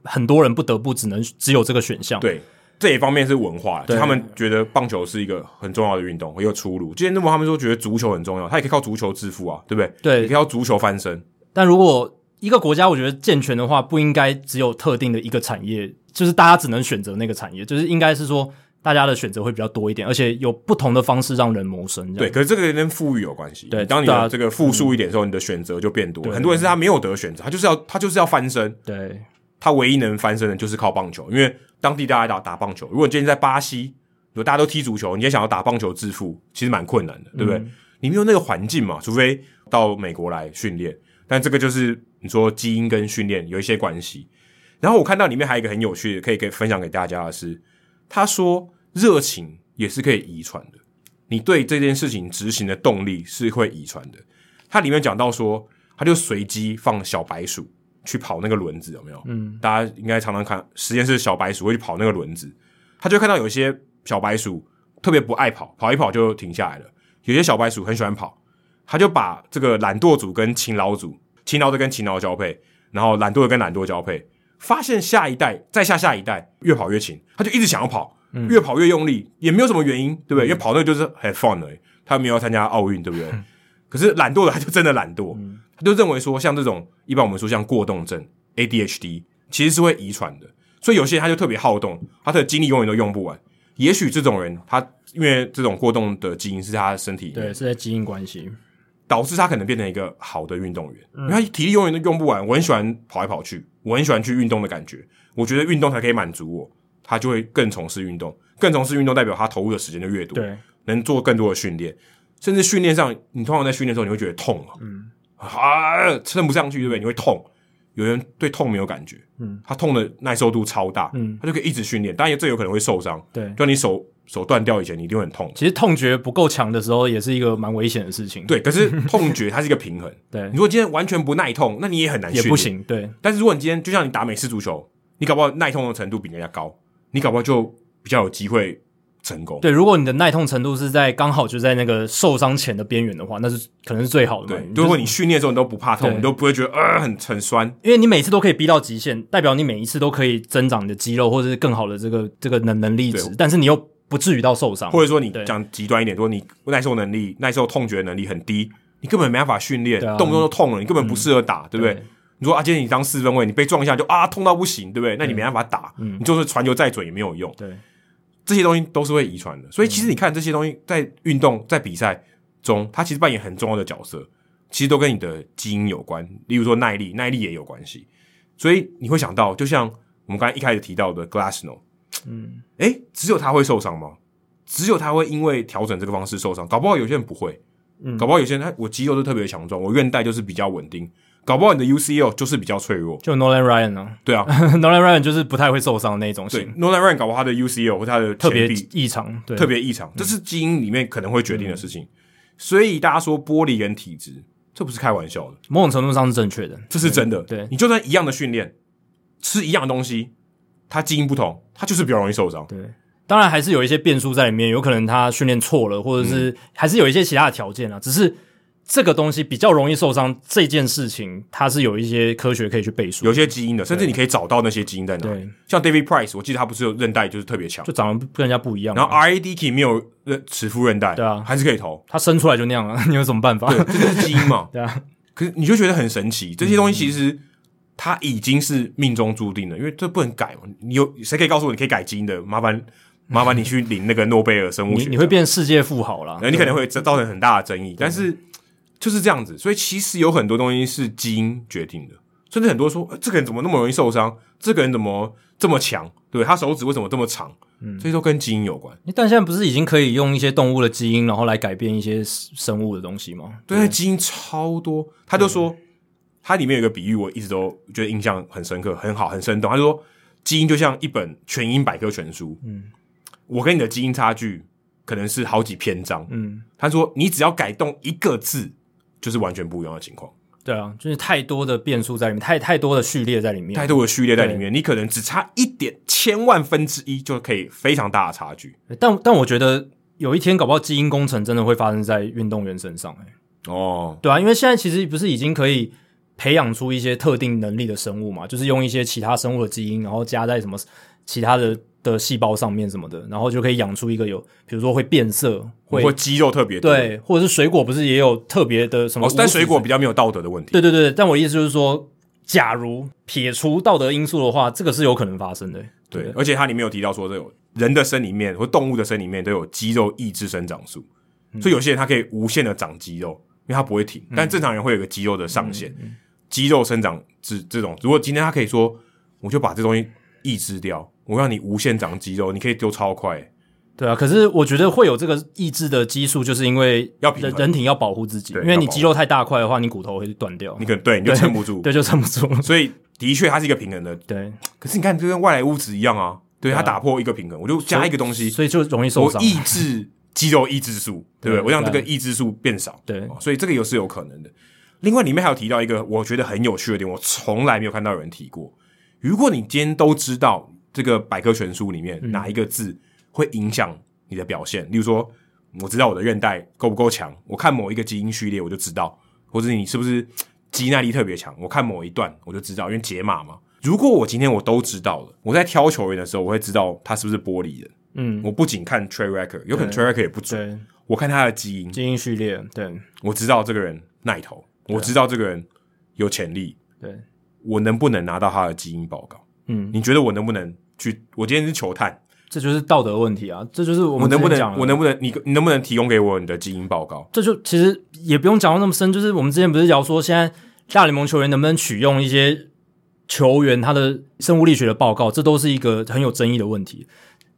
Speaker 1: 很多人不得不只能只有这个选项。
Speaker 2: 对，这一方面是文化，就他们觉得棒球是一个很重要的运动，很有出路。之前那么他们说觉得足球很重要，他也可以靠足球致富啊，对不对？
Speaker 1: 对，
Speaker 2: 也可以靠足球翻身。
Speaker 1: 但如果一个国家，我觉得健全的话，不应该只有特定的一个产业，就是大家只能选择那个产业，就是应该是说大家的选择会比较多一点，而且有不同的方式让人谋生。
Speaker 2: 对，可是这个跟富裕有关系。对，当你的这个富庶一点的时候，嗯、你的选择就变多。很多人是他没有得选择，他就是要他就是要翻身。
Speaker 1: 对，他
Speaker 2: 唯一能翻身的就是靠棒球，因为当地大家打打棒球。如果你今天在巴西，如果大家都踢足球，你也想要打棒球致富，其实蛮困难的，对不对？嗯、你没有那个环境嘛，除非到美国来训练。但这个就是。你说基因跟训练有一些关系，然后我看到里面还有一个很有趣的，可以给分享给大家的是，他说热情也是可以遗传的，你对这件事情执行的动力是会遗传的。他里面讲到说，他就随机放小白鼠去跑那个轮子，有没有？嗯，大家应该常常看实验室小白鼠会去跑那个轮子，他就看到有一些小白鼠特别不爱跑，跑一跑就停下来了；有些小白鼠很喜欢跑，他就把这个懒惰组跟勤劳组。勤劳的跟勤劳交配，然后懒惰的跟懒惰交配，发现下一代再下下一代越跑越勤，他就一直想要跑，嗯、越跑越用力，也没有什么原因，对不对？嗯、因为跑那个就是很 fun 而已，他没有要参加奥运，对不对？嗯、可是懒惰的他就真的懒惰，嗯、他就认为说，像这种一般我们说像过动症 ADHD，其实是会遗传的，所以有些人他就特别好动，他的精力永远都用不完。也许这种人他因为这种过动的基因是他的身体
Speaker 1: 对，是在基因关系。
Speaker 2: 导致他可能变成一个好的运动员，因为他体力永远都用不完。我很喜欢跑来跑去，我很喜欢去运动的感觉。我觉得运动才可以满足我，他就会更从事运动，更从事运动代表他投入的时间就越多，对，能做更多的训练。甚至训练上，你通常在训练的时候，你会觉得痛啊，嗯，啊，撑不上去，对不对？你会痛。有人对痛没有感觉，嗯，他痛的耐受度超大，嗯，他就可以一直训练。当然，这有可能会受伤，对，就你手。手断掉以前，你一定会很痛。
Speaker 1: 其实痛觉不够强的时候，也是一个蛮危险的事情。
Speaker 2: 对，可是痛觉它是一个平衡。
Speaker 1: 对，
Speaker 2: 你如果今天完全不耐痛，那你也很难。
Speaker 1: 也不行。对。
Speaker 2: 但是如果你今天就像你打美式足球，你搞不好耐痛的程度比人家高，你搞不好就比较有机会成功。
Speaker 1: 对，如果你的耐痛程度是在刚好就在那个受伤前的边缘的话，那是可能是最好的。
Speaker 2: 对，如果你训练的时候你都不怕痛，你都不会觉得呃很很酸，
Speaker 1: 因为你每次都可以逼到极限，代表你每一次都可以增长你的肌肉或者是更好的这个这个能能力值，但是你又。不至于到受伤，
Speaker 2: 或者说你讲极端一点，说你耐受能力、耐受痛觉能力很低，你根本没办法训练，
Speaker 1: 啊、
Speaker 2: 动不动就痛了，你根本不适合打，嗯、对不对？对你说啊，今天你当四分卫，你被撞一下就啊痛到不行，对不对？那你没办法打，嗯、你就是传球再准也没有用。
Speaker 1: 对，
Speaker 2: 这些东西都是会遗传的，所以其实你看这些东西在运动在比赛中，它其实扮演很重要的角色，其实都跟你的基因有关。例如说耐力，耐力也有关系。所以你会想到，就像我们刚才一开始提到的 Glasnow，嗯，诶，只有他会受伤吗？只有他会因为调整这个方式受伤？搞不好有些人不会，嗯，搞不好有些人他我肌肉是特别强壮，我韧带就是比较稳定。搞不好你的 UCL 就是比较脆弱，
Speaker 1: 就 Nolan Ryan 啊，
Speaker 2: 对啊，
Speaker 1: Nolan Ryan 就是不太会受伤的那种型。
Speaker 2: 对，Nolan Ryan 搞不好他的 UCL 或他的
Speaker 1: 特别异常，对，
Speaker 2: 特别异常，这是基因里面可能会决定的事情。嗯、所以大家说玻璃人体质，这不是开玩笑的，
Speaker 1: 某种程度上是正确的，
Speaker 2: 这是真的。
Speaker 1: 对，对
Speaker 2: 你就算一样的训练，吃一样的东西，他基因不同，他就是比较容易受伤。
Speaker 1: 对，当然还是有一些变数在里面，有可能他训练错了，或者是、嗯、还是有一些其他的条件啊，只是。这个东西比较容易受伤，这件事情它是有一些科学可以去背书，
Speaker 2: 有些基因的，甚至你可以找到那些基因在哪里。
Speaker 1: 对，
Speaker 2: 像 David Price，我记得他不是有韧带就是特别强，
Speaker 1: 就长得跟人家不一样。
Speaker 2: 然后 R.A.D.K 没有齿腹韧带，
Speaker 1: 对啊，
Speaker 2: 还是可以投，
Speaker 1: 他生出来就那样啊，你有什么办法？
Speaker 2: 对，这就是基因嘛。
Speaker 1: 对啊，
Speaker 2: 可是你就觉得很神奇，这些东西其实它已经是命中注定了，因为这不能改嘛。你有谁可以告诉我你可以改基因的？麻烦 麻烦你去领那个诺贝尔生物学，
Speaker 1: 你会变世界富豪啦，
Speaker 2: 你可能会造成很大的争议，但是。就是这样子，所以其实有很多东西是基因决定的，甚至很多说，呃，这个人怎么那么容易受伤？这个人怎么这么强？对，他手指为什么这么长？嗯，这些都跟基因有关。
Speaker 1: 但现在不是已经可以用一些动物的基因，然后来改变一些生物的东西吗？
Speaker 2: 对，对基因超多。他就说，他里面有个比喻，我一直都觉得印象很深刻，很好，很生动。他就说，基因就像一本全英百科全书。嗯，我跟你的基因差距可能是好几篇章。嗯，他说，你只要改动一个字。就是完全不一样的情况，
Speaker 1: 对啊，就是太多的变数在里面，太太多的序列在里面，
Speaker 2: 太多的序列在里面，你可能只差一点千万分之一就可以非常大的差距。
Speaker 1: 但但我觉得有一天搞不好基因工程真的会发生在运动员身上，诶
Speaker 2: 哦，
Speaker 1: 对啊，因为现在其实不是已经可以培养出一些特定能力的生物嘛，就是用一些其他生物的基因，然后加在什么其他的。的细胞上面什么的，然后就可以养出一个有，比如说会变色，会
Speaker 2: 或肌肉特别多，
Speaker 1: 对，或者是水果不是也有特别的什么？
Speaker 2: 哦，但水果比较没有道德的问题。
Speaker 1: 对对对，但我意思就是说，假如撇除道德因素的话，这个是有可能发生的。
Speaker 2: 对，对而且它里面有提到说，这有人的身里面或动物的身里面都有肌肉抑制生长素，嗯、所以有些人他可以无限的长肌肉，因为他不会停。嗯、但正常人会有个肌肉的上限，肌肉生长这这种，如果今天他可以说，我就把这东西抑制掉。我让你无限长肌肉，你可以丢超快，
Speaker 1: 对啊。可是我觉得会有这个抑制的激素，就是因为要人人体要保护自己，因为你肌肉太大块的话，你骨头会断掉，
Speaker 2: 你可能对你就撑不住，
Speaker 1: 对，就撑不住。
Speaker 2: 所以的确它是一个平衡的，
Speaker 1: 对。
Speaker 2: 可是你看，就跟外来物质一样啊，对，它打破一个平衡，我就加一个东西，
Speaker 1: 所以就容易受伤。
Speaker 2: 我抑制肌肉抑制素，对不对？我让这个抑制素变少，
Speaker 1: 对，
Speaker 2: 所以这个也是有可能的。另外里面还有提到一个我觉得很有趣的点，我从来没有看到有人提过。如果你今天都知道。这个百科全书里面哪一个字会影响你的表现？嗯、例如说，我知道我的韧带够不够强，我看某一个基因序列我就知道；或者你是不是肌耐力特别强，我看某一段我就知道，因为解码嘛。如果我今天我都知道了，我在挑球员的时候，我会知道他是不是玻璃人。嗯，我不仅看 track record，有可能 track record 也不准，我看他的基因
Speaker 1: 基因序列，对，
Speaker 2: 我知道这个人耐投，我知道这个人有潜力，
Speaker 1: 对，
Speaker 2: 我能不能拿到他的基因报告？嗯，你觉得我能不能？去，我今天是球探，
Speaker 1: 这就是道德问题啊！这就是我们能
Speaker 2: 不能，我能不能，你你能不能提供给我你的基因报告？
Speaker 1: 这就其实也不用讲到那么深，就是我们之前不是聊说，现在大联盟球员能不能取用一些球员他的生物力学的报告，这都是一个很有争议的问题。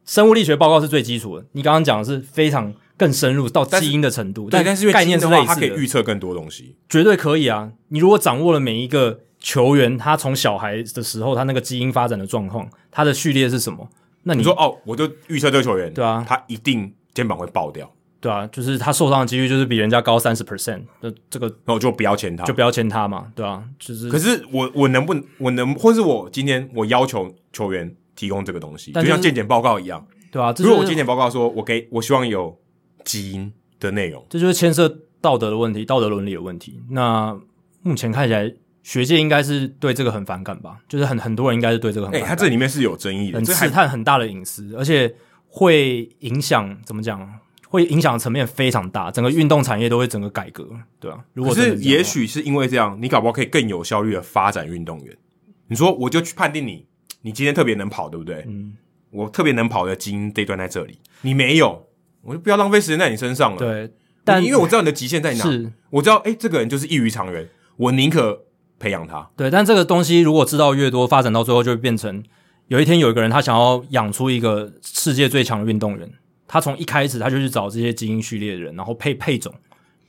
Speaker 1: 生物力学报告是最基础的，你刚刚讲的是非常更深入到基因的程度，
Speaker 2: 对，但是
Speaker 1: 概念是类似的，
Speaker 2: 它可以预测更多东西，
Speaker 1: 绝对可以啊！你如果掌握了每一个。球员他从小孩的时候，他那个基因发展的状况，他的序列是什么？那你，
Speaker 2: 你说哦，我就预测这个球员，
Speaker 1: 对啊，
Speaker 2: 他一定肩膀会爆掉，
Speaker 1: 对啊，就是他受伤的几率就是比人家高三十 percent，那这个
Speaker 2: 那我就不要签他，
Speaker 1: 就不要签他嘛，对啊，就是。
Speaker 2: 可是我我能不能我能，或是我今天我要求球员提供这个东西，
Speaker 1: 就是、
Speaker 2: 就像健检报告一样，
Speaker 1: 对啊。
Speaker 2: 如果我健检报告说我给我希望有基因的内容，
Speaker 1: 这就是牵涉道德的问题，道德伦理的问题。那目前看起来。学界应该是对这个很反感吧，就是很很多人应该是对这个很反感。哎、
Speaker 2: 欸，它这里面是有争议的，
Speaker 1: 很刺探很大的隐私，而且会影响怎么讲？会影响层面非常大，整个运动产业都会整个改革，对啊。如果
Speaker 2: 是也许是因为这样，你搞不好可以更有效率的发展运动员。你说我就去判定你，你今天特别能跑，对不对？嗯。我特别能跑的基因这段在这里，你没有，我就不要浪费时间在你身上了。
Speaker 1: 对，但
Speaker 2: 因为我知道你的极限在哪，
Speaker 1: 是
Speaker 2: 我知道，哎，这个人就是异于常人，我宁可培养他。
Speaker 1: 对，但这个东西如果知道越多，发展到最后就会变成，有一天有一个人他想要养出一个世界最强的运动员，他从一开始他就去找这些基因序列的人，然后配配种，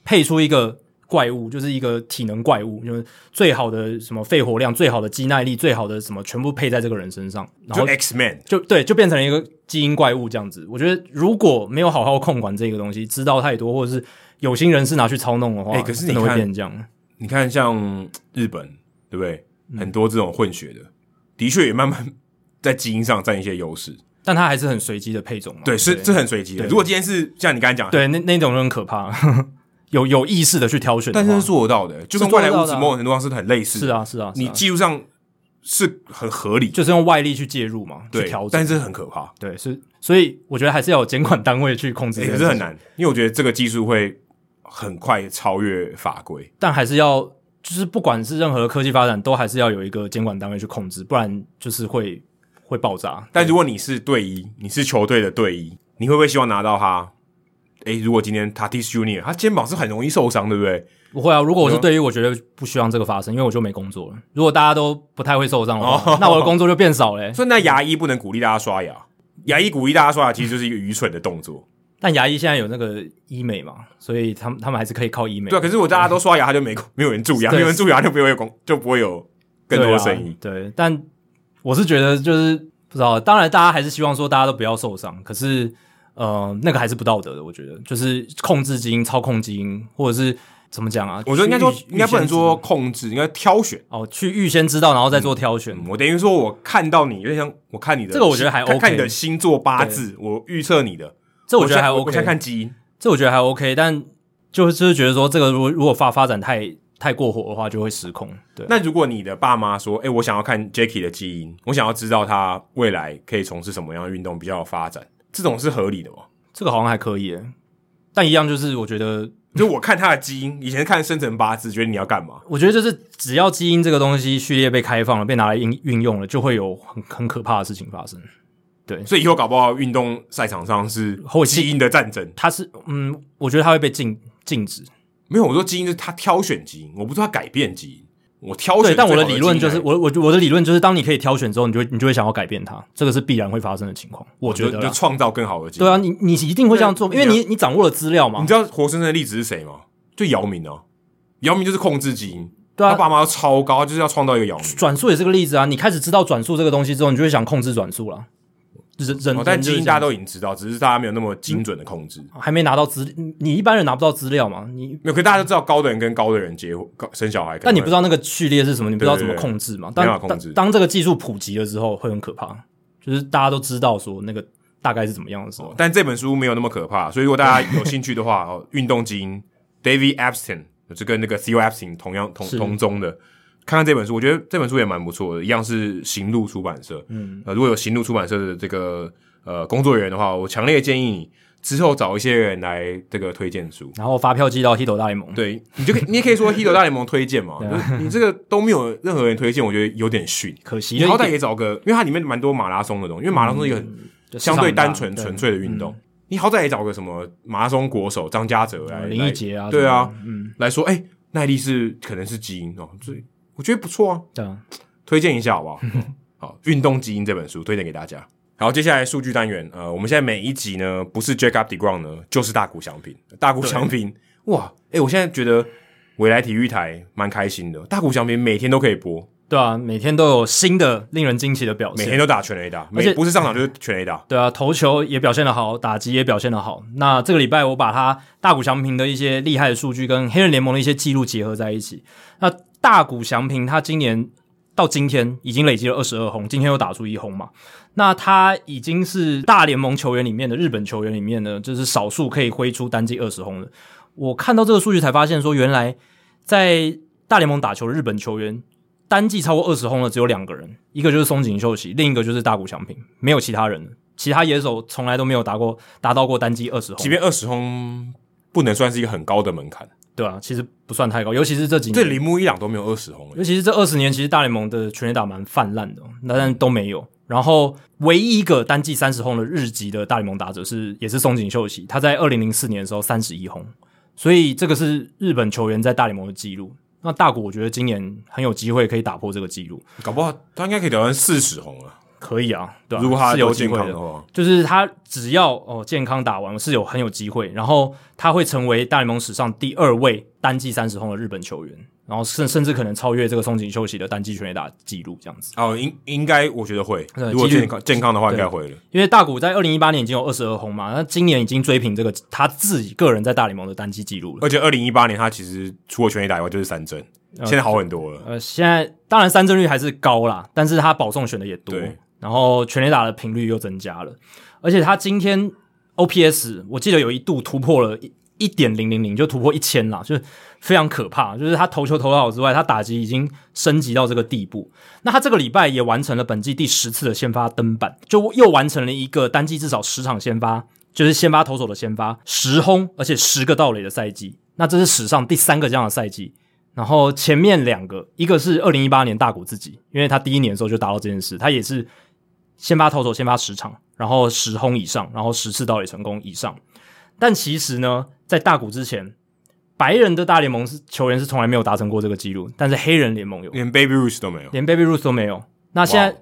Speaker 1: 配出一个。怪物就是一个体能怪物，就是最好的什么肺活量、最好的肌耐力、最好的什么，全部配在这个人身上，然后
Speaker 2: X Man
Speaker 1: 就对，就变成了一个基因怪物这样子。我觉得如果没有好好控管这个东西，知道太多，或者是有心人士拿去操弄的话，
Speaker 2: 哎、欸，可是你
Speaker 1: 会变这样。
Speaker 2: 你看，像日本，对不对？很多这种混血的，嗯、的确也慢慢 在基因上占一些优势，
Speaker 1: 但它还是很随机的配种嘛。
Speaker 2: 对，是这很随机的。如果今天是像你刚才讲，
Speaker 1: 对，那那种就很可怕。有有意识的去挑选，
Speaker 2: 但是是做得到的，就跟外来物质某种程度上是很类似。
Speaker 1: 是啊，是啊，
Speaker 2: 你技术上是很合理，
Speaker 1: 就是用外力去介入嘛，去调整。
Speaker 2: 但是很可怕，
Speaker 1: 对，是，所以我觉得还是要有监管单位去控制。
Speaker 2: 也是很难，因为我觉得这个技术会很快超越法规。
Speaker 1: 但还是要，就是不管是任何的科技发展，都还是要有一个监管单位去控制，不然就是会会爆炸。
Speaker 2: 但如果你是队医，你是球队的队医，你会不会希望拿到他？诶，如果今天 Tatis Junior 他肩膀是很容易受伤，对不对？
Speaker 1: 不会啊。如果我是队医，我觉得不希望这个发生，因为我就没工作了。如果大家都不太会受伤的话，哦、那我的工作就变少了。
Speaker 2: 所以那牙医不能鼓励大家刷牙，牙医鼓励大家刷牙，其实就是一个愚蠢的动作。
Speaker 1: 但牙医现在有那个医美嘛，所以他们他们还是可以靠医美。
Speaker 2: 对、啊，可是我大家都刷牙，他就没没有人蛀牙，没有人蛀牙就不会有工，就不会有更多的生意。
Speaker 1: 对，啊、对，但我是觉得就是不知道，当然大家还是希望说大家都不要受伤，可是。呃，那个还是不道德的，我觉得，就是控制基因、操控基因，或者是怎么讲啊？
Speaker 2: 我觉得应该说，应该不能说控制，应该挑选
Speaker 1: 哦，去预先知道，然后再做挑选。
Speaker 2: 嗯、我等于说，我看到你，有点像我看你的，
Speaker 1: 这个我觉得还 OK。
Speaker 2: 看你的星座八字，我预测你的，
Speaker 1: 这我觉得还 OK。
Speaker 2: 我先看基因，
Speaker 1: 这我觉得还 OK，但就是就是觉得说，这个如果如果发发展太太过火的话，就会失控。对，
Speaker 2: 那如果你的爸妈说，哎、欸，我想要看 Jackie 的基因，我想要知道他未来可以从事什么样的运动比较有发展，这种是合理的吗？
Speaker 1: 这个好像还可以，但一样就是我觉得，
Speaker 2: 就我看他的基因，以前看生辰八字，觉得你要干嘛？
Speaker 1: 我觉得就是只要基因这个东西序列被开放了，被拿来运运用了，就会有很很可怕的事情发生。对，
Speaker 2: 所以以后搞不好运动赛场上是基因的战争。
Speaker 1: 它是嗯，我觉得它会被禁禁止。
Speaker 2: 没有，我说基因是他挑选基因，我不说他改变基因。我挑选，
Speaker 1: 对，但我的理论就是，我我我的理论就是，当你可以挑选之后，你就会你就会想要改变它，这个是必然会发生的情况。我觉得
Speaker 2: 就创造更好的
Speaker 1: 基因。对啊，你你一定会这样做，因为你你掌握了资料嘛。
Speaker 2: 你知道活生生的例子是谁吗？就姚明哦，姚明就是控制基因，对啊，他爸妈超高，就是要创造一个姚明。
Speaker 1: 转速也是个例子啊，你开始知道转速这个东西之后，你就会想控制转速了。人人，
Speaker 2: 但基因大家都已经知道，只是大家没有那么精准的控制，
Speaker 1: 还没拿到资，你一般人拿不到资料嘛？你
Speaker 2: 没有，可大家都知道高的人跟高的人结婚、生小孩，
Speaker 1: 但你不知道那个序列是什么，你不知道怎么控制嘛？
Speaker 2: 没法控制。
Speaker 1: 当这个技术普及了之后，会很可怕，就是大家都知道说那个大概是怎么样的时候。
Speaker 2: 但这本书没有那么可怕，所以如果大家有兴趣的话，哦，运动基因，David Epstein 就跟那个 Theo Epstein 同样同同宗的。看看这本书，我觉得这本书也蛮不错的，一样是行路出版社。嗯，呃，如果有行路出版社的这个。呃，工作人员的话，我强烈建议你之后找一些人来这个推荐书，
Speaker 1: 然后发票寄到 Hito 大联盟。
Speaker 2: 对，你就可以，你也可以说 Hito 大联盟推荐嘛。啊、你这个都没有任何人推荐，我觉得有点逊，
Speaker 1: 可惜。
Speaker 2: 你好歹也找个，因为它里面蛮多马拉松的东西，因为马拉松是一个很相对单纯、纯粹的运动。嗯、你好歹也找个什么马拉松国手张家泽来，
Speaker 1: 林义杰啊，
Speaker 2: 对啊，嗯，来说，哎、欸，耐力是可能是基因哦，我觉得不错啊。对啊，推荐一下好不好？好，《运动基因》这本书推荐给大家。好，接下来数据单元，呃，我们现在每一集呢，不是 Jacob deGrom 呢，就是大谷翔平。大谷翔平，哇，哎、欸，我现在觉得未来体育台蛮开心的，大谷翔平每天都可以播，
Speaker 1: 对啊，每天都有新的令人惊奇的表现，
Speaker 2: 每天都打全垒打，而且不是上场就是全垒打，
Speaker 1: 对啊，投球也表现得好，打击也表现得好。那这个礼拜我把他大谷翔平的一些厉害的数据跟黑人联盟的一些记录结合在一起，那大谷翔平他今年。到今天已经累积了二十二轰，今天又打出一轰嘛？那他已经是大联盟球员里面的日本球员里面呢，就是少数可以挥出单季二十轰的。我看到这个数据才发现，说原来在大联盟打球的日本球员单季超过二十轰的只有两个人，一个就是松井秀喜，另一个就是大谷翔平，没有其他人了。其他野手从来都没有达过达到过单季二十轰，
Speaker 2: 即便二十轰不能算是一个很高的门槛，
Speaker 1: 对啊，其实不算太高，尤其是这几年，
Speaker 2: 这铃木一朗都没有二十轰，
Speaker 1: 尤其是这二十年，其实大联盟的全垒打蛮泛滥的，那但都没有。然后唯一一个单季三十轰的日籍的大联盟打者是也是松井秀喜，他在二零零四年的时候三十一轰，所以这个是日本球员在大联盟的记录。那大谷我觉得今年很有机会可以打破这个记录，
Speaker 2: 搞不好他应该可以打成四十轰了。
Speaker 1: 可以啊，对啊，
Speaker 2: 如果他
Speaker 1: 有
Speaker 2: 健康的话，
Speaker 1: 就是他只要哦健康打完是有很有机会，然后他会成为大联盟史上第二位单季三十轰的日本球员，然后甚甚至可能超越这个松井秀喜的单季全垒打记录，这样子。
Speaker 2: 哦，应应该我觉得会，如果健康健康的话，应该会了。
Speaker 1: 因为大谷在二零一八年已经有二十二轰嘛，那今年已经追平这个他自己个人在大联盟的单季记录了。
Speaker 2: 而且二零一八年他其实除了全垒打以外就是三振，现在好很多了。
Speaker 1: 呃，现在当然三振率还是高啦，但是他保送选的也多。然后全垒打的频率又增加了，而且他今天 OPS 我记得有一度突破了一点零零零，就突破一千啦，就是非常可怕。就是他投球投得好之外，他打击已经升级到这个地步。那他这个礼拜也完成了本季第十次的先发登板，就又完成了一个单季至少十场先发，就是先发投手的先发十轰，而且十个盗垒的赛季。那这是史上第三个这样的赛季。然后前面两个，一个是二零一八年大谷自己，因为他第一年的时候就达到这件事，他也是。先发投手先发十场，然后十轰以上，然后十次盗垒成功以上。但其实呢，在大谷之前，白人的大联盟是球员是从来没有达成过这个记录，但是黑人联盟有，
Speaker 2: 连 Baby Ruth 都没有，
Speaker 1: 连 Baby Ruth 都没有。那现在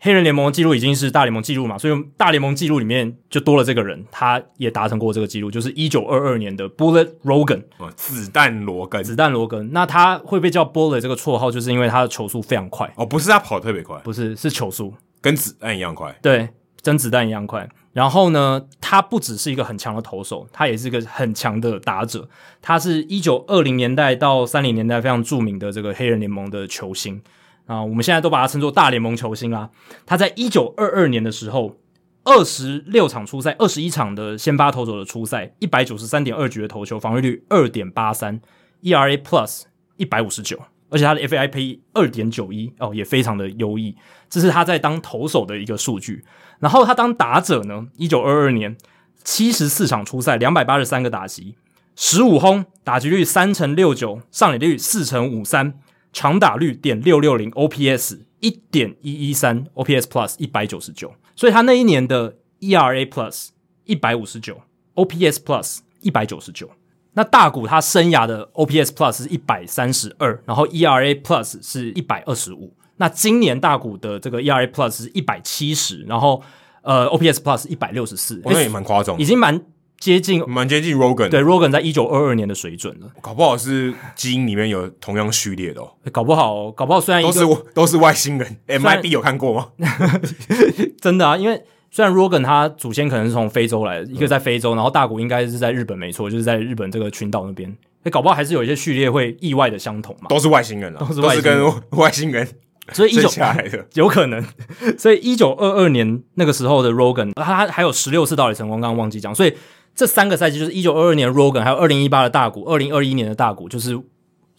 Speaker 1: 黑人联盟的记录已经是大联盟记录嘛，所以大联盟记录里面就多了这个人，他也达成过这个记录，就是一九二二年的 Bullet Rogan，
Speaker 2: 子弹罗根，
Speaker 1: 子弹罗根。那他会被叫 Bullet 这个绰号，就是因为他的球速非常快。
Speaker 2: 哦，不是他跑得特别快，
Speaker 1: 不是，是球速。
Speaker 2: 跟子弹一样快，
Speaker 1: 对，跟子弹一样快。然后呢，他不只是一个很强的投手，他也是一个很强的打者。他是一九二零年代到三零年代非常著名的这个黑人联盟的球星啊，我们现在都把他称作大联盟球星啦。他在一九二二年的时候，二十六场出赛，二十一场的先发投手的出赛，一百九十三点二局的投球，防御率二点八三，ERA Plus 一百五十九。而且他的 FIP 二点九一哦，也非常的优异，这是他在当投手的一个数据。然后他当打者呢，一九二二年七十四场出赛，两百八十三个打击，十五轰，打击率三成六九，上垒率四成五三，长打率点六六零，OPS 一点一一三，OPS Plus 一百九十九。所以他那一年的 ERA Plus 一百五十九，OPS Plus 一百九十九。那大谷他生涯的 OPS Plus 是一百三十二，然后 ERA Plus 是一百二十五。那今年大谷的这个 ERA Plus 是一百七十，然后呃 OPS Plus 一百六十四，
Speaker 2: 那也蛮夸张，
Speaker 1: 已经蛮接近，
Speaker 2: 蛮接近 Rogan。
Speaker 1: 对，Rogan 在一九二二年的水准了，
Speaker 2: 搞不好是基因里面有同样序列的哦。
Speaker 1: 搞不好，搞不好虽然
Speaker 2: 都是都是外星人，MIB 有看过吗？
Speaker 1: 真的啊，因为。虽然 Rogan 他祖先可能是从非洲来的，一个在非洲，然后大谷应该是在日本，没错，就是在日本这个群岛那边。哎，搞不好还是有一些序列会意外的相同嘛？
Speaker 2: 都是外星人啊，
Speaker 1: 都是外星人，
Speaker 2: 都是跟外星人，
Speaker 1: 所以一九 有可能。所以一九二二年那个时候的 Rogan，他还有十六次盗垒成功，刚刚忘记讲。所以这三个赛季就是一九二二年 Rogan，还有二零一八的大谷，二零二一年的大谷，就是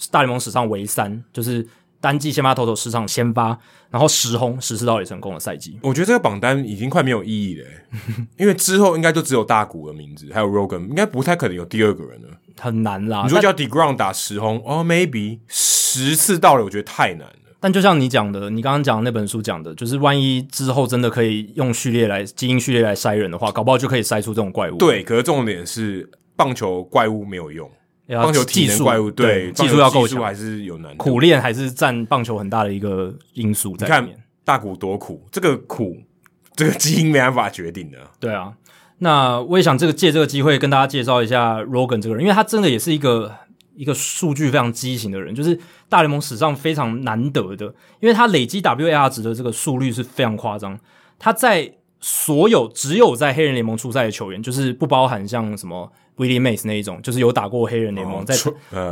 Speaker 1: 大联盟史上唯三，就是。单季先发投手十场先发，然后十轰十次盗垒成功的赛季，
Speaker 2: 我觉得这个榜单已经快没有意义了，因为之后应该就只有大谷的名字，还有 Rogan，应该不太可能有第二个人了，
Speaker 1: 很难啦。
Speaker 2: 你说叫 DeGrom 打十轰，哦，maybe 十次盗垒，我觉得太难了。
Speaker 1: 但就像你讲的，你刚刚讲的那本书讲的，就是万一之后真的可以用序列来基因序列来筛人的话，搞不好就可以筛出这种怪物。
Speaker 2: 对，可是重点是棒球怪物没有用。棒球
Speaker 1: 技术
Speaker 2: 怪物，对，技术
Speaker 1: 要够
Speaker 2: 强，还是有难度。
Speaker 1: 苦练还是占棒球很大的一个因素在里面。
Speaker 2: 你看大谷多苦，这个苦，这个基因没办法决定的。
Speaker 1: 对啊，那我也想这个借这个机会跟大家介绍一下 Rogan 这个人，因为他真的也是一个一个数据非常畸形的人，就是大联盟史上非常难得的，因为他累积 WAR 值的这个速率是非常夸张。他在所有只有在黑人联盟出赛的球员，就是不包含像什么。Willie Mays 那一种，就是有打过黑人联盟，哦、在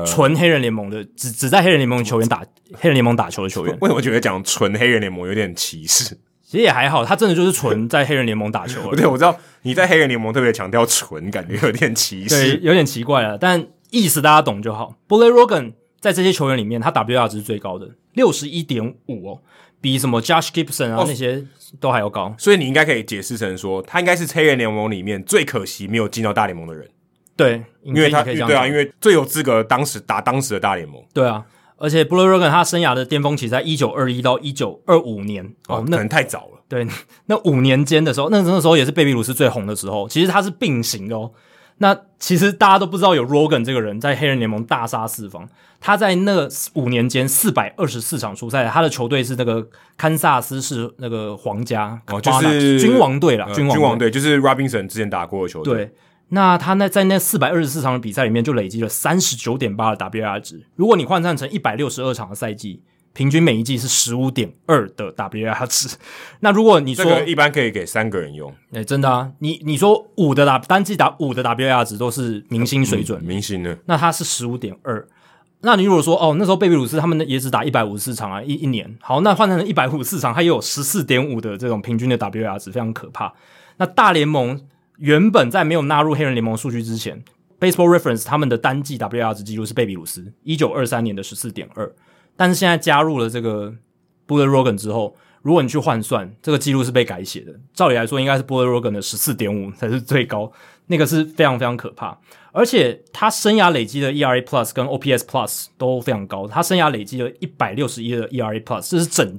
Speaker 1: 纯黑人联盟的，只只在黑人联盟球员打黑人联盟打球的球员。
Speaker 2: 为什么觉得讲纯黑人联盟有点歧视？
Speaker 1: 其实也还好，他真的就是纯在黑人联盟打球。
Speaker 2: 对，我知道你在黑人联盟特别强调纯，感觉有点歧视，
Speaker 1: 对，有点奇怪了。但意思大家懂就好。Bullet Rogan 在这些球员里面，他 WAR 值是最高的，六十一点五哦，比什么 Josh Gibson 啊、哦、那些都还要高。
Speaker 2: 所以你应该可以解释成说，他应该是黑人联盟里面最可惜没有进到大联盟的人。
Speaker 1: 对，
Speaker 2: 因为他对啊，因为最有资格当时打当时的大联盟。
Speaker 1: 对啊，而且 Buller Rogan 他生涯的巅峰期在一九二一到一九二五年
Speaker 2: 哦，那可能太早了。
Speaker 1: 对，那五年间的时候，那那时候也是贝比鲁斯最红的时候。其实他是并行的哦。那其实大家都不知道有 Rogan 这个人在黑人联盟大杀四方。他在那五年间四百二十四场出赛，他的球队是那个堪萨斯市那个皇家
Speaker 2: 哦，就是
Speaker 1: 君王队了，君
Speaker 2: 王队就是 Robinson 之前打过的球队。
Speaker 1: 对，那他那在那四百二十四场的比赛里面就累积了三十九点八的 WAR 值。如果你换算成一百六十二场的赛季。平均每一季是十五点二的 WAR 值，那如果你说、这个、
Speaker 2: 一般可以给三个人用，
Speaker 1: 哎、欸，真的啊，你你说五的打单季打五的 WAR 值都是明星水准，
Speaker 2: 嗯、明星的，
Speaker 1: 那他是十五点二，那你如果说哦，那时候贝比鲁斯他们也只打一百五十四场啊，一一年，好，那换成一百五十四场，他也有十四点五的这种平均的 WAR 值，非常可怕。那大联盟原本在没有纳入黑人联盟数据之前，Baseball Reference 他们的单季 WAR 值记录是贝比鲁斯一九二三年的十四点二。但是现在加入了这个 b u l l e r o g a n 之后，如果你去换算，这个记录是被改写的。照理来说，应该是 b u l l e r o g a n 的十四点五才是最高，那个是非常非常可怕。而且他生涯累积的 ERA Plus 跟 OPS Plus 都非常高，他生涯累积了一百六十一的 ERA Plus，这是整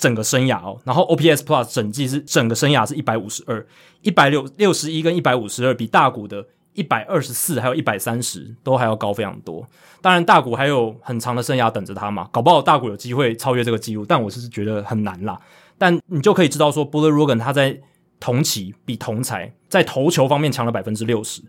Speaker 1: 整个生涯哦。然后 OPS Plus 整季是整个生涯是一百五十二，一百六六十一跟一百五十二比大谷的。一百二十四，还有一百三十，都还要高非常多。当然，大谷还有很长的生涯等着他嘛，搞不好大谷有机会超越这个记录，但我是觉得很难啦。但你就可以知道说，Buller Rogan 他在同期比同才在投球方面强了百分之六十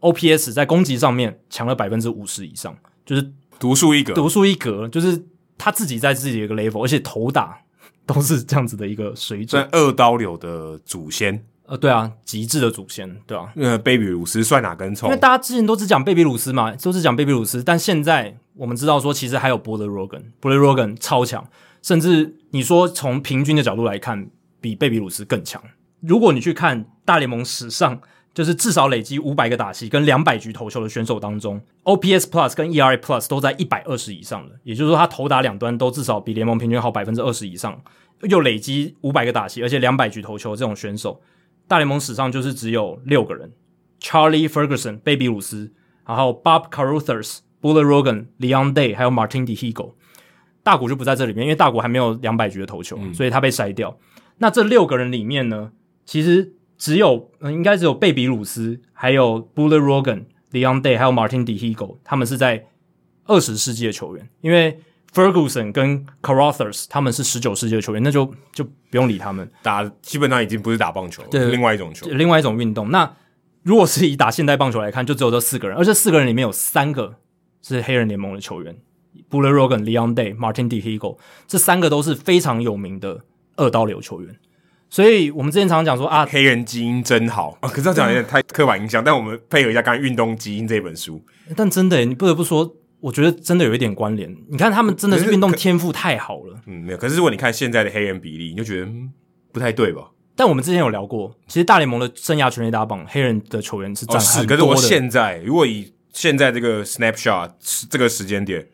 Speaker 1: ，OPS 在攻击上面强了百分之五十以上，就是
Speaker 2: 独树一格，
Speaker 1: 独树一格，就是他自己在自己的一个 level，而且投打都是这样子的一个水准，
Speaker 2: 在二刀流的祖先。
Speaker 1: 呃，对啊，极致的祖先，对啊，
Speaker 2: 呃，贝比鲁斯算哪根葱？
Speaker 1: 因为大家之前都只讲贝比鲁斯嘛，都是讲贝比鲁斯，但现在我们知道说，其实还有 Buller Rogan，Buller Rogan 超强，甚至你说从平均的角度来看，比贝比鲁斯更强。如果你去看大联盟史上，就是至少累积五百个打席跟两百局投球的选手当中，OPS Plus 跟 ERA Plus 都在一百二十以上的，也就是说，他投打两端都至少比联盟平均好百分之二十以上，又累积五百个打席，而且两百局投球这种选手。大联盟史上就是只有六个人：Charlie Ferguson、贝比鲁斯，然后 Bob Caruthers、Buller Rogan、Leon Day，还有 Martin Dihigo。大谷就不在这里面，因为大谷还没有两百局的投球，嗯、所以他被筛掉。那这六个人里面呢，其实只有，嗯，应该只有贝比鲁斯，还有 Buller Rogan、Leon Day，还有 Martin Dihigo，他们是在二十世纪的球员，因为。Ferguson 跟 Carothers 他们是十九世纪的球员，那就就不用理他们，
Speaker 2: 打基本上已经不是打棒球，对，另外一种球，
Speaker 1: 另外一种运动。那如果是以打现代棒球来看，就只有这四个人，而这四个人里面有三个是黑人联盟的球员：Buller Rogan、Leon Day、Martin Dihigo，这三个都是非常有名的二刀流球员。所以我们之前常常讲说啊，
Speaker 2: 黑人基因真好啊，可是这样讲有点太刻板印象。但我们配合一下刚才《运动基因》这本书，
Speaker 1: 但真的，你不得不说。我觉得真的有一点关联。你看他们真的是运动天赋太好了。
Speaker 2: 嗯，没有。可是如果你看现在的黑人比例，你就觉得、嗯、不太对吧？
Speaker 1: 但我们之前有聊过，其实大联盟的生涯全垒打榜，黑人的球员是占很多的。
Speaker 2: 哦、是，可是我现在如果以现在这个 snapshot 这个时间点，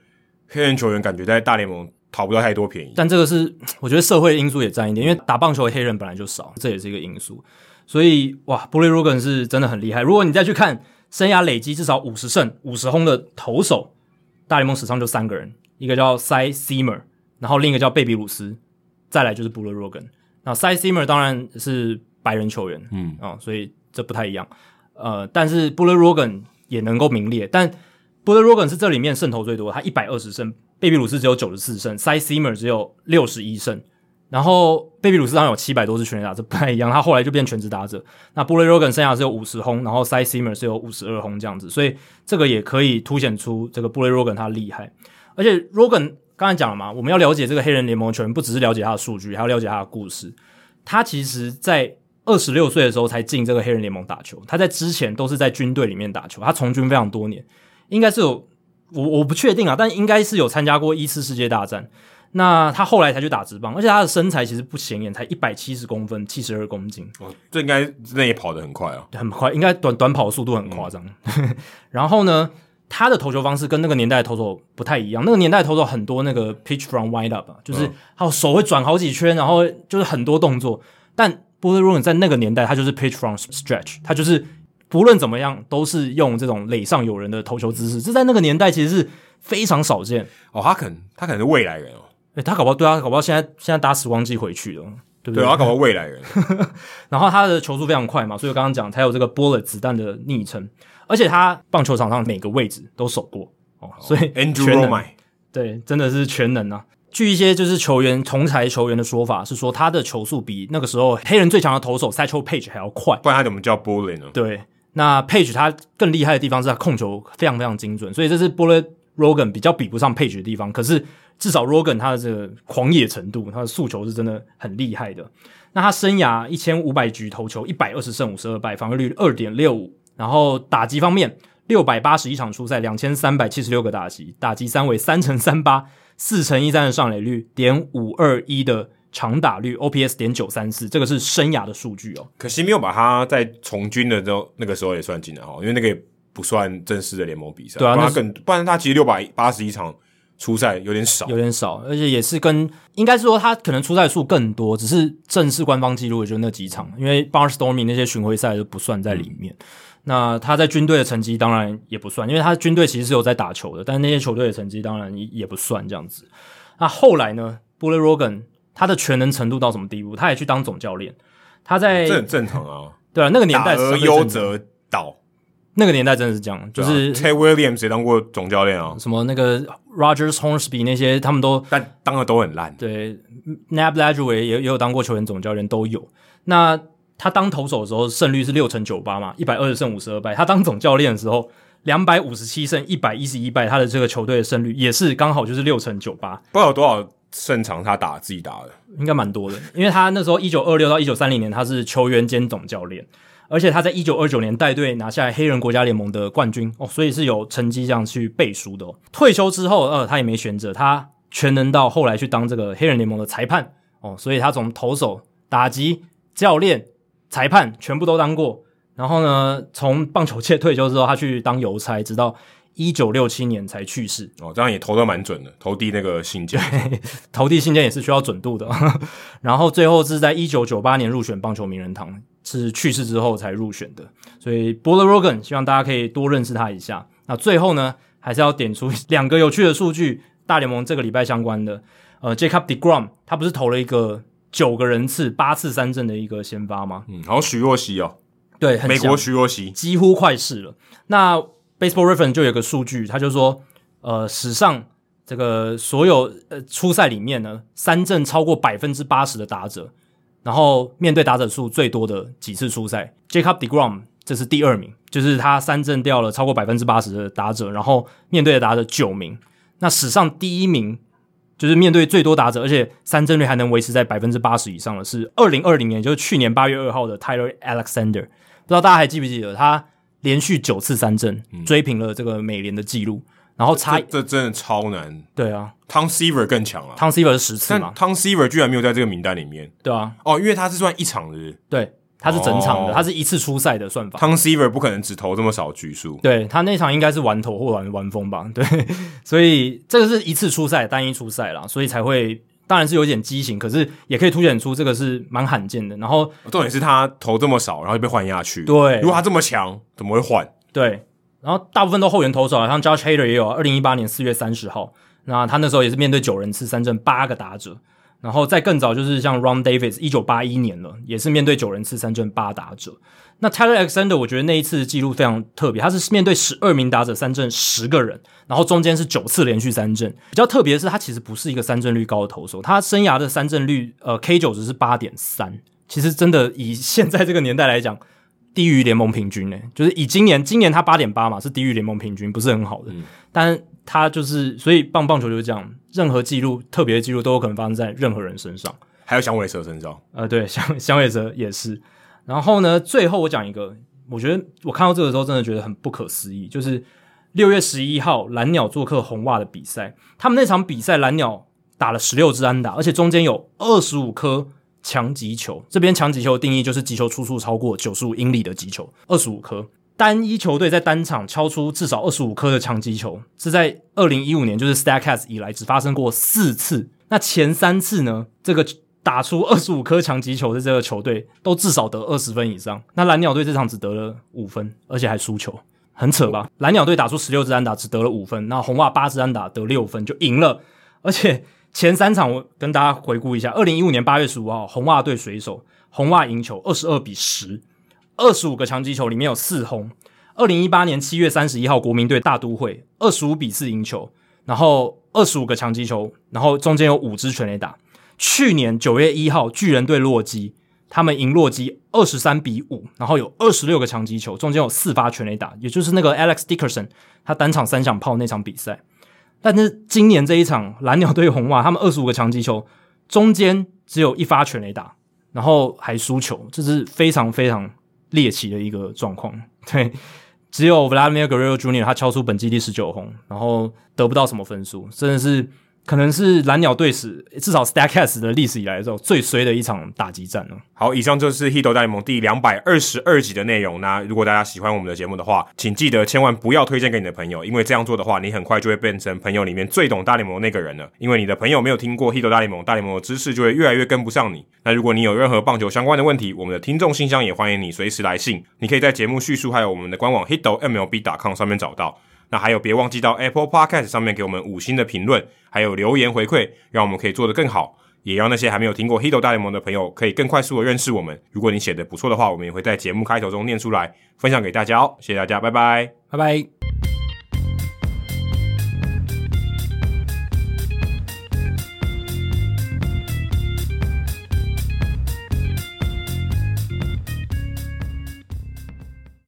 Speaker 2: 黑人球员感觉在大联盟讨不到太多便宜。
Speaker 1: 但这个是 我觉得社会因素也占一点，因为打棒球的黑人本来就少，这也是一个因素。所以哇，Buller Rogan 是真的很厉害。如果你再去看生涯累积至少五十胜、五十轰的投手。大联盟史上就三个人，一个叫 Cy Seamer，然后另一个叫贝比鲁斯，再来就是 Buller Rogan。那 Cy Seamer 当然是白人球员，嗯啊、哦，所以这不太一样。呃，但是 Buller Rogan 也能够名列，但 Buller Rogan 是这里面胜投最多，他一百二十胜，贝比鲁斯只有九十四胜，Cy Seamer 只有六十一胜。然后贝比鲁斯当然有七百多次全垒打，这不太一样。他后来就变全职打者。那布雷罗根生涯是有五十轰，然后 Cy Seamer 是有五十二轰这样子，所以这个也可以凸显出这个布雷罗根他厉害。而且 Rogan 刚才讲了嘛，我们要了解这个黑人联盟球员，不只是了解他的数据，还要了解他的故事。他其实，在二十六岁的时候才进这个黑人联盟打球，他在之前都是在军队里面打球，他从军非常多年，应该是有我我不确定啊，但应该是有参加过一次世界大战。那他后来才去打直棒，而且他的身材其实不显眼，才一百七十公分，七十二公斤。
Speaker 2: 哦，这应该那也跑得很快啊，
Speaker 1: 很快，应该短短跑速度很夸张。嗯、然后呢，他的投球方式跟那个年代的投手不太一样。那个年代的投手很多那个 pitch from wind up，就是他手会转好几圈，然后就是很多动作。但 Bullet Rogan 在那个年代，他就是 pitch from stretch，他就是不论怎么样都是用这种垒上有人的投球姿势。这在那个年代其实是非常少见
Speaker 2: 哦。他可能他可能是未来人哦。
Speaker 1: 诶，他搞不好对啊，搞不好现在现在搭时光机回去了。对不对？
Speaker 2: 对，他搞个未来人，
Speaker 1: 然后他的球速非常快嘛，所以我刚刚讲才有这个 bullet 子弹的昵称，而且他棒球场上每个位置都守过哦，所以全能
Speaker 2: Andrew Romine
Speaker 1: 对，真的是全能啊。据一些就是球员同才球员的说法是说，他的球速比那个时候黑人最强的投手 Satchel Paige 还要快，
Speaker 2: 不然他怎么叫 bullet 呢？
Speaker 1: 对，那 Page 他更厉害的地方是他控球非常非常精准，所以这是 Bullet Rogan 比较比不上 Page 的地方。可是至少 Rogan 他的这个狂野程度，他的速球是真的很厉害的。那他生涯一千五百局投球，一百二十胜五十二败，防御率二点六五。然后打击方面，六百八十一场出赛，两千三百七十六个打击，打击三围三乘三八，四乘一三的上垒率，点五二一的长打率，OPS 点九三四，这个是生涯的数据哦。
Speaker 2: 可惜没有把他在从军的时候那个时候也算进来哦，因为那个也不算正式的联盟比赛。
Speaker 1: 对啊，
Speaker 2: 不然他更不然他其实六百八十一场。出赛有点少，
Speaker 1: 有点少，而且也是跟应该是说他可能出赛数更多，只是正式官方记录也就那几场，因为 Barnstorming 那些巡回赛都不算在里面。嗯、那他在军队的成绩当然也不算，因为他军队其实是有在打球的，但是那些球队的成绩当然也也不算这样子。那后来呢，Bullet Rogan 他的全能程度到什么地步？他也去当总教练，他在
Speaker 2: 这很正常啊，
Speaker 1: 对啊，那个年代
Speaker 2: 打而优则导。
Speaker 1: 那个年代真的是这样，就是
Speaker 2: Ted Williams 也当过总教练啊，
Speaker 1: 什么那个 Rogers Hornsby 那些，他们都
Speaker 2: 但当的都很烂。对
Speaker 1: ，Nab Lajoie 也也有当过球员总教练，都有。那他当投手的时候，胜率是六成九八嘛，一百二十胜五十二败。他当总教练的时候，两百五十七胜一百一十一败，他的这个球队的胜率也是刚好就是六成九八。
Speaker 2: 不知道有多少胜场他打自己打的，
Speaker 1: 应该蛮多的，因为他那时候一九二六到一九三零年他是球员兼总教练。而且他在一九二九年带队拿下黑人国家联盟的冠军哦，所以是有成绩这样去背书的。退休之后，呃，他也没选择，他全能到后来去当这个黑人联盟的裁判哦，所以他从投手、打击、教练、裁判全部都当过。然后呢，从棒球界退休之后，他去当邮差，直到一九六七年才去世。
Speaker 2: 哦，这样也投的蛮准的，投递那个信件，
Speaker 1: 投递信件也是需要准度的。然后最后是在一九九八年入选棒球名人堂。是去世之后才入选的，所以 Bullet Rogan 希望大家可以多认识他一下。那最后呢，还是要点出两个有趣的数据，大联盟这个礼拜相关的。呃，Jacob deGrom 他不是投了一个九个人次八次三振的一个先发吗？
Speaker 2: 嗯，然后许若曦哦，
Speaker 1: 对，
Speaker 2: 美国许若曦
Speaker 1: 几乎快逝了。那 Baseball Reference 就有个数据，他就说，呃，史上这个所有呃出赛里面呢，三振超过百分之八十的打者。然后面对打者数最多的几次出赛，Jacob deGrom 这是第二名，就是他三振掉了超过百分之八十的打者，然后面对的打者九名。那史上第一名就是面对最多打者，而且三振率还能维持在百分之八十以上的是二零二零年，就是去年八月二号的 Tyler Alexander。不知道大家还记不记得他连续九次三振追平了这个美联的记录。然后差
Speaker 2: 这，这真的超难，
Speaker 1: 对啊
Speaker 2: ，Tom Seaver 更强了
Speaker 1: ，Tom Seaver 是十次嘛
Speaker 2: ，Tom Seaver 居然没有在这个名单里面，
Speaker 1: 对啊，
Speaker 2: 哦，因为他是算一场的，
Speaker 1: 对，他是整场的，哦、他是一次出赛的算法
Speaker 2: ，Tom Seaver 不可能只投这么少局数，
Speaker 1: 对他那场应该是完投或完完封吧，对，所以这个是一次出赛，单一出赛啦，所以才会当然是有点畸形，可是也可以凸显出这个是蛮罕见的。然后
Speaker 2: 重点是他投这么少，然后就被换下去，
Speaker 1: 对，
Speaker 2: 如果他这么强，怎么会换？
Speaker 1: 对。然后大部分都后援投手，像 Josh Hader 也有，二零一八年四月三十号，那他那时候也是面对九人次三振八个打者，然后再更早就是像 Ron Davis，一九八一年了，也是面对九人次三振八打者。那 Tyler Alexander 我觉得那一次记录非常特别，他是面对十二名打者三振十个人，然后中间是九次连续三振。比较特别的是，他其实不是一个三振率高的投手，他生涯的三振率呃 K 九值是八点三，其实真的以现在这个年代来讲。低于联盟平均呢，就是以今年今年他八点八嘛，是低于联盟平均，不是很好的。嗯、但他就是，所以棒棒球就是这样，任何记录特别的记录都有可能发生在任何人身上，
Speaker 2: 还有响尾蛇身上。
Speaker 1: 呃，对，响响尾蛇也是。然后呢，最后我讲一个，我觉得我看到这个时候真的觉得很不可思议，就是六月十一号蓝鸟做客红袜的比赛，他们那场比赛蓝鸟打了十六支安打，而且中间有二十五颗。强击球，这边强击球的定义就是击球出速超过九十五英里的击球，二十五颗。单一球队在单场敲出至少二十五颗的强击球，是在二零一五年就是 Statcast 以来只发生过四次。那前三次呢，这个打出二十五颗强击球的这个球队都至少得二十分以上。那蓝鸟队这场只得了五分，而且还输球，很扯吧？蓝鸟队打出十六支安打只得了五分，那红袜八支安打得六分就赢了。而且前三场我跟大家回顾一下：二零一五年八月十五号，红袜队水手，红袜赢球二十二比十。二十五个强击球里面有四轰。二零一八年七月三十一号，国民队大都会二十五比四赢球，然后二十五个强击球，然后中间有五支全垒打。去年九月一号，巨人队洛基，他们赢洛基二十三比五，然后有二十六个强击球，中间有四发全垒打，也就是那个 Alex Dickerson 他单场三响炮那场比赛。但是今年这一场蓝鸟队红袜，他们二十五个强击球，中间只有一发全垒打，然后还输球，这是非常非常。猎奇的一个状况，对，只有 Vladimir Guerrero Jr. 他敲出本季第十九轰，然后得不到什么分数，真的是。可能是蓝鸟队史至少 Stacks 的历史以来的时候最衰的一场打击战了。
Speaker 2: 好，以上就是 Hito 大联盟第两百二十二集的内容。那如果大家喜欢我们的节目的话，请记得千万不要推荐给你的朋友，因为这样做的话，你很快就会变成朋友里面最懂大联盟那个人了。因为你的朋友没有听过 Hito 大联盟，大联盟的知识就会越来越跟不上你。那如果你有任何棒球相关的问题，我们的听众信箱也欢迎你随时来信，你可以在节目叙述还有我们的官网 hitomlb.com 上面找到。那还有，别忘记到 Apple Podcast 上面给我们五星的评论，还有留言回馈，让我们可以做得更好，也让那些还没有听过黑洞大联盟的朋友可以更快速的认识我们。如果你写的不错的话，我们也会在节目开头中念出来，分享给大家哦。谢谢大家，拜拜，
Speaker 1: 拜拜。